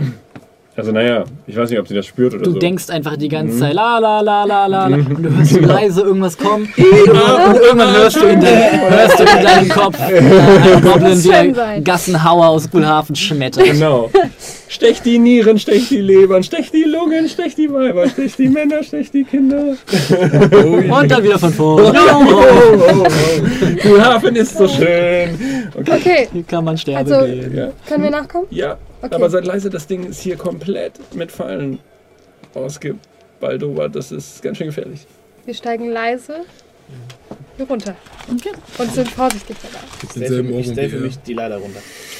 [SPEAKER 2] Also, naja, ich weiß nicht, ob sie das spürt oder
[SPEAKER 1] Du
[SPEAKER 2] so.
[SPEAKER 1] denkst einfach die ganze
[SPEAKER 2] Mhm.
[SPEAKER 1] Zeit la la la la la la.
[SPEAKER 2] Mhm.
[SPEAKER 1] und du hörst so leise [laughs] irgendwas kommen [laughs] und irgendwann, und irgendwann hörst du in, dein, hörst du in deinem Kopf [laughs] einen Goblin, ein
[SPEAKER 4] sein.
[SPEAKER 1] Gassenhauer aus Gulhafen schmettert.
[SPEAKER 2] Genau. Stech die Nieren, stech die Lebern, stech die Lungen, stech die Weiber, stech die Männer, stech die Kinder.
[SPEAKER 1] Und dann wieder von vorne.
[SPEAKER 2] Oh, oh, oh. Gulhafen ist so schön. Okay.
[SPEAKER 4] Okay,
[SPEAKER 1] Hier kann man sterben
[SPEAKER 4] Also-
[SPEAKER 1] gehen.
[SPEAKER 2] Ja.
[SPEAKER 4] können wir nachkommen?
[SPEAKER 2] ja,
[SPEAKER 4] Okay.
[SPEAKER 2] aber seid leise, das Ding ist hier komplett mit Fallen ausgebaldobert. Das ist ganz schön gefährlich.
[SPEAKER 4] Wir steigen leise hier runter
[SPEAKER 1] Okay.
[SPEAKER 4] und sind vorsichtig dabei.
[SPEAKER 8] Ich stelle für, mich die Leiter runter.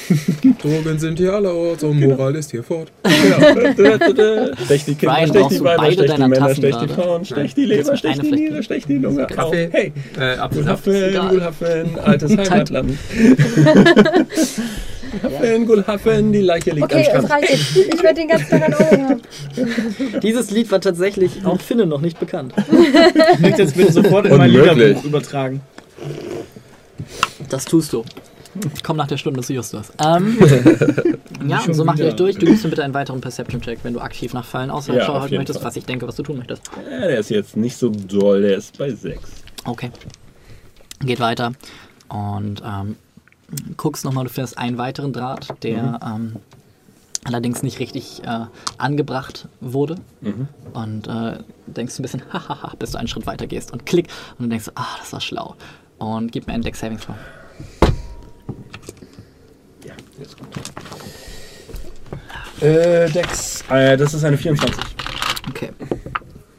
[SPEAKER 8] [laughs]
[SPEAKER 3] Drogen sind hier allerorts und Moral ist hier fort. [laughs] [laughs]
[SPEAKER 2] Stech die Kinder,
[SPEAKER 1] Brian,
[SPEAKER 2] stech die Weiber, stech die
[SPEAKER 1] deiner
[SPEAKER 2] Männer,
[SPEAKER 1] Tassen
[SPEAKER 2] stech die
[SPEAKER 1] gerade?
[SPEAKER 2] Frauen, stech die. Leber, stech die Niere, stech die Lunge.
[SPEAKER 6] Kaffee.
[SPEAKER 2] Hey,
[SPEAKER 6] Äh,
[SPEAKER 1] egal.
[SPEAKER 2] Gulhafen, altes Heimatland. Gulhafen, Gulhafen, die Leiche liegt
[SPEAKER 4] Okay,
[SPEAKER 2] am
[SPEAKER 4] es
[SPEAKER 2] Strand.
[SPEAKER 4] reicht jetzt. Ich werde den ganzen Tag an Augen haben.
[SPEAKER 1] Dieses Lied war tatsächlich auch Finnen noch nicht bekannt.
[SPEAKER 8] Ich möchte jetzt bitte sofort in mein. Liederbuch übertragen.
[SPEAKER 1] Das tust du. Komm nach der Stunde zu Justus. Ähm, [laughs] ja,
[SPEAKER 8] Schon
[SPEAKER 1] so macht ihr euch durch. Du gibst mir bitte einen weiteren Perception-Check, wenn du aktiv nach Fallen
[SPEAKER 2] Ja,
[SPEAKER 1] Ausschau halten möchtest,
[SPEAKER 2] Fall.
[SPEAKER 1] was ich denke, was du tun möchtest.
[SPEAKER 2] Ja, der ist jetzt nicht so doll, der ist bei 6.
[SPEAKER 1] Okay. Geht weiter. Und ähm, guckst nochmal, du findest einen weiteren Draht, der ähm, allerdings nicht richtig äh, angebracht wurde.
[SPEAKER 2] Mhm.
[SPEAKER 1] Und äh, denkst ein bisschen, [laughs] hahaha, bis du einen Schritt weiter gehst. Und klick. Und du denkst, ah, das war schlau. Und gib mir einen Deck Saving Throw.
[SPEAKER 2] Ja, jetzt kommt er. Äh, Dex. Äh, das ist eine 24.
[SPEAKER 1] Okay.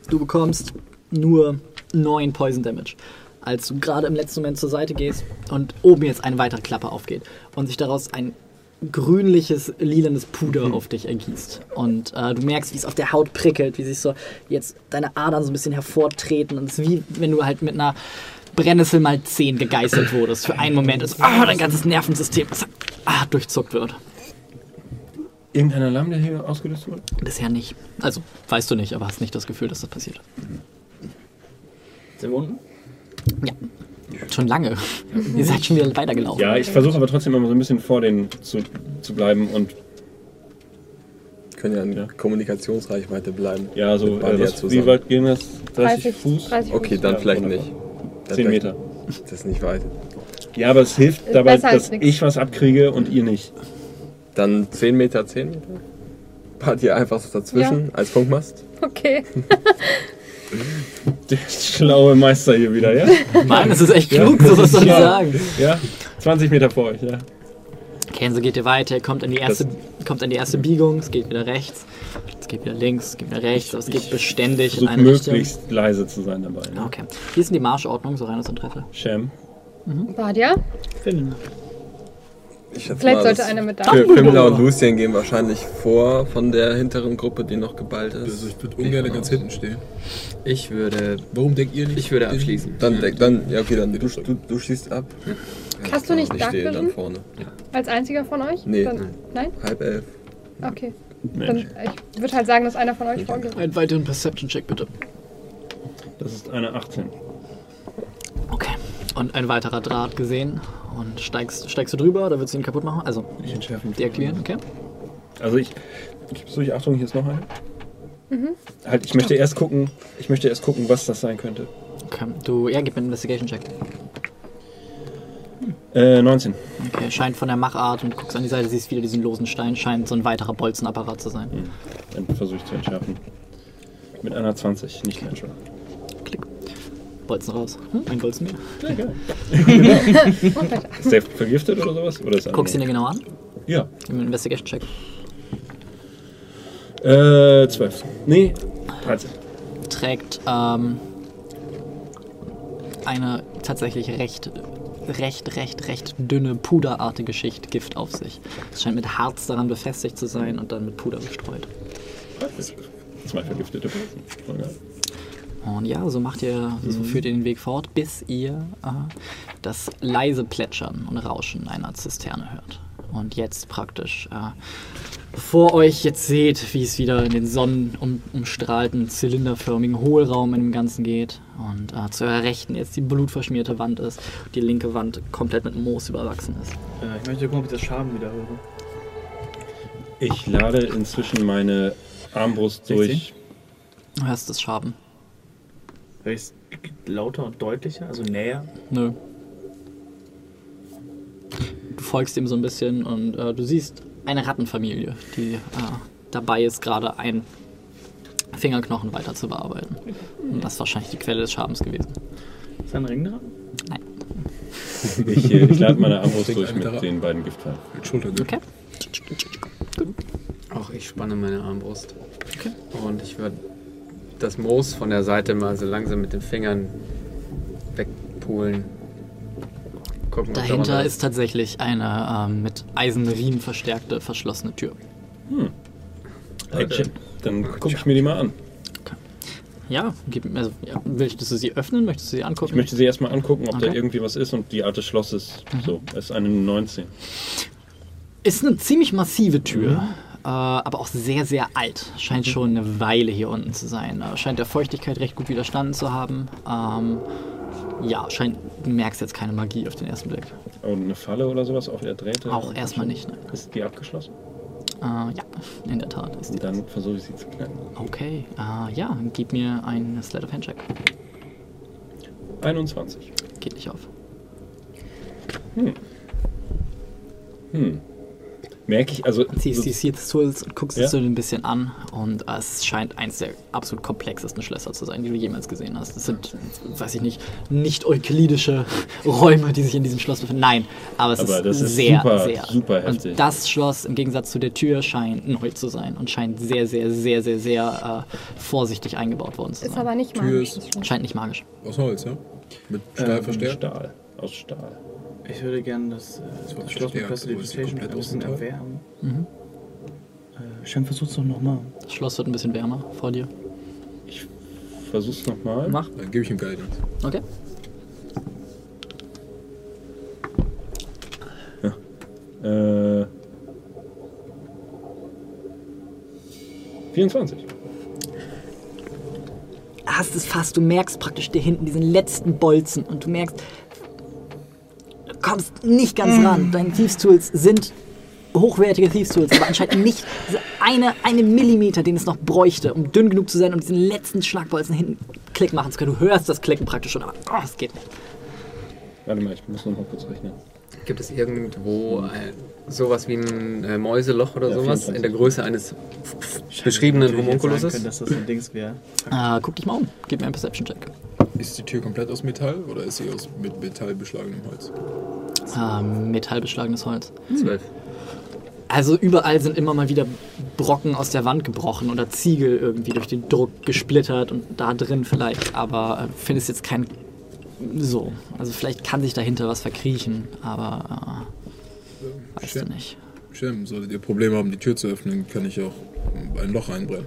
[SPEAKER 1] Du bekommst nur 9 Poison Damage. Als du gerade im letzten Moment zur Seite gehst und oben jetzt eine weitere Klappe aufgeht und sich daraus ein grünliches, lilanes Puder auf dich ergießt. Und äh, du merkst, wie es auf der Haut prickelt, wie sich so jetzt deine Adern so ein bisschen hervortreten. Und es ist wie wenn du halt mit einer Brennnessel mal 10 gegeißelt wurdest. Für einen Moment ist ah, dein ganzes Nervensystem das, ah, durchzuckt wird.
[SPEAKER 2] Irgendein Alarm, der hier ausgelöst wurde?
[SPEAKER 1] Bisher nicht. Also, weißt du nicht, aber hast nicht das Gefühl, dass das passiert.
[SPEAKER 8] Sind wir unten?
[SPEAKER 1] Ja. Schon lange. [laughs] Ihr seid schon wieder weitergelaufen.
[SPEAKER 2] Ja, ich versuche aber trotzdem immer so ein bisschen vor denen zu, zu bleiben und
[SPEAKER 7] Können ja in
[SPEAKER 2] Ja.
[SPEAKER 7] Kommunikationsreichweite bleiben.
[SPEAKER 2] ja, so, äh, was, wie weit gehen das? 30, Fuß?
[SPEAKER 4] 30
[SPEAKER 7] Okay,
[SPEAKER 4] Fuß.
[SPEAKER 7] dann
[SPEAKER 2] Ja,
[SPEAKER 7] vielleicht
[SPEAKER 2] wunderbar.
[SPEAKER 7] nicht. Dann
[SPEAKER 2] 10
[SPEAKER 7] vielleicht-
[SPEAKER 2] Meter.
[SPEAKER 7] Das ist nicht weit.
[SPEAKER 2] Ja, aber es hilft
[SPEAKER 4] Ist
[SPEAKER 2] dabei, dass
[SPEAKER 4] nix.
[SPEAKER 2] ich was abkriege und ihr nicht.
[SPEAKER 7] Dann 10 Meter, 10 Meter? Wart ihr einfach so dazwischen als Funkmast? [laughs]
[SPEAKER 4] Okay. [laughs]
[SPEAKER 2] Der schlaue Meister hier wieder, ja?
[SPEAKER 1] Mann, das ist echt klug, so was soll ich
[SPEAKER 2] Ja.
[SPEAKER 1] sagen.
[SPEAKER 2] Ja, 20 Meter vor euch, ja.
[SPEAKER 1] Kenzo geht ihr weiter, kommt an die erste, kommt an die erste Biegung, es geht wieder rechts, es geht wieder links, es geht wieder rechts, aber es geht beständig in eine Richtung.
[SPEAKER 2] möglichst leise zu sein dabei. Ne?
[SPEAKER 1] Okay. Wie ist die Marschordnung, so rein aus Interesse?
[SPEAKER 2] Sham.
[SPEAKER 4] Badia?
[SPEAKER 8] Finden.
[SPEAKER 4] Vielleicht
[SPEAKER 7] mal,
[SPEAKER 4] sollte einer mit da.
[SPEAKER 7] Pim- Pimla und Lucien gehen wahrscheinlich vor von der hinteren Gruppe, die noch geballt ist.
[SPEAKER 3] Also ich würde ungern ganz hinten stehen.
[SPEAKER 6] Ich würde,
[SPEAKER 3] Warum denkt ihr nicht?
[SPEAKER 6] ich würde abschließen.
[SPEAKER 7] Dann, deck- dann, ja okay, dann du, du, du schießt ab.
[SPEAKER 4] Hast du nicht
[SPEAKER 7] Ich stehe dann vorne.
[SPEAKER 4] als einziger von euch?
[SPEAKER 7] Nee.
[SPEAKER 4] Dann, nein?
[SPEAKER 7] Halb elf.
[SPEAKER 4] Okay. Dann,
[SPEAKER 2] Mensch,
[SPEAKER 4] ich würde halt sagen, dass einer von euch vorgeht.
[SPEAKER 1] Einen weiteren Perception-Check bitte.
[SPEAKER 2] das ist eine 18.
[SPEAKER 1] Okay. Und ein weiterer Draht gesehen. Und steigst, steigst du drüber oder willst du ihn kaputt machen? Also,
[SPEAKER 2] Ich entschärfe ihn.
[SPEAKER 1] deaktivieren, okay?
[SPEAKER 2] Also ich. Gibst du dich Achtung, hier ist noch eine. Halt, ich möchte erst gucken, ich möchte erst gucken, was das sein könnte.
[SPEAKER 1] Okay. Du, ja, gib mir einen Investigation-Check.
[SPEAKER 2] Äh, 19.
[SPEAKER 1] Okay, scheint von der Machart und guckst an die Seite, siehst wieder diesen losen Stein, scheint so ein weiterer Bolzenapparat zu sein.
[SPEAKER 2] Dann versuche ich zu entschärfen. Mit einer 20, nicht natural.
[SPEAKER 1] Klick. Bolzen raus. Hm, ein Bolzen mehr.
[SPEAKER 2] Ja, geil. Ist der vergiftet oder sowas? Oder ist er
[SPEAKER 1] Guckst ihn dir genau an?
[SPEAKER 2] Ja.
[SPEAKER 1] Gib mir einen Investigation-Check.
[SPEAKER 2] Äh, 12. Nee, 13.
[SPEAKER 1] trägt ähm, eine tatsächlich recht, recht, recht, recht dünne, puderartige Schicht Gift auf sich. Es scheint mit Harz daran befestigt zu sein und dann mit Puder bestreut.
[SPEAKER 2] Zwei vergiftete Pilzen.
[SPEAKER 1] Und ja, so macht ihr, so führt ihr den Weg fort, bis ihr äh, das leise Plätschern und Rauschen einer Zisterne hört. Und jetzt praktisch äh, vor euch jetzt seht, wie es wieder in den sonnenumstrahlten, zylinderförmigen Hohlraum in dem Ganzen geht. Und äh, zu eurer Rechten jetzt die blutverschmierte Wand ist. Die linke Wand komplett mit Moos überwachsen ist.
[SPEAKER 8] Äh, ich möchte gucken, ob ich das Schaden wieder höre.
[SPEAKER 2] Ich lade inzwischen meine Armbrust
[SPEAKER 8] 16?
[SPEAKER 2] durch.
[SPEAKER 1] Du hörst das Schaben.
[SPEAKER 8] Hör ich es lauter und deutlicher, also näher?
[SPEAKER 1] Nö. Du folgst ihm so ein bisschen und äh, du siehst eine Rattenfamilie, die äh, dabei ist, gerade einen Fingerknochen weiter zu bearbeiten. Und das ist wahrscheinlich die Quelle des Schabens gewesen.
[SPEAKER 8] Ist da ein Ring dran?
[SPEAKER 2] Ich, äh, ich lade meine [laughs] Armbrust durch mit den beiden Giftpfeilen.
[SPEAKER 3] Mit Schultergriff.
[SPEAKER 1] Okay.
[SPEAKER 6] Auch ich spanne meine Armbrust. Und ich würde das Moos von der Seite mal so langsam mit den Fingern wegpulen. Gucken, da
[SPEAKER 1] Dahinter ist tatsächlich eine ähm, mit Eisenriemen verstärkte, verschlossene Tür.
[SPEAKER 2] Action. Dann gucke ich mir die mal an.
[SPEAKER 1] Ja, gib, also, ja, möchtest du sie öffnen? Möchtest du sie angucken?
[SPEAKER 2] Ich möchte sie erstmal angucken, ob da
[SPEAKER 1] Okay.
[SPEAKER 2] irgendwie was ist und die Art des Schlosses. So, es ist eine 19.
[SPEAKER 1] Ist eine ziemlich massive Tür, äh, aber auch sehr, sehr alt. Scheint schon eine Weile hier unten zu sein. Äh, scheint der Feuchtigkeit recht gut widerstanden zu haben. Ähm, ja, scheint, du merkst jetzt keine Magie auf den ersten Blick.
[SPEAKER 2] Und eine Falle oder sowas auf der Drähte?
[SPEAKER 1] Auch erstmal nicht, ne?
[SPEAKER 2] Ist die abgeschlossen?
[SPEAKER 1] Äh, ja, in der Tat ist die.
[SPEAKER 2] Und dann versuche ich sie zu knacken.
[SPEAKER 1] Okay, äh, ja, gib mir einen Slate of Hand Check.
[SPEAKER 2] 21.
[SPEAKER 1] Geht nicht auf.
[SPEAKER 2] Hm. Merke ich, also.
[SPEAKER 1] Ziehst
[SPEAKER 2] so-
[SPEAKER 1] Seeds Tools und guckst
[SPEAKER 2] Ja.
[SPEAKER 1] es dir ein bisschen an und äh, es scheint eins der absolut komplexesten Schlösser zu sein, die du jemals gesehen hast. Es sind, weiß ich nicht, nicht euklidische [laughs] Räume, die sich in diesem Schloss befinden. Nein, aber es
[SPEAKER 2] Aber
[SPEAKER 1] ist,
[SPEAKER 2] das ist
[SPEAKER 1] sehr,
[SPEAKER 2] super,
[SPEAKER 1] sehr.
[SPEAKER 2] super heftig.
[SPEAKER 1] Und das Schloss im Gegensatz zu der Tür scheint neu zu sein und scheint sehr, sehr, sehr, sehr, sehr äh, vorsichtig eingebaut worden zu
[SPEAKER 4] Ist
[SPEAKER 1] sein.
[SPEAKER 4] aber nicht
[SPEAKER 3] Tür
[SPEAKER 4] magisch.
[SPEAKER 3] ist-
[SPEAKER 4] das stimmt.
[SPEAKER 1] Scheint nicht magisch.
[SPEAKER 3] Aus Holz, ja? Mit Stahl
[SPEAKER 8] Ähm,
[SPEAKER 3] verstärkt?
[SPEAKER 2] Stahl. Aus Stahl.
[SPEAKER 8] Ich würde gerne das, äh,
[SPEAKER 3] Das
[SPEAKER 8] Schloss mit
[SPEAKER 3] die komplett
[SPEAKER 8] ein bisschen erwärmen.
[SPEAKER 1] Mhm.
[SPEAKER 8] Äh, Shem, versuch's doch nochmal.
[SPEAKER 1] Das Schloss wird ein bisschen wärmer vor dir.
[SPEAKER 2] Ich versuch's nochmal.
[SPEAKER 1] Mach.
[SPEAKER 3] Dann gebe ich ihm Guidance.
[SPEAKER 1] Okay.
[SPEAKER 2] Äh, 24.
[SPEAKER 1] Hast es fast, du merkst praktisch dir hinten diesen letzten Bolzen und du merkst, kommst nicht ganz ran. Deine Thieves Tools sind hochwertige Thieves Tools, aber anscheinend nicht diese eine, eine Millimeter, den es noch bräuchte, um dünn genug zu sein, um diesen letzten Schlagbolzen hinten Klick machen zu können. Du hörst das Klicken praktisch schon, aber oh, es geht nicht.
[SPEAKER 2] Warte mal, ich muss noch mal kurz rechnen.
[SPEAKER 6] Gibt es irgendwo äh, sowas wie ein äh, Mäuseloch oder
[SPEAKER 2] Ja,
[SPEAKER 6] sowas
[SPEAKER 2] 24.
[SPEAKER 6] in der Größe eines beschriebenen
[SPEAKER 8] Natürlich jetzt sagen
[SPEAKER 6] Homunkuluses?
[SPEAKER 8] können, dass das ein Dings wäre.
[SPEAKER 1] Äh, guck dich mal um. Gib mir einen Perception-Check.
[SPEAKER 3] Ist die Tür komplett aus Metall oder ist sie aus mit Metall beschlagenem Holz?
[SPEAKER 1] Äh, metallbeschlagenes Holz.
[SPEAKER 6] Zwölf.
[SPEAKER 1] Also überall sind immer mal wieder Brocken aus der Wand gebrochen oder Ziegel irgendwie durch den Druck gesplittert und da drin vielleicht, aber äh, findest jetzt kein so. Also vielleicht kann sich dahinter was verkriechen, aber äh, weißt
[SPEAKER 3] Schön.
[SPEAKER 1] du nicht.
[SPEAKER 3] Shem, solltet ihr Probleme haben, die Tür zu öffnen, kann ich auch ein Loch einbrennen.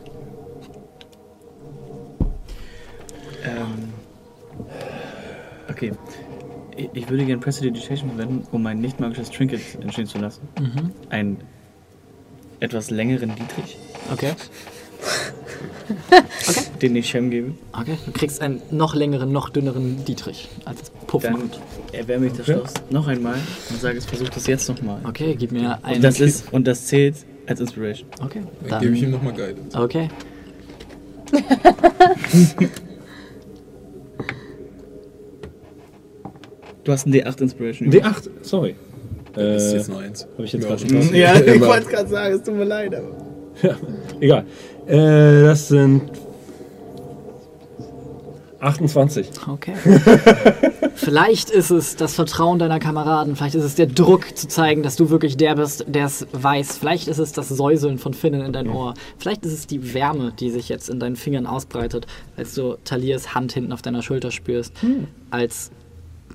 [SPEAKER 8] Ähm, okay. Ich, würde gerne Prestidigitation verwenden, um ein nicht magisches Trinket entstehen zu lassen.
[SPEAKER 1] Mhm.
[SPEAKER 8] Einen etwas längeren Dietrich, [laughs]
[SPEAKER 1] Okay.
[SPEAKER 8] den ich Shem gebe.
[SPEAKER 1] Okay. Du kriegst einen noch längeren, noch dünneren Dietrich als Puff
[SPEAKER 8] Dann
[SPEAKER 1] macht.
[SPEAKER 8] erwärme ich das
[SPEAKER 2] Okay.
[SPEAKER 8] Schloss noch einmal und sage, es versucht es jetzt nochmal.
[SPEAKER 1] Okay, gib mir einen.
[SPEAKER 8] Und das ist und das zählt als Inspiration.
[SPEAKER 1] Okay.
[SPEAKER 3] Dann, gebe ich ihm
[SPEAKER 1] Dann,
[SPEAKER 3] nochmal Guidance.
[SPEAKER 1] okay. [laughs] [laughs]
[SPEAKER 8] Du hast einen D8 Inspiration.
[SPEAKER 2] D8, sorry.
[SPEAKER 3] Das ist
[SPEAKER 2] Äh,
[SPEAKER 3] jetzt noch eins.
[SPEAKER 2] Habe ich jetzt
[SPEAKER 3] Ja,
[SPEAKER 2] gerade schon.
[SPEAKER 8] Ja, [laughs] ich wollte es gerade sagen, es tut mir leid, aber. [laughs]
[SPEAKER 2] Egal. Äh, das sind 28.
[SPEAKER 1] Okay. vielleicht ist es das Vertrauen deiner Kameraden, vielleicht ist es der Druck zu zeigen, dass du wirklich der bist, der es weiß. Vielleicht ist es das Säuseln von Finnen in dein Ohr. Vielleicht ist es die Wärme, die sich jetzt in deinen Fingern ausbreitet, als du Taliers Hand hinten auf deiner Schulter spürst. Als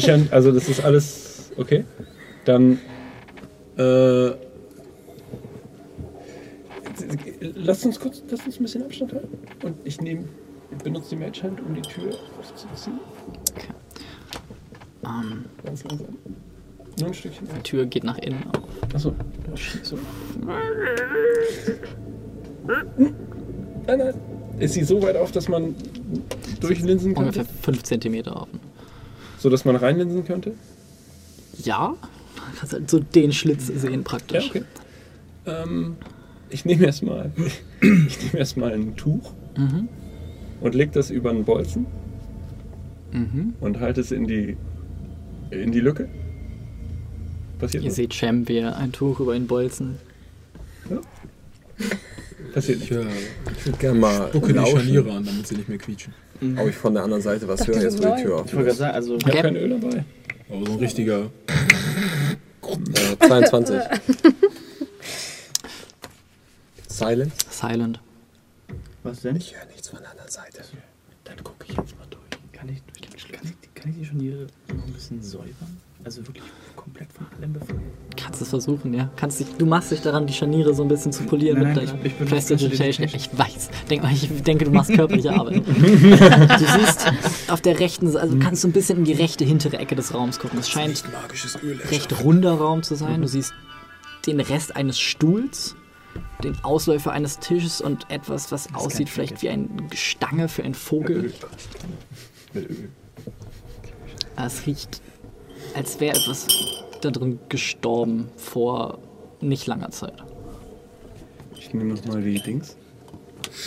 [SPEAKER 2] Scheinen- also das ist alles okay. Dann äh, lasst uns kurz, lasst uns ein bisschen Abstand halten. Und ich nehme, benutze die Mage Hand, um die Tür aufzuziehen.
[SPEAKER 1] Ähm,
[SPEAKER 2] Ganz langsam. Nur ein Stückchen.
[SPEAKER 1] die Tür geht nach innen auf.
[SPEAKER 2] Achso. So. Nein, nein. Ist sie so weit auf, dass man durchlinsen könnte?
[SPEAKER 1] Ungefähr 5 cm offen.
[SPEAKER 2] So dass man reinlinsen könnte?
[SPEAKER 1] Ja, du kannst halt so den Schlitz sehen praktisch.
[SPEAKER 2] Ja, okay. Ähm, ich nehme erstmal [laughs] ich nehme erstmal ein Tuch
[SPEAKER 1] Mhm.
[SPEAKER 2] und leg das über einen Bolzen
[SPEAKER 1] Mhm.
[SPEAKER 2] und halte es in die in die Lücke. Passiert
[SPEAKER 1] Ihr
[SPEAKER 2] was?
[SPEAKER 1] seht Cem, wie er ein Tuch über ihn bolzen.
[SPEAKER 2] Passiert
[SPEAKER 7] Ich,
[SPEAKER 2] nicht.
[SPEAKER 7] ich würde gerne mal
[SPEAKER 3] Spucke die
[SPEAKER 7] lauschen,
[SPEAKER 3] Scharniere an, damit sie nicht mehr quietschen.
[SPEAKER 7] ob ich von der anderen Seite was höre,
[SPEAKER 4] die
[SPEAKER 7] jetzt wo die. Tür
[SPEAKER 8] Ich
[SPEAKER 7] offen
[SPEAKER 8] wollte gerade sagen, also
[SPEAKER 2] Ich habe kein Öl dabei.
[SPEAKER 3] Aber so ein richtiger.
[SPEAKER 7] Äh, 22. Silent?
[SPEAKER 1] Silent.
[SPEAKER 8] was denn?
[SPEAKER 7] Ich höre nichts von der anderen Seite.
[SPEAKER 2] Dann gucke ich jetzt mal durch.
[SPEAKER 8] Kann ich, kann ich, kann ich die Scharniere noch ein bisschen säubern? Also wirklich komplett von allem befreien?
[SPEAKER 1] Kannst es versuchen, ja. Kannst dich, du machst dich daran, die Scharniere so ein bisschen zu polieren
[SPEAKER 8] Nein,
[SPEAKER 1] mit
[SPEAKER 8] nein,
[SPEAKER 1] deiner
[SPEAKER 8] ich- ich bin
[SPEAKER 1] Prestidigitation. Ich weiß. Denk mal, ich denke, du machst [laughs] körperliche Arbeit. [laughs] du siehst auf der rechten Seite, also kannst du ein bisschen in die rechte hintere Ecke des Raums gucken. Es scheint
[SPEAKER 3] Öl.
[SPEAKER 1] recht runder Raum zu sein. Du siehst den Rest eines Stuhls, den Ausläufer eines Tisches und etwas, was
[SPEAKER 8] kein
[SPEAKER 1] aussieht vielleicht wie eine Stange für einen Vogel.
[SPEAKER 7] Mit Öl.
[SPEAKER 1] Es riecht, als wäre etwas da drin gestorben vor nicht langer Zeit.
[SPEAKER 2] Ich nehme nochmal die Dings.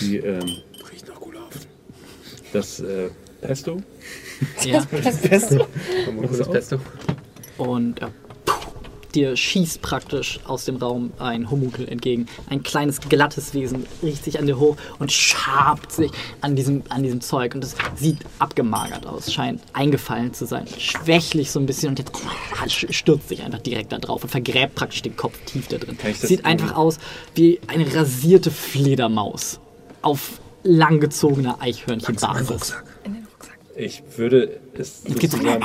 [SPEAKER 2] Die, ähm,
[SPEAKER 3] Riecht nach Gulaven.
[SPEAKER 2] das, äh, Pesto.
[SPEAKER 1] Ja. [laughs]
[SPEAKER 6] Homunculus Pesto.
[SPEAKER 1] Und ja, puh, dir schießt praktisch aus dem Raum ein Homunkel entgegen. Ein kleines, glattes Wesen riecht sich an dir hoch und schabt sich an diesem, an diesem Zeug. Und es sieht abgemagert aus, scheint eingefallen zu sein. Schwächlich so ein bisschen und jetzt stürzt sich einfach direkt da drauf und vergräbt praktisch den Kopf tief da drin. Sieht einfach aus wie eine rasierte Fledermaus auf langgezogener Eichhörnchenbasis.
[SPEAKER 2] Ich würde es sozusagen.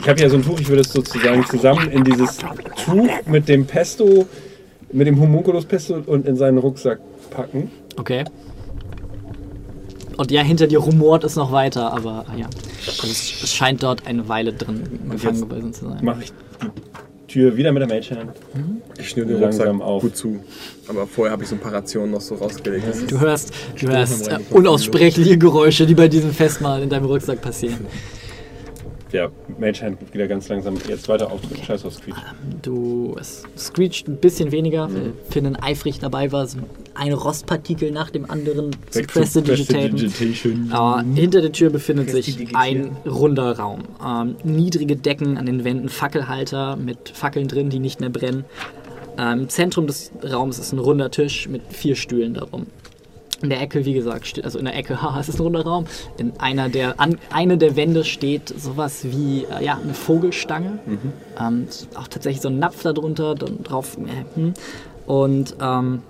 [SPEAKER 2] Ich habe ja so ein Tuch, ich würde es sozusagen zusammen in dieses Tuch mit dem Pesto, mit dem Homunculus Pesto und in seinen Rucksack packen.
[SPEAKER 1] Okay. Und ja, hinter dir rumort es noch weiter, aber ja. Also es, scheint dort eine Weile drin gefangen gewesen zu sein.
[SPEAKER 2] Mache ich die Tür wieder mit der Hand.
[SPEAKER 7] Ich schnür den
[SPEAKER 2] Langsam
[SPEAKER 7] Rucksack
[SPEAKER 2] auf.
[SPEAKER 7] gut zu. Aber vorher habe ich so ein paar Rationen noch so rausgelegt. Das
[SPEAKER 1] Du hörst, du hörst äh, unaussprechliche Geräusche, die bei diesem Festmahl in deinem Rucksack passieren.
[SPEAKER 2] Ja, Mage Hand geht wieder ganz langsam jetzt weiter aufdrücken. Scheiß auf Screech.
[SPEAKER 1] Du, es screecht ein bisschen weniger, weil Finnen eifrig dabei war, so ein Rostpartikel nach dem anderen zu.
[SPEAKER 2] Prestidigitation.
[SPEAKER 1] Aber hinter der Tür befindet sich ein runder Raum. Ähm, niedrige Decken an den Wänden, Fackelhalter mit Fackeln drin, die nicht mehr brennen. Ähm, Im Zentrum des Raums ist ein runder Tisch mit vier Stühlen darum. In der Ecke, wie gesagt, steht, also in der Ecke, [laughs] haha, es ist ein runder Raum. In einer der, an eine der Wände steht sowas wie äh, ja, eine Vogelstange. Ähm, ist auch tatsächlich so ein Napf darunter, dann drauf. Äh, hm. Und ähm,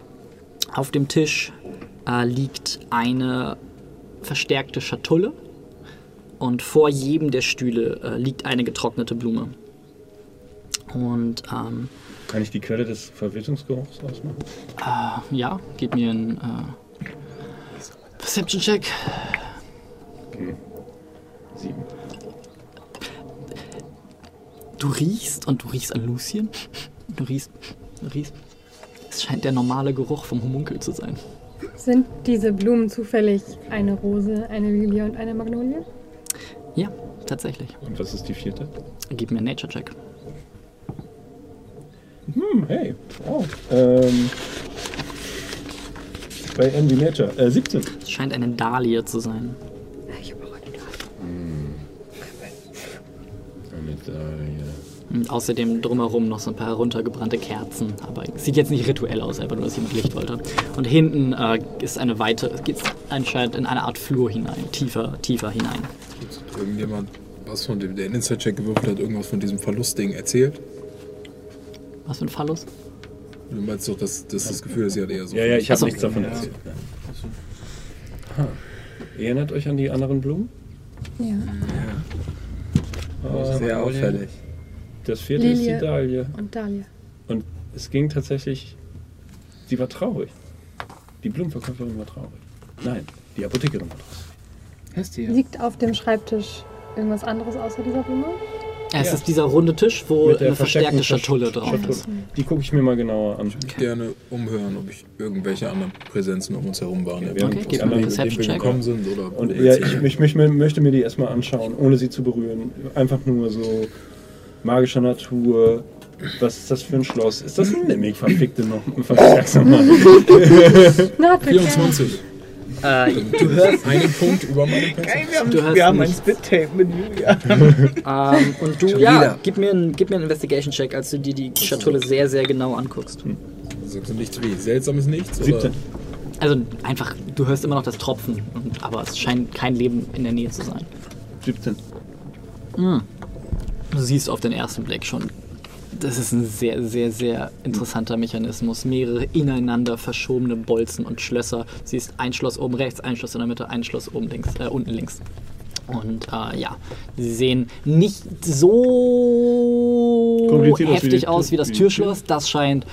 [SPEAKER 1] auf dem Tisch äh, liegt eine verstärkte Schatulle und vor jedem der Stühle äh, liegt eine getrocknete Blume. Und ähm,
[SPEAKER 2] Kann ich die Quelle des Verwitterungsgeruchs ausmachen?
[SPEAKER 1] äh, ja, gib mir einen äh, Perception-Check.
[SPEAKER 2] Sieben.
[SPEAKER 1] Du riechst und du riechst an Lucien. Du riechst, du riechst. Es scheint der normale Geruch vom Homunkel zu sein.
[SPEAKER 4] Sind diese Blumen zufällig eine Rose, eine Lilie und eine Magnolie?
[SPEAKER 1] Ja, tatsächlich.
[SPEAKER 2] Und was ist die vierte?
[SPEAKER 1] Gib mir einen Nature-Check.
[SPEAKER 2] Hm, hey. Oh. Ähm, bei Envy Nature. Äh, 17.
[SPEAKER 1] Es scheint eine Dahlie zu sein.
[SPEAKER 4] Ich habe auch eine da.
[SPEAKER 1] Und außerdem drumherum noch so ein paar heruntergebrannte Kerzen. Aber es sieht jetzt nicht rituell aus, einfach nur, dass jemand Licht wollte. Und hinten äh, ist eine weite, geht anscheinend in eine Art Flur hinein, tiefer, tiefer hinein.
[SPEAKER 3] Irgendjemand, was von dem, der in Inside-Check gewürfelt hat, irgendwas von diesem Verlustding erzählt?
[SPEAKER 1] Was für ein Phallus?
[SPEAKER 3] Du meinst doch, dass das, das Gefühl ist, sie hat eher so.
[SPEAKER 2] Ja, ja, ich habe nichts davon erzählt. Erinnert euch an die anderen Blumen?
[SPEAKER 4] Ja.
[SPEAKER 2] Äh,
[SPEAKER 7] sehr auffällig.
[SPEAKER 2] das vierte ist
[SPEAKER 4] Lilie.
[SPEAKER 2] die Dahlie.
[SPEAKER 4] Und Dahlia.
[SPEAKER 2] Und es ging tatsächlich. Sie war traurig. Die Blumenverkäuferin war traurig. Nein, die Apothekerin war traurig.
[SPEAKER 8] Hestia.
[SPEAKER 4] Liegt auf dem Schreibtisch irgendwas anderes außer dieser Blume?
[SPEAKER 1] Es
[SPEAKER 2] Ja.
[SPEAKER 1] ist dieser runde Tisch, wo eine verstärkte Schatulle drauf
[SPEAKER 2] Schatulle.
[SPEAKER 1] ist.
[SPEAKER 2] Die gucke ich mir mal genauer an.
[SPEAKER 3] gerne umhören, ob ich irgendwelche anderen Präsenzen um uns herum waren.
[SPEAKER 1] Okay,
[SPEAKER 2] die
[SPEAKER 1] gib mir einen Perception-Check.
[SPEAKER 3] gekommen sind. Oder
[SPEAKER 2] Und ja, ich, ich, ich möchte mir die erstmal anschauen, ohne sie zu berühren. Einfach nur so magischer Natur. Was ist das für ein Schloss? Ist das ein Mimik? Verfickte noch. Verfickte Mann. [laughs] [laughs]
[SPEAKER 4] Na, bitte.
[SPEAKER 3] 24.
[SPEAKER 1] Äh, du hörst,
[SPEAKER 3] Einen Punkt über meine Punkte.
[SPEAKER 8] Wir haben, wir haben ein
[SPEAKER 1] nichts.
[SPEAKER 8] Spit-Tape-Menü, ja. [laughs]
[SPEAKER 1] ähm, und du, ja, gib mir einen gib mir einen Investigation-Check, als du dir die Schatulle sehr, sehr genau anguckst.
[SPEAKER 3] Sagst du nichts wie? Seltsames Nichts?
[SPEAKER 2] 17.
[SPEAKER 1] Also einfach, du hörst immer noch das Tropfen, und, aber es scheint kein Leben in der Nähe zu sein.
[SPEAKER 2] 17.
[SPEAKER 1] Du siehst auf den ersten Blick schon, das ist ein sehr, sehr, sehr interessanter Mechanismus. Mehrere ineinander verschobene Bolzen und Schlösser. Siehst ein Schloss oben rechts, ein Schloss in der Mitte, ein Schloss oben links, äh, unten links. Und äh, ja, sie sehen nicht so
[SPEAKER 2] wie
[SPEAKER 1] heftig aus wie das Türschloss. Das scheint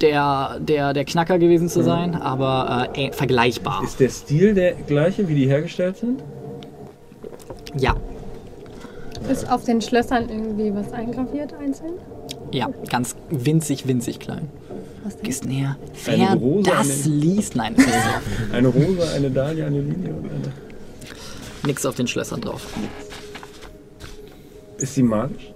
[SPEAKER 1] der, der, der Knacker gewesen zu sein, aber äh, vergleichbar.
[SPEAKER 2] Ist der Stil der gleiche, wie die hergestellt sind?
[SPEAKER 1] Ja,
[SPEAKER 4] Ist auf den Schlössern irgendwie was eingraviert einzeln?
[SPEAKER 1] ja, ganz winzig, winzig klein.
[SPEAKER 4] Was denn?
[SPEAKER 1] Gehst näher.
[SPEAKER 2] Eine
[SPEAKER 1] Wer
[SPEAKER 2] Rose
[SPEAKER 1] das
[SPEAKER 2] den-
[SPEAKER 1] liest, nein. [laughs]
[SPEAKER 2] Eine Rose, eine Dahlia, eine Lilie und eine.
[SPEAKER 1] Nix auf den Schlössern drauf.
[SPEAKER 2] Ist sie magisch?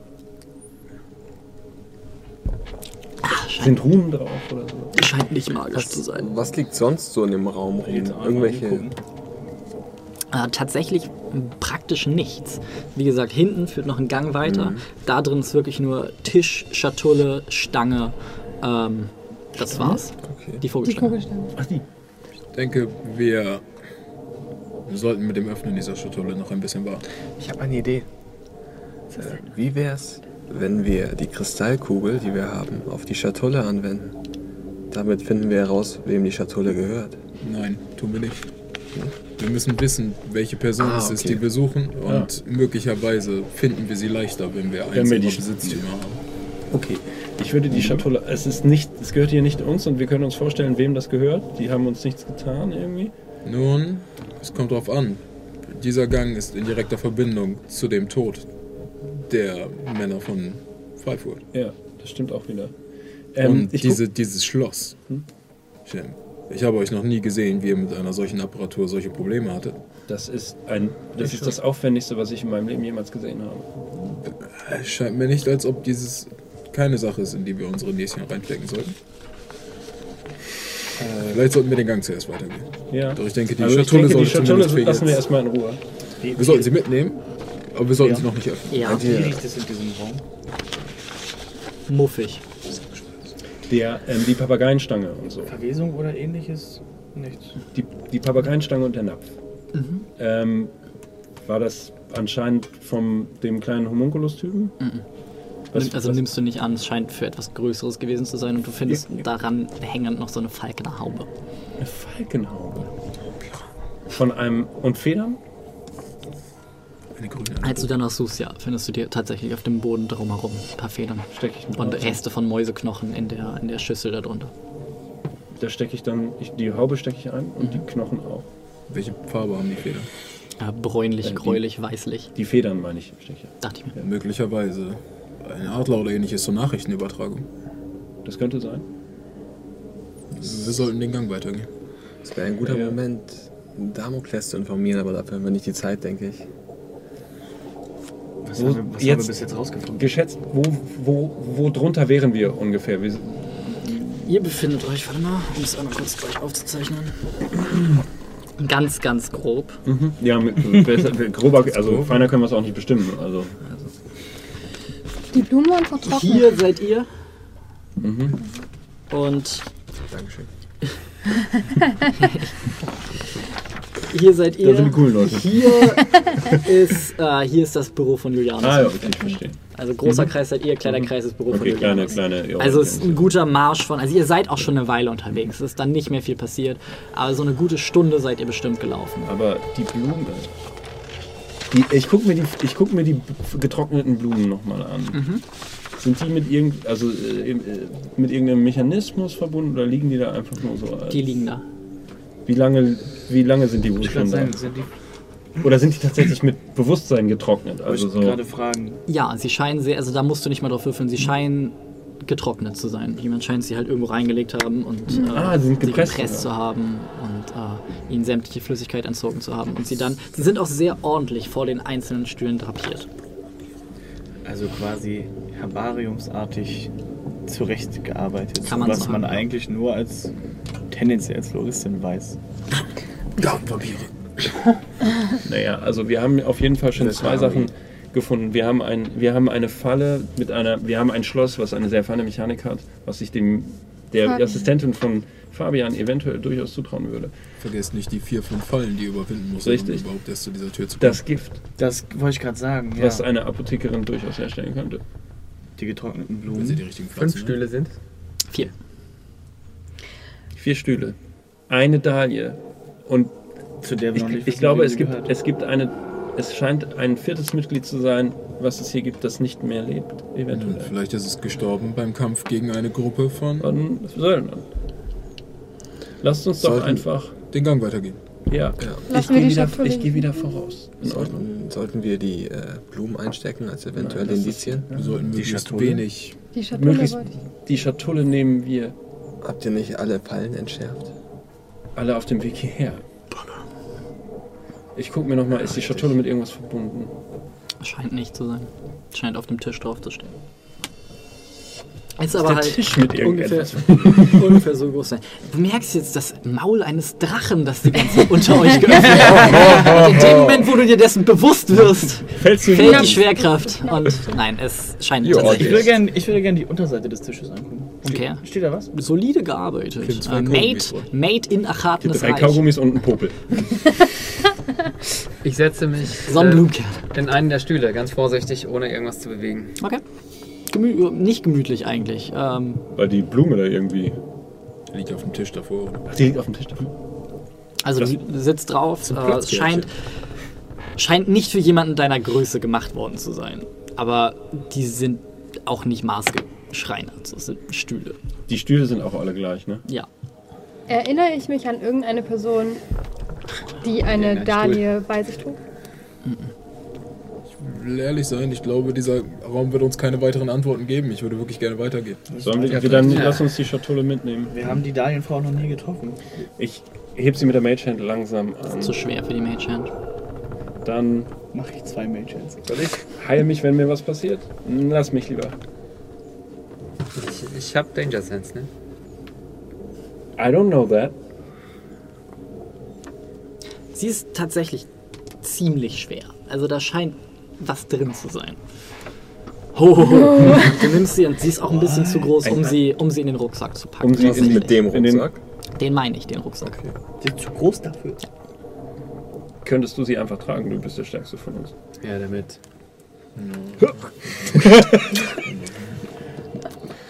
[SPEAKER 1] Ah,
[SPEAKER 2] Sind Runen drauf oder so?
[SPEAKER 1] scheint nicht magisch zu sein.
[SPEAKER 7] Was liegt sonst so in dem Raum rum? Irgendwelche.
[SPEAKER 1] Äh, tatsächlich praktisch nichts. Wie gesagt, hinten führt noch ein Gang weiter. Da drin ist wirklich nur Tisch, Schatulle, Stange. Ähm, das war's.
[SPEAKER 3] Okay.
[SPEAKER 1] Die
[SPEAKER 4] Die
[SPEAKER 1] Vogelstange.
[SPEAKER 2] Ach, die.
[SPEAKER 3] Ich denke, wir, sollten mit dem Öffnen dieser Schatulle noch ein bisschen warten.
[SPEAKER 7] Ich habe eine Idee. Äh, wie wär's, wenn wir die Kristallkugel, die wir haben, auf die Schatulle anwenden? Damit finden wir heraus, wem die Schatulle gehört.
[SPEAKER 3] Nein, tun wir nicht. Wir müssen wissen, welche Person
[SPEAKER 7] Ah,
[SPEAKER 3] es ist,
[SPEAKER 7] okay.
[SPEAKER 3] die wir suchen. Und möglicherweise finden wir sie leichter, wenn wir
[SPEAKER 2] die-
[SPEAKER 3] Besitztümer haben.
[SPEAKER 2] Okay. Ich würde die Schatulle. Es ist nicht. Es gehört hier nicht uns und wir können uns vorstellen, wem das gehört. Die haben uns nichts getan irgendwie.
[SPEAKER 3] Nun, es kommt drauf an. Dieser Gang ist in direkter Verbindung zu dem Tod der Männer von Freifurt.
[SPEAKER 2] Ja, das stimmt auch wieder. Ähm,
[SPEAKER 3] Und
[SPEAKER 2] ich
[SPEAKER 3] diese, dieses Schloss.
[SPEAKER 2] Hm?
[SPEAKER 3] Shem, ich habe euch noch nie gesehen, wie ihr mit einer solchen Apparatur solche Probleme hattet.
[SPEAKER 2] das ist ein. Das ist das Aufwendigste, was ich in meinem Leben jemals gesehen habe.
[SPEAKER 3] Es scheint mir nicht, als ob dieses keine Sache ist, in die wir unsere Näschen reinstecken sollten. Vielleicht sollten wir den Gang zuerst weitergehen.
[SPEAKER 2] Ja.
[SPEAKER 3] Doch ich denke, die
[SPEAKER 2] also
[SPEAKER 3] Schatulle sollte
[SPEAKER 2] Schatulle
[SPEAKER 3] zumindest für
[SPEAKER 2] lassen wir erstmal in Ruhe.
[SPEAKER 3] Wir sollten sie mitnehmen, aber wir sollten
[SPEAKER 8] Ja.
[SPEAKER 3] sie noch nicht öffnen.
[SPEAKER 1] Ja,
[SPEAKER 8] wie riecht es in diesem Raum?
[SPEAKER 1] muffig.
[SPEAKER 2] Der, ähm, die Papageienstange und so.
[SPEAKER 8] Verwesung oder ähnliches? Nichts.
[SPEAKER 2] Die, die Papageienstange und der Napf.
[SPEAKER 1] Mhm.
[SPEAKER 2] Ähm, war das anscheinend von dem kleinen Homunculus-Typen? Was-
[SPEAKER 1] Nimm- also
[SPEAKER 2] was-
[SPEAKER 1] nimmst du nicht an, es scheint für etwas Größeres gewesen zu sein und du findest
[SPEAKER 2] Ja.
[SPEAKER 1] daran hängend noch so eine falkene Haube.
[SPEAKER 2] Eine Falkenhaube. Von einem. Und Federn?
[SPEAKER 3] Eine grüne.
[SPEAKER 1] Als du danach suchst, ja, findest du dir tatsächlich auf dem Boden drumherum ein paar Federn
[SPEAKER 2] Stecke ich
[SPEAKER 1] und Reste von Mäuseknochen in der, in der Schüssel darunter.
[SPEAKER 2] Da stecke ich dann. Ich, die Haube stecke ich ein und die Knochen auch.
[SPEAKER 3] Welche Farbe haben die Federn?
[SPEAKER 1] Äh, bräunlich,
[SPEAKER 2] Äh, die-
[SPEAKER 1] gräulich, weißlich,
[SPEAKER 2] Die Federn meine ich, stecke ich.
[SPEAKER 1] dachte ich mir.
[SPEAKER 3] Möglicherweise ein Adler oder ähnliches zur Nachrichtenübertragung.
[SPEAKER 2] Das könnte sein.
[SPEAKER 3] Wir sollten den Gang weitergehen.
[SPEAKER 7] Es wäre ein guter
[SPEAKER 2] Ja, ja.
[SPEAKER 7] Moment, Damokles zu informieren, aber dafür haben wir nicht die Zeit, denke ich.
[SPEAKER 8] Was,
[SPEAKER 2] Wo-
[SPEAKER 8] haben, wir, was haben
[SPEAKER 2] jetzt-
[SPEAKER 8] wir bis jetzt rausgefunden?
[SPEAKER 2] Geschätzt, wo, wo, wo drunter wären wir ungefähr? Wir,
[SPEAKER 1] Ihr befindet euch, warte mal, um es einmal kurz gleich aufzuzeichnen. Ganz, ganz grob.
[SPEAKER 2] ja, mit, besser, grober, also feiner können wir es auch nicht bestimmen. Also,
[SPEAKER 4] Die Blumen waren vertrocknet.
[SPEAKER 1] Hier seid ihr.
[SPEAKER 2] Mhm.
[SPEAKER 1] Und
[SPEAKER 7] Dankeschön. [laughs]
[SPEAKER 1] hier seid ihr.
[SPEAKER 2] da sind die coolen Leute.
[SPEAKER 1] Hier [laughs] ist, äh, hier ist das Büro von Julianus.
[SPEAKER 2] Ah ja, okay, ich verstehe.
[SPEAKER 1] Also großer Kreis seid ihr, kleiner Kreis ist das Büro
[SPEAKER 2] Okay,
[SPEAKER 1] von
[SPEAKER 2] kleine,
[SPEAKER 1] Julianus.
[SPEAKER 2] kleine. ja,
[SPEAKER 1] Also es ist ein guter Marsch von, also ihr seid auch schon eine Weile unterwegs, es ist dann nicht mehr viel passiert, aber so eine gute Stunde seid ihr bestimmt gelaufen.
[SPEAKER 2] Aber die Blumen. Die, ich gucke mir, die, ich guck mir die getrockneten Blumen nochmal an.
[SPEAKER 1] Mhm.
[SPEAKER 2] Sind die mit, irgend, also, äh, äh, mit irgendeinem Mechanismus verbunden oder liegen die da einfach nur so? Als,
[SPEAKER 1] Die liegen da.
[SPEAKER 2] Wie, lange, wie lange sind die wohl
[SPEAKER 8] Ich
[SPEAKER 2] schon da?
[SPEAKER 8] sagen, sind die,
[SPEAKER 2] Oder sind die tatsächlich mit Bewusstsein getrocknet? Also
[SPEAKER 8] ich
[SPEAKER 2] so.
[SPEAKER 8] gerade fragen.
[SPEAKER 1] Ja, sie scheinen sehr, also da musst du nicht mal drauf würfeln, sie scheinen getrocknet zu sein. Jemand scheint sie halt irgendwo reingelegt haben und äh,
[SPEAKER 2] Ah, sie sind
[SPEAKER 1] sie
[SPEAKER 2] gepresst,
[SPEAKER 1] gepresst
[SPEAKER 2] ja.
[SPEAKER 1] zu haben und äh, ihnen sämtliche Flüssigkeit entzogen zu haben. Und sie dann, sie sind auch sehr ordentlich vor den einzelnen Stühlen drapiert.
[SPEAKER 8] Also quasi herbariumsartig zurechtgearbeitet.
[SPEAKER 1] Kann man
[SPEAKER 8] was
[SPEAKER 1] sagen,
[SPEAKER 8] man
[SPEAKER 1] ja.
[SPEAKER 8] eigentlich nur als tendenziell als Floristin weiß.
[SPEAKER 3] Gartenpapiere. [laughs]
[SPEAKER 2] Naja, also wir haben auf jeden Fall schon
[SPEAKER 7] Das
[SPEAKER 2] zwei Sachen gefunden. Wir haben, ein, wir haben eine Falle mit einer, wir haben ein Schloss, was eine sehr feine Mechanik hat, was sich dem der
[SPEAKER 4] Fabian.
[SPEAKER 2] Assistentin von Fabian eventuell durchaus zutrauen würde.
[SPEAKER 3] Vergesst nicht die vier, fünf Fallen, die ihr überwinden muss,
[SPEAKER 2] Richtig.
[SPEAKER 3] um überhaupt erst zu dieser Tür zu kommen.
[SPEAKER 2] Das Gift,
[SPEAKER 8] Das wollte ich gerade sagen. Ja.
[SPEAKER 2] was eine Apothekerin durchaus herstellen könnte.
[SPEAKER 8] Die getrockneten
[SPEAKER 3] Wenn sie die
[SPEAKER 8] Blumen.
[SPEAKER 3] richtigen
[SPEAKER 7] Fünf
[SPEAKER 3] Pflanzen hat.
[SPEAKER 7] Stühle sind.
[SPEAKER 1] Vier.
[SPEAKER 2] Vier Stühle, eine Dahlie und
[SPEAKER 8] Zu der wir
[SPEAKER 2] ich,
[SPEAKER 8] noch nicht
[SPEAKER 2] ich glaube, es gibt,
[SPEAKER 8] gehört.
[SPEAKER 2] es gibt eine, es scheint ein viertes Mitglied zu sein, was es hier gibt, das nicht mehr lebt,
[SPEAKER 3] Und
[SPEAKER 2] eventuell.
[SPEAKER 3] vielleicht ist es gestorben beim Kampf gegen eine Gruppe von
[SPEAKER 2] Von Söldnern. Lasst uns doch
[SPEAKER 3] Sollten-
[SPEAKER 2] einfach,
[SPEAKER 3] den Gang weitergehen.
[SPEAKER 2] Ja.
[SPEAKER 7] Ja.
[SPEAKER 2] Ich gehe wieder, ich geh wieder voraus. In Ordnung.
[SPEAKER 7] Sollten, sollten wir die äh, Blumen einstecken als eventuelle
[SPEAKER 2] Nein, das ist-
[SPEAKER 7] Indizien?
[SPEAKER 3] Wir sollten
[SPEAKER 8] Die
[SPEAKER 3] möglichst
[SPEAKER 8] Schatulle?
[SPEAKER 3] wenig.
[SPEAKER 4] Die Schatulle
[SPEAKER 2] Möglichst die Schatulle nehmen wir
[SPEAKER 7] Habt ihr nicht alle Fallen entschärft?
[SPEAKER 2] alle auf dem Weg hierher. Ich gucke mir nochmal, ist die Schatulle mit irgendwas verbunden?
[SPEAKER 1] Scheint nicht zu sein. Scheint auf dem Tisch drauf zu stehen. Ist aber
[SPEAKER 2] der
[SPEAKER 1] halt
[SPEAKER 2] Tisch mit
[SPEAKER 1] ungefähr, [laughs] ungefähr so groß sein. Du merkst jetzt das Maul eines Drachen, das die ganze unter euch [laughs] geöffnet hat. Und in dem Moment, wo du dir dessen bewusst wirst, fällt die Schwerkraft. Und nein, es scheint
[SPEAKER 8] Ich
[SPEAKER 1] tatsächlich
[SPEAKER 8] würde gerne ich würde gern die Unterseite des Tisches angucken.
[SPEAKER 1] Okay.
[SPEAKER 8] Steht da was?
[SPEAKER 1] solide gearbeitet. Äh, made, made in Achatnes
[SPEAKER 2] Drei. Kaugummis und ein Popel.
[SPEAKER 6] Ich setze mich
[SPEAKER 1] Sonnenblumenkerne.
[SPEAKER 6] äh, in einen der Stühle, ganz vorsichtig, ohne irgendwas zu bewegen.
[SPEAKER 1] Okay. Gemü nicht gemütlich eigentlich. Ähm,
[SPEAKER 2] Weil die Blume da irgendwie.
[SPEAKER 3] Liegt auf dem Tisch davor.
[SPEAKER 2] Ach, die liegt auf dem Tisch. davor.
[SPEAKER 1] also
[SPEAKER 2] Das-
[SPEAKER 1] du sitzt drauf. Äh, scheint, scheint nicht für jemanden deiner Größe gemacht worden zu sein. Aber die sind auch nicht maßgeschreinert. Das sind Stühle.
[SPEAKER 2] Die Stühle sind auch alle gleich, ne?
[SPEAKER 1] Ja.
[SPEAKER 4] Erinnere ich mich an irgendeine Person, die eine Dahlie bei sich trug?
[SPEAKER 3] Ich will ehrlich sein, ich glaube, dieser Raum wird uns keine weiteren Antworten geben. Ich würde wirklich gerne weitergehen.
[SPEAKER 2] Sollen wir, wir dann
[SPEAKER 6] ja.
[SPEAKER 2] lass uns die Schatulle mitnehmen.
[SPEAKER 8] Wir haben die Dahlienfrau noch nie getroffen.
[SPEAKER 2] Ich heb sie mit der Mage Hand langsam an.
[SPEAKER 1] Zu schwer für die Mage Hand.
[SPEAKER 2] Dann
[SPEAKER 8] Mache ich zwei Mages.
[SPEAKER 2] soll ich heil mich, wenn mir was passiert? Lass mich lieber.
[SPEAKER 6] Ich, ich habe Danger Sense, ne?
[SPEAKER 2] I don't know that.
[SPEAKER 1] Sie ist tatsächlich ziemlich schwer. Also da scheint was drin zu sein. Ho, ho, ho. [laughs] Du nimmst sie und sie ist auch ein bisschen zu groß, um sie, um sie in den Rucksack zu packen.
[SPEAKER 2] Um sie
[SPEAKER 3] Was ist mit dem
[SPEAKER 2] in den-
[SPEAKER 3] Rucksack?
[SPEAKER 1] Den meine ich, den Rucksack.
[SPEAKER 8] Sie ist zu groß dafür.
[SPEAKER 2] Könntest du sie einfach tragen? Du bist der Stärkste von uns.
[SPEAKER 6] Ja, damit.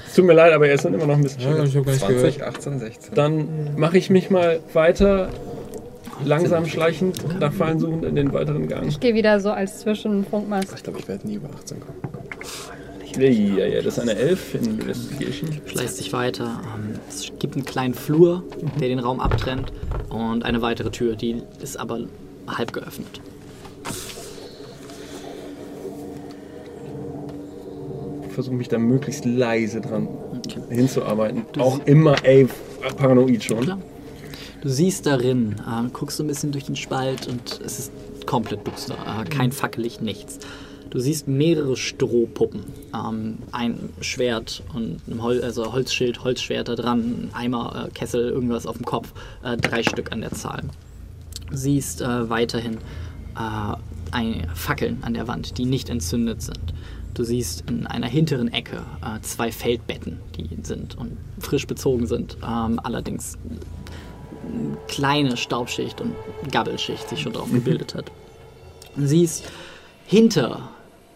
[SPEAKER 2] Es [laughs] tut mir leid, aber er ist dann immer noch ein bisschen
[SPEAKER 3] Ja,
[SPEAKER 2] schwer.
[SPEAKER 3] nicht
[SPEAKER 7] 20,
[SPEAKER 3] gehört.
[SPEAKER 7] 18, 16.
[SPEAKER 2] Dann mache ich mich mal weiter, langsam schleichend nach Fallen suchend in den weiteren Gang.
[SPEAKER 4] Ich gehe wieder so als Zwischenfunkmast.
[SPEAKER 7] Ich glaube, ich werde nie über 18 kommen.
[SPEAKER 2] Ja, ja, ja, das ist eine Elf in Investigation.
[SPEAKER 1] Schleißt sich weiter. Ähm, Es gibt einen kleinen Flur, der den Raum abtrennt. Und eine weitere Tür, die ist aber halb geöffnet.
[SPEAKER 2] Versuche mich da möglichst leise dran
[SPEAKER 1] Okay.
[SPEAKER 2] hinzuarbeiten.
[SPEAKER 1] Du
[SPEAKER 2] Auch immer, ey, paranoid schon.
[SPEAKER 1] Klar. Du siehst darin, äh, guckst so ein bisschen durch den Spalt und es ist komplett duster. Äh, kein Fackellicht, nichts. Du siehst mehrere Strohpuppen. Ähm, ein Schwert und ein Hol also Holzschild, Holzschwert da dran, ein Eimer, äh, Kessel, irgendwas auf dem Kopf. Äh, drei Stück an der Zahl. Du siehst äh, weiterhin äh, ein, Fackeln an der Wand, die nicht entzündet sind. Du siehst in einer hinteren Ecke äh, zwei Feldbetten, die sind und frisch bezogen sind, ähm, allerdings kleine Staubschicht und Gabbelschicht sich schon drauf gebildet hat. Du siehst hinter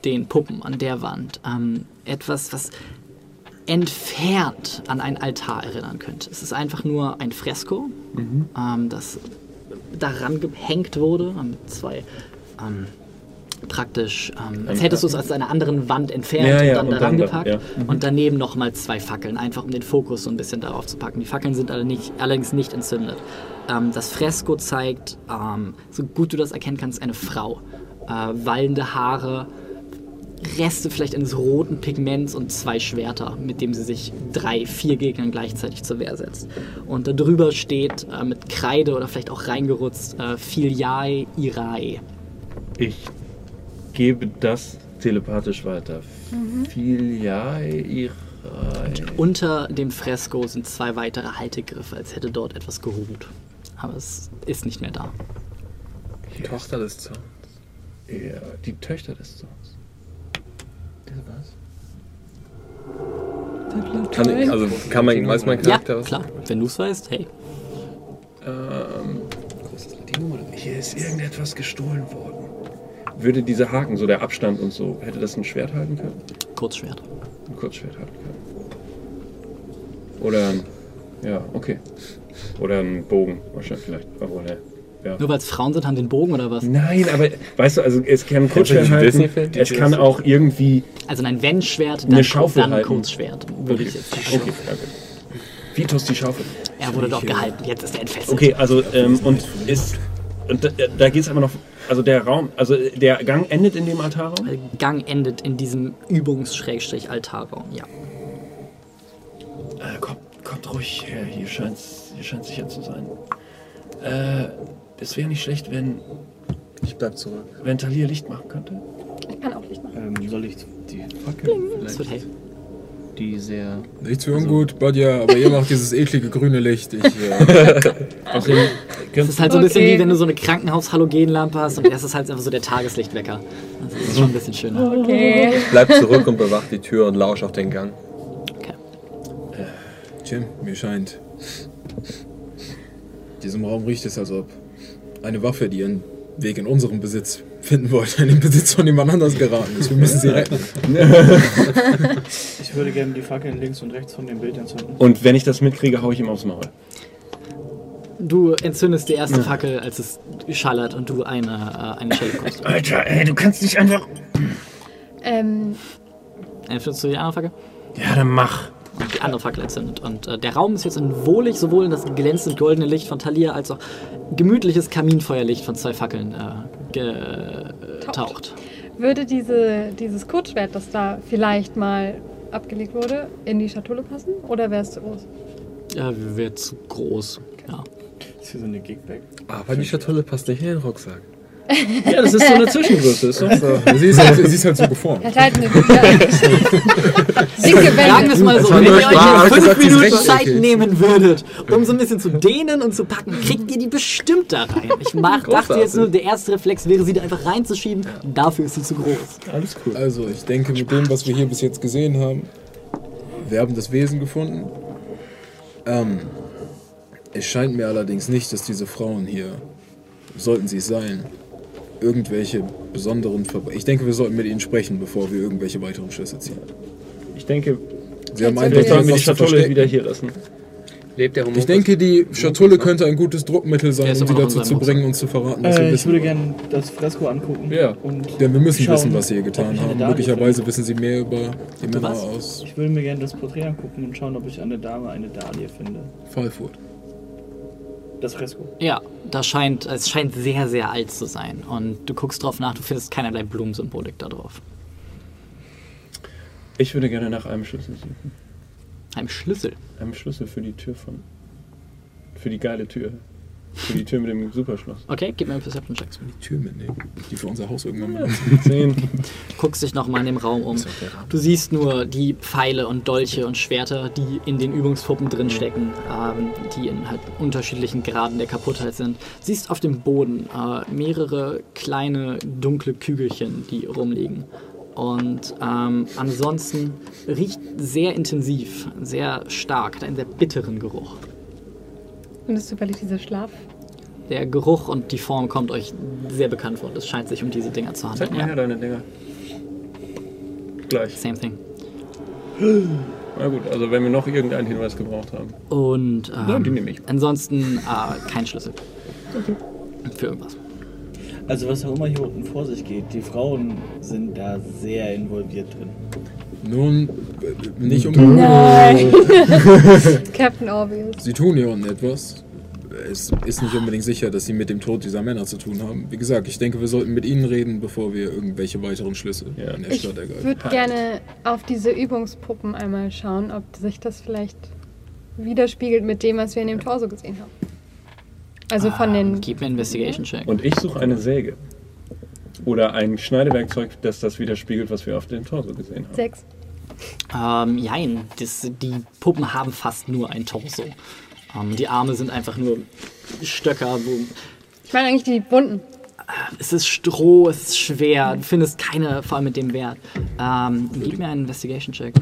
[SPEAKER 1] den Puppen an der Wand ähm, etwas, was entfernt an einen Altar erinnern könnte. Es ist einfach nur ein Fresko, ähm, das daran gehängt wurde, ähm, mit zwei ähm, praktisch, ähm, als hättest du es aus einer anderen Wand entfernt
[SPEAKER 2] Ja, ja,
[SPEAKER 1] und dann
[SPEAKER 2] und dann da-
[SPEAKER 1] gepackt.
[SPEAKER 2] ja.
[SPEAKER 1] Und daneben nochmal zwei Fackeln, einfach um den Fokus so ein bisschen darauf zu packen. Die Fackeln sind alle nicht, allerdings nicht entzündet. Ähm, das Fresko zeigt, ähm, so gut du das erkennen kannst, eine Frau. Äh, wallende Haare, Reste vielleicht eines roten Pigments und zwei Schwerter, mit dem sie sich drei, vier Gegnern gleichzeitig zur Wehr setzt. Und da drüber steht äh, mit Kreide oder vielleicht auch reingerutzt äh, Filiae Irae.
[SPEAKER 2] Ich gebe das telepathisch weiter. Filiae Irae.
[SPEAKER 1] Unter dem Fresko sind zwei weitere Haltegriffe, als hätte dort etwas geruht. Aber es ist nicht mehr da.
[SPEAKER 7] Die Tochter des Zorns.
[SPEAKER 2] Ja, die Töchter des Zorns.
[SPEAKER 7] Kann ich, also kann man, weiß mein
[SPEAKER 1] Ja,
[SPEAKER 7] Charakter was?
[SPEAKER 1] klar. Wenn du es weißt, hey.
[SPEAKER 2] Ähm, hier ist irgendetwas gestohlen worden. Würde dieser Haken, so der Abstand und so, hätte das ein Schwert halten können?
[SPEAKER 1] Kurzschwert.
[SPEAKER 2] Ein Kurzschwert halten können. Oder ein, ja, okay. Oder ein Bogen, wahrscheinlich vielleicht. Obwohl, ne. Ja.
[SPEAKER 1] Nur weil es Frauen sind, haben den Bogen oder was?
[SPEAKER 2] Nein, aber weißt du, also es kann ein Kurzschwert halten, es kann auch irgendwie,
[SPEAKER 1] Also ein Wenn-Schwert, dann,
[SPEAKER 2] Eine Schaufel
[SPEAKER 1] dann
[SPEAKER 2] halten.
[SPEAKER 1] Kurzschwert, würde ich jetzt sagen.
[SPEAKER 2] okay, danke. Vitos die Schaufel.
[SPEAKER 1] Er wurde doch gehalten, jetzt ist er entfesselt.
[SPEAKER 2] Okay, also ähm, und ist und da, da geht es aber noch, also der Raum, also der Gang endet in dem Altarraum.
[SPEAKER 1] Der Gang endet in diesem Übungs-Altarraum, ja.
[SPEAKER 2] Äh, kommt, kommt ruhig her, hier scheint hier scheint sicher zu sein. Äh, es wäre nicht schlecht, wenn
[SPEAKER 7] Ich bleib zurück.
[SPEAKER 2] wenn Talia Licht machen könnte.
[SPEAKER 4] Ich kann auch Licht machen.
[SPEAKER 8] Ähm, soll ich die Fackel
[SPEAKER 1] Das
[SPEAKER 8] vielleicht?
[SPEAKER 1] wird hell.
[SPEAKER 8] Die sehr.
[SPEAKER 3] Nichts für ungut, Badja, aber ihr macht dieses eklige grüne Licht. Ich, äh, [laughs]
[SPEAKER 2] Außerdem
[SPEAKER 1] Das ist halt so ein bisschen
[SPEAKER 4] Okay.
[SPEAKER 1] wie wenn du so eine Krankenhaus-Halogenlampe hast und erst ist halt einfach so der Tageslichtwecker. Das ist schon ein bisschen schöner.
[SPEAKER 4] Okay.
[SPEAKER 7] Bleib zurück und bewach die Tür und lausch auf den Gang.
[SPEAKER 1] Okay.
[SPEAKER 3] Jim, mir scheint. Diesem Raum riecht es, als ob eine Waffe, die ihren Weg in unserem Besitz finden wollte, in den Besitz von jemand anders geraten ist. Wir müssen sie retten.
[SPEAKER 8] Ich würde gerne die Fackeln links und rechts von dem Bild entzünden.
[SPEAKER 2] Und wenn ich das mitkriege, hau ich ihm aufs Maul.
[SPEAKER 1] Du entzündest die erste Fackel, als es schallert und du eine, äh, eine Schelle bekommst.
[SPEAKER 2] Alter, ey, du kannst nicht einfach.
[SPEAKER 4] Ähm,
[SPEAKER 1] Entzündest du die andere Fackel?
[SPEAKER 2] Ja, dann mach.
[SPEAKER 1] Und die andere Fackel entzündet. Und äh, der Raum ist jetzt in wohlig sowohl in das glänzend goldene Licht von Talia als auch gemütliches Kaminfeuerlicht von zwei Fackeln äh, getaucht.
[SPEAKER 4] würde diese, dieses Kurzschwert, das da vielleicht mal abgelegt wurde, in die Schatulle passen? Oder wäre es zu groß?
[SPEAKER 1] Ja, wäre zu groß. Ja.
[SPEAKER 8] Das ist hier so eine Gigbag.
[SPEAKER 7] Aber die Schatulle passt nicht in den Rucksack.
[SPEAKER 2] Ja, das ist so eine Zwischengröße. Ist so.
[SPEAKER 3] Sie ist halt, sie ist halt so geformt.
[SPEAKER 4] Hat halt eine [laughs] ja, dicke
[SPEAKER 1] Sagen wir es mal so, wenn ihr euch
[SPEAKER 3] Spaß.
[SPEAKER 1] jetzt fünf Minuten. Zeit nehmen würdet, um so ein bisschen zu dehnen und zu packen, kriegt ihr die bestimmt da rein. Ich mach, dachte jetzt nur, der erste Reflex wäre, sie da einfach reinzuschieben. Dafür ist sie zu groß.
[SPEAKER 2] Alles cool.
[SPEAKER 3] Also, ich denke, mit dem, was wir hier bis jetzt gesehen haben, wir haben das Wesen gefunden. Ähm, es scheint mir allerdings nicht, dass diese Frauen hier, sollten sie es sein, irgendwelche besonderen Verbrechen. Ich denke, wir sollten mit ihnen sprechen, bevor wir irgendwelche weiteren Schlüsse ziehen.
[SPEAKER 2] Ich denke,
[SPEAKER 3] Sie haben
[SPEAKER 4] vielleicht
[SPEAKER 2] sollen wir die Schatulle wieder hier lassen.
[SPEAKER 6] Lebt der Homo?
[SPEAKER 3] Ich denke, die Schatulle könnte ein gutes Druckmittel sein, um sie dazu zu bringen und zu verraten, was wir
[SPEAKER 8] Äh, ich
[SPEAKER 3] wissen.
[SPEAKER 8] würde gerne das Fresko angucken.
[SPEAKER 2] Ja.
[SPEAKER 8] Und
[SPEAKER 3] Denn wir müssen
[SPEAKER 8] schauen,
[SPEAKER 3] wissen, was sie hier getan
[SPEAKER 8] ich
[SPEAKER 3] haben. Möglicherweise wissen sie mehr über die Männer
[SPEAKER 1] was?
[SPEAKER 3] aus
[SPEAKER 8] Ich würde mir gerne das Porträt angucken und schauen, ob ich eine Dame eine Dahlie finde.
[SPEAKER 3] Fallfurt.
[SPEAKER 8] Das Fresko.
[SPEAKER 1] Ja, das scheint, es scheint sehr, sehr alt zu sein. Und du guckst drauf nach, du findest keinerlei Blumensymbolik da drauf.
[SPEAKER 2] Ich würde gerne nach einem Schlüssel suchen.
[SPEAKER 1] Ein Schlüssel.
[SPEAKER 2] Einem Schlüssel für die Tür von. Für die geile Tür. Für die Tür mit dem Superschloss.
[SPEAKER 1] Okay, gib mir einen Perception Check.
[SPEAKER 3] Die Tür mitnehmen, die für unser Haus irgendwann benutzen.
[SPEAKER 2] Zehn. [laughs]
[SPEAKER 1] guckst dich nochmal in dem Raum um. Du siehst nur die Pfeile und Dolche und Schwerter, die in den Übungspuppen drinstecken, ähm, die in halt unterschiedlichen Graden der Kaputtheit sind. Siehst auf dem Boden äh, mehrere kleine dunkle Kügelchen, die rumliegen. Und ähm, ansonsten riecht sehr intensiv, sehr stark, hat einen sehr bitteren Geruch.
[SPEAKER 4] Und ist zufällig dieser Schlaf.
[SPEAKER 1] Der Geruch und die Form kommt euch sehr bekannt vor. und Es scheint sich um diese Dinger zu
[SPEAKER 2] Zeig
[SPEAKER 1] handeln.
[SPEAKER 2] mal her
[SPEAKER 1] Ja.
[SPEAKER 2] deine Dinger. Gleich.
[SPEAKER 1] Same thing.
[SPEAKER 2] Na gut, also wenn wir noch irgendeinen Hinweis gebraucht haben.
[SPEAKER 1] Und ähm,
[SPEAKER 2] Ja, die nehme ich.
[SPEAKER 1] ansonsten äh, kein Schlüssel. Für irgendwas.
[SPEAKER 8] Also was auch immer hier unten vor sich geht, die Frauen sind da sehr involviert drin.
[SPEAKER 3] Nun, äh, nicht um.
[SPEAKER 4] Nein. [laughs] Captain Obvious.
[SPEAKER 3] Sie tun hier unten etwas. Es ist nicht unbedingt sicher, dass sie mit dem Tod dieser Männer zu tun haben. Wie gesagt, ich denke, wir sollten mit ihnen reden, bevor wir irgendwelche weiteren Schlüsse
[SPEAKER 2] Ja.
[SPEAKER 3] in der
[SPEAKER 4] Ich
[SPEAKER 3] Stadt ergreifen.
[SPEAKER 4] würde gerne auf diese Übungspuppen einmal schauen, ob sich das vielleicht widerspiegelt mit dem, was wir in dem Torso gesehen haben. Also von den.
[SPEAKER 1] Ähm, Gib mir Investigation Check.
[SPEAKER 2] Und ich suche eine Säge. Oder ein Schneidewerkzeug, das das widerspiegelt, was wir auf dem Torso gesehen haben.
[SPEAKER 4] Sechs.
[SPEAKER 1] Ähm, jein, das, die Puppen haben fast nur ein Torso. Ähm, die Arme sind einfach nur Stöcker, wo
[SPEAKER 4] Ich meine eigentlich die bunten.
[SPEAKER 1] es ist Stroh, es ist schwer, du findest keine, vor allem mit dem Wert. Ähm, gib mir einen Investigation Check.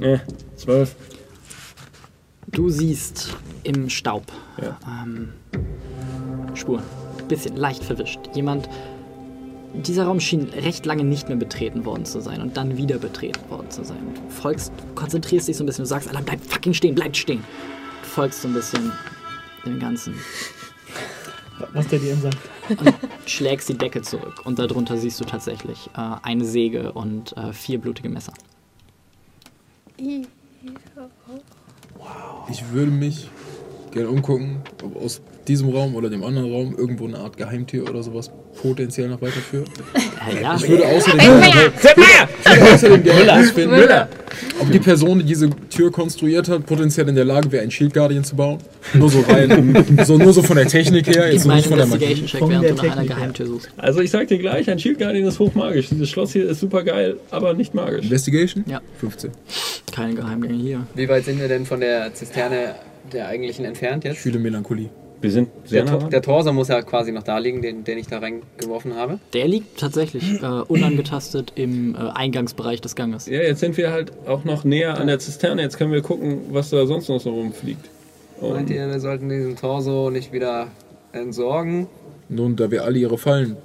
[SPEAKER 2] Äh, zwölf.
[SPEAKER 1] Du siehst im Staub
[SPEAKER 2] Ja.
[SPEAKER 1] ähm, Spuren. Bisschen leicht verwischt. Jemand. Dieser Raum schien recht lange nicht mehr betreten worden zu sein und dann wieder betreten worden zu sein. Du folgst, konzentrierst dich so ein bisschen, du sagst, Alter, bleib fucking stehen, bleib stehen. Du folgst so ein bisschen dem Ganzen.
[SPEAKER 8] Was der dir sagt.
[SPEAKER 1] schlägst die Decke zurück und darunter siehst du tatsächlich äh, eine Säge und äh, vier blutige Messer.
[SPEAKER 3] Ich würde mich gerne umgucken, ob aus diesem Raum oder dem anderen Raum irgendwo eine Art Geheimtür oder sowas potenziell noch weiterführt.
[SPEAKER 1] Ja, ja.
[SPEAKER 3] Ich würde außerdem, ich gerne herausfinden, ob die Person, die diese Tür konstruiert hat, potenziell in der Lage wäre, einen Shield Guardian zu bauen. Nur so rein, so, nur so von der Technik her, jetzt
[SPEAKER 1] mal
[SPEAKER 3] nicht von der Magie.
[SPEAKER 1] Investigation-Check, während
[SPEAKER 8] der
[SPEAKER 1] du nach einer
[SPEAKER 8] Technik her.
[SPEAKER 1] Geheimtür suchst.
[SPEAKER 2] Also ich sag dir gleich, ein Shield Guardian ist hochmagisch. Dieses Schloss hier ist super geil, aber nicht magisch.
[SPEAKER 3] Investigation?
[SPEAKER 1] Ja.
[SPEAKER 3] 15.
[SPEAKER 1] Keine Geheimgänge hier.
[SPEAKER 6] Wie weit sind wir denn von der Zisterne der eigentlichen entfernt
[SPEAKER 3] Ich
[SPEAKER 6] jetzt?
[SPEAKER 3] fühle Melancholie.
[SPEAKER 2] Wir sind sehr
[SPEAKER 6] Der,
[SPEAKER 2] nah
[SPEAKER 6] Tor- der Torso muss ja quasi noch da liegen, den, den ich da reingeworfen habe.
[SPEAKER 1] Der liegt tatsächlich äh, unangetastet im äh, Eingangsbereich des Ganges.
[SPEAKER 2] Ja, jetzt sind wir halt auch noch näher an der Zisterne. Jetzt können wir gucken, was da sonst noch so rumfliegt.
[SPEAKER 6] Meint
[SPEAKER 2] Und
[SPEAKER 6] ihr, wir sollten diesen Torso nicht wieder entsorgen?
[SPEAKER 3] Nun, da wir alle ihre Fallen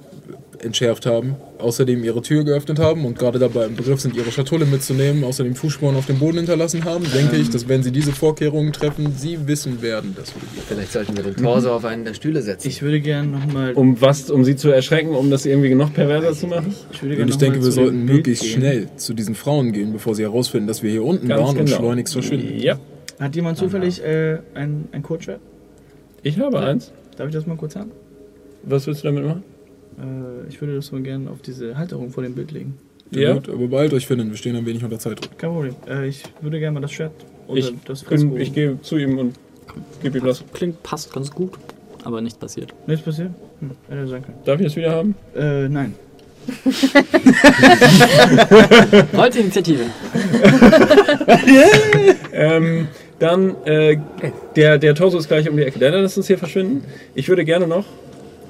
[SPEAKER 3] entschärft haben, außerdem ihre Tür geöffnet haben und gerade dabei im Begriff sind, ihre Schatulle mitzunehmen, außerdem Fußspuren auf dem Boden hinterlassen haben, denke ich, dass wenn sie diese Vorkehrungen treffen, sie wissen werden, dass wir die
[SPEAKER 6] Vielleicht sollten wir den Torso auf einen der Stühle setzen.
[SPEAKER 8] Ich würde gerne nochmal.
[SPEAKER 2] um was, um sie zu erschrecken, um das irgendwie noch perverser zu machen?
[SPEAKER 8] Ich würde
[SPEAKER 3] Und ich denke, wir sollten
[SPEAKER 8] Bild
[SPEAKER 3] möglichst
[SPEAKER 8] gehen.
[SPEAKER 3] schnell zu diesen Frauen gehen, bevor sie herausfinden, dass wir hier unten
[SPEAKER 2] Ganz
[SPEAKER 3] waren und
[SPEAKER 2] genau.
[SPEAKER 3] schleunigst verschwinden.
[SPEAKER 2] Ja,
[SPEAKER 8] Hat jemand zufällig äh, ein, ein Kurzschwert?
[SPEAKER 2] ich habe eins.
[SPEAKER 8] Darf ich das mal kurz haben?
[SPEAKER 2] Was willst du damit machen?
[SPEAKER 8] Äh, ich würde das mal gerne auf diese Halterung vor dem Bild legen.
[SPEAKER 3] Ja. Gut, aber beeilt euch, finden, wir stehen ein wenig unter Zeitdruck.
[SPEAKER 8] Kein Problem. Äh, ich würde gerne mal das Schwert oder
[SPEAKER 2] Ich,
[SPEAKER 8] das Fresko.
[SPEAKER 2] ich gehe zu ihm und gebe ihm das.
[SPEAKER 1] Klingt, passt ganz gut, aber nichts passiert.
[SPEAKER 8] Nichts passiert? Hm, hätte sein können.
[SPEAKER 2] Darf ich das wieder haben?
[SPEAKER 8] Äh, nein. [laughs]
[SPEAKER 1] Rollt Initiative. [laughs]
[SPEAKER 2] Ähm, dann, äh, der, der Torso ist gleich um die Ecke. Dann lass uns hier verschwinden. Ich würde gerne noch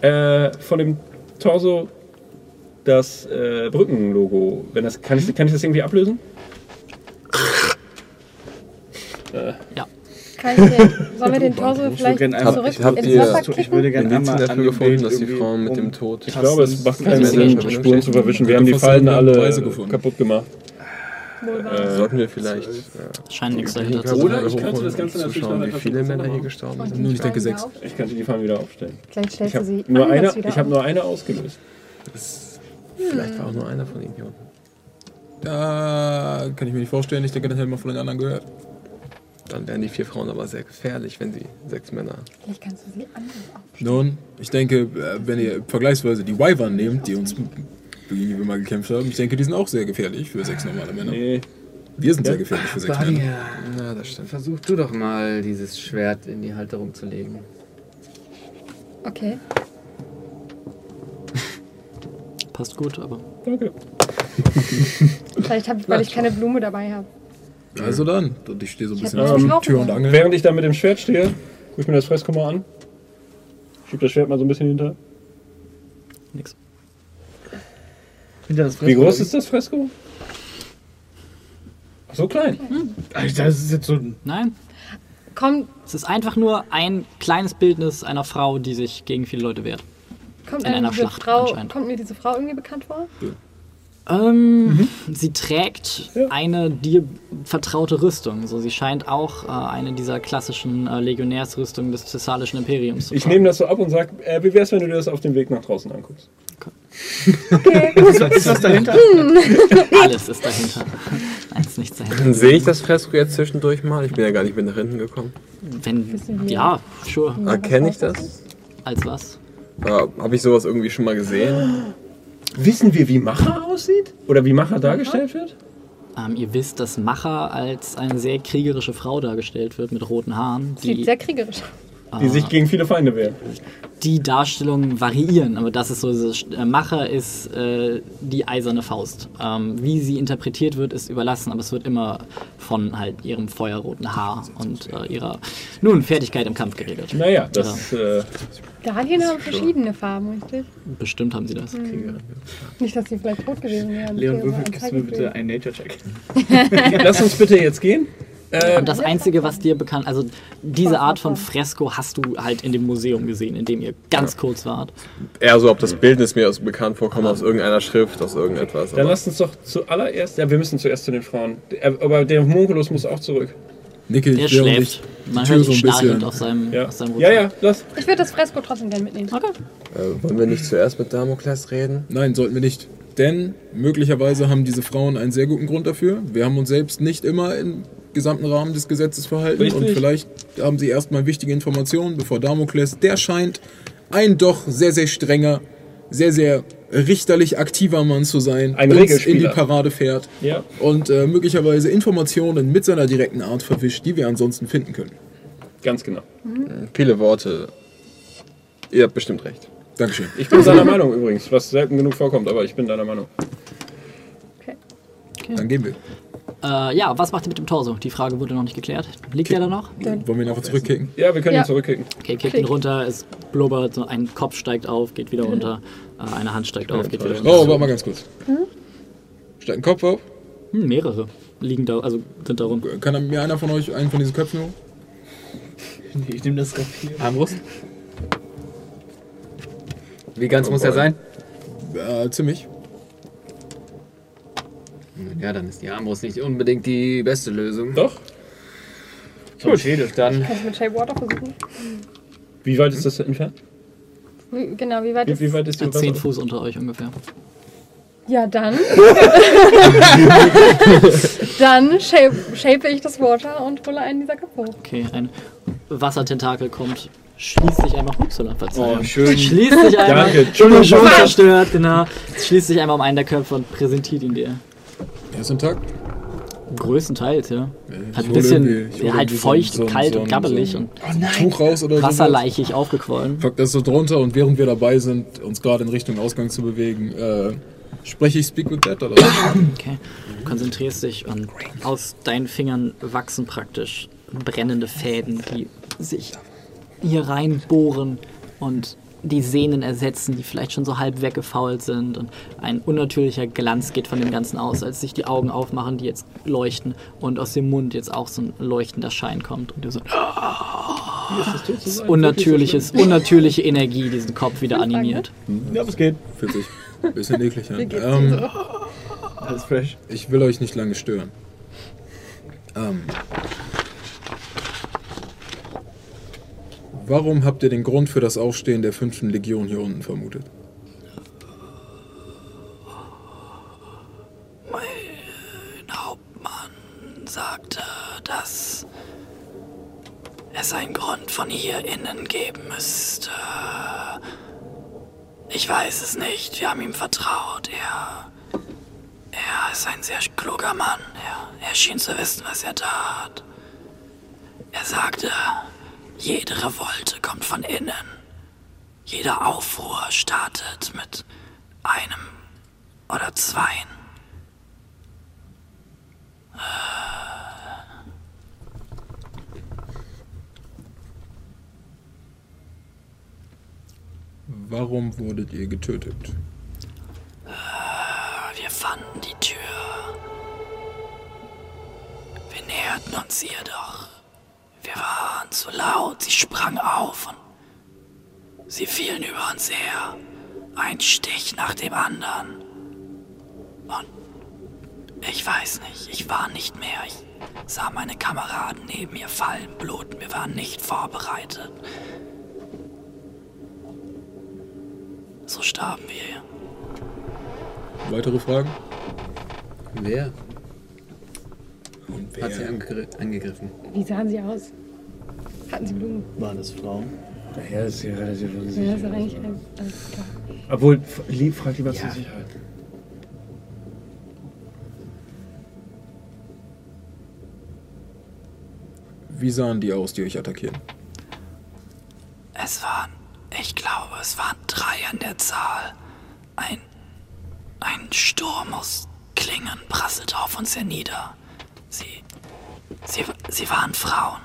[SPEAKER 2] äh, von dem Torso das äh, Brückenlogo, wenn das, kann, ich, kann ich das irgendwie ablösen?
[SPEAKER 1] Ja.
[SPEAKER 4] Kann ich den, sollen wir den Torso
[SPEAKER 8] Ich
[SPEAKER 4] vielleicht zurück ins Wasser
[SPEAKER 8] Ich würde
[SPEAKER 4] kicken?
[SPEAKER 8] gerne
[SPEAKER 7] Indizien dafür
[SPEAKER 8] dem
[SPEAKER 7] gefunden, dass die Frauen mit dem
[SPEAKER 8] um-
[SPEAKER 7] Tod.
[SPEAKER 2] Ich glaube, es macht keinen Sinn. Spuren zu verwischen. Wir haben die Fallen alle kaputt gemacht. Äh,
[SPEAKER 7] Sollten wir vielleicht
[SPEAKER 1] Scheint nichts dahinter zu
[SPEAKER 7] Oder
[SPEAKER 1] sein.
[SPEAKER 2] Oder ich könnte das Ganze natürlich noch
[SPEAKER 7] schauen, wie viele Männer hier gestorben sind.
[SPEAKER 3] Nun, ich denke sechs.
[SPEAKER 2] Ich könnte die Fallen wieder aufstellen.
[SPEAKER 4] Vielleicht
[SPEAKER 2] Ich
[SPEAKER 4] stellst du
[SPEAKER 2] habe
[SPEAKER 4] sie
[SPEAKER 2] nur, eine,
[SPEAKER 4] wieder
[SPEAKER 2] ich hab
[SPEAKER 4] auf.
[SPEAKER 2] nur eine ausgelöst.
[SPEAKER 7] Vielleicht war auch nur einer von ihnen hier unten.
[SPEAKER 3] Da kann ich mir nicht vorstellen, ich denke, das hätten wir von den anderen gehört.
[SPEAKER 7] Dann wären die vier Frauen aber sehr gefährlich, wenn sie sechs Männer.
[SPEAKER 4] Vielleicht kannst du sie anders auf.
[SPEAKER 3] Nun, ich denke, äh, wenn ihr vergleichsweise die Wyvern nehmt, die uns gegen die wir mal gekämpft haben, ich denke, die sind auch sehr gefährlich für sechs normale Männer.
[SPEAKER 2] Nee.
[SPEAKER 3] Wir sind sehr gefährlich für sechs Männer.
[SPEAKER 7] Na, das stimmt.
[SPEAKER 6] Versuch du doch mal, dieses Schwert in die Halterung zu legen.
[SPEAKER 4] Okay. [laughs]
[SPEAKER 1] Passt gut, aber
[SPEAKER 2] Danke. [laughs]
[SPEAKER 4] Vielleicht habe ich, weil ich keine Blume dabei habe.
[SPEAKER 3] Also dann, und ich stehe so ein bisschen zwischen
[SPEAKER 4] eine
[SPEAKER 3] Tür und. Angel.
[SPEAKER 2] Während ich da mit dem Schwert stehe, guck ich mir das Fresko mal an. Schieb das Schwert mal so ein bisschen hinter.
[SPEAKER 1] nix.
[SPEAKER 8] Hinter das
[SPEAKER 2] Wie groß ist das Fresko? Ach, so klein.
[SPEAKER 8] Alter, das ist jetzt so ein.
[SPEAKER 1] Nein,
[SPEAKER 4] Kommt,
[SPEAKER 1] es ist einfach nur ein kleines Bildnis einer Frau, die sich gegen viele Leute wehrt.
[SPEAKER 4] kommt,
[SPEAKER 1] In einer
[SPEAKER 4] diese
[SPEAKER 1] Schlacht
[SPEAKER 4] Frau,
[SPEAKER 1] anscheinend.
[SPEAKER 4] kommt mir diese Frau irgendwie bekannt vor?
[SPEAKER 1] Ähm, Sie trägt
[SPEAKER 2] Ja.
[SPEAKER 1] eine dir vertraute Rüstung. So, sie scheint auch äh, eine dieser klassischen äh, Legionärsrüstungen des Thessalischen Imperiums zu
[SPEAKER 2] Ich
[SPEAKER 1] tragen.
[SPEAKER 2] nehme das so ab und sag, äh, wie wär's, wenn du dir das auf dem Weg nach draußen anguckst?
[SPEAKER 8] Ist, ist was dahinter? [laughs]
[SPEAKER 1] Alles ist dahinter. [laughs] Nein, ist nichts dahinter.
[SPEAKER 7] Sehe ich das Fresko jetzt zwischendurch mal? Ich bin ja gar nicht mit nach hinten gekommen.
[SPEAKER 1] Wenn, ja, sure.
[SPEAKER 7] Erkenne ich das?
[SPEAKER 1] Als was?
[SPEAKER 7] Äh, Habe ich sowas irgendwie schon mal gesehen?
[SPEAKER 2] Wissen wir, wie Macher aussieht? Oder wie Macher dargestellt wird?
[SPEAKER 1] Ähm, ihr wisst, dass Macha als eine sehr kriegerische Frau dargestellt wird mit roten Haaren.
[SPEAKER 4] Sieht sehr kriegerisch aus.
[SPEAKER 2] Die sich gegen viele Feinde wehren.
[SPEAKER 1] die Darstellungen variieren, aber das ist so, dieses, äh, Macha ist äh, die eiserne Faust. Ähm, wie sie interpretiert wird, ist überlassen, aber es wird immer von halt ihrem feuerroten Haar und äh, ihrer, nun, Fertigkeit im Kampf geredet.
[SPEAKER 2] Naja, das. Äh,
[SPEAKER 4] Darien haben verschiedene Farben, richtig?
[SPEAKER 1] Bestimmt haben sie das.
[SPEAKER 4] Nicht, dass die vielleicht rot gewesen wären.
[SPEAKER 8] Leon, würfel, gibst du mir bitte einen Nature-Check? [laughs] [laughs]
[SPEAKER 2] lass uns bitte jetzt gehen. Äh,
[SPEAKER 1] Und das Einzige, was dir bekannt, also diese Art von Fresko hast du halt in dem Museum gesehen, in dem ihr ganz kurz wart.
[SPEAKER 7] Eher so, ob das Bildnis mir aus bekannt vorkommt, aus irgendeiner Schrift, aus irgendetwas.
[SPEAKER 2] dann lasst uns doch zuallererst. Ja, wir müssen zuerst zu den Frauen. Der- Aber der Homunculus muss auch zurück.
[SPEAKER 3] Nicke
[SPEAKER 1] Er
[SPEAKER 3] ich während
[SPEAKER 1] schläft. Man hört
[SPEAKER 3] so
[SPEAKER 1] ihn
[SPEAKER 3] ein
[SPEAKER 1] auf seinem,
[SPEAKER 2] Ja,
[SPEAKER 1] auf seinem
[SPEAKER 2] ja, ja, lass.
[SPEAKER 4] Ich würde das Fresko trotzdem gerne mitnehmen.
[SPEAKER 1] Okay.
[SPEAKER 7] Äh, wollen wir nicht zuerst mit Damokles reden?
[SPEAKER 3] Nein, sollten wir nicht. Denn möglicherweise haben diese Frauen einen sehr guten Grund dafür. Wir haben uns selbst nicht immer im gesamten Rahmen des Gesetzes verhalten
[SPEAKER 2] Richtig.
[SPEAKER 3] und vielleicht haben sie erstmal wichtige Informationen, bevor Damokles, der scheint ein doch sehr, sehr strenger, sehr, sehr richterlich aktiver Mann zu sein,
[SPEAKER 2] Ein
[SPEAKER 3] uns in die. Parade fährt
[SPEAKER 2] Ja.
[SPEAKER 3] und äh, möglicherweise Informationen mit seiner direkten Art verwischt, die wir ansonsten finden können.
[SPEAKER 2] Ganz genau.
[SPEAKER 7] Viele Worte. Ihr habt bestimmt recht.
[SPEAKER 3] Dankeschön.
[SPEAKER 2] Ich bin deiner Meinung übrigens, was selten genug vorkommt, aber ich bin deiner Meinung.
[SPEAKER 3] Dann gehen wir.
[SPEAKER 1] Äh, ja, was macht ihr mit dem Torso? Die Frage wurde noch nicht geklärt. Liegt der da noch?
[SPEAKER 3] Wollen wir ihn einfach zurückkicken?
[SPEAKER 2] Ja, wir können
[SPEAKER 4] Ja.
[SPEAKER 2] ihn zurückkicken.
[SPEAKER 1] Okay, kickt ihn runter, es blubbert, so ein Kopf steigt auf, geht wieder runter, äh, eine Hand steigt auf, geht wieder runter.
[SPEAKER 3] Oh, warte mal ganz kurz. Steigt ein Kopf auf?
[SPEAKER 1] Hm, mehrere liegen da, also sind da rum.
[SPEAKER 3] Kann mir einer von euch einen von diesen Köpfen holen?
[SPEAKER 8] Ich nehme das Rapier.
[SPEAKER 6] Armbrust? Wie ganz muss er sein?
[SPEAKER 3] Äh, ziemlich.
[SPEAKER 6] Ja, dann ist die Armbrust nicht unbedingt die beste Lösung.
[SPEAKER 2] Doch?
[SPEAKER 6] Gut, Schädel dann.
[SPEAKER 4] Kannst du mit Shape Water versuchen?
[SPEAKER 2] Wie weit ist das entfernt?
[SPEAKER 4] Wie, genau, wie weit
[SPEAKER 2] Wie,
[SPEAKER 4] ist
[SPEAKER 2] wie weit ist die
[SPEAKER 1] Äh, Zehn Fuß unter euch ungefähr.
[SPEAKER 4] Ja, dann. [laughs] dann shape, shape ich das Water und hole einen dieser Köpfe hoch.
[SPEAKER 1] Okay, ein Wassertentakel kommt, schließt sich einmal. Upsala, Verzeihung.
[SPEAKER 6] Oh, schön.
[SPEAKER 1] Schließt sich einmal.
[SPEAKER 2] Danke, Entschuldigung. [laughs]
[SPEAKER 1] Schon zerstört, genau. Schließt sich einmal um einen der Köpfe und präsentiert ihn dir.
[SPEAKER 3] Er ist intakt.
[SPEAKER 1] Größtenteils, ja.
[SPEAKER 3] Ich
[SPEAKER 1] Hat ein bisschen, ja, halt feucht,
[SPEAKER 3] so ein-
[SPEAKER 1] kalt
[SPEAKER 3] so
[SPEAKER 1] und gabbelig
[SPEAKER 3] so
[SPEAKER 1] und [laughs]
[SPEAKER 3] Tuch raus oder so.
[SPEAKER 1] wasserleichig aufgequollen.
[SPEAKER 3] Pack das so drunter und während wir dabei sind, uns gerade in Richtung Ausgang zu bewegen, äh, spreche ich Speak with Dead oder?
[SPEAKER 1] Okay. Du konzentrierst dich und aus deinen Fingern wachsen praktisch brennende Fäden, die sich hier reinbohren und die Sehnen ersetzen, die vielleicht schon so halb weggefault sind. Und ein unnatürlicher Glanz geht von dem Ganzen aus, als sich die Augen aufmachen, die jetzt leuchten und aus dem Mund jetzt auch so ein leuchtender Schein kommt. Und du so unnatürliches, unnatürliche Energie diesen Kopf wieder animiert.
[SPEAKER 8] Ja, aber es geht.
[SPEAKER 3] Fühlt sich ein bisschen eklig an. Ähm?
[SPEAKER 8] Alles fresh.
[SPEAKER 3] ich will euch nicht lange stören. Ähm, warum habt ihr den Grund für das Aufstehen der fünften Legion hier unten vermutet?
[SPEAKER 1] Hauptmann sagte, dass es einen Grund von hier innen geben müsste. Ich weiß es nicht. Wir haben ihm vertraut. Er, er ist ein sehr kluger Mann. Er, er schien zu wissen, was er tat. Er sagte, jede Revolte kommt von innen. Jeder Aufruhr startet mit einem oder zweien.
[SPEAKER 3] Warum wurdet ihr getötet?
[SPEAKER 1] Wir fanden die Tür. Wir näherten uns ihr doch. Wir waren zu laut. Sie sprang auf und sie fielen über uns her. Ein Stich nach dem anderen. Und ich weiß nicht, ich war nicht mehr. Ich sah meine Kameraden neben mir fallen, bluten. Wir waren nicht vorbereitet. So starben wir.
[SPEAKER 3] Weitere Fragen?
[SPEAKER 6] Wer
[SPEAKER 3] Und
[SPEAKER 6] hat sie angegri angegriffen?
[SPEAKER 4] Wie sahen sie aus? Hatten sie Blumen?
[SPEAKER 8] Waren das Frauen?
[SPEAKER 2] Ja, das ist ja relativ
[SPEAKER 4] Ja, das ist eigentlich alles klar.
[SPEAKER 2] Obwohl, lieb, frag lieber
[SPEAKER 6] Ja.
[SPEAKER 2] zur Sicherheit.
[SPEAKER 3] Wie sahen die aus, die euch attackieren?
[SPEAKER 1] Es waren, ich glaube, es waren drei an der Zahl. Ein, ein Sturm aus Klingen prasselte auf uns hernieder. Sie, sie, sie waren Frauen.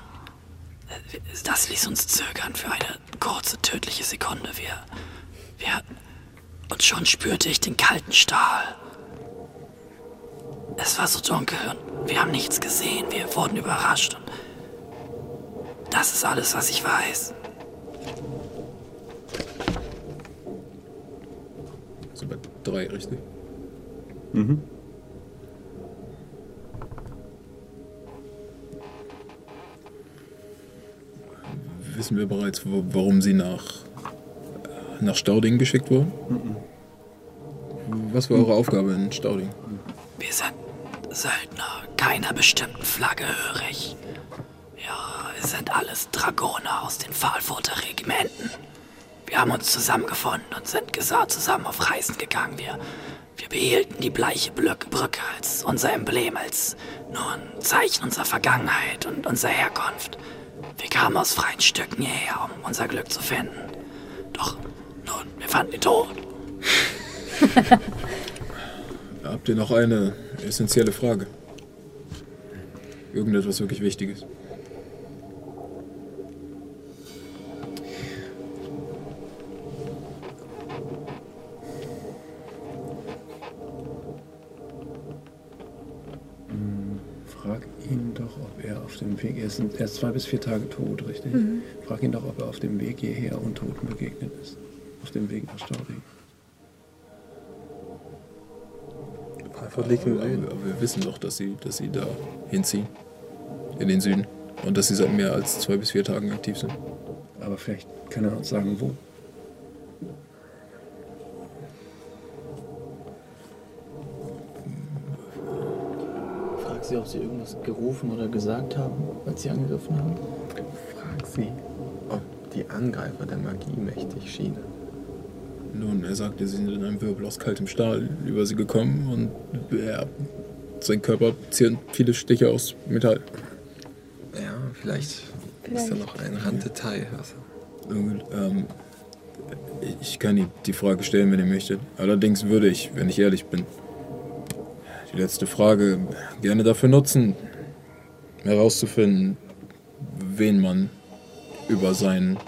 [SPEAKER 1] Das ließ uns zögern für eine kurze, tödliche Sekunde. Wir, wir, und schon spürte ich den kalten Stahl. Es war so dunkel und wir haben nichts gesehen. Wir wurden überrascht und das ist alles, was ich weiß.
[SPEAKER 3] So bei drei, richtig? Wissen wir bereits, warum sie nach, nach Stauding geschickt wurden? Was war eure Aufgabe in Stauding?
[SPEAKER 1] Wir sind Söldner, keiner bestimmten Flagge hörig. Wir
[SPEAKER 9] Wir sind alles Dragoner aus den Pfahlfurter Regimenten. Wir haben uns zusammengefunden und sind zusammen auf Reisen gegangen. Wir, wir behielten die bleiche Brücke als unser Emblem, als nur ein Zeichen unserer Vergangenheit und unserer Herkunft. Wir kamen aus freien Stücken hierher, um unser Glück zu finden. Doch nun, wir fanden ihn tot. [laughs]
[SPEAKER 3] Habt ihr noch eine essentielle Frage? Irgendetwas wirklich Wichtiges?
[SPEAKER 2] Auf dem Weg, er ist, er ist zwei bis vier Tage tot, richtig?
[SPEAKER 4] Mhm.
[SPEAKER 2] Frag ihn doch, ob er auf dem Weg hierher Untoten begegnet ist. Auf dem Weg nach Stauding.
[SPEAKER 7] Liegt im
[SPEAKER 3] Aber,
[SPEAKER 7] Süden.
[SPEAKER 3] aber wir wissen doch, dass sie, dass sie da hinziehen. In den Süden. Und dass sie seit mehr als zwei bis vier Tagen aktiv sind.
[SPEAKER 2] Aber vielleicht kann er uns sagen, wo.
[SPEAKER 8] Sie, ob sie irgendwas gerufen oder gesagt haben, als sie angegriffen haben.
[SPEAKER 7] Frag sie, ob die Angreifer der Magie mächtig schienen.
[SPEAKER 3] Nun, er sagte, sie sind in einem Wirbel aus kaltem Stahl über sie gekommen und er, sein Körper ziert viele Stiche aus Metall.
[SPEAKER 7] Ja, vielleicht, ist da
[SPEAKER 4] Vielleicht.
[SPEAKER 7] noch ein Randdetail. Also,
[SPEAKER 3] Irgend- Ähm, ich kann ihm die Frage stellen, wenn ihr möchtet. Allerdings würde ich, wenn ich ehrlich bin, die letzte Frage gerne dafür nutzen, herauszufinden, wen man über sein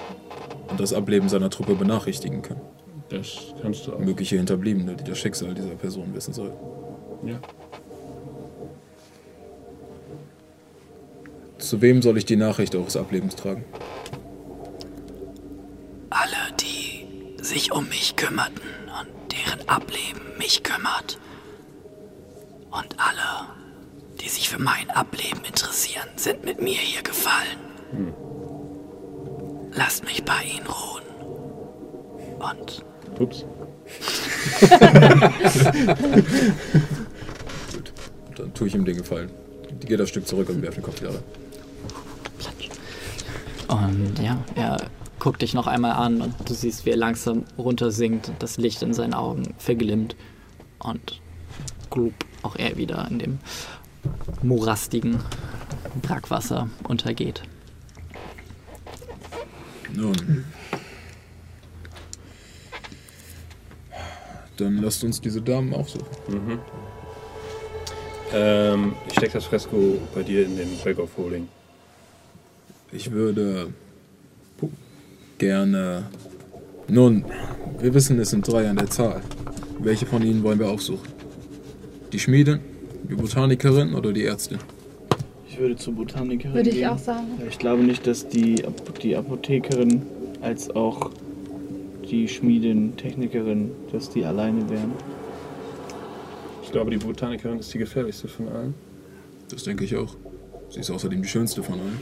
[SPEAKER 3] und das Ableben seiner Truppe benachrichtigen kann.
[SPEAKER 2] Das kannst du auch.
[SPEAKER 3] Mögliche Hinterbliebene, die das Schicksal dieser Person wissen sollten.
[SPEAKER 2] Ja.
[SPEAKER 3] Zu wem soll ich die Nachricht eures Ablebens tragen?
[SPEAKER 9] Alle, die sich um mich kümmerten und deren Ableben mich kümmert. Und alle, die sich für mein Ableben interessieren, sind mit mir hier gefallen. Lasst mich bei ihnen ruhen. Und
[SPEAKER 2] Ups.
[SPEAKER 3] Dann tue ich ihm den Gefallen. Die geht das Stück zurück und werfe den Kopf wieder rein.
[SPEAKER 1] Und ja, er guckt dich noch einmal an und du siehst, wie er langsam runtersinkt und das Licht in seinen Augen verglimmt. Und glub, auch er wieder in dem morastigen Brackwasser untergeht.
[SPEAKER 3] Nun. Dann lasst uns diese Damen aufsuchen.
[SPEAKER 2] Mhm. Ähm, ich steck das Fresko bei dir in den Bag of Holding.
[SPEAKER 3] Ich würde gerne. Nun, wir wissen, es sind drei an der Zahl. Welche von ihnen wollen wir aufsuchen? Die Schmiedin, die Botanikerin oder die Ärztin?
[SPEAKER 8] Ich würde zur Botanikerin
[SPEAKER 4] Würde ich
[SPEAKER 8] gehen.
[SPEAKER 4] auch sagen.
[SPEAKER 8] Ich glaube nicht, dass die, die Apothekerin als auch die Schmiedin, Technikerin, dass die alleine wären.
[SPEAKER 2] Ich glaube, die Botanikerin ist die gefährlichste von allen.
[SPEAKER 3] Das denke ich auch. Sie ist außerdem die schönste von allen.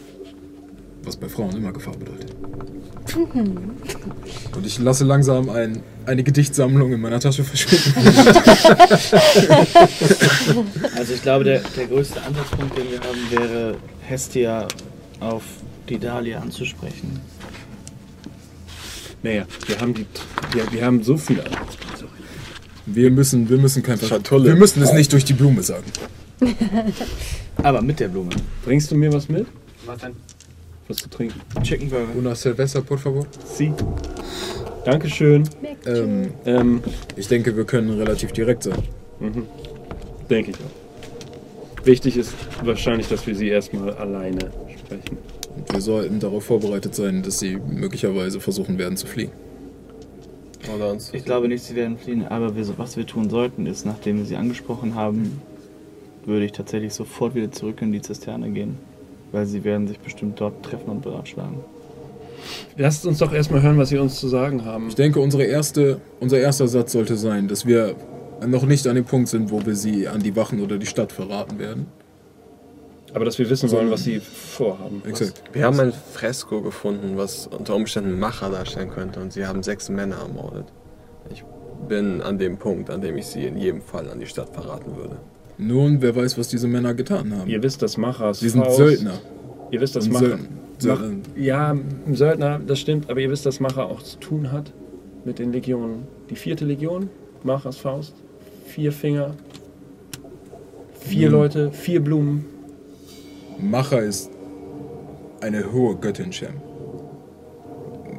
[SPEAKER 3] Was bei Frauen immer Gefahr bedeutet. Und ich lasse langsam ein, eine Gedichtsammlung in meiner Tasche verschwinden. [laughs]
[SPEAKER 8] Also ich glaube, der, der größte Ansatzpunkt, den wir haben, wäre Hestia auf die Dahlia anzusprechen.
[SPEAKER 2] Naja, wir haben die. Wir, wir haben so viele Anhaltspunkte.
[SPEAKER 3] Wir müssen, wir müssen kein
[SPEAKER 7] Schatulle.
[SPEAKER 3] Wir müssen es nicht durch die Blume sagen.
[SPEAKER 8] Aber mit der Blume.
[SPEAKER 2] Bringst du mir was mit?
[SPEAKER 6] Was denn?
[SPEAKER 2] Was zu trinken?
[SPEAKER 8] Chicken Burger.
[SPEAKER 3] Una cerveza, por favor.
[SPEAKER 2] Sie. Dankeschön.
[SPEAKER 3] Ähm,
[SPEAKER 2] Ähm,
[SPEAKER 3] ich denke, wir können relativ direkt sein.
[SPEAKER 2] mhm. Denke ich auch. Wichtig ist wahrscheinlich, dass wir sie erstmal alleine sprechen.
[SPEAKER 3] Und wir sollten darauf vorbereitet sein, dass sie möglicherweise versuchen werden zu fliehen.
[SPEAKER 7] oder uns.
[SPEAKER 8] Ich glaube nicht, sie werden fliehen, aber wir, was wir tun sollten, ist, nachdem wir sie angesprochen haben, würde ich tatsächlich sofort wieder zurück in die Zisterne gehen. Weil sie werden sich bestimmt dort treffen und beratschlagen.
[SPEAKER 2] Lasst uns doch erstmal hören, was sie uns zu sagen haben.
[SPEAKER 3] Ich denke, unsere erste, unser erster Satz sollte sein, dass wir noch nicht an dem Punkt sind, wo wir sie an die Wachen oder die Stadt verraten werden.
[SPEAKER 2] Aber dass wir wissen wollen, was sie vorhaben.
[SPEAKER 3] Exakt.
[SPEAKER 7] Wir haben ein Fresko gefunden, was unter Umständen Macher darstellen könnte und sie haben sechs Männer ermordet. Ich bin an dem Punkt, an dem ich sie in jedem Fall an die Stadt verraten würde.
[SPEAKER 3] Nun, wer weiß, was diese Männer getan haben.
[SPEAKER 2] Ihr wisst, dass Machers
[SPEAKER 3] Sie sind
[SPEAKER 2] Faust-
[SPEAKER 3] Söldner.
[SPEAKER 2] Ihr wisst, dass Macher,
[SPEAKER 3] Söldner.
[SPEAKER 2] Mach, ja, ein Söldner, das stimmt, aber ihr wisst, dass Macher auch zu tun hat mit den Legionen. Die vierte Legion, Machers Faust, vier Finger, vier
[SPEAKER 3] Mhm.
[SPEAKER 2] Leute, vier Blumen.
[SPEAKER 3] Macher ist eine hohe Göttin, Shem.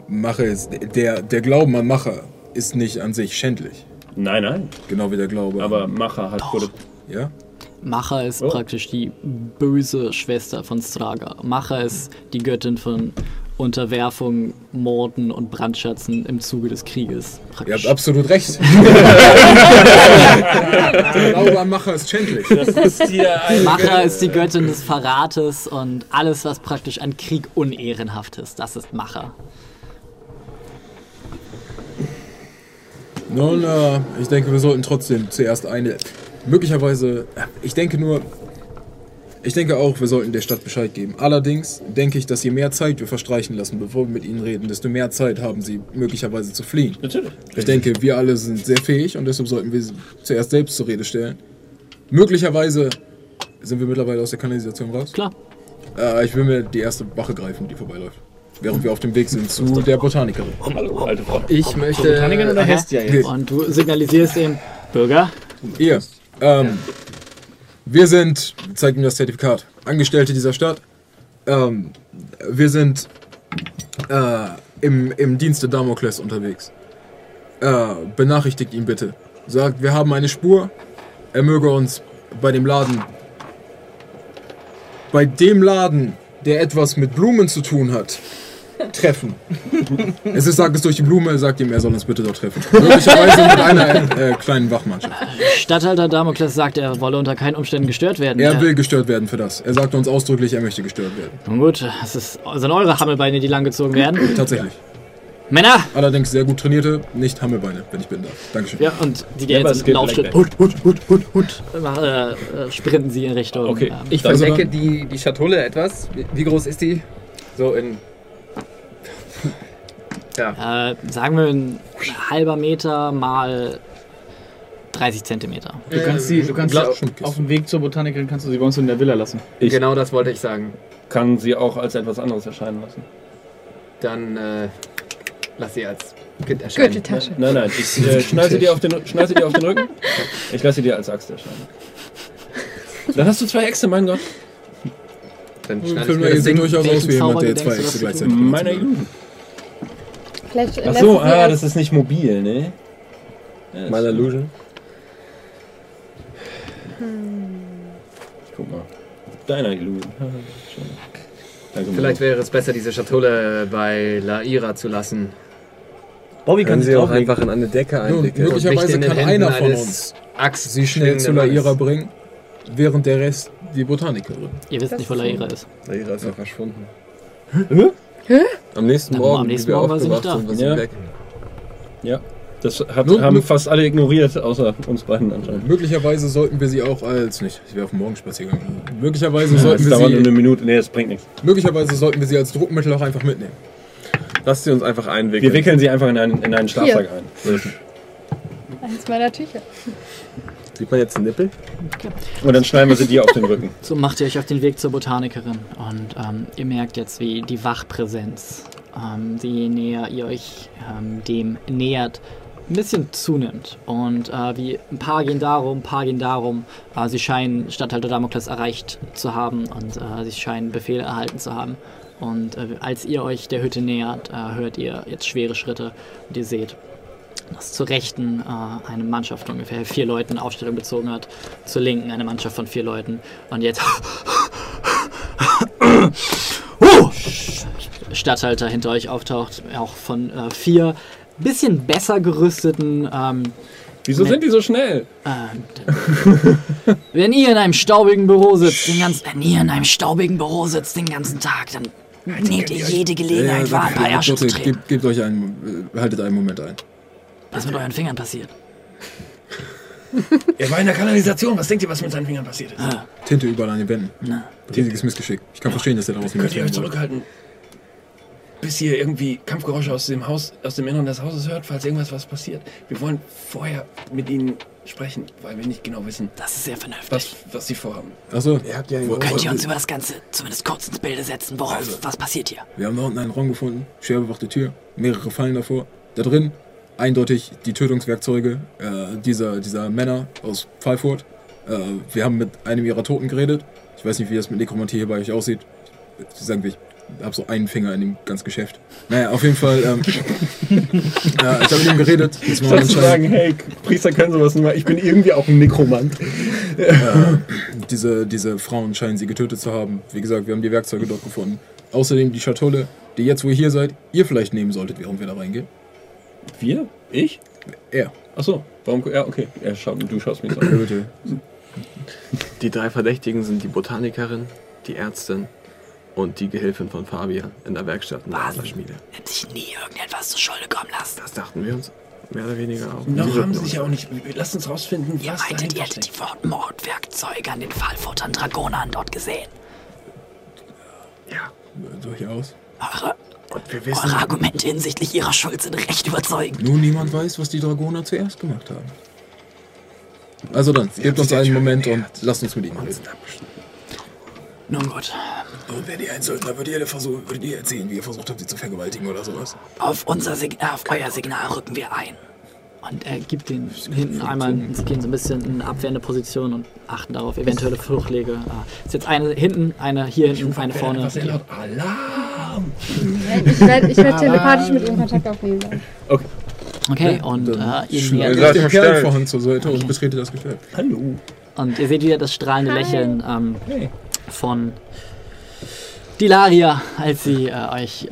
[SPEAKER 3] Macher ist. Der, der Glauben an Macher ist nicht an sich schändlich.
[SPEAKER 2] Nein, nein.
[SPEAKER 3] Genau wie der Glaube.
[SPEAKER 2] Aber Macher hat
[SPEAKER 1] Doch.
[SPEAKER 3] Ja?
[SPEAKER 1] Macha ist
[SPEAKER 2] Oh.
[SPEAKER 1] praktisch die böse Schwester von Straga. Macha ist die Göttin von Unterwerfung, Morden und Brandschatzen im Zuge des Krieges.
[SPEAKER 3] Ihr
[SPEAKER 1] Praktisch.
[SPEAKER 3] habt absolut recht. [laughs] der Glaube an Macher ist schändlich.
[SPEAKER 2] Das ist
[SPEAKER 1] die Göttin des Verrates und alles, was praktisch an Krieg unehrenhaft ist, das ist Macha.
[SPEAKER 3] Nun, äh, ich denke, wir sollten trotzdem zuerst eine. Möglicherweise, ich denke nur. Ich denke auch, wir sollten der Stadt Bescheid geben. Allerdings denke ich, dass je mehr Zeit wir verstreichen lassen, bevor wir mit ihnen reden, desto mehr Zeit haben sie möglicherweise zu fliehen.
[SPEAKER 2] Natürlich.
[SPEAKER 3] Ich denke, wir alle sind sehr fähig und deshalb sollten wir sie zuerst selbst zur Rede stellen. Möglicherweise sind wir mittlerweile aus der Kanalisation raus.
[SPEAKER 1] Klar.
[SPEAKER 3] Äh, ich will mir die erste Wache greifen, die vorbeiläuft. Während wir auf dem Weg sind zu der Botanikerin.
[SPEAKER 2] Hallo, alte Frau.
[SPEAKER 6] Ich möchte.
[SPEAKER 8] Botanikerin oder. Hestia jetzt?
[SPEAKER 1] Und du signalisierst dem Bürger,
[SPEAKER 3] Ihr, ähm, wir sind, zeigt ihm das Zertifikat, Angestellte dieser Stadt. Ähm, wir sind äh, im, im Dienste Damokles unterwegs. Äh, benachrichtigt ihn bitte. Sagt, wir haben eine Spur. Er möge uns bei dem Laden, bei dem Laden, der etwas mit Blumen zu tun hat, treffen. [laughs] Es ist, sagt es durch die Blume, er sagt ihm, er soll uns bitte dort treffen. Möglicherweise mit einer äh, kleinen Wachmannschaft.
[SPEAKER 1] Statthalter Damokles sagt, er wolle unter keinen Umständen gestört werden.
[SPEAKER 3] Er will gestört werden für das. Er sagte uns ausdrücklich, er möchte gestört werden.
[SPEAKER 1] Nun gut, es ist, sind eure Hammelbeine, die langgezogen werden.
[SPEAKER 3] Tatsächlich.
[SPEAKER 1] Männer!
[SPEAKER 3] Allerdings sehr gut trainierte, nicht Hammelbeine, wenn ich bin da. Dankeschön.
[SPEAKER 1] Ja, und die gehen jetzt
[SPEAKER 2] gibt
[SPEAKER 1] Laufschritt. Hut, hut, hut, hut, hut. Äh, äh, sprinten sie in Richtung.
[SPEAKER 2] Okay.
[SPEAKER 1] ähm,
[SPEAKER 6] Ich
[SPEAKER 3] Also
[SPEAKER 6] verdecke die, die Schatulle etwas. Wie- Wie groß ist die? So in. Ja.
[SPEAKER 1] Äh, sagen wir ein halber Meter mal 30 Zentimeter.
[SPEAKER 8] Du kannst sie, du kannst sie auf, auf dem Weg zur Botanikerin kannst du sie bei uns in der Villa lassen.
[SPEAKER 2] Ich
[SPEAKER 6] Genau das wollte ich sagen.
[SPEAKER 2] kann sie auch als etwas anderes erscheinen lassen.
[SPEAKER 6] Dann äh, lass sie als Kind erscheinen.
[SPEAKER 4] Gürteltasche.
[SPEAKER 2] Nein, nein, ich äh, schnall, sie dir auf den, schnall sie dir auf den Rücken. Ich lasse sie dir als Axt erscheinen. Dann hast du zwei Äxte, mein Gott.
[SPEAKER 6] Dann
[SPEAKER 3] Ich
[SPEAKER 6] schneide ich mir
[SPEAKER 3] ihr
[SPEAKER 6] das Ding.
[SPEAKER 3] durchaus aus wie jemand, der zwei Äxte gleichzeitig
[SPEAKER 2] Meine
[SPEAKER 3] benutzt.
[SPEAKER 4] Vielleicht
[SPEAKER 2] Ach so, ah, das ist nicht mobil, ne? Ja,
[SPEAKER 7] Meine Illusion.
[SPEAKER 2] Guck mal. Deiner Illusion. Danke,
[SPEAKER 6] Vielleicht wäre es besser, diese Schatulle bei Laira zu lassen.
[SPEAKER 8] Bobby
[SPEAKER 7] Können Sie auch einfach in eine Decke einwickeln.
[SPEAKER 3] möglicherweise kann
[SPEAKER 6] Händen
[SPEAKER 3] einer von uns
[SPEAKER 6] Axt
[SPEAKER 3] sie schnell zu Laira bringen, während der Rest die Botanikerin.
[SPEAKER 1] Ihr wisst nicht, wo Laira ist.
[SPEAKER 7] Laira ist ja verschwunden.
[SPEAKER 2] Hä?
[SPEAKER 7] Am nächsten
[SPEAKER 1] Na,
[SPEAKER 7] Morgen,
[SPEAKER 1] am nächsten
[SPEAKER 7] wie wir
[SPEAKER 1] Morgen war sie nicht da.
[SPEAKER 7] sind, war sie
[SPEAKER 2] Ja.
[SPEAKER 7] weg.
[SPEAKER 2] Ja. Das hat,
[SPEAKER 3] Nun,
[SPEAKER 2] haben fast alle ignoriert, außer uns beiden anscheinend.
[SPEAKER 3] Möglicherweise sollten wir sie auch als nicht. Ich wäre auf den Morgenspaziergang. Möglicherweise
[SPEAKER 2] Ja,
[SPEAKER 3] sollten
[SPEAKER 2] das
[SPEAKER 3] wir
[SPEAKER 2] dauert nur eine
[SPEAKER 3] sie.
[SPEAKER 2] Minute. Nee, das bringt nichts.
[SPEAKER 3] Möglicherweise sollten wir sie als Druckmittel auch einfach mitnehmen.
[SPEAKER 7] Lasst sie uns einfach einwickeln.
[SPEAKER 2] Wir wickeln sie einfach in einen, in einen Schlafsack ein.
[SPEAKER 4] Eins meiner Tücher.
[SPEAKER 7] Sieht man jetzt den Nippel?
[SPEAKER 2] Und dann schneiden wir sie dir auf den Rücken. [laughs]
[SPEAKER 1] So macht ihr euch auf den Weg zur Botanikerin und ähm, ihr merkt jetzt, wie die Wachpräsenz, ähm, je näher ihr euch ähm, dem nähert, ein bisschen zunimmt. Und äh, wie ein paar gehen darum, ein paar gehen darum. Äh, sie scheinen Statthalter Damokles erreicht zu haben und äh, sie scheinen Befehle erhalten zu haben. Und äh, als ihr euch der Hütte nähert, äh, hört ihr jetzt schwere Schritte und ihr seht, dass zur Rechten äh, eine Mannschaft von ungefähr vier Leuten Aufstellung bezogen hat, zur Linken eine Mannschaft von vier Leuten und jetzt [laughs] uh, Stadthalter hinter euch auftaucht, auch von äh, vier bisschen besser gerüsteten ähm,
[SPEAKER 2] Wieso sind die so schnell?
[SPEAKER 1] äh, wenn ihr in einem staubigen Büro sitzt, den ganzen, wenn ihr in einem staubigen Büro sitzt den ganzen Tag, dann nehmt ihr jede Gelegenheit wahr, ein paar Ärsche zu treten.
[SPEAKER 3] gebt, gebt euch einen, äh, haltet einen Moment ein.
[SPEAKER 1] Was ist mit euren Fingern passiert?
[SPEAKER 2] Er war in der Kanalisation. Was denkt ihr, was mit seinen Fingern passiert ist?
[SPEAKER 1] Ah,
[SPEAKER 3] Tinte überall an den Wänden.
[SPEAKER 1] na,
[SPEAKER 3] Riesiges Missgeschick. Ich kann verstehen, dass er daraus
[SPEAKER 2] Könnt
[SPEAKER 3] nicht
[SPEAKER 2] ihr euch zurückhalten? bis ihr irgendwie Kampfgeräusche aus dem Haus, aus dem Inneren des Hauses hört, falls irgendwas was passiert. Wir wollen vorher mit ihnen sprechen, weil wir nicht genau wissen,
[SPEAKER 9] Das ist sehr vernünftig.
[SPEAKER 2] was, was sie vorhaben.
[SPEAKER 3] Achso,
[SPEAKER 7] Ihr habt ja einen.
[SPEAKER 9] Könnt ihr uns über das Ganze zumindest kurz ins Bilde setzen? Worauf?
[SPEAKER 3] Also.
[SPEAKER 9] was passiert hier?
[SPEAKER 3] wir haben da unten einen Raum gefunden, schwer bewachte Tür, mehrere Fallen davor. Da drin eindeutig die Tötungswerkzeuge äh, dieser, dieser Männer aus Pfeilfurt. Äh, wir haben mit einem ihrer Toten geredet. Ich weiß nicht, wie das mit Nekromantie hier bei euch aussieht. Ich sagen ich habe so einen Finger in dem ganzen Geschäft. Naja, auf jeden Fall. Ähm, [laughs] ja, ich habe mit ihm geredet.
[SPEAKER 2] Statt zu sagen, hey, Priester können sowas nicht mal, ich bin irgendwie auch ein Nekromant.
[SPEAKER 3] diese, diese Frauen scheinen sie getötet zu haben. Wie gesagt, wir haben die Werkzeuge dort gefunden. Außerdem die Schatulle, die jetzt, wo ihr hier seid, ihr vielleicht nehmen solltet, während wir da reingehen.
[SPEAKER 2] Wir? Ich?
[SPEAKER 3] Er.
[SPEAKER 2] Achso, warum? Ja, okay. Er schaut, du schaust mich so an. [laughs]
[SPEAKER 3] Bitte.
[SPEAKER 7] Die drei Verdächtigen sind die Botanikerin, die Ärztin und die Gehilfin von Fabian in der Werkstatt in der? Adlerschmiede.
[SPEAKER 9] Hätte sich nie irgendetwas zu Schulde kommen lassen.
[SPEAKER 7] Das dachten wir uns mehr oder weniger auch.
[SPEAKER 2] Noch haben sie sich
[SPEAKER 7] uns-
[SPEAKER 2] ja auch nicht. Lasst uns rausfinden,
[SPEAKER 9] Ihr
[SPEAKER 2] was
[SPEAKER 9] meintet, ihr hättet die Mordwerkzeuge an den Fallfuttern Dragonern dort gesehen.
[SPEAKER 7] Ja,
[SPEAKER 3] Durchaus.
[SPEAKER 9] Eure,
[SPEAKER 7] und wir wissen,
[SPEAKER 9] eure Argumente hinsichtlich ihrer Schuld sind recht überzeugend.
[SPEAKER 3] Nur niemand weiß, was die Dragoner zuerst gemacht haben. Also dann, gebt uns einen Moment und lasst uns mit ihnen reden.
[SPEAKER 9] Nun gut,
[SPEAKER 3] Und wenn ihr ein Söldner, würdet ihr, versuchen, würdet ihr erzählen, wie ihr versucht habt, sie zu vergewaltigen oder sowas?
[SPEAKER 9] auf, unser Sig auf euer Signal rücken wir ein.
[SPEAKER 1] Und er gibt den hinten einmal, sie gehen so ein bisschen in eine abwehrende Position und achten darauf, eventuelle Fluchtwege. Ah, ist jetzt eine hinten, eine hier hinten, eine vorne.
[SPEAKER 2] Was er Alarm!
[SPEAKER 4] Ich werde ich werd telepathisch mit ihm Kontakt aufnehmen.
[SPEAKER 1] Okay, und äh, ihr nähert
[SPEAKER 3] euch dem. Kerl vorhand zur Seite und betretet das Geschäft.
[SPEAKER 2] Hallo.
[SPEAKER 1] Und ihr seht wieder das strahlende
[SPEAKER 4] Hi.
[SPEAKER 1] Lächeln ähm,
[SPEAKER 2] Hey.
[SPEAKER 1] von Dilaria, als sie äh, euch.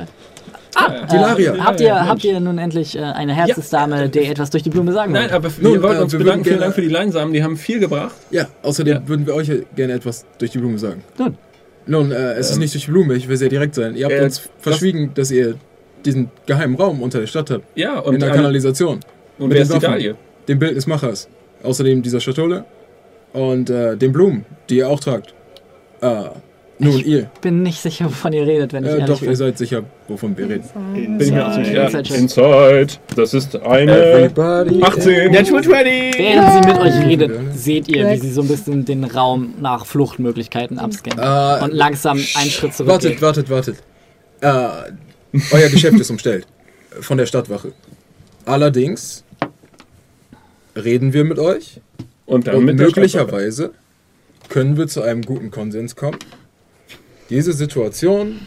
[SPEAKER 2] Ah,
[SPEAKER 3] Dilaria.
[SPEAKER 1] Habt ihr, habt ihr nun endlich äh, eine Herzensdame, der ihr etwas durch die Blume sagen
[SPEAKER 2] Nein,
[SPEAKER 1] wollt?
[SPEAKER 2] aber
[SPEAKER 3] Nun,
[SPEAKER 2] wir wollten
[SPEAKER 3] äh,
[SPEAKER 2] uns
[SPEAKER 3] wir
[SPEAKER 2] bedanken. Vielen
[SPEAKER 3] gerne-
[SPEAKER 2] Dank für die Leinsamen, die haben viel gebracht.
[SPEAKER 3] Ja, außerdem
[SPEAKER 2] Ja.
[SPEAKER 3] würden wir euch gerne etwas durch die Blume sagen.
[SPEAKER 1] Nun.
[SPEAKER 3] Nun, äh, es ist
[SPEAKER 2] Ähm.
[SPEAKER 3] nicht durch die Blume, ich will sehr direkt sein. Ihr habt
[SPEAKER 7] Äh,
[SPEAKER 3] uns verschwiegen, dass ihr diesen geheimen Raum unter der Stadt habt.
[SPEAKER 2] Ja,
[SPEAKER 3] in
[SPEAKER 2] und,
[SPEAKER 3] der
[SPEAKER 2] an,
[SPEAKER 3] Kanalisation.
[SPEAKER 2] und
[SPEAKER 3] mit
[SPEAKER 2] wer ist die
[SPEAKER 3] Waffen.
[SPEAKER 2] Dahlie?
[SPEAKER 3] Dem Bild des Machers. Außerdem dieser Schatulle. Und äh, den Blumen, die ihr auch tragt. Äh, nun, ihr.
[SPEAKER 1] Ich bin nicht sicher, wovon ihr redet, wenn ich
[SPEAKER 3] Äh,
[SPEAKER 1] ehrlich
[SPEAKER 3] doch,
[SPEAKER 1] bin.
[SPEAKER 3] ihr seid sicher, wovon wir reden.
[SPEAKER 2] Bin ich mir
[SPEAKER 1] Inside
[SPEAKER 2] sicher.
[SPEAKER 1] check.
[SPEAKER 2] Inside. Das ist eine 18.
[SPEAKER 8] Natural 20!
[SPEAKER 1] Während sie mit euch redet, seht ihr, wie sie so ein bisschen den Raum nach Fluchtmöglichkeiten abscannen.
[SPEAKER 3] Äh,
[SPEAKER 1] und langsam einen Schritt zurück.
[SPEAKER 3] Wartet, wartet, wartet. Äh, euer Geschäft ist umstellt. Von der Stadtwache. Allerdings reden wir mit euch
[SPEAKER 2] Und dann
[SPEAKER 3] und möglicherweise können wir zu einem guten Konsens kommen, diese Situation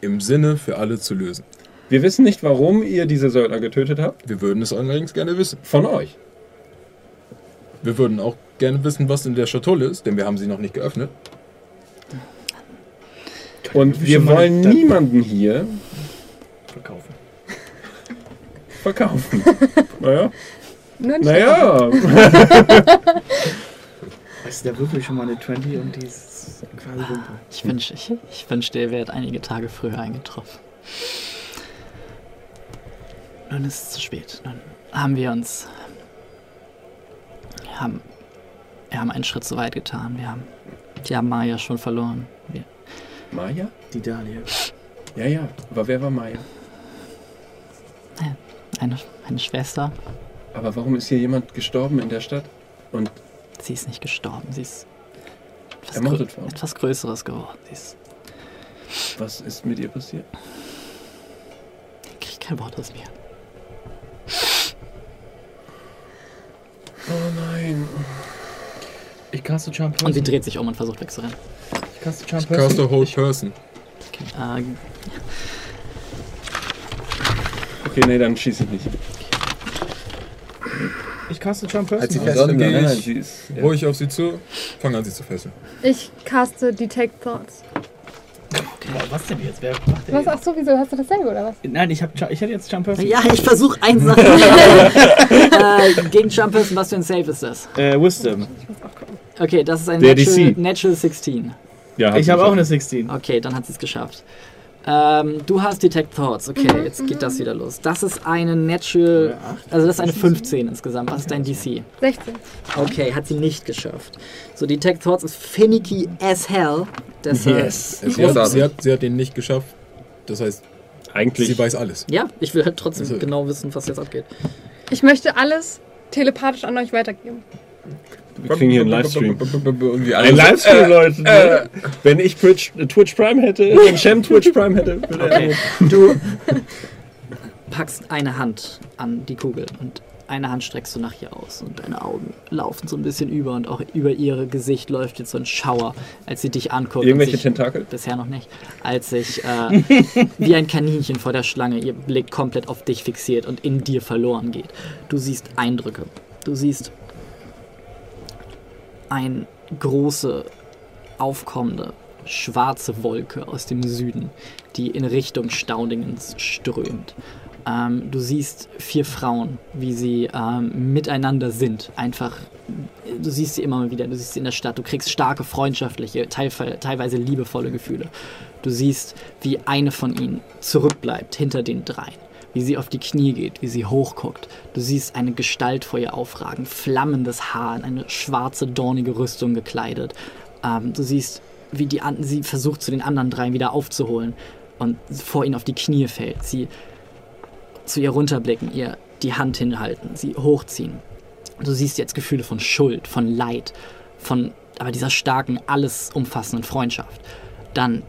[SPEAKER 3] im Sinne für alle zu lösen.
[SPEAKER 2] Wir wissen nicht, warum ihr diese Söldner getötet habt.
[SPEAKER 3] Wir würden es allerdings gerne wissen.
[SPEAKER 2] Von euch.
[SPEAKER 3] Wir würden auch gerne wissen, was in der Schatulle ist, denn wir haben sie noch nicht geöffnet.
[SPEAKER 2] Und wir wollen niemanden hier
[SPEAKER 8] Verkaufen.
[SPEAKER 2] verkaufen. [laughs] naja. Naja. [laughs] [laughs]
[SPEAKER 8] Du, da wirklich schon mal eine 20 und die ist quasi dunkel.
[SPEAKER 1] Ich wünschte, ich, ich wünschte, ihr wärt einige Tage früher eingetroffen. Nun ist es zu spät. Nun haben wir uns. Wir haben, wir haben einen Schritt zu weit getan. Wir haben, die haben Maya schon verloren. Wir,
[SPEAKER 2] Maya?
[SPEAKER 8] Die Dahlia.
[SPEAKER 2] Ja, ja. Aber wer war Maya?
[SPEAKER 1] eine, eine Schwester,
[SPEAKER 2] Aber warum ist hier jemand gestorben in der Stadt? Und
[SPEAKER 1] sie ist nicht gestorben. Sie ist etwas, grö- etwas Größeres geworden. Sie ist.
[SPEAKER 2] was ist mit ihr passiert?
[SPEAKER 1] Ich krieg kein Wort aus mir.
[SPEAKER 2] Oh nein.
[SPEAKER 8] Ich caste Charm Person.
[SPEAKER 1] Und sie dreht sich um und versucht wegzurennen.
[SPEAKER 8] Ich caste Charm Person.
[SPEAKER 3] Caster Hold Person.
[SPEAKER 1] Äh,
[SPEAKER 2] Okay, nee, dann schieße ich nicht.
[SPEAKER 8] Ich caste Charm Person.
[SPEAKER 7] Als sie fest-
[SPEAKER 3] Dann gehe ich.
[SPEAKER 2] Ja.
[SPEAKER 3] ruhig auf sie zu, fange an sie zu fesseln.
[SPEAKER 4] Ich caste Detect Thoughts.
[SPEAKER 8] Was denn jetzt? Wer macht denn
[SPEAKER 4] Was?
[SPEAKER 8] jetzt?
[SPEAKER 4] Ach so, wieso? Hast du dasselbe oder was?
[SPEAKER 8] Nein, ich, hab, ich hätte jetzt Charm Person.
[SPEAKER 1] ja, ich versuche eins nach [laughs] äh, Gegen Jumpers, was für ein Save ist das?
[SPEAKER 8] Äh, Wisdom.
[SPEAKER 1] Okay, das ist ein Natural. Natural 16.
[SPEAKER 2] Ja,
[SPEAKER 8] Ich habe auch eine 16.
[SPEAKER 1] Okay, dann hat sie es geschafft. Ähm, du hast Detect Thoughts. Okay, jetzt geht das wieder los. Das ist eine Natural. Also, das ist eine 15 insgesamt. Was ist dein DC?
[SPEAKER 4] 16.
[SPEAKER 1] Okay, hat sie nicht geschafft. So, Detect Thoughts ist finicky as hell. Deshalb.
[SPEAKER 2] Yes.
[SPEAKER 3] Sie hat, sie, hat, sie hat den nicht geschafft. Das heißt,
[SPEAKER 2] Eigentlich.
[SPEAKER 3] Sie weiß alles.
[SPEAKER 1] Ja, ich will halt trotzdem
[SPEAKER 3] Also-
[SPEAKER 1] genau wissen, was jetzt abgeht.
[SPEAKER 4] Ich möchte alles telepathisch an euch weitergeben.
[SPEAKER 2] Wir kriegen hier einen Livestream. Ein. Livestream, Leute. ne? Wenn ich Twitch, äh, Twitch Prime hätte, [laughs] wenn Shem Twitch Prime hätte, würde er
[SPEAKER 1] Okay. Du packst eine Hand an die Kugel und eine Hand streckst du nach ihr aus und deine Augen laufen so ein bisschen über und auch über ihr Gesicht läuft jetzt so ein Schauer, als sie dich anguckt.
[SPEAKER 2] Irgendwelche
[SPEAKER 1] sich,
[SPEAKER 2] Tentakel?
[SPEAKER 1] Bisher noch nicht. Als sich äh, wie ein Kaninchen vor der Schlange ihr Blick komplett auf dich fixiert und in dir verloren geht. Du siehst Eindrücke. Du siehst eine große, aufkommende, schwarze Wolke aus dem Süden, die in Richtung Staudingens strömt. Ähm, du siehst vier Frauen, wie sie ähm, miteinander sind. Einfach, du siehst sie immer wieder, du siehst sie in der Stadt, du kriegst starke, freundschaftliche, teilweise liebevolle Gefühle. Du siehst, wie eine von ihnen zurückbleibt hinter den dreien. Wie sie auf die Knie geht, wie sie hochguckt. Du siehst eine Gestalt vor ihr aufragen, flammendes Haar, in eine schwarze, dornige Rüstung gekleidet. Ähm, du siehst, wie die an sie versucht, zu den anderen dreien wieder aufzuholen und vor ihnen auf die Knie fällt. Sie zu ihr runterblicken, ihr die Hand hinhalten, sie hochziehen. Du siehst jetzt Gefühle von Schuld, von Leid, von aber dieser starken, alles umfassenden Freundschaft. Dann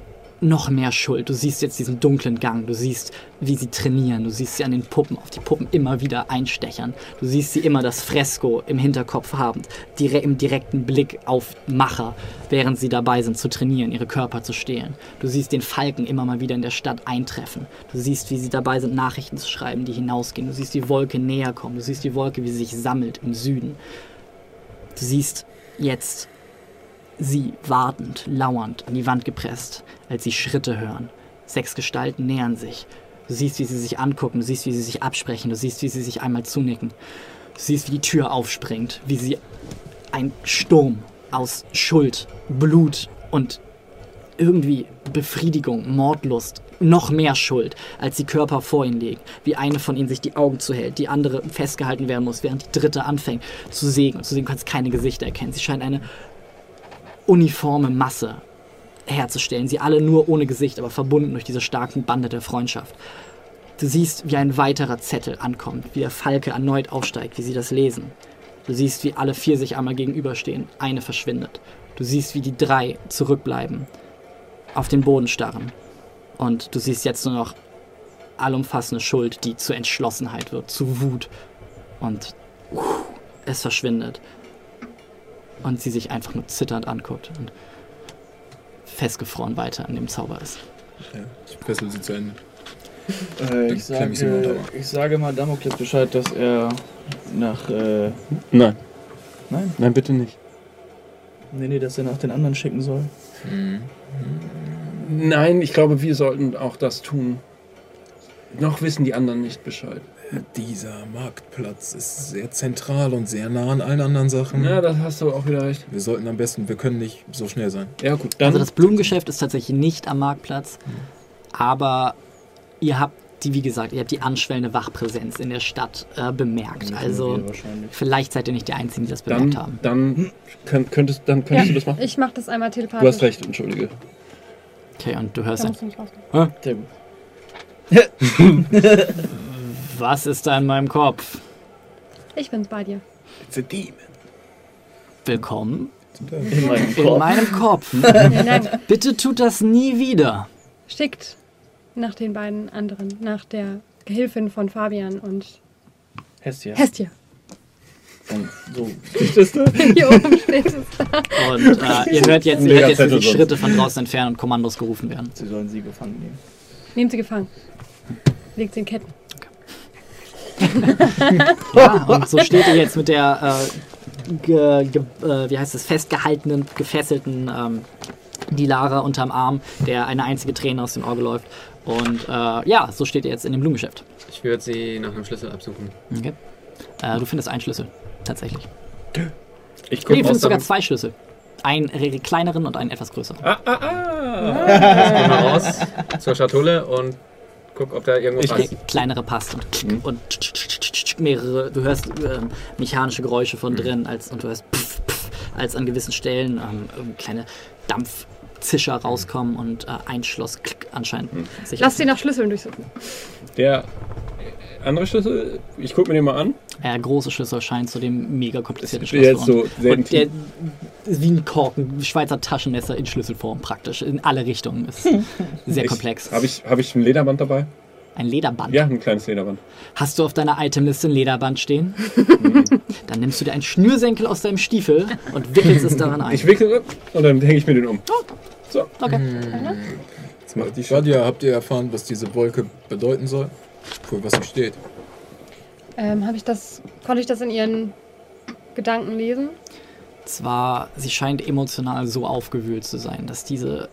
[SPEAKER 1] noch mehr Schuld. Du siehst jetzt diesen dunklen Gang. Du siehst, wie sie trainieren. Du siehst sie an den Puppen, auf die Puppen immer wieder einstechern. Du siehst sie immer das Fresko im Hinterkopf habend, dire im direkten Blick auf Macher, während sie dabei sind zu trainieren, ihre Körper zu stehlen. Du siehst den Falken immer mal wieder in der Stadt eintreffen. Du siehst, wie sie dabei sind, Nachrichten zu schreiben, die hinausgehen. Du siehst die Wolke näher kommen. Du siehst die Wolke, wie sie sich sammelt im Süden. Du siehst jetzt sie wartend, lauernd an die Wand gepresst, als sie Schritte hören. Sechs Gestalten nähern sich. Du siehst, wie sie sich angucken, du siehst, wie sie sich absprechen, du siehst, wie sie sich einmal zunicken. Du siehst, wie die Tür aufspringt, wie sie ein Sturm aus Schuld, Blut und irgendwie Befriedigung, Mordlust, noch mehr Schuld, als die Körper vor ihnen liegen. Wie eine von ihnen sich die Augen zuhält, die andere festgehalten werden muss, während die dritte anfängt zu sägen. Und zu sehen, kannst keine Gesichter erkennen. Sie scheint eine uniforme Masse herzustellen. Sie alle nur ohne Gesicht, aber verbunden durch diese starken Bande der Freundschaft. Du siehst, wie ein weiterer Zettel ankommt, wie der Falke erneut aufsteigt, wie sie das lesen. Du siehst, wie alle vier sich einmal gegenüberstehen, eine verschwindet. Du siehst, wie die drei zurückbleiben, auf den Boden starren. Und du siehst jetzt nur noch allumfassende Schuld, die zur Entschlossenheit wird, zu Wut. Und uh, es verschwindet. Und sie sich einfach nur zitternd anguckt und festgefroren weiter an dem Zauber ist.
[SPEAKER 3] Ja, ich fessel sie zu Ende.
[SPEAKER 8] Äh, ich, sage, ich sage mal Damokles Bescheid, dass er nach. Äh,
[SPEAKER 2] Nein.
[SPEAKER 8] nein?
[SPEAKER 2] Nein, bitte nicht.
[SPEAKER 8] Nee, nee, dass er nach den anderen schicken soll.
[SPEAKER 2] Nein, ich glaube, wir sollten auch das tun. Noch wissen die anderen nicht Bescheid.
[SPEAKER 3] Dieser Marktplatz ist sehr zentral und sehr nah an allen anderen Sachen.
[SPEAKER 2] Ja, das hast du auch wieder recht.
[SPEAKER 3] Wir sollten am besten, wir können nicht so schnell sein.
[SPEAKER 2] Ja, gut, dann.
[SPEAKER 1] Also das Blumengeschäft ist tatsächlich nicht am Marktplatz, aber ihr habt die, wie gesagt, ihr habt die anschwellende Wachpräsenz in der Stadt äh, bemerkt.
[SPEAKER 8] Nicht
[SPEAKER 1] Also vielleicht seid ihr nicht die Einzigen, die das bemerkt haben.
[SPEAKER 2] dann, dann könnt, könntest, dann könntest
[SPEAKER 4] Ja,
[SPEAKER 2] du das machen.
[SPEAKER 4] Ich mache das einmal telepathisch.
[SPEAKER 2] Du hast recht, entschuldige.
[SPEAKER 1] Okay, und du hörst
[SPEAKER 4] Da
[SPEAKER 1] dann,
[SPEAKER 4] musst du nicht rausgehen.
[SPEAKER 8] Sehr gut. [laughs] [laughs]
[SPEAKER 1] was ist da in meinem Kopf?
[SPEAKER 4] Ich bin's bei dir.
[SPEAKER 7] It's a demon.
[SPEAKER 1] Willkommen
[SPEAKER 8] In meinem
[SPEAKER 1] in
[SPEAKER 8] Kopf.
[SPEAKER 1] meinem Kopf. [laughs]
[SPEAKER 4] Nein, nein.
[SPEAKER 1] Bitte tut das nie wieder.
[SPEAKER 4] Schickt nach den beiden anderen, nach der Gehilfin von Fabian und
[SPEAKER 8] Hestia.
[SPEAKER 4] Hestia.
[SPEAKER 8] Und so. [laughs]
[SPEAKER 4] Hier oben steht es.
[SPEAKER 1] Und äh, ihr hört jetzt, ihr hört jetzt die. Schritte von draußen entfernen und Kommandos gerufen werden.
[SPEAKER 8] Sie sollen sie gefangen nehmen.
[SPEAKER 4] Nehmt sie gefangen. Legt sie in Ketten. [laughs]
[SPEAKER 1] Ja, und so steht ihr jetzt mit der, äh, ge, ge, äh, wie heißt es, festgehaltenen, gefesselten ähm, Dilara unterm Arm, der eine einzige Träne aus dem Auge läuft. Und äh, ja, so steht ihr jetzt in dem Blumengeschäft.
[SPEAKER 6] Ich würde sie nach einem Schlüssel absuchen.
[SPEAKER 1] Okay. Äh, du findest einen Schlüssel, tatsächlich.
[SPEAKER 2] Ich
[SPEAKER 1] Nee, du findest sogar zwei Schlüssel. Einen re- kleineren und einen etwas größeren.
[SPEAKER 2] Ah, ah, ah.
[SPEAKER 6] Geh mal raus zur Schatulle und guck, ob da irgendwas
[SPEAKER 1] Der
[SPEAKER 6] passt.
[SPEAKER 1] kleinere passt und, und mehrere, du hörst ähm, mechanische Geräusche von drin als, und du hörst pff, pff, als an gewissen Stellen ähm, ähm, kleine Dampf Zischer rauskommen und äh, ein Schloss klick, anscheinend sich
[SPEAKER 4] Lass sie nach Schlüsseln durchsuchen.
[SPEAKER 2] Der andere Schlüssel, ich gucke mir den mal an.
[SPEAKER 1] Der große Schlüssel scheint zu dem mega komplizierten
[SPEAKER 2] Ist
[SPEAKER 1] Schloss
[SPEAKER 2] jetzt so
[SPEAKER 1] Und der ist wie ein Korken, Schweizer Taschenmesser in Schlüsselform praktisch, in alle Richtungen. Ist [laughs] sehr komplex.
[SPEAKER 2] Habe ich, hab ich ein Lederband dabei?
[SPEAKER 1] Ein Lederband.
[SPEAKER 2] Ja, ein kleines Lederband.
[SPEAKER 1] Hast du auf deiner Itemliste ein Lederband stehen? [laughs]
[SPEAKER 2] Mhm.
[SPEAKER 1] Dann nimmst du dir einen Schnürsenkel aus deinem Stiefel und wickelst es daran ein.
[SPEAKER 2] Ich wickle und dann hänge ich mir den um. So.
[SPEAKER 1] Okay.
[SPEAKER 3] Jetzt macht die Shadia, habt ihr erfahren, was diese Wolke bedeuten soll? Für was sie steht?
[SPEAKER 4] Ähm, habe ich das, konnte ich das in ihren Gedanken lesen?
[SPEAKER 1] Zwar, sie scheint emotional so aufgewühlt zu sein, dass diese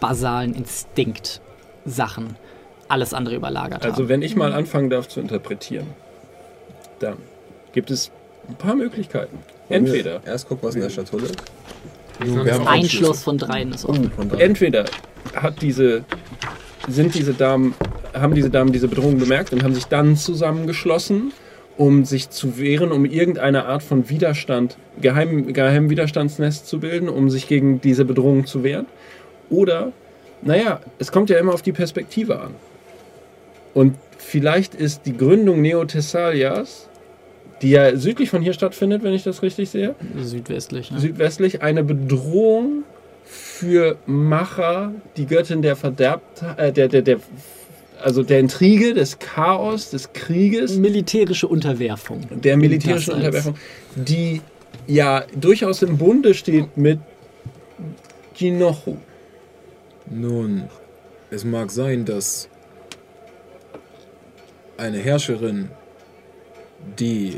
[SPEAKER 1] basalen Instinkt-Sachen alles andere überlagert
[SPEAKER 2] Also
[SPEAKER 1] haben.
[SPEAKER 2] wenn ich mal anfangen darf zu interpretieren, dann gibt es ein paar Möglichkeiten. Entweder,
[SPEAKER 7] Erst guck, was in der Schatulle ist.
[SPEAKER 3] Nun, wir haben
[SPEAKER 1] Ein
[SPEAKER 3] einen
[SPEAKER 1] Schloss von dreien ist offen.
[SPEAKER 7] Von da.
[SPEAKER 2] entweder hat diese, sind diese Damen, haben diese Damen diese Bedrohung bemerkt und haben sich dann zusammengeschlossen, um sich zu wehren, um irgendeine Art von Widerstand, geheim, geheim Widerstandsnest zu bilden, um sich gegen diese Bedrohung zu wehren. Oder, naja, es kommt ja immer auf die Perspektive an. Und vielleicht ist die Gründung Neo-Thessalias, die ja südlich von hier stattfindet, wenn ich das richtig sehe,
[SPEAKER 1] Südwestlich. Ne?
[SPEAKER 2] südwestlich eine Bedrohung für Macher, die Göttin der Verderbt, äh, der, der, der, also der Intrige, des Chaos, des Krieges,
[SPEAKER 1] Militärische Unterwerfung.
[SPEAKER 2] der militärischen
[SPEAKER 1] als-
[SPEAKER 2] Unterwerfung, die ja durchaus im Bunde steht mit Ginochu.
[SPEAKER 3] Nun, es mag sein, dass eine Herrscherin, die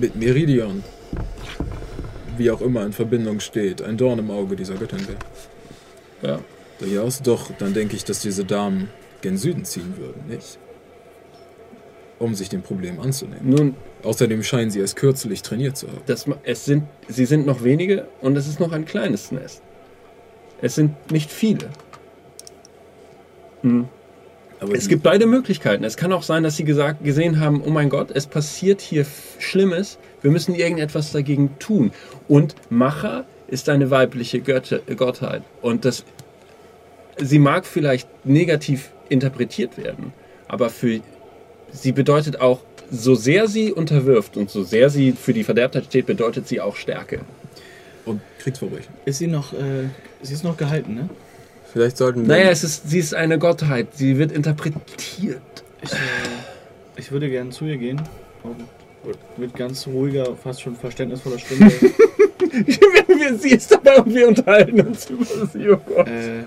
[SPEAKER 3] mit Meridian, wie auch immer in Verbindung steht, ein Dorn im Auge dieser Göttin wäre.
[SPEAKER 2] Ja.
[SPEAKER 3] Durchaus, doch dann denke ich, dass diese Damen gen Süden ziehen würden, nicht? Um sich dem Problem anzunehmen.
[SPEAKER 2] Nun,
[SPEAKER 3] Außerdem scheinen sie erst kürzlich trainiert zu haben.
[SPEAKER 2] das, es sind, sie sind noch wenige und es ist noch ein kleines Nest. Es sind nicht viele. Hm. Es gibt beide Möglichkeiten. Es kann auch sein, dass sie gesagt, gesehen haben, oh mein Gott, es passiert hier Schlimmes, wir müssen irgendetwas dagegen tun. Und Macher ist eine weibliche Götte, Gottheit. Und das, sie mag vielleicht negativ interpretiert werden, aber für sie bedeutet auch, so sehr sie unterwirft und so sehr sie für die Verderbtheit steht, bedeutet sie auch Stärke.
[SPEAKER 3] und Kriegsverbrechen.
[SPEAKER 8] Ist sie noch, äh, sie ist noch gehalten, ne?
[SPEAKER 7] Vielleicht sollten wir.
[SPEAKER 2] Naja, es ist, sie ist eine Gottheit, sie wird interpretiert.
[SPEAKER 8] Ich, äh, ich würde gerne zu ihr gehen und mit ganz ruhiger, fast schon verständnisvoller Stimme [laughs]
[SPEAKER 2] wir, sie ist dabei und wir unterhalten uns über sie. Oh Gott.
[SPEAKER 8] äh,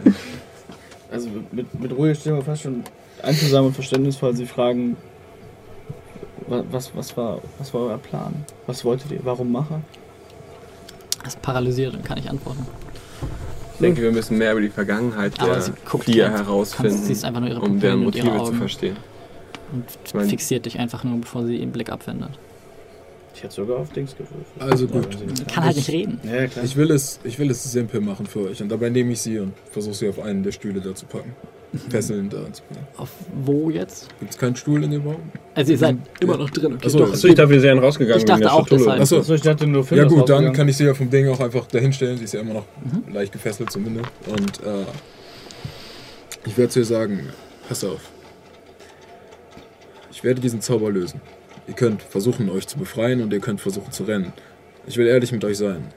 [SPEAKER 8] also mit, mit ruhiger Stimme fast schon einfühlsam und verständnisvoll sie fragen, wa- was, was, war, was war euer Plan? Was wolltet ihr? Warum Macher?
[SPEAKER 1] Das ist paralysiert und kann ich antworten.
[SPEAKER 7] Ich denke, wir müssen mehr über die Vergangenheit der
[SPEAKER 1] sie guckt
[SPEAKER 7] Vier
[SPEAKER 1] einfach-
[SPEAKER 7] herausfinden,
[SPEAKER 1] kannst- siehst einfach nur ihre
[SPEAKER 7] um deren
[SPEAKER 1] Pupillen und ihre
[SPEAKER 7] Motive zu
[SPEAKER 1] Augen.
[SPEAKER 7] verstehen.
[SPEAKER 1] Und
[SPEAKER 7] mein-
[SPEAKER 1] fixiert dich einfach nur, bevor sie den Blick abwendet.
[SPEAKER 8] Ich hätte sogar auf Dings gewürfelt.
[SPEAKER 3] Also gut.
[SPEAKER 8] nicht
[SPEAKER 1] Kann halt nicht reden.
[SPEAKER 8] Ja, klar.
[SPEAKER 3] Ich will es, ich will es simpel machen für euch. Und dabei nehme ich sie und versuche sie auf einen der Stühle da zu packen. [laughs] Fesseln da zu packen.
[SPEAKER 1] Auf wo jetzt?
[SPEAKER 3] Gibt es keinen Stuhl in dem Raum?
[SPEAKER 1] Also ihr seid
[SPEAKER 3] Mhm.
[SPEAKER 1] immer noch drin. Okay,
[SPEAKER 3] Achso,
[SPEAKER 2] ich dachte, wir wären rausgegangen.
[SPEAKER 1] Ich dachte auch,
[SPEAKER 2] Schatulle.
[SPEAKER 1] deshalb.
[SPEAKER 3] Achso.
[SPEAKER 8] Achso, ich dachte nur
[SPEAKER 3] Ja gut, dann kann ich sie ja vom Ding auch einfach dahinstellen. Sie ist ja immer noch leicht gefesselt zumindest. Und äh, ich werde zu ihr sagen, pass auf. Ich werde diesen Zauber lösen. Ihr könnt versuchen, euch zu befreien und ihr könnt versuchen zu rennen. Ich will ehrlich mit euch sein.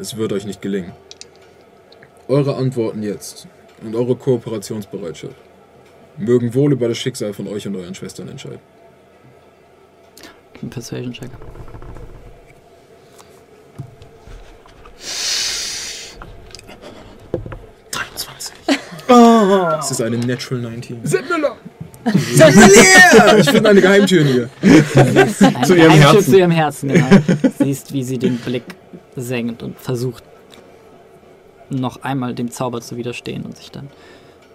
[SPEAKER 3] Es wird euch nicht gelingen. Eure Antworten jetzt und eure Kooperationsbereitschaft mögen wohl über das Schicksal von euch und euren Schwestern entscheiden.
[SPEAKER 1] Ein Persuasion Check.
[SPEAKER 3] Es ist eine Natural 19.
[SPEAKER 2] Sepp Müller!
[SPEAKER 3] Ich finde eine Geheimtür hier.
[SPEAKER 1] Ein
[SPEAKER 2] Zu ihrem Herzen.
[SPEAKER 1] Zu ihrem Herzen, genau. Siehst, wie sie den Blick senkt und versucht, noch einmal dem Zauber zu widerstehen und sich dann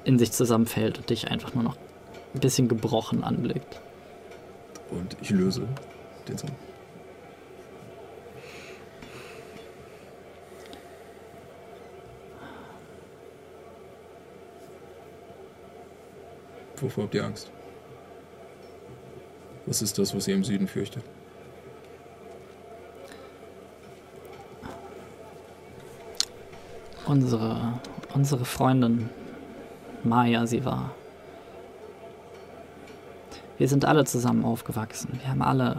[SPEAKER 1] in sich zusammenfällt und dich einfach nur noch ein bisschen gebrochen anblickt.
[SPEAKER 3] Und ich löse den Zauber. Wovor habt ihr Angst? Was ist das, was ihr im Süden fürchtet?
[SPEAKER 1] unsere, unsere Freundin Maya sie war. Wir sind alle zusammen aufgewachsen. Wir haben alle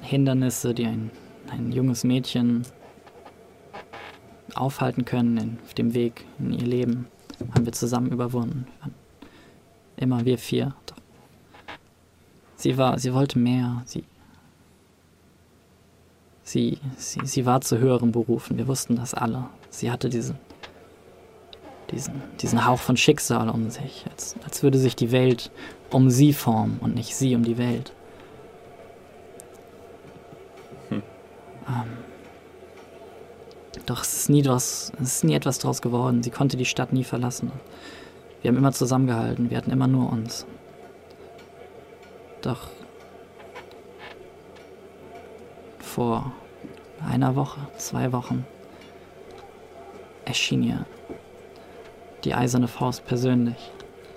[SPEAKER 1] Hindernisse, die ein, ein junges Mädchen aufhalten können auf dem Weg in ihr Leben, haben wir zusammen überwunden. Immer wir vier. Sie war, sie wollte mehr. Sie, sie, sie, sie war zu höheren Berufen. Wir wussten das alle. Sie hatte diesen, diesen, diesen Hauch von Schicksal um sich, als, als würde sich die Welt um sie formen und nicht sie um die Welt.
[SPEAKER 2] Hm.
[SPEAKER 1] Ähm, doch es ist nie was, es ist nie etwas daraus geworden. Sie konnte die Stadt nie verlassen. Wir haben immer zusammengehalten. Wir hatten immer nur uns. Doch vor einer Woche, zwei Wochen erschien ihr die eiserne Faust persönlich.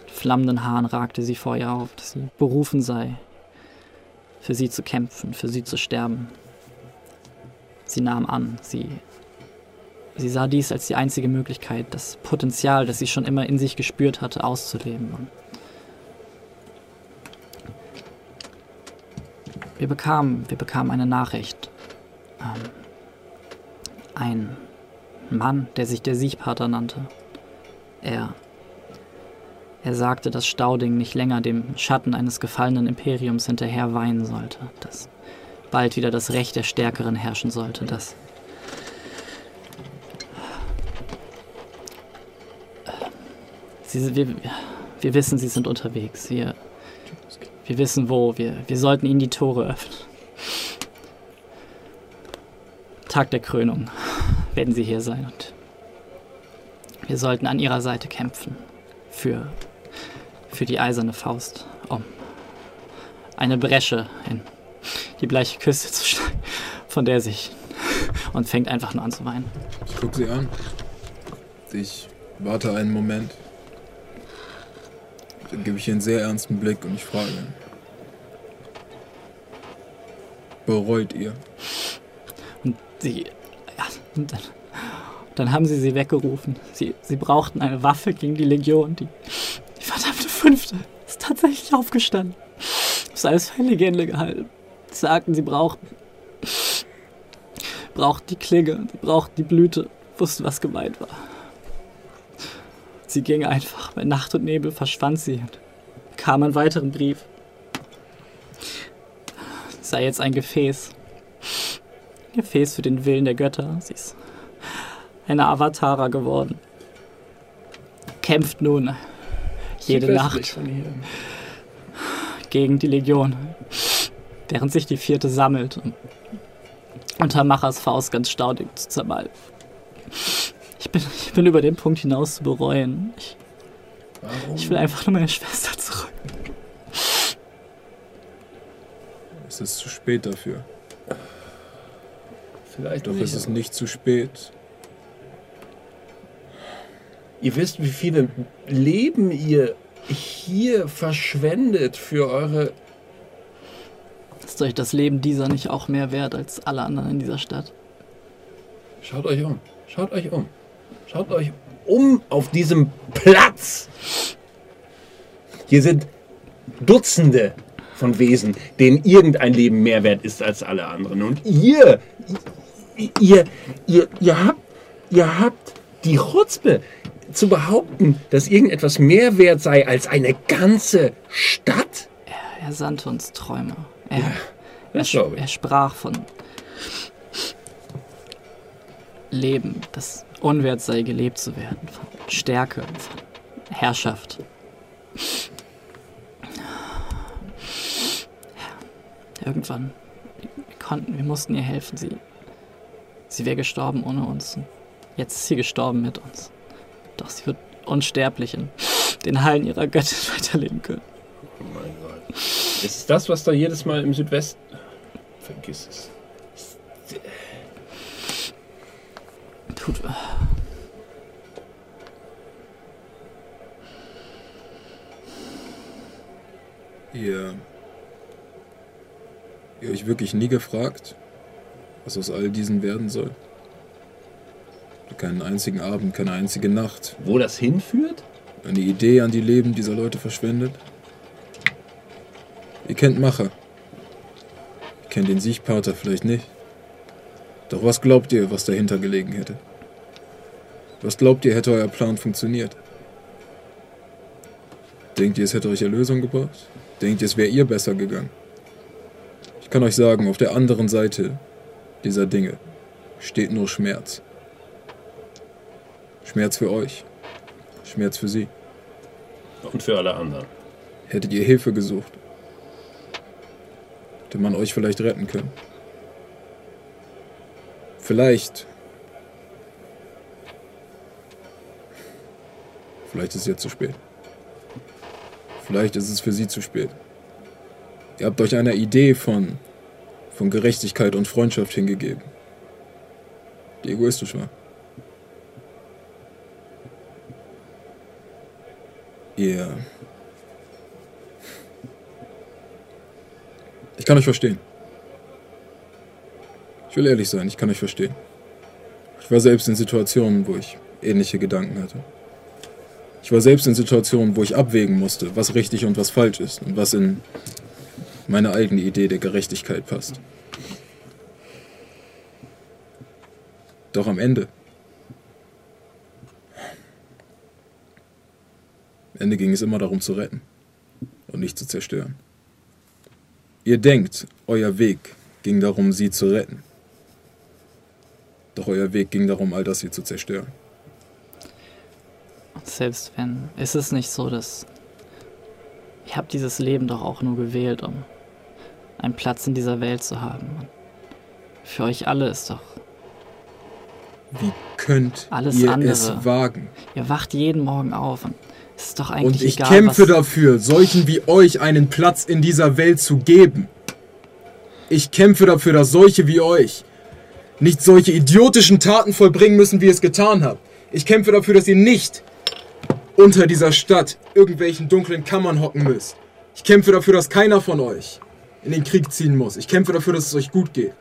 [SPEAKER 1] Mit flammenden Haaren ragte sie vor ihr auf, dass sie berufen sei, für sie zu kämpfen, für sie zu sterben. Sie nahm an, sie, sie sah dies als die einzige Möglichkeit, das Potenzial, das sie schon immer in sich gespürt hatte, auszuleben. Wir bekamen, wir bekamen eine Nachricht. Ähm, ein Mann, der sich der Siegpater nannte. Er, er sagte, dass Stauding nicht länger dem Schatten eines gefallenen Imperiums hinterher weinen sollte, dass bald wieder das Recht der Stärkeren herrschen sollte, dass Sie, wir, wir wissen, sie sind unterwegs. Wir, wir wissen wo. Wir, wir sollten ihnen die Tore öffnen. Tag der Krönung werden sie hier sein und wir sollten an ihrer Seite kämpfen. Für, für die eiserne Faust. Um eine Bresche in die bleiche Küste zu schlagen, von der sich und fängt einfach nur an zu weinen.
[SPEAKER 3] Ich guck sie an. Ich warte einen Moment. Dann gebe ich ihr einen sehr ernsten Blick und ich frage. Bereut ihr?
[SPEAKER 1] Und sie. Ja, und dann, dann haben sie sie weggerufen. Sie, sie brauchten eine Waffe gegen die Legion. Die, die verdammte Fünfte ist tatsächlich aufgestanden. Das ist alles für eine Legende gehalten. Sie sagten, sie brauchten. brauchten die Klinge, sie brauchten die Blüte, wussten, was gemeint war. Sie ging einfach. Bei Nacht und Nebel verschwand sie und kam einen weiteren Brief. Sei jetzt ein Gefäß. Ein Gefäß für den Willen der Götter. Sie ist eine Avatara geworden. Kämpft nun jede Nacht gegen die Legion, während sich die vierte sammelt, um unter Machers Faust ganz staudig zu zermalmen. Ich bin, ich bin über den Punkt hinaus zu bereuen. Ich, ich will einfach nur meine Schwester zurück.
[SPEAKER 3] Es ist zu spät dafür.
[SPEAKER 2] Vielleicht
[SPEAKER 3] Doch
[SPEAKER 2] nicht,
[SPEAKER 3] es ist nicht zu spät.
[SPEAKER 2] Ihr wisst, wie viele Leben ihr hier verschwendet für eure.
[SPEAKER 1] Ist euch das Leben dieser nicht auch mehr wert als alle anderen in dieser Stadt?
[SPEAKER 2] Schaut euch um. Schaut euch um. Schaut euch um auf diesem Platz. Hier sind Dutzende von Wesen, denen irgendein Leben mehr wert ist als alle anderen. Und ihr, ihr, ihr, ihr habt, ihr habt die Chutzpe zu behaupten, dass irgendetwas mehr wert sei als eine ganze Stadt?
[SPEAKER 1] Er sandte uns Träume. Er, er,
[SPEAKER 2] das glaube ich.
[SPEAKER 1] er sprach von Leben, das unwert sei, gelebt zu werden. Von Stärke, von Herrschaft. Irgendwann, wir konnten, wir mussten ihr helfen. Sie, sie wäre gestorben ohne uns. Jetzt ist sie gestorben mit uns. Doch sie wird unsterblich in den Hallen ihrer Göttin [laughs] weiterleben können.
[SPEAKER 2] Oh mein Gott. Ist das, was da jedes Mal im Südwesten. Vergiss es.
[SPEAKER 1] Tut.
[SPEAKER 3] Ihr, ihr euch wirklich nie gefragt, was aus all diesen werden soll? Keinen einzigen Abend, keine einzige Nacht.
[SPEAKER 2] Wo das hinführt?
[SPEAKER 3] Eine Idee an die Leben dieser Leute verschwendet. Ihr kennt Macher. Ihr kennt den Siegpater vielleicht nicht. Doch was glaubt ihr, was dahinter gelegen hätte? Was glaubt ihr, hätte euer Plan funktioniert? Denkt ihr, es hätte euch Erlösung gebracht? Denkt ihr, es wäre ihr besser gegangen? Ich kann euch sagen, auf der anderen Seite dieser Dinge steht nur Schmerz. Schmerz für euch. Schmerz für sie.
[SPEAKER 2] Und für alle anderen.
[SPEAKER 3] Hättet ihr Hilfe gesucht, hätte man euch vielleicht retten können. Vielleicht. Vielleicht ist es jetzt zu spät. Vielleicht ist es für sie zu spät. Ihr habt euch einer Idee von, von Gerechtigkeit und Freundschaft hingegeben, die egoistisch war. Ihr. Ich kann euch verstehen. Ich will ehrlich sein, ich kann euch verstehen. Ich war selbst in Situationen, wo ich ähnliche Gedanken hatte. Ich war selbst in Situationen, wo ich abwägen musste, was richtig und was falsch ist und was in meine eigene Idee der Gerechtigkeit passt. Doch am Ende. Am Ende ging es immer darum zu retten und nicht zu zerstören. Ihr denkt, euer Weg ging darum, sie zu retten. Doch euer Weg ging darum, all das hier zu zerstören.
[SPEAKER 1] Selbst wenn, ist es nicht so, dass. Ich habe dieses Leben doch auch nur gewählt, um einen Platz in dieser Welt zu haben. Und für euch alle ist doch.
[SPEAKER 3] Wie könnt
[SPEAKER 1] Alles
[SPEAKER 3] ihr
[SPEAKER 1] andere.
[SPEAKER 3] es wagen?
[SPEAKER 1] Ihr wacht jeden Morgen auf und es ist doch eigentlich
[SPEAKER 3] Und ich
[SPEAKER 1] egal,
[SPEAKER 3] kämpfe dafür, solchen wie euch einen Platz in dieser Welt zu geben. Ich kämpfe dafür, dass solche wie euch nicht solche idiotischen Taten vollbringen müssen, wie ihr es getan habt. Ich kämpfe dafür, dass ihr nicht unter dieser Stadt irgendwelchen dunklen Kammern hocken müsst. Ich kämpfe dafür, dass keiner von euch in den Krieg ziehen muss. Ich kämpfe dafür, dass es euch gut geht.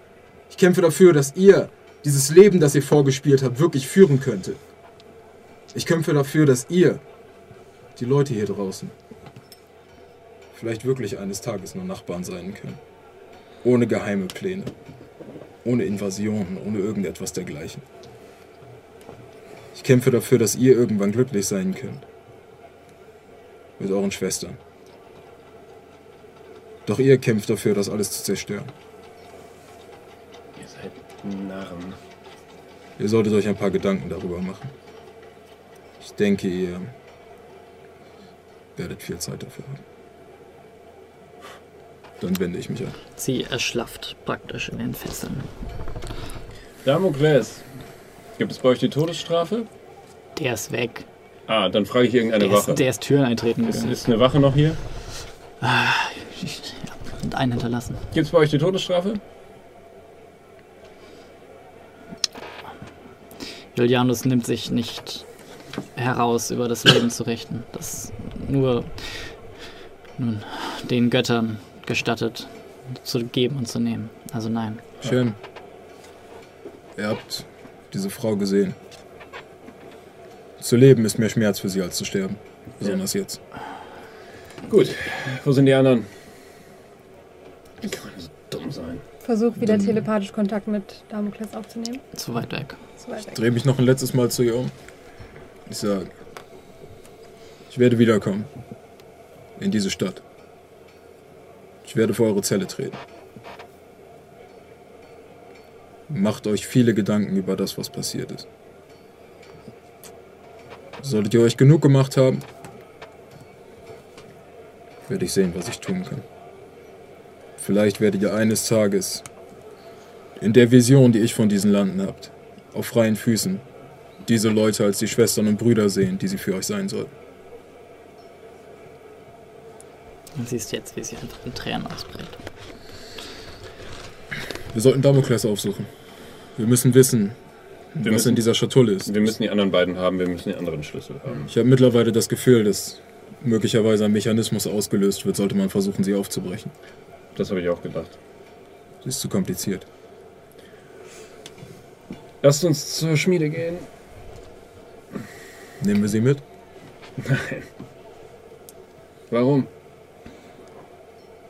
[SPEAKER 3] Ich kämpfe dafür, dass ihr dieses Leben, das ihr vorgespielt habt, wirklich führen könntet. Ich kämpfe dafür, dass ihr die Leute hier draußen vielleicht wirklich eines Tages nur Nachbarn sein können. Ohne geheime Pläne. Ohne Invasionen, ohne irgendetwas dergleichen. Ich kämpfe dafür, dass ihr irgendwann glücklich sein könnt. Mit euren Schwestern. Doch ihr kämpft dafür, das alles zu zerstören.
[SPEAKER 2] Ihr seid Narren.
[SPEAKER 3] Ihr solltet euch ein paar Gedanken darüber machen. Ich denke, ihr werdet viel Zeit dafür haben. Dann wende ich mich ab.
[SPEAKER 1] sie erschlafft praktisch in den Fesseln.
[SPEAKER 2] Damokles, gibt es bei euch die Todesstrafe?
[SPEAKER 1] Der ist weg.
[SPEAKER 2] Ah, dann frage ich irgendeine
[SPEAKER 1] Der
[SPEAKER 2] Wache.
[SPEAKER 1] ist, der ist Türen eintreten
[SPEAKER 2] ist, ist eine Wache noch hier?
[SPEAKER 1] Ja, und einen hinterlassen.
[SPEAKER 2] Gibt es bei euch die Todesstrafe?
[SPEAKER 1] Julianus nimmt sich nicht heraus, über das Leben zu richten. Das nur nun, den Göttern gestattet, zu geben und zu nehmen. Also nein.
[SPEAKER 3] Schön. Ihr habt diese Frau gesehen. Zu leben ist mehr Schmerz für sie als zu sterben. Besonders jetzt.
[SPEAKER 2] Gut, wo sind die anderen? Wie kann man so dumm sein?
[SPEAKER 4] Versuch wieder telepathisch Kontakt mit Damokles aufzunehmen.
[SPEAKER 1] Zu weit weg.
[SPEAKER 4] Zu weit weg.
[SPEAKER 3] Dreh mich noch ein letztes Mal zu ihr um. Ich sage, ich werde wiederkommen. In diese Stadt. Ich werde vor eure Zelle treten. Macht euch viele Gedanken über das, was passiert ist. Solltet ihr euch genug gemacht haben, werde ich sehen, was ich tun kann. Vielleicht werdet ihr eines Tages in der Vision, die ich von diesen Landen habt, auf freien Füßen diese Leute als die Schwestern und Brüder sehen, die sie für euch sein sollten.
[SPEAKER 1] Und siehst jetzt, wie sie einfach in Tränen ausbricht.
[SPEAKER 3] Wir sollten Damokles aufsuchen. Wir müssen wissen,
[SPEAKER 2] Wir
[SPEAKER 3] was
[SPEAKER 2] müssen-
[SPEAKER 3] in dieser Schatulle ist.
[SPEAKER 2] Wir müssen die anderen beiden haben, wir müssen die anderen Schlüssel haben.
[SPEAKER 3] Ich habe mittlerweile das Gefühl, dass möglicherweise ein Mechanismus ausgelöst wird, sollte man versuchen, sie aufzubrechen.
[SPEAKER 2] Das habe ich auch gedacht.
[SPEAKER 3] Sie ist zu kompliziert.
[SPEAKER 2] Lasst uns zur Schmiede gehen.
[SPEAKER 3] Nehmen wir sie mit?
[SPEAKER 2] Warum?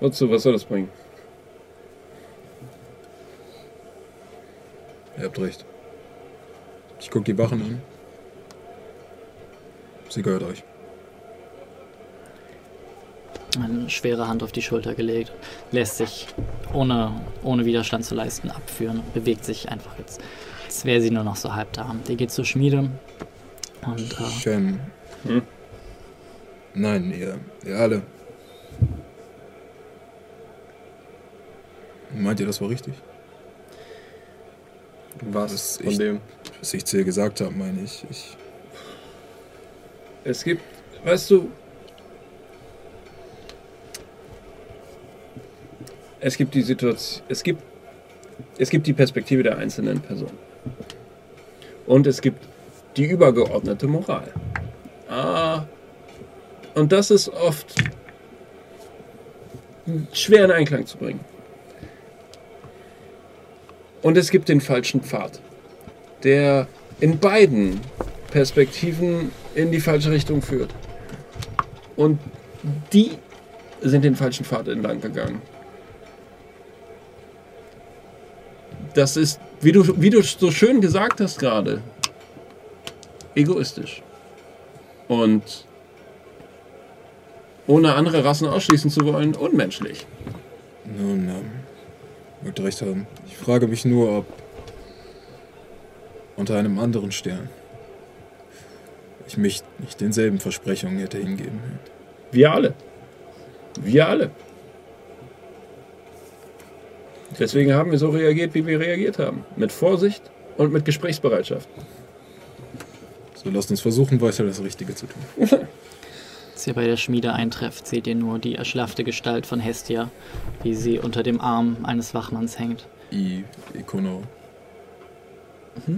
[SPEAKER 2] Wozu? Was soll das bringen?
[SPEAKER 3] Ihr habt recht. Ich gucke die Wachen an. Sie gehört euch.
[SPEAKER 1] Eine schwere Hand auf die Schulter gelegt, lässt sich ohne, ohne Widerstand zu leisten abführen und bewegt sich einfach jetzt, als wäre sie nur noch so halb da. Die geht zur Schmiede und äh,
[SPEAKER 3] Shem.
[SPEAKER 2] Hm?
[SPEAKER 3] Nein, ihr, ihr alle. Meint ihr, das war richtig?
[SPEAKER 7] Was
[SPEAKER 3] Was
[SPEAKER 7] von
[SPEAKER 3] ich,
[SPEAKER 7] dem?
[SPEAKER 3] was ich zu ihr gesagt habe, meine ich. ich.
[SPEAKER 2] Es gibt, weißt du, es gibt die Situation, es gibt, es gibt die Perspektive der einzelnen Person. Und es gibt die übergeordnete Moral. Ah, und das ist oft schwer in Einklang zu bringen. Und es gibt den falschen Pfad, der in beiden Perspektiven in die falsche Richtung führt. Und die sind den falschen Pfad entlang gegangen. Das ist, wie du, wie du so schön gesagt hast gerade, egoistisch. Und ohne andere Rassen ausschließen zu wollen, unmenschlich.
[SPEAKER 3] Nun, ähm, wird recht haben. Ich frage mich nur, ob unter einem anderen Stern ich mich nicht denselben Versprechungen hätte hingeben.
[SPEAKER 2] Wir alle. Wir alle. Deswegen haben wir so reagiert, wie wir reagiert haben. Mit Vorsicht und mit Gesprächsbereitschaft.
[SPEAKER 3] So lasst uns versuchen, weiter das Richtige zu tun. [laughs]
[SPEAKER 1] Als ihr bei der Schmiede eintrefft, seht ihr nur die erschlaffte Gestalt von Hestia, wie sie unter dem Arm eines Wachmanns hängt.
[SPEAKER 3] I, Ikono.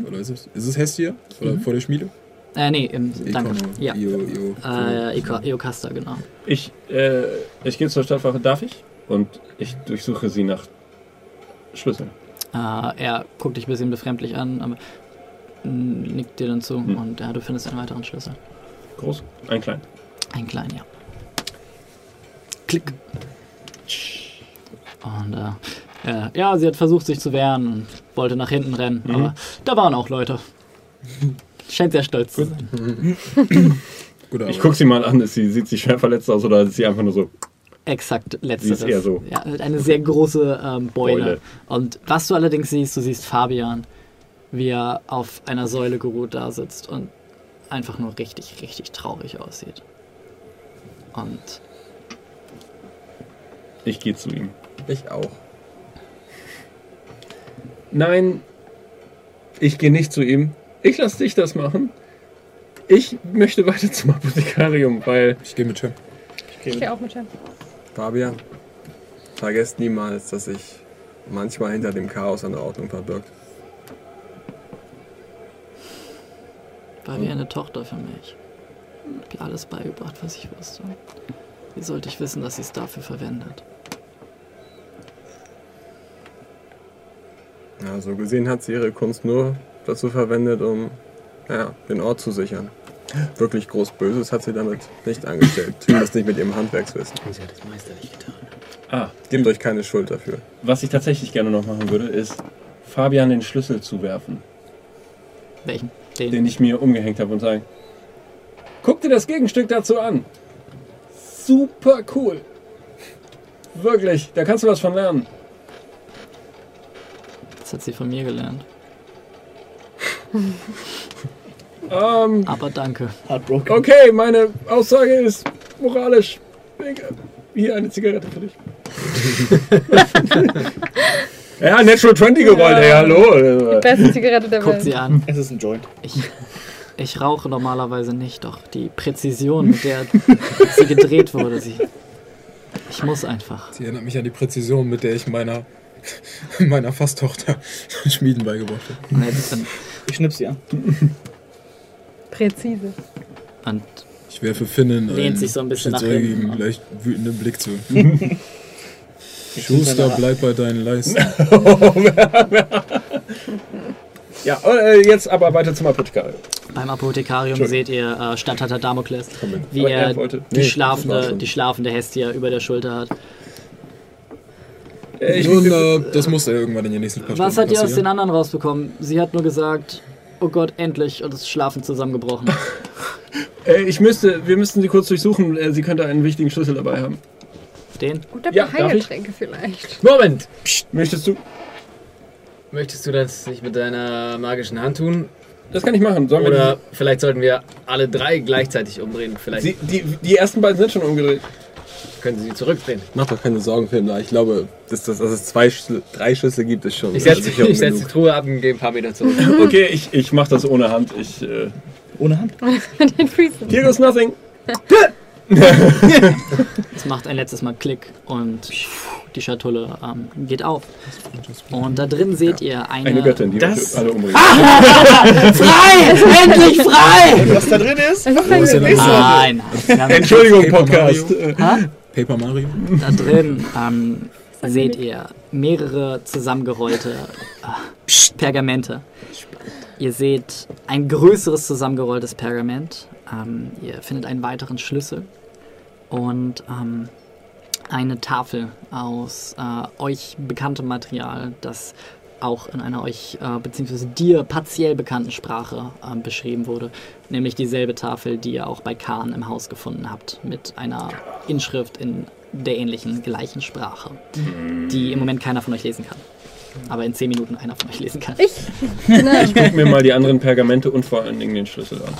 [SPEAKER 3] Oder ist es? Ist es Hestia? Oder vor der Schmiede?
[SPEAKER 1] Äh, nee, im, danke.
[SPEAKER 3] Ikono.
[SPEAKER 1] Ja.
[SPEAKER 3] Io, Io,
[SPEAKER 1] Äh, Iko- Iokasta, genau.
[SPEAKER 2] Ich, äh, ich gehe zur Stadtwache, darf ich? Und ich durchsuche sie nach Schlüsseln.
[SPEAKER 1] Äh, er guckt dich ein bisschen befremdlich an, aber nickt dir dann zu
[SPEAKER 2] Hm.
[SPEAKER 1] und ja, du findest einen weiteren Schlüssel.
[SPEAKER 2] Groß? Ein klein.
[SPEAKER 1] Ein kleinen, ja. Klick. Und äh, äh, ja, sie hat versucht, sich zu wehren und wollte nach hinten rennen,
[SPEAKER 2] Mhm.
[SPEAKER 1] aber da waren auch Leute. Scheint sehr stolz zu sein. [laughs]
[SPEAKER 3] Gut,
[SPEAKER 2] Ich gucke sie mal an. Ist sie, sieht sie schwer verletzt aus oder ist sie einfach nur so?
[SPEAKER 1] Exakt,
[SPEAKER 2] Sie
[SPEAKER 1] letzteres.
[SPEAKER 2] ist eher so.
[SPEAKER 1] Ja, eine sehr große ähm, Beule.
[SPEAKER 2] Beule.
[SPEAKER 1] Und was du allerdings siehst, du siehst Fabian, wie er auf einer Säule geruht da sitzt und einfach nur richtig, richtig traurig aussieht. Und
[SPEAKER 2] Ich gehe zu ihm.
[SPEAKER 7] Ich auch.
[SPEAKER 2] Nein, ich gehe nicht zu ihm. Ich lasse dich das machen. Ich möchte weiter zum Apothekarium, weil
[SPEAKER 3] ich gehe mit Cem.
[SPEAKER 4] Ich gehe auch mit Cem.
[SPEAKER 7] Fabian, vergesst niemals, dass sich manchmal hinter dem Chaos eine Ordnung verbirgt.
[SPEAKER 1] war wie eine Tochter für mich. Ihr alles beigebracht, was ich wusste. Wie sollte ich wissen, dass sie es dafür verwendet?
[SPEAKER 7] Ja, so gesehen hat sie ihre Kunst nur dazu verwendet, um ja, den Ort zu sichern. Wirklich groß Böses hat sie damit nicht angestellt. Zumindest nicht mit ihrem Handwerkswissen.
[SPEAKER 6] Sie hat es meisterlich getan.
[SPEAKER 2] ah,
[SPEAKER 7] Gebt euch keine Schuld dafür.
[SPEAKER 2] was ich tatsächlich gerne noch machen würde, ist Fabian den Schlüssel zuwerfen,
[SPEAKER 1] Welchen? Den.
[SPEAKER 2] den ich mir umgehängt habe und sagen: Guck dir das Gegenstück dazu an. Super cool. Wirklich, da kannst du was von lernen.
[SPEAKER 1] Das hat sie von mir gelernt. [laughs]
[SPEAKER 2] Ähm,
[SPEAKER 1] Aber danke.
[SPEAKER 8] Heartbroken.
[SPEAKER 2] okay, meine Aussage ist moralisch. Hier eine Zigarette für dich. [laughs] ja, Natural 20 gerollt, ey, hallo.
[SPEAKER 4] Beste Zigarette der
[SPEAKER 1] Guckt
[SPEAKER 4] Welt.
[SPEAKER 1] sie an.
[SPEAKER 8] Es ist ein Joint.
[SPEAKER 1] Ich, ich rauche normalerweise nicht, doch die Präzision, mit der sie gedreht wurde, sie. Ich muss einfach.
[SPEAKER 3] Sie erinnert mich an die Präzision, mit der ich meiner, [laughs] meiner Fasttochter [laughs] Schmieden beigebracht habe.
[SPEAKER 1] Und,
[SPEAKER 8] Ich schnipp sie an. [laughs]
[SPEAKER 4] Präzise.
[SPEAKER 1] und
[SPEAKER 3] Ich werfe Finnen
[SPEAKER 1] Lehnt
[SPEAKER 3] einen
[SPEAKER 1] sich so ein bisschen nach hinten.
[SPEAKER 3] leicht wütenden Blick zu. Schuster, bleib bei deinen Leisten.
[SPEAKER 2] Ja, äh, jetzt aber weiter zum Apothekarium.
[SPEAKER 1] Beim Apothekarium seht ihr äh, Statthalter Damokles, wie
[SPEAKER 2] Aber
[SPEAKER 1] er
[SPEAKER 2] er wollte-
[SPEAKER 1] die,
[SPEAKER 2] Nee,
[SPEAKER 1] schlafende, die schlafende Hestie über der Schulter hat.
[SPEAKER 2] Äh, ich,
[SPEAKER 3] Nun, äh, das muss ja irgendwann in den nächsten paar
[SPEAKER 1] Was
[SPEAKER 3] Stunden
[SPEAKER 1] hat ihr aus den anderen rausbekommen? Sie hat nur gesagt, oh Gott, endlich, und ist schlafend zusammengebrochen. [laughs]
[SPEAKER 2] äh, ich müsste, wir müssten sie kurz durchsuchen. Äh, sie könnte einen wichtigen Schlüssel dabei haben.
[SPEAKER 1] Den?
[SPEAKER 4] Oder
[SPEAKER 2] Ja?
[SPEAKER 4] Heilgetränke vielleicht.
[SPEAKER 6] Moment!
[SPEAKER 2] Möchtest du?
[SPEAKER 6] Möchtest du das nicht mit deiner magischen Hand tun?
[SPEAKER 2] Das kann ich machen. Sollen wir
[SPEAKER 6] Oder vielleicht sollten wir alle drei gleichzeitig umdrehen. Vielleicht
[SPEAKER 2] die, die, die ersten beiden sind schon umgedreht.
[SPEAKER 6] können sie zurückdrehen.
[SPEAKER 7] Mach doch keine Sorgen, Film. Ich glaube, dass, dass, dass es zwei Schlüssel, drei Schlüssel gibt, ist schon
[SPEAKER 6] Ich setze setz die. Truhe ab und gehe ein paar Meter zurück. [laughs]
[SPEAKER 2] Okay, ich, ich mach das ohne Hand. Ich, äh,
[SPEAKER 8] Ohne Hand. [laughs]
[SPEAKER 4] Den Freezen.
[SPEAKER 2] here goes nothing. [laughs]
[SPEAKER 1] Es macht ein letztes Mal Klick und die Schatulle ähm, geht auf. Und da drin seht ihr eine.
[SPEAKER 2] Eine Göttin, die
[SPEAKER 8] Das-
[SPEAKER 2] alle umbringen. [laughs] [laughs]
[SPEAKER 1] Frei! Endlich frei!
[SPEAKER 8] Was da drin ist?
[SPEAKER 1] Nein,
[SPEAKER 2] Entschuldigung,
[SPEAKER 3] Paper
[SPEAKER 2] Podcast.
[SPEAKER 3] Mario. Paper Mario?
[SPEAKER 1] da drin ähm, seht ihr mehrere zusammengerollte äh, Pergamente. Ihr seht ein größeres zusammengerolltes Pergament. Ähm, ihr findet einen weiteren Schlüssel und ähm, eine Tafel aus äh, euch bekanntem Material, das auch in einer euch äh, beziehungsweise dir partiell bekannten Sprache ähm, beschrieben wurde, nämlich dieselbe Tafel, die ihr auch bei Kahn im Haus gefunden habt, mit einer Inschrift in der ähnlichen gleichen Sprache, die im Moment keiner von euch lesen kann. Aber in 10 Minuten einer von euch lesen kann.
[SPEAKER 4] Ich? Genau. [laughs]
[SPEAKER 2] Ich guck mir mal die anderen Pergamente und vor allen Dingen den Schlüssel an.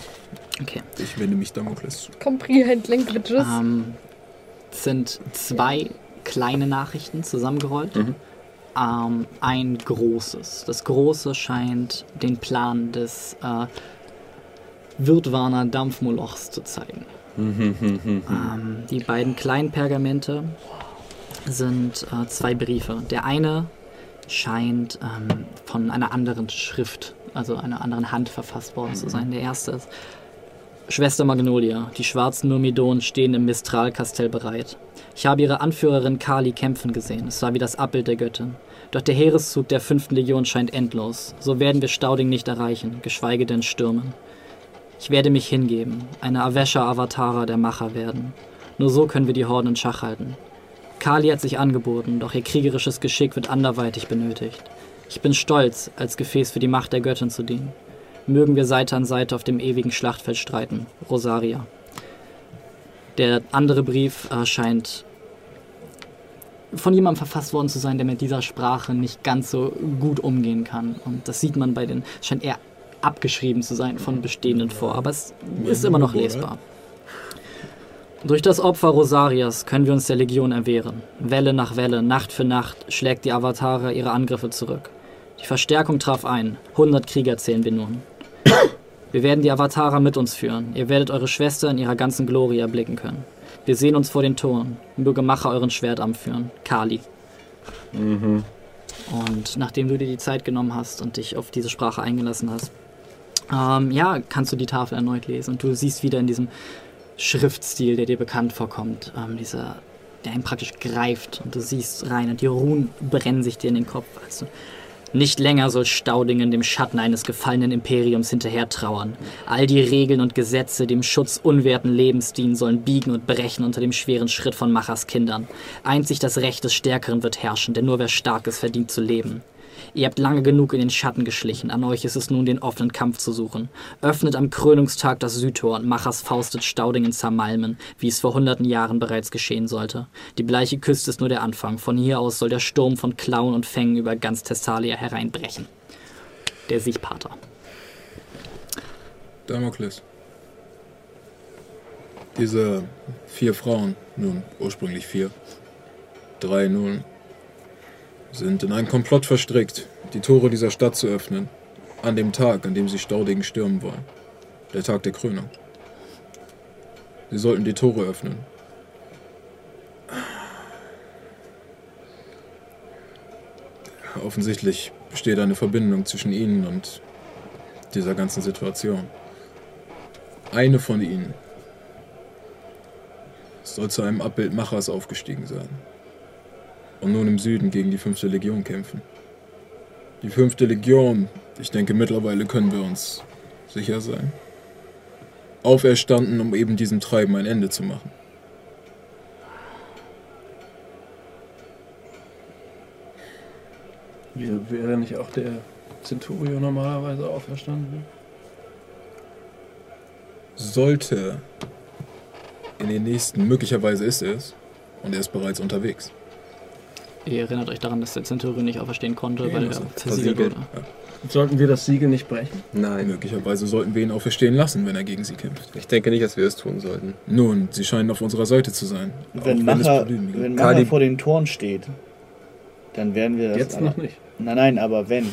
[SPEAKER 1] Okay.
[SPEAKER 3] Ich wende mich Damokles zu.
[SPEAKER 4] Comprehend Languages.
[SPEAKER 1] Ähm, sind zwei kleine Nachrichten zusammengerollt. Ähm, ein großes. Das große scheint den Plan des äh, Wirtwarner Dampfmolochs zu zeigen. ähm, die beiden kleinen Pergamente sind äh, zwei Briefe. Der eine scheint ähm, von einer anderen Schrift, also einer anderen Hand verfasst worden zu sein. Der erste ist Schwester Magnolia, die schwarzen Myrmidonen stehen im Mistral-Kastell bereit. Ich habe ihre Anführerin Kali kämpfen gesehen. Es war wie das Abbild der Göttin. Doch der Heereszug der fünften Legion scheint endlos. So werden wir Stauding nicht erreichen, geschweige denn stürmen. Ich werde mich hingeben, eine Avesha Avatara der Macher werden. Nur so können wir die Horden in Schach halten. Kali hat sich angeboten, doch ihr kriegerisches Geschick wird anderweitig benötigt. Ich bin stolz, als Gefäß für die Macht der Göttin zu dienen. Mögen wir Seite an Seite auf dem ewigen Schlachtfeld streiten. Rosaria. Der andere Brief äh, scheint von jemandem verfasst worden zu sein, der mit dieser Sprache nicht ganz so gut umgehen kann. Und das sieht man bei den, scheint eher abgeschrieben zu sein von bestehenden vor, aber es ist immer noch lesbar. Durch das Opfer Rosarias können wir uns der Legion erwehren. Welle nach Welle, Nacht für Nacht schlägt die Avatare ihre Angriffe zurück. Die Verstärkung traf ein. 100 Krieger zählen wir nun. Wir werden die Avatara mit uns führen. Ihr werdet eure Schwester in ihrer ganzen Glorie erblicken können. Wir sehen uns vor den Toren. Möge Macher euren Schwertarm führen. Kali. Und nachdem du dir die Zeit genommen hast und dich auf diese Sprache eingelassen hast, ähm, ja, kannst du die Tafel erneut lesen. Und du siehst wieder in diesem Schriftstil, der dir bekannt vorkommt, ähm, dieser, der einen praktisch greift. Und du siehst rein und die Runen brennen sich dir in den Kopf. Also, nicht länger soll Staudingen dem Schatten eines gefallenen Imperiums hinterher trauern. All die Regeln und Gesetze dem Schutz unwerten Lebens dienen, sollen biegen und brechen unter dem schweren Schritt von Machers Kindern. Einzig das Recht des Stärkeren wird herrschen, denn nur wer stark ist, verdient zu leben. Ihr habt lange genug in den Schatten geschlichen, an euch ist es nun, den offenen Kampf zu suchen. Öffnet am Krönungstag das Südtor und Machers faustet Staudingen zermalmen, wie es vor hunderten Jahren bereits geschehen sollte. Die bleiche Küste ist nur der Anfang, von hier aus soll der Sturm von Klauen und Fängen über ganz Thessalia hereinbrechen. Der Siegpater.
[SPEAKER 3] Damokles. Diese vier Frauen, nun ursprünglich vier, drei nun, sind in einen Komplott verstrickt, die Tore dieser Stadt zu öffnen, an dem Tag, an dem sie Staudingen stürmen wollen. Der Tag der Krönung. Sie sollten die Tore öffnen. Offensichtlich besteht eine Verbindung zwischen ihnen und dieser ganzen Situation. Eine von ihnen soll zu einem Abbild Machers aufgestiegen sein und nun im Süden gegen die fünfte Legion kämpfen. Die fünfte Legion, ich denke mittlerweile können wir uns sicher sein, auferstanden, um eben diesem Treiben ein Ende zu machen.
[SPEAKER 2] Wäre nicht auch der Centurio normalerweise auferstanden?
[SPEAKER 3] Sollte in den nächsten, möglicherweise ist er es, und er ist bereits unterwegs.
[SPEAKER 1] Ihr erinnert euch daran, dass der Centurion nicht auferstehen konnte,
[SPEAKER 3] Ja,
[SPEAKER 1] weil er versiegelt
[SPEAKER 7] versiegelt.
[SPEAKER 1] wurde.
[SPEAKER 2] Sollten wir das Siegel nicht brechen?
[SPEAKER 7] Nein.
[SPEAKER 3] Möglicherweise sollten wir ihn auferstehen lassen, wenn er gegen sie kämpft.
[SPEAKER 7] Ich denke nicht, dass wir es tun sollten.
[SPEAKER 3] Nun, sie scheinen auf unserer Seite zu sein.
[SPEAKER 8] Wenn Macher, wenn Macher vor den Toren steht, dann werden wir das
[SPEAKER 2] Jetzt noch nicht.
[SPEAKER 8] Nein, nein, aber wenn,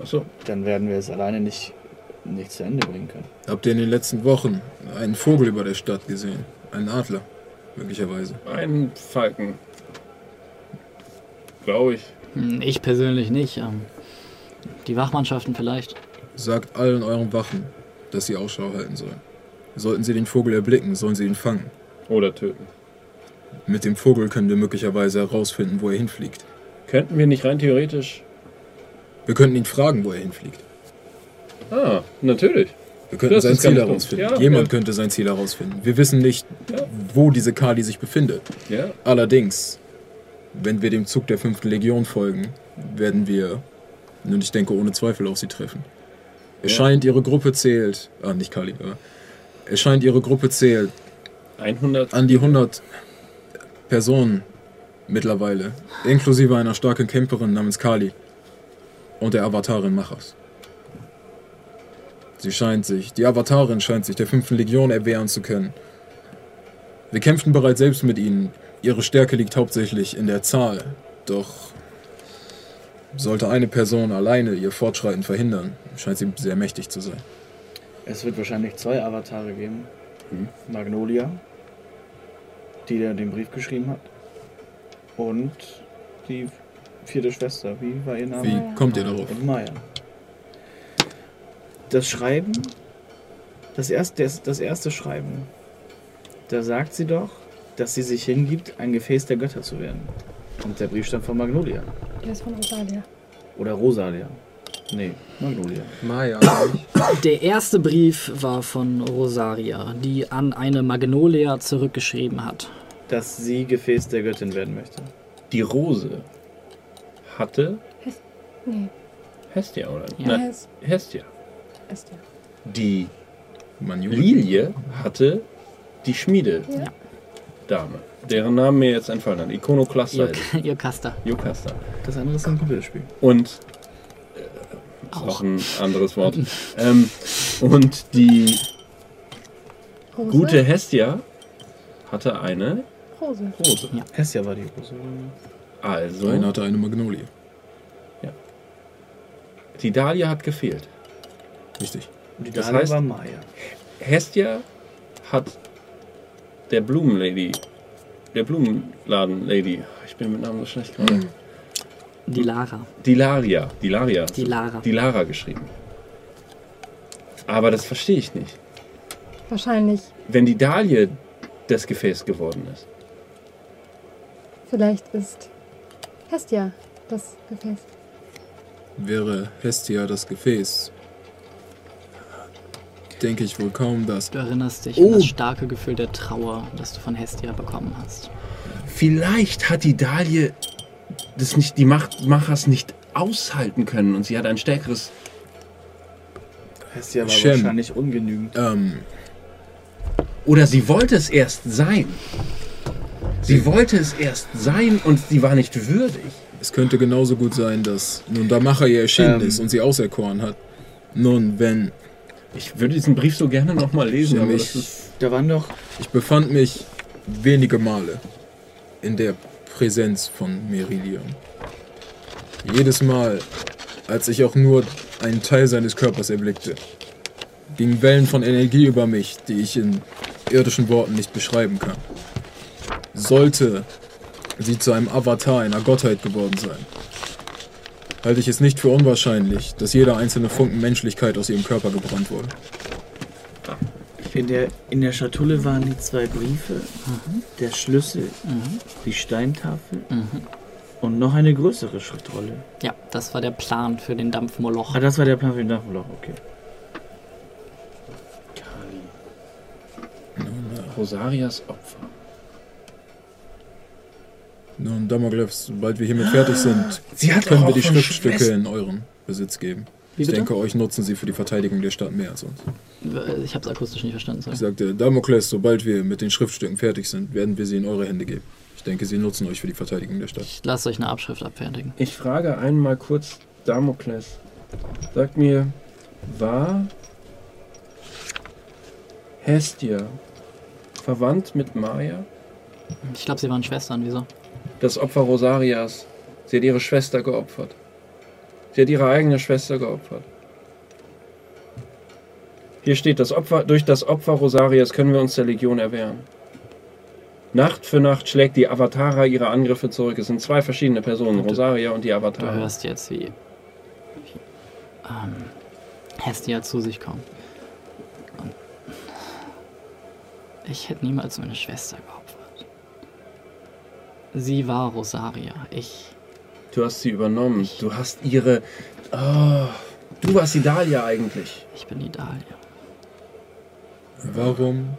[SPEAKER 2] Achso.
[SPEAKER 8] dann werden wir es alleine nicht, nicht zu Ende bringen können.
[SPEAKER 3] Habt ihr in den letzten Wochen einen Vogel über der Stadt gesehen? Einen Adler, möglicherweise.
[SPEAKER 2] Ein Falken. Glaube ich.
[SPEAKER 1] Hm, Ich persönlich nicht. ähm, Die Wachmannschaften vielleicht.
[SPEAKER 3] Sagt allen euren Wachen, dass sie Ausschau halten sollen. Sollten sie den Vogel erblicken, sollen sie ihn fangen.
[SPEAKER 2] Oder töten.
[SPEAKER 3] Mit dem Vogel können wir möglicherweise herausfinden, wo er hinfliegt.
[SPEAKER 2] Könnten wir nicht rein theoretisch.
[SPEAKER 3] Wir könnten ihn fragen, wo er hinfliegt.
[SPEAKER 2] Ah, natürlich.
[SPEAKER 3] Wir könnten
[SPEAKER 2] Das
[SPEAKER 3] sein Ziel herausfinden.
[SPEAKER 2] Ja,
[SPEAKER 3] Jemand
[SPEAKER 2] ja.
[SPEAKER 3] könnte sein Ziel herausfinden. Wir wissen nicht,
[SPEAKER 2] Ja.
[SPEAKER 3] wo diese Kali sich befindet.
[SPEAKER 2] Ja.
[SPEAKER 3] Allerdings, wenn wir dem Zug der 5. Legion folgen, werden wir, und ich denke ohne Zweifel auf sie treffen. Es
[SPEAKER 2] Ja.
[SPEAKER 3] scheint, ihre Gruppe zählt, ah, nicht Kali, aber es scheint, ihre Gruppe zählt
[SPEAKER 2] 100.
[SPEAKER 3] an die 100 Personen mittlerweile, inklusive einer starken Camperin namens Kali und der Avatarin Machas. Sie scheint sich, die Avatarin scheint sich der 5. Legion erwehren zu können. Wir kämpften bereits selbst mit ihnen. Ihre Stärke liegt hauptsächlich in der Zahl. Doch sollte eine Person alleine ihr Fortschreiten verhindern, scheint sie sehr mächtig zu sein.
[SPEAKER 8] Es wird wahrscheinlich zwei Avatare geben.
[SPEAKER 2] Mhm.
[SPEAKER 8] Magnolia, die der den Brief geschrieben hat. Und die vierte Schwester. Wie war ihr Name?
[SPEAKER 3] Wie kommt ihr darauf?
[SPEAKER 8] Und Maya. Das Schreiben, das erste, das, das erste Schreiben, da sagt sie doch, dass sie sich hingibt, ein Gefäß der Götter zu werden. Und der Brief stammt von Magnolia.
[SPEAKER 4] Der ist von Rosalia.
[SPEAKER 8] Oder Rosalia. Nee, Magnolia.
[SPEAKER 7] Maya.
[SPEAKER 1] Der erste Brief war von Rosaria, die an eine Magnolia zurückgeschrieben hat.
[SPEAKER 8] Dass sie Gefäß der Göttin werden möchte.
[SPEAKER 2] Die Rose hatte
[SPEAKER 4] Nee,
[SPEAKER 2] Hestia, oder?
[SPEAKER 1] Ja.
[SPEAKER 2] Nein, Hestia.
[SPEAKER 4] der.
[SPEAKER 2] Die. Lilie hatte die Schmiede.
[SPEAKER 4] Ja.
[SPEAKER 2] Dame. Deren Name mir jetzt entfallen hat.
[SPEAKER 1] Ihr Kaster.
[SPEAKER 2] Jokasta.
[SPEAKER 8] Das andere ist ein Computerspiel.
[SPEAKER 2] Und äh, ist auch ein anderes Wort. ähm, und die
[SPEAKER 4] Rose?
[SPEAKER 2] gute Hestia hatte eine
[SPEAKER 4] Rose.
[SPEAKER 2] Rose.
[SPEAKER 8] Hestia war die Rose.
[SPEAKER 2] Also,
[SPEAKER 3] Einer hatte eine Magnolie.
[SPEAKER 2] die Dahlia hat gefehlt.
[SPEAKER 3] Richtig.
[SPEAKER 8] Und die
[SPEAKER 2] Das
[SPEAKER 8] Dame
[SPEAKER 2] heißt-
[SPEAKER 8] war Maya.
[SPEAKER 2] Hestia hat der Blumenlady, der Blumenladen-Lady, ich bin mit Namen so schlecht gerade,
[SPEAKER 1] Die Lara.
[SPEAKER 2] die Laria, die Laria,
[SPEAKER 1] Die Lara.
[SPEAKER 2] die Lara geschrieben. Aber das verstehe ich nicht.
[SPEAKER 4] Wahrscheinlich.
[SPEAKER 2] Wenn die Dahlia das Gefäß geworden ist,
[SPEAKER 4] Vielleicht ist Hestia das Gefäß.
[SPEAKER 3] Wäre Hestia das Gefäß, denke ich wohl kaum, dass.
[SPEAKER 1] Du erinnerst dich
[SPEAKER 3] Oh.
[SPEAKER 1] an das starke Gefühl der Trauer, das du von Hestia bekommen hast.
[SPEAKER 2] vielleicht hat die Dahlia das nicht, die Machtmachers nicht aushalten können und sie hat ein stärkeres.
[SPEAKER 8] Hestia war
[SPEAKER 3] Shem.
[SPEAKER 8] wahrscheinlich ungenügend.
[SPEAKER 3] Ähm,
[SPEAKER 2] Oder sie wollte es erst sein. Sie wollte es erst sein und sie war nicht würdig.
[SPEAKER 3] es könnte genauso gut sein, dass nun da Macher ihr erschienen
[SPEAKER 8] Ähm.
[SPEAKER 3] ist und sie auserkoren hat. Nun, wenn
[SPEAKER 2] Ich würde diesen Brief so gerne nochmal lesen, aber das ist.
[SPEAKER 8] Da waren doch.
[SPEAKER 3] ich befand mich wenige Male in der Präsenz von Merilion. Jedes Mal, als ich auch nur einen Teil seines Körpers erblickte, gingen Wellen von Energie über mich, die ich in irdischen Worten nicht beschreiben kann. Sollte sie zu einem Avatar einer Gottheit geworden sein, halte ich es nicht für unwahrscheinlich, dass jeder einzelne Funken Menschlichkeit aus ihrem Körper gebrannt wurde.
[SPEAKER 8] In der, in der Schatulle waren die zwei Briefe, der Schlüssel, die Steintafel und noch eine größere Schriftrolle.
[SPEAKER 1] Ja, das war der Plan für den Dampfmoloch.
[SPEAKER 8] Ah, das war der Plan für den Dampfloch, okay.
[SPEAKER 2] Rosarias Opfer.
[SPEAKER 3] Nun, Damokles, sobald wir hiermit fertig sind,
[SPEAKER 2] Sie hat
[SPEAKER 3] können wir die Schriftstücke
[SPEAKER 2] Schwester-
[SPEAKER 3] in euren Besitz geben.
[SPEAKER 1] Wie
[SPEAKER 3] ich
[SPEAKER 1] bitte?
[SPEAKER 3] denke, euch nutzen sie für die Verteidigung der Stadt mehr als uns.
[SPEAKER 1] Ich habe es akustisch nicht verstanden. Sorry.
[SPEAKER 3] Ich sagte, Damokles, sobald wir mit den Schriftstücken fertig sind, werden wir sie in eure Hände geben. Ich denke, sie nutzen euch für die Verteidigung der Stadt.
[SPEAKER 1] Ich lasse euch eine Abschrift abfertigen.
[SPEAKER 2] Ich frage einmal kurz Damokles. Sagt mir, war Hestia verwandt mit Maya?
[SPEAKER 1] Ich glaube, sie waren Schwestern. Wieso?
[SPEAKER 2] Das Opfer Rosarias. Sie hat ihre Schwester geopfert. Sie hat ihre eigene Schwester geopfert. Hier steht, das Opfer, durch das Opfer Rosarias können wir uns der Legion erwehren. Nacht für Nacht schlägt die Avatara ihre Angriffe zurück. Es sind zwei verschiedene Personen, Rosaria und die
[SPEAKER 1] Du
[SPEAKER 2] Avatara.
[SPEAKER 1] hörst jetzt, wie, wie ähm, Hestia zu sich kommt. Und ich hätte niemals meine Schwester geopfert. Sie war Rosaria. Ich.
[SPEAKER 2] Du hast sie übernommen. Du hast ihre. Oh, du warst die Dahlia eigentlich.
[SPEAKER 1] Ich bin Idalia.
[SPEAKER 3] Warum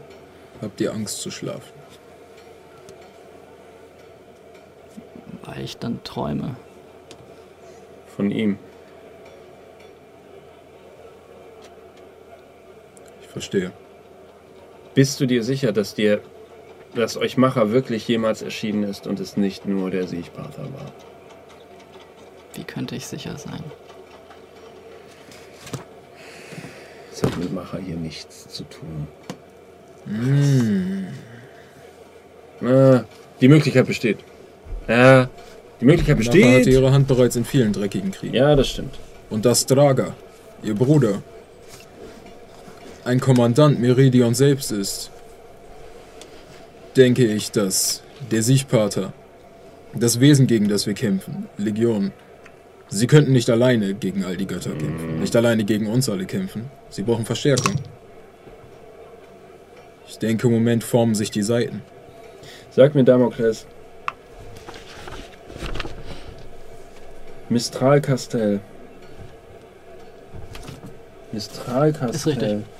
[SPEAKER 3] habt ihr Angst zu schlafen?
[SPEAKER 1] Weil ich dann träume.
[SPEAKER 2] Von ihm.
[SPEAKER 3] Ich verstehe.
[SPEAKER 2] Bist du dir sicher, dass dir dass euch Macher wirklich jemals erschienen ist und es nicht nur der Siechpater war?
[SPEAKER 1] Wie könnte ich sicher sein?
[SPEAKER 2] Das hat mit Macher hier nichts zu tun.
[SPEAKER 3] Hm.
[SPEAKER 2] Ah, die Möglichkeit besteht. Ja, die Möglichkeit
[SPEAKER 3] Macher hatte
[SPEAKER 2] besteht.
[SPEAKER 3] ihre Hand bereits in vielen dreckigen Kriegen.
[SPEAKER 2] Ja, das stimmt.
[SPEAKER 3] Und dass Draga, ihr Bruder, ein Kommandant Meridion selbst ist, denke ich, dass der Siegpater, das Wesen, gegen das wir kämpfen, Legion, sie könnten nicht alleine gegen all die Götter kämpfen, nicht alleine gegen uns alle kämpfen. Sie brauchen Verstärkung. Ich denke, im Moment formen sich die Seiten.
[SPEAKER 2] Sag mir, Damokles. Mistralkastell. Mistralkastell.
[SPEAKER 1] Ist richtig.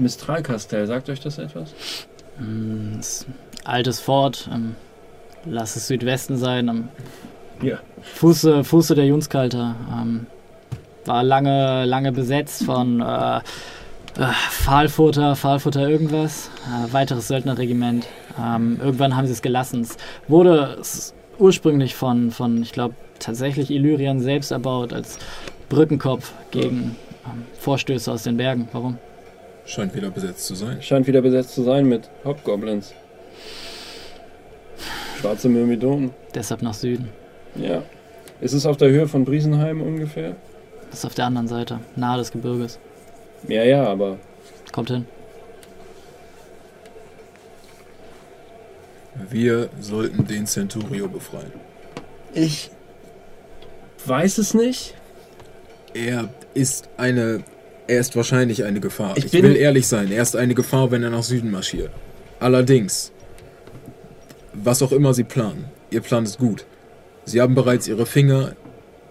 [SPEAKER 2] Mistralkastell, sagt euch das etwas?
[SPEAKER 1] Hm, das altes Fort. Ähm, lass es Südwesten sein. Am
[SPEAKER 2] Ja.
[SPEAKER 1] Fuße, Fuße der Junskalter. Ähm, war lange, lange besetzt von äh, äh, Pfahlfurter irgendwas. Äh, weiteres Söldnerregiment. Ähm, irgendwann haben sie es gelassen. Es wurde ursprünglich von, von ich glaube, tatsächlich Illyrien selbst erbaut als Brückenkopf gegen ähm, Vorstöße aus den Bergen. Warum?
[SPEAKER 3] Scheint wieder besetzt zu sein.
[SPEAKER 2] Scheint wieder besetzt zu sein mit Hobgoblins. Schwarze Myrmidonen.
[SPEAKER 1] Deshalb nach Süden.
[SPEAKER 2] Ja. Ist es auf der Höhe von Briesenheim ungefähr?
[SPEAKER 1] Das ist auf der anderen Seite, nahe des Gebirges.
[SPEAKER 2] Ja, ja, aber
[SPEAKER 1] Kommt hin.
[SPEAKER 3] Wir sollten den Centurio befreien.
[SPEAKER 2] ich weiß es nicht.
[SPEAKER 3] Er ist eine. Er ist wahrscheinlich eine Gefahr.
[SPEAKER 2] Ich
[SPEAKER 3] Ich, will ehrlich sein, er ist eine Gefahr, wenn er nach Süden marschiert. Allerdings, was auch immer Sie planen, Ihr Plan ist gut. Sie haben bereits Ihre Finger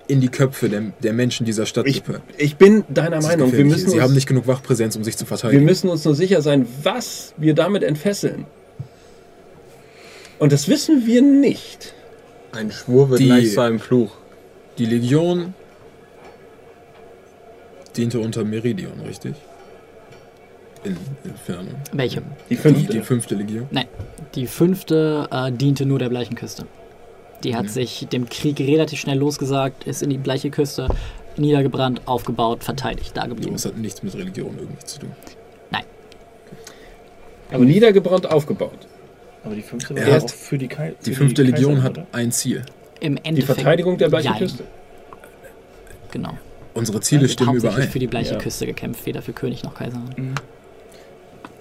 [SPEAKER 3] in die Köpfe der, der Menschen dieser Stadt
[SPEAKER 2] Ich, ich bin deiner Meinung. Wir müssen,
[SPEAKER 3] Sie
[SPEAKER 2] uns,
[SPEAKER 3] haben nicht genug Wachpräsenz, um sich zu
[SPEAKER 2] wir
[SPEAKER 3] verteidigen.
[SPEAKER 2] müssen uns nur sicher sein, was wir damit entfesseln. Und das wissen wir nicht.
[SPEAKER 7] Ein Schwur wird
[SPEAKER 3] Die-
[SPEAKER 7] gleich zu einem Fluch.
[SPEAKER 3] Die Legion diente unter Meridion, richtig? In Entfernung.
[SPEAKER 1] Welche?
[SPEAKER 2] Die
[SPEAKER 3] Die,
[SPEAKER 2] fünfte.
[SPEAKER 3] die fünfte Legion.
[SPEAKER 1] Die fünfte äh, diente nur der Bleichen Küste. Die hat
[SPEAKER 3] Ja.
[SPEAKER 1] sich dem Krieg relativ schnell losgesagt, ist in die Bleiche Küste niedergebrannt, aufgebaut, verteidigt, da geblieben.
[SPEAKER 3] Das hat nichts mit Religion irgendwie zu tun.
[SPEAKER 2] Aber niedergebrannt aufgebaut.
[SPEAKER 8] Aber die fünfte war auch für die Kai
[SPEAKER 3] Die fünfte Legion
[SPEAKER 8] Kaiserin,
[SPEAKER 3] hat
[SPEAKER 8] oder?
[SPEAKER 3] ein Ziel.
[SPEAKER 1] Im
[SPEAKER 2] Die
[SPEAKER 1] Endeffekt.
[SPEAKER 2] Verteidigung der Bleichen. Küste.
[SPEAKER 1] Genau.
[SPEAKER 3] Unsere Ziele
[SPEAKER 1] Wird
[SPEAKER 3] stimmen überein.
[SPEAKER 1] für die Bleiche
[SPEAKER 2] Ja.
[SPEAKER 1] Küste gekämpft, weder für König noch Kaiser.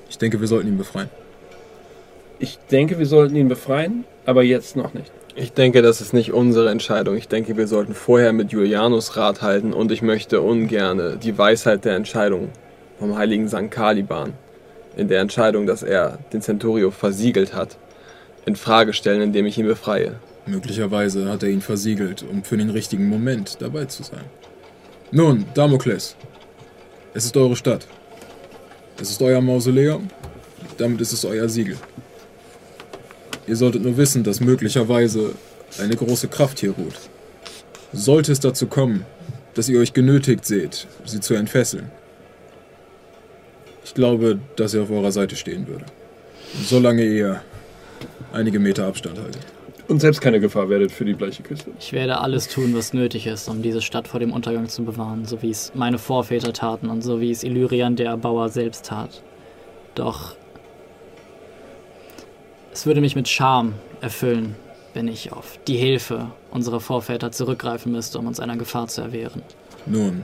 [SPEAKER 3] Ich denke, wir sollten ihn befreien.
[SPEAKER 2] Ich denke, wir sollten ihn befreien, aber jetzt noch nicht.
[SPEAKER 7] Ich denke, das ist nicht unsere Entscheidung. Ich denke, wir sollten vorher mit Julianus Rat halten und ich möchte ungerne die Weisheit der Entscheidung vom heiligen St. Caliban in der Entscheidung, dass er den Centurio versiegelt hat, in Frage stellen, indem ich ihn befreie.
[SPEAKER 3] Möglicherweise hat er ihn versiegelt, um für den richtigen Moment dabei zu sein. Nun, Damokles, es ist eure Stadt. Es ist euer Mausoleum, damit ist es euer Siegel. Ihr solltet nur wissen, dass möglicherweise eine große Kraft hier ruht. Sollte es dazu kommen, dass ihr euch genötigt seht, sie zu entfesseln. Ich glaube, dass er auf eurer Seite stehen würde. Solange ihr einige Meter Abstand haltet.
[SPEAKER 2] Und selbst keine Gefahr werdet für die bleiche Küste.
[SPEAKER 1] Ich werde alles tun, was nötig ist, um diese Stadt vor dem Untergang zu bewahren, so wie es meine Vorväter taten und so wie es Illyrian der Erbauer selbst tat. Doch es würde mich mit Scham erfüllen, wenn ich auf die Hilfe unserer Vorväter zurückgreifen müsste, um uns einer Gefahr zu erwehren.
[SPEAKER 3] Nun,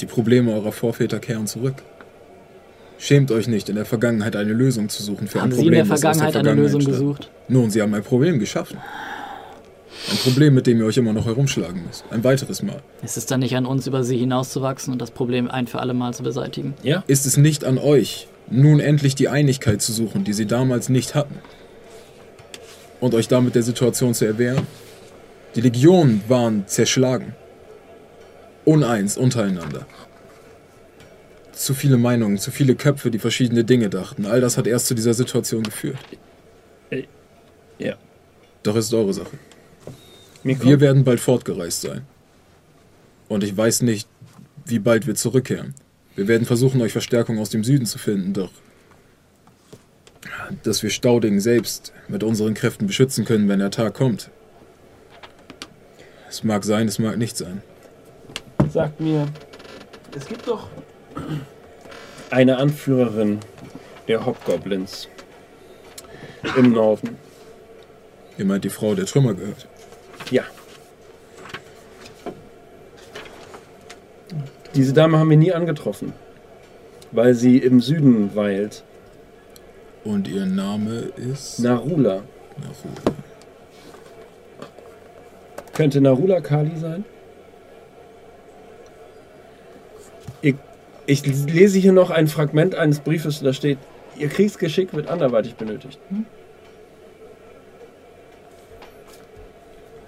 [SPEAKER 3] die Probleme eurer Vorväter kehren zurück. Schämt euch nicht, in der Vergangenheit eine Lösung zu suchen für
[SPEAKER 1] Haben
[SPEAKER 3] ein
[SPEAKER 1] Sie in der
[SPEAKER 3] Problem,
[SPEAKER 1] Vergangenheit eine Lösung
[SPEAKER 3] stammt.
[SPEAKER 1] gesucht?
[SPEAKER 3] Nun, Sie haben ein Problem geschaffen. Ein Problem, mit dem ihr euch immer noch herumschlagen müsst. Ein weiteres Mal.
[SPEAKER 1] Ist es dann nicht an uns, über sie hinauszuwachsen und das Problem ein für alle Mal zu beseitigen?
[SPEAKER 2] Ja?
[SPEAKER 3] Ist es nicht an euch, nun endlich die Einigkeit zu suchen, die sie damals nicht hatten? Und euch damit der Situation zu erwehren? Die Legionen waren zerschlagen. Uneins untereinander. Zu viele Meinungen, zu viele Köpfe, die verschiedene Dinge dachten. All das hat erst zu dieser Situation geführt.
[SPEAKER 2] Äh, ja.
[SPEAKER 3] Doch es ist eure Sache.
[SPEAKER 2] Mikro?
[SPEAKER 3] Wir werden bald fortgereist sein. Und ich weiß nicht, wie bald wir zurückkehren. Wir werden versuchen, euch Verstärkung aus dem Süden zu finden, doch dass wir Stauding selbst mit unseren Kräften beschützen können, wenn der Tag kommt. Es mag sein, es mag nicht sein.
[SPEAKER 2] Sagt mir, es gibt doch eine Anführerin der Hobgoblins im Norden.
[SPEAKER 3] Ihr meint die Frau, der Trümmer gehört.
[SPEAKER 2] Ja. Diese Dame haben wir nie angetroffen, weil sie im Süden weilt.
[SPEAKER 3] Und ihr Name ist?
[SPEAKER 2] Narula.
[SPEAKER 3] Narula.
[SPEAKER 2] Könnte Narula Kali sein? Ich lese hier noch ein Fragment eines Briefes, da steht, Ihr Kriegsgeschick wird anderweitig benötigt.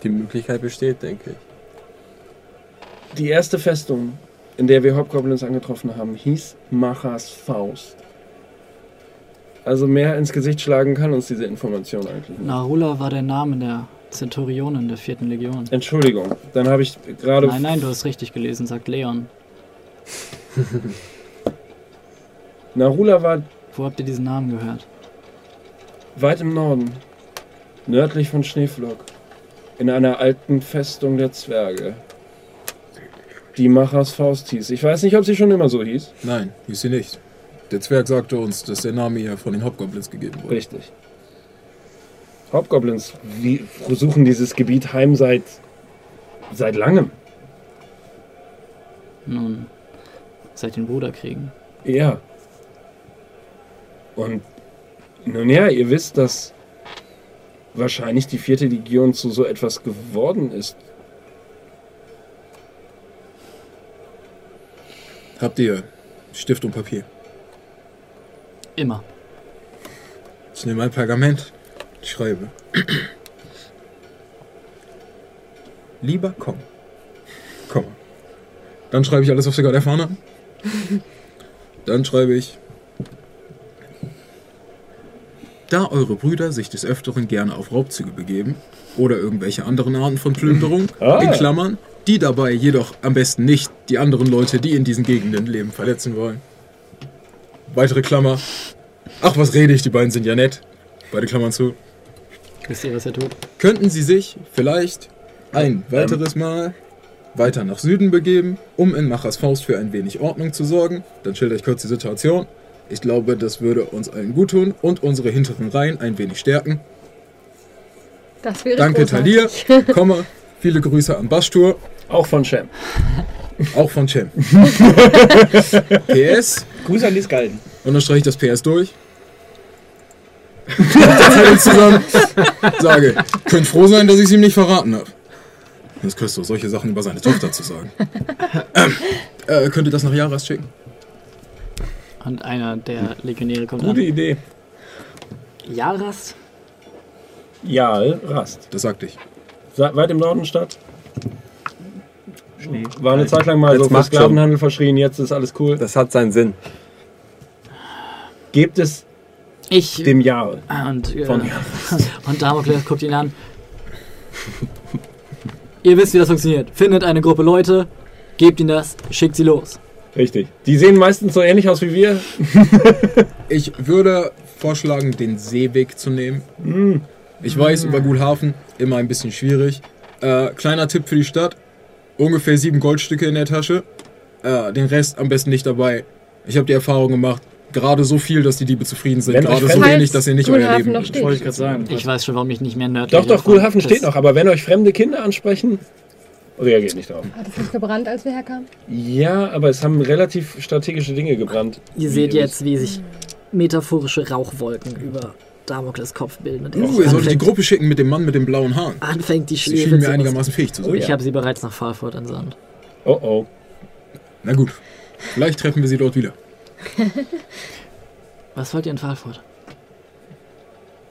[SPEAKER 7] Die Möglichkeit besteht, denke ich.
[SPEAKER 2] Die erste Festung, in der wir Hobgoblins angetroffen haben, hieß Machas Faust. Also mehr ins Gesicht schlagen kann uns diese Information eigentlich nicht.
[SPEAKER 1] Narula war der Name der Zenturionen der vierten Legion.
[SPEAKER 2] Entschuldigung, dann habe ich gerade.
[SPEAKER 1] Nein, nein, du hast richtig gelesen, sagt Leon. [laughs]
[SPEAKER 2] Narula war
[SPEAKER 1] Wo habt ihr diesen Namen gehört?
[SPEAKER 2] weit im Norden, nördlich von Schneeflock, in einer alten Festung der Zwerge, die Machas Faust hieß. Ich weiß nicht, ob sie schon immer so hieß.
[SPEAKER 3] Nein, hieß sie nicht. Der Zwerg sagte uns, dass der Name ihr von den Hobgoblins gegeben wurde.
[SPEAKER 2] Richtig. Hobgoblins wie, suchen dieses Gebiet heim seit, seit langem.
[SPEAKER 1] Nun, seit den Bruderkriegen.
[SPEAKER 2] Ja. Und nun ja, ihr wisst, dass wahrscheinlich die vierte Legion zu so etwas geworden ist.
[SPEAKER 3] Habt ihr Stift und Papier?
[SPEAKER 1] Immer.
[SPEAKER 3] Ich nehme ein Pergament. Ich schreibe. Lieber komm. Komm. Dann schreibe ich alles, wir gerade erfahren haben. [laughs] Dann schreibe ich. Da eure Brüder sich des Öfteren gerne auf Raubzüge begeben oder irgendwelche anderen Arten von Plünderung, [laughs]
[SPEAKER 2] Ah.
[SPEAKER 3] in Klammern, die dabei jedoch am besten nicht die anderen Leute, die in diesen Gegenden leben, verletzen wollen. Weitere Klammer. Ach, was rede ich, die beiden sind ja nett. Beide Klammern zu.
[SPEAKER 1] Wisst ihr, was er tut?
[SPEAKER 3] Könnten sie sich vielleicht ein weiteres Mal weiter nach Süden begeben, um in Machers Faust für ein wenig Ordnung zu sorgen? Dann schilder ich kurz die Situation. Ich glaube, das würde uns allen gut tun und unsere hinteren Reihen ein wenig stärken.
[SPEAKER 4] Das wäre
[SPEAKER 3] Danke, Talir. [laughs] Komma. Viele Grüße an Bastur,
[SPEAKER 2] Auch von Shem.
[SPEAKER 3] auch von Cem. [laughs] PS.
[SPEAKER 8] Gruß an die Skalden.
[SPEAKER 3] Und dann streiche ich das PS durch. Zettel zusammen. Sage, könnt froh sein, dass ich es ihm nicht verraten habe. Das Christus, solche Sachen über seine Tochter zu sagen. [laughs] Ähm, äh, könnt ihr das nach Jaras schicken?
[SPEAKER 1] Und einer der Legionäre kommt
[SPEAKER 2] Gute
[SPEAKER 1] an.
[SPEAKER 2] Idee.
[SPEAKER 1] Jaras?
[SPEAKER 2] Rast.
[SPEAKER 3] Das sagte ich.
[SPEAKER 2] Sa- Weit im Norden Stadt. War eine Zeit lang mal
[SPEAKER 7] Jetzt
[SPEAKER 2] so für
[SPEAKER 7] macht schon.
[SPEAKER 2] Sklavenhandel verschrien, jetzt ist alles cool.
[SPEAKER 7] Das hat seinen Sinn.
[SPEAKER 2] gebt es
[SPEAKER 1] Ich
[SPEAKER 2] dem Jahr.
[SPEAKER 1] und, äh,
[SPEAKER 2] Von- [laughs]
[SPEAKER 1] und Damokles guckt ihn an. [laughs] Ihr wisst, wie das funktioniert. Findet eine Gruppe Leute, gebt ihnen das, schickt sie los.
[SPEAKER 2] Richtig. Die sehen meistens so ähnlich aus wie wir. [laughs]
[SPEAKER 3] Ich würde vorschlagen, den Seeweg zu nehmen. Ich weiß, über Gulhafen immer ein bisschen schwierig. Äh, kleiner Tipp für die Stadt: ungefähr sieben Goldstücke in der Tasche. Äh, den Rest am besten nicht dabei. Ich habe die Erfahrung gemacht, gerade so viel, dass die Diebe zufrieden sind.
[SPEAKER 2] Wenn
[SPEAKER 3] Gerade so wenig, dass ihr nicht euer
[SPEAKER 4] Gulhafen
[SPEAKER 3] Leben
[SPEAKER 4] noch steht.
[SPEAKER 8] Wollte ich gerade sagen.
[SPEAKER 1] Ich weiß schon, warum ich nicht mehr nördlich
[SPEAKER 2] Doch, doch, Gulhafen steht noch. Aber wenn euch fremde Kinder ansprechen, reagiert nicht drauf.
[SPEAKER 4] Hat es nicht gebrannt, als wir herkamen?
[SPEAKER 2] Ja, aber es haben relativ strategische Dinge gebrannt.
[SPEAKER 1] Ihr seht jetzt, wie sich metaphorische Rauchwolken über Damokles Kopf bilden. Und
[SPEAKER 3] Uh, ihr solltet die Gruppe schicken mit dem Mann mit den blauen Haaren.
[SPEAKER 1] anfängt, die
[SPEAKER 3] Sie
[SPEAKER 1] Schwere
[SPEAKER 3] schienen mir einigermaßen fähig zu sein.
[SPEAKER 2] Oh
[SPEAKER 1] Ich
[SPEAKER 2] ja.
[SPEAKER 1] habe sie bereits nach Farfurt entsandt.
[SPEAKER 2] Oh oh.
[SPEAKER 3] Na gut, vielleicht treffen wir sie dort wieder. [laughs]
[SPEAKER 1] Was wollt ihr in Farfurt?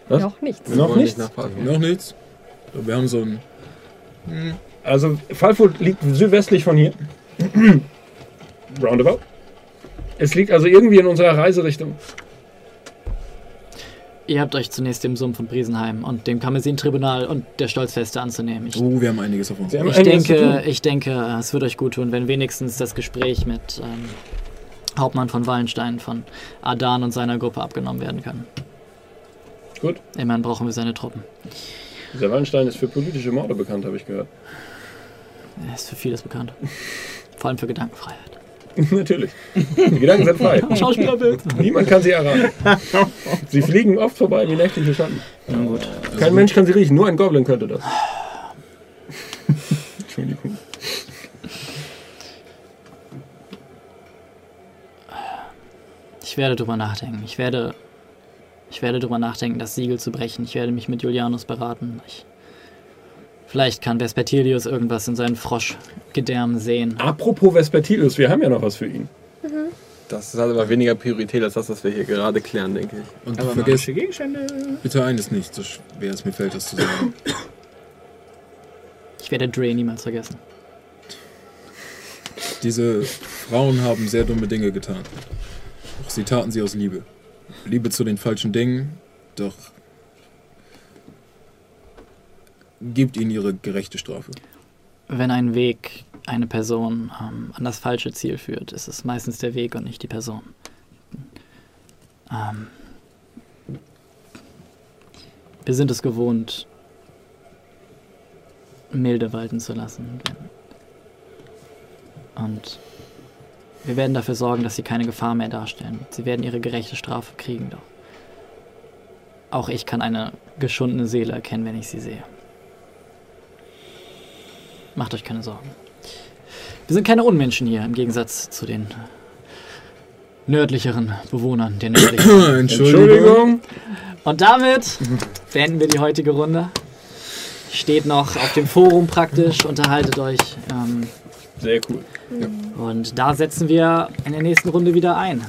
[SPEAKER 2] Was?
[SPEAKER 4] Noch nichts.
[SPEAKER 7] Wir
[SPEAKER 2] Noch nichts?
[SPEAKER 7] nicht.
[SPEAKER 3] Noch nichts. Wir haben so ein.
[SPEAKER 2] Also, Fallfurt liegt südwestlich von hier. [clears throat] Roundabout. Es liegt also irgendwie in unserer Reiserichtung.
[SPEAKER 1] Ihr habt euch zunächst dem Sumpf von Briesenheim und dem Kammersin-Tribunal und der Stolzfeste anzunehmen. Ich,
[SPEAKER 3] Oh, wir haben einiges auf uns.
[SPEAKER 1] Ich, denke, ich denke, es wird euch gut tun, wenn wenigstens das Gespräch mit ähm, Hauptmann von Wallenstein von Adan und seiner Gruppe abgenommen werden kann.
[SPEAKER 2] Gut.
[SPEAKER 1] Immerhin brauchen wir seine Truppen.
[SPEAKER 2] Dieser Wallenstein ist für politische Morde bekannt, habe ich gehört.
[SPEAKER 1] Er ist für vieles bekannt. Vor allem für Gedankenfreiheit. [laughs]
[SPEAKER 2] Natürlich. Die Gedanken sind frei. [laughs]
[SPEAKER 1] Schauspielerbild.
[SPEAKER 2] Niemand kann sie erraten. Sie fliegen oft vorbei wie nächtliche Schatten.
[SPEAKER 1] Na gut.
[SPEAKER 2] Kein Mensch kann sie riechen, nur ein Goblin könnte das. [sighs] Entschuldigung.
[SPEAKER 1] Ich werde drüber nachdenken. Ich werde, ich werde drüber nachdenken, das Siegel zu brechen. Ich werde mich mit Julianus beraten. Ich, vielleicht kann Vespertilius irgendwas in seinen Froschgedärmen sehen.
[SPEAKER 2] Apropos Vespertilius, wir haben ja noch was für ihn.
[SPEAKER 7] Das hat aber weniger Priorität als das, was wir hier gerade klären, denke ich.
[SPEAKER 3] Und
[SPEAKER 8] Aber
[SPEAKER 3] vergesst
[SPEAKER 8] Gegenstände.
[SPEAKER 3] bitte eines nicht, so schwer es mir fällt, das zu sagen.
[SPEAKER 1] Ich werde Dre niemals vergessen.
[SPEAKER 3] Diese Frauen haben sehr dumme Dinge getan. Doch sie taten sie aus Liebe. Liebe zu den falschen Dingen, doch gebt ihnen ihre gerechte Strafe.
[SPEAKER 1] Wenn ein Weg eine Person ähm, an das falsche Ziel führt, ist es meistens der Weg und nicht die Person. Ähm, wir sind es gewohnt, milde walten zu lassen. Und wir werden dafür sorgen, dass sie keine Gefahr mehr darstellen. Sie werden ihre gerechte Strafe kriegen, doch. Auch ich kann eine geschundene Seele erkennen, wenn ich sie sehe. Macht euch keine Sorgen. Wir sind keine Unmenschen hier, im Gegensatz zu den nördlicheren Bewohnern der nördlichen. [coughs]
[SPEAKER 2] Entschuldigung.
[SPEAKER 1] Und damit beenden wir die heutige Runde. Steht noch auf dem Forum praktisch, unterhaltet euch. Ähm,
[SPEAKER 2] Sehr cool.
[SPEAKER 1] und da setzen wir in der nächsten Runde wieder ein.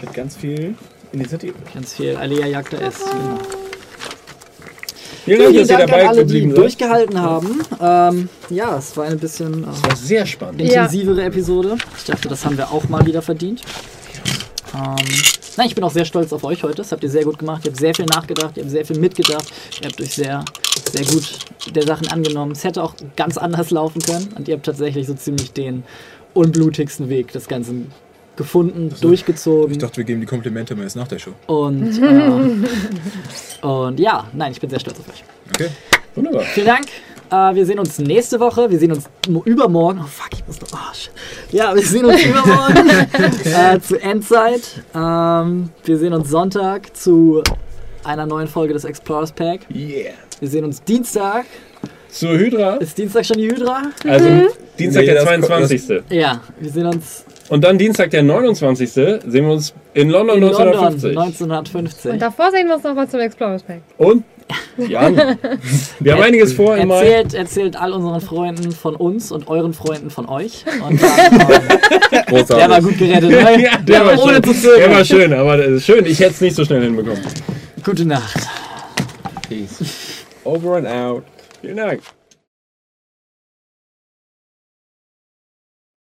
[SPEAKER 8] Mit ganz viel Initiative.
[SPEAKER 1] Ganz viel Alea Jagda ist. wie immer.
[SPEAKER 2] Vielen Dank, dass ihr dabei
[SPEAKER 1] alle, die
[SPEAKER 2] seid.
[SPEAKER 1] durchgehalten haben. Ähm, ja, es war ein bisschen äh,
[SPEAKER 2] War sehr spannend.
[SPEAKER 4] Ja.
[SPEAKER 1] intensivere Episode. Ich dachte, das haben wir auch mal wieder verdient. Ähm, nein, ich bin auch sehr stolz auf euch heute. Das habt ihr sehr gut gemacht. Ihr habt sehr viel nachgedacht, ihr habt sehr viel mitgedacht. Ihr habt euch sehr, sehr gut der Sachen angenommen. Es hätte auch ganz anders laufen können. Und ihr habt tatsächlich so ziemlich den unblutigsten Weg des Ganzen gefunden, durchgezogen.
[SPEAKER 3] Ich dachte, wir geben die Komplimente mal erst nach der Show.
[SPEAKER 1] und, [laughs] äh, und ja, nein, ich bin sehr stolz auf euch.
[SPEAKER 3] Okay?
[SPEAKER 2] Wunderbar.
[SPEAKER 1] Vielen Dank. Äh, wir sehen uns nächste Woche. Wir sehen uns mo- übermorgen. Oh fuck, ich muss noch. Oh, shit. Ja, wir sehen uns [laughs] übermorgen [laughs] äh, zu Endzeit. Ähm, wir sehen uns Sonntag zu einer neuen Folge des Explorers Pack.
[SPEAKER 2] Yeah.
[SPEAKER 1] Wir sehen uns Dienstag.
[SPEAKER 2] Zur Hydra.
[SPEAKER 1] Ist Dienstag schon die Hydra?
[SPEAKER 2] Also Dienstag
[SPEAKER 7] Nee,
[SPEAKER 2] der
[SPEAKER 7] das-
[SPEAKER 2] 22.
[SPEAKER 1] Ja, wir sehen uns
[SPEAKER 2] Und dann Dienstag der 29. sehen wir uns in London
[SPEAKER 1] in London
[SPEAKER 2] 1950.
[SPEAKER 1] 1950.
[SPEAKER 4] Und davor sehen wir uns noch mal zum Explorers Pack.
[SPEAKER 2] Und Jan, [laughs] wir haben einiges vor im Mai.
[SPEAKER 1] Erzählt, erzählt all unseren Freunden von uns und euren Freunden von euch. Und dann,
[SPEAKER 7] Großartig.
[SPEAKER 1] der war gut gerettet, ne? [laughs]
[SPEAKER 2] Ja, der war
[SPEAKER 1] ohne
[SPEAKER 2] schön.
[SPEAKER 1] zu zögern.
[SPEAKER 2] Der war schön, aber das ist schön. Ich hätte es nicht so schnell hinbekommen.
[SPEAKER 1] Gute Nacht.
[SPEAKER 7] Peace. Over and out.
[SPEAKER 2] Vielen Dank.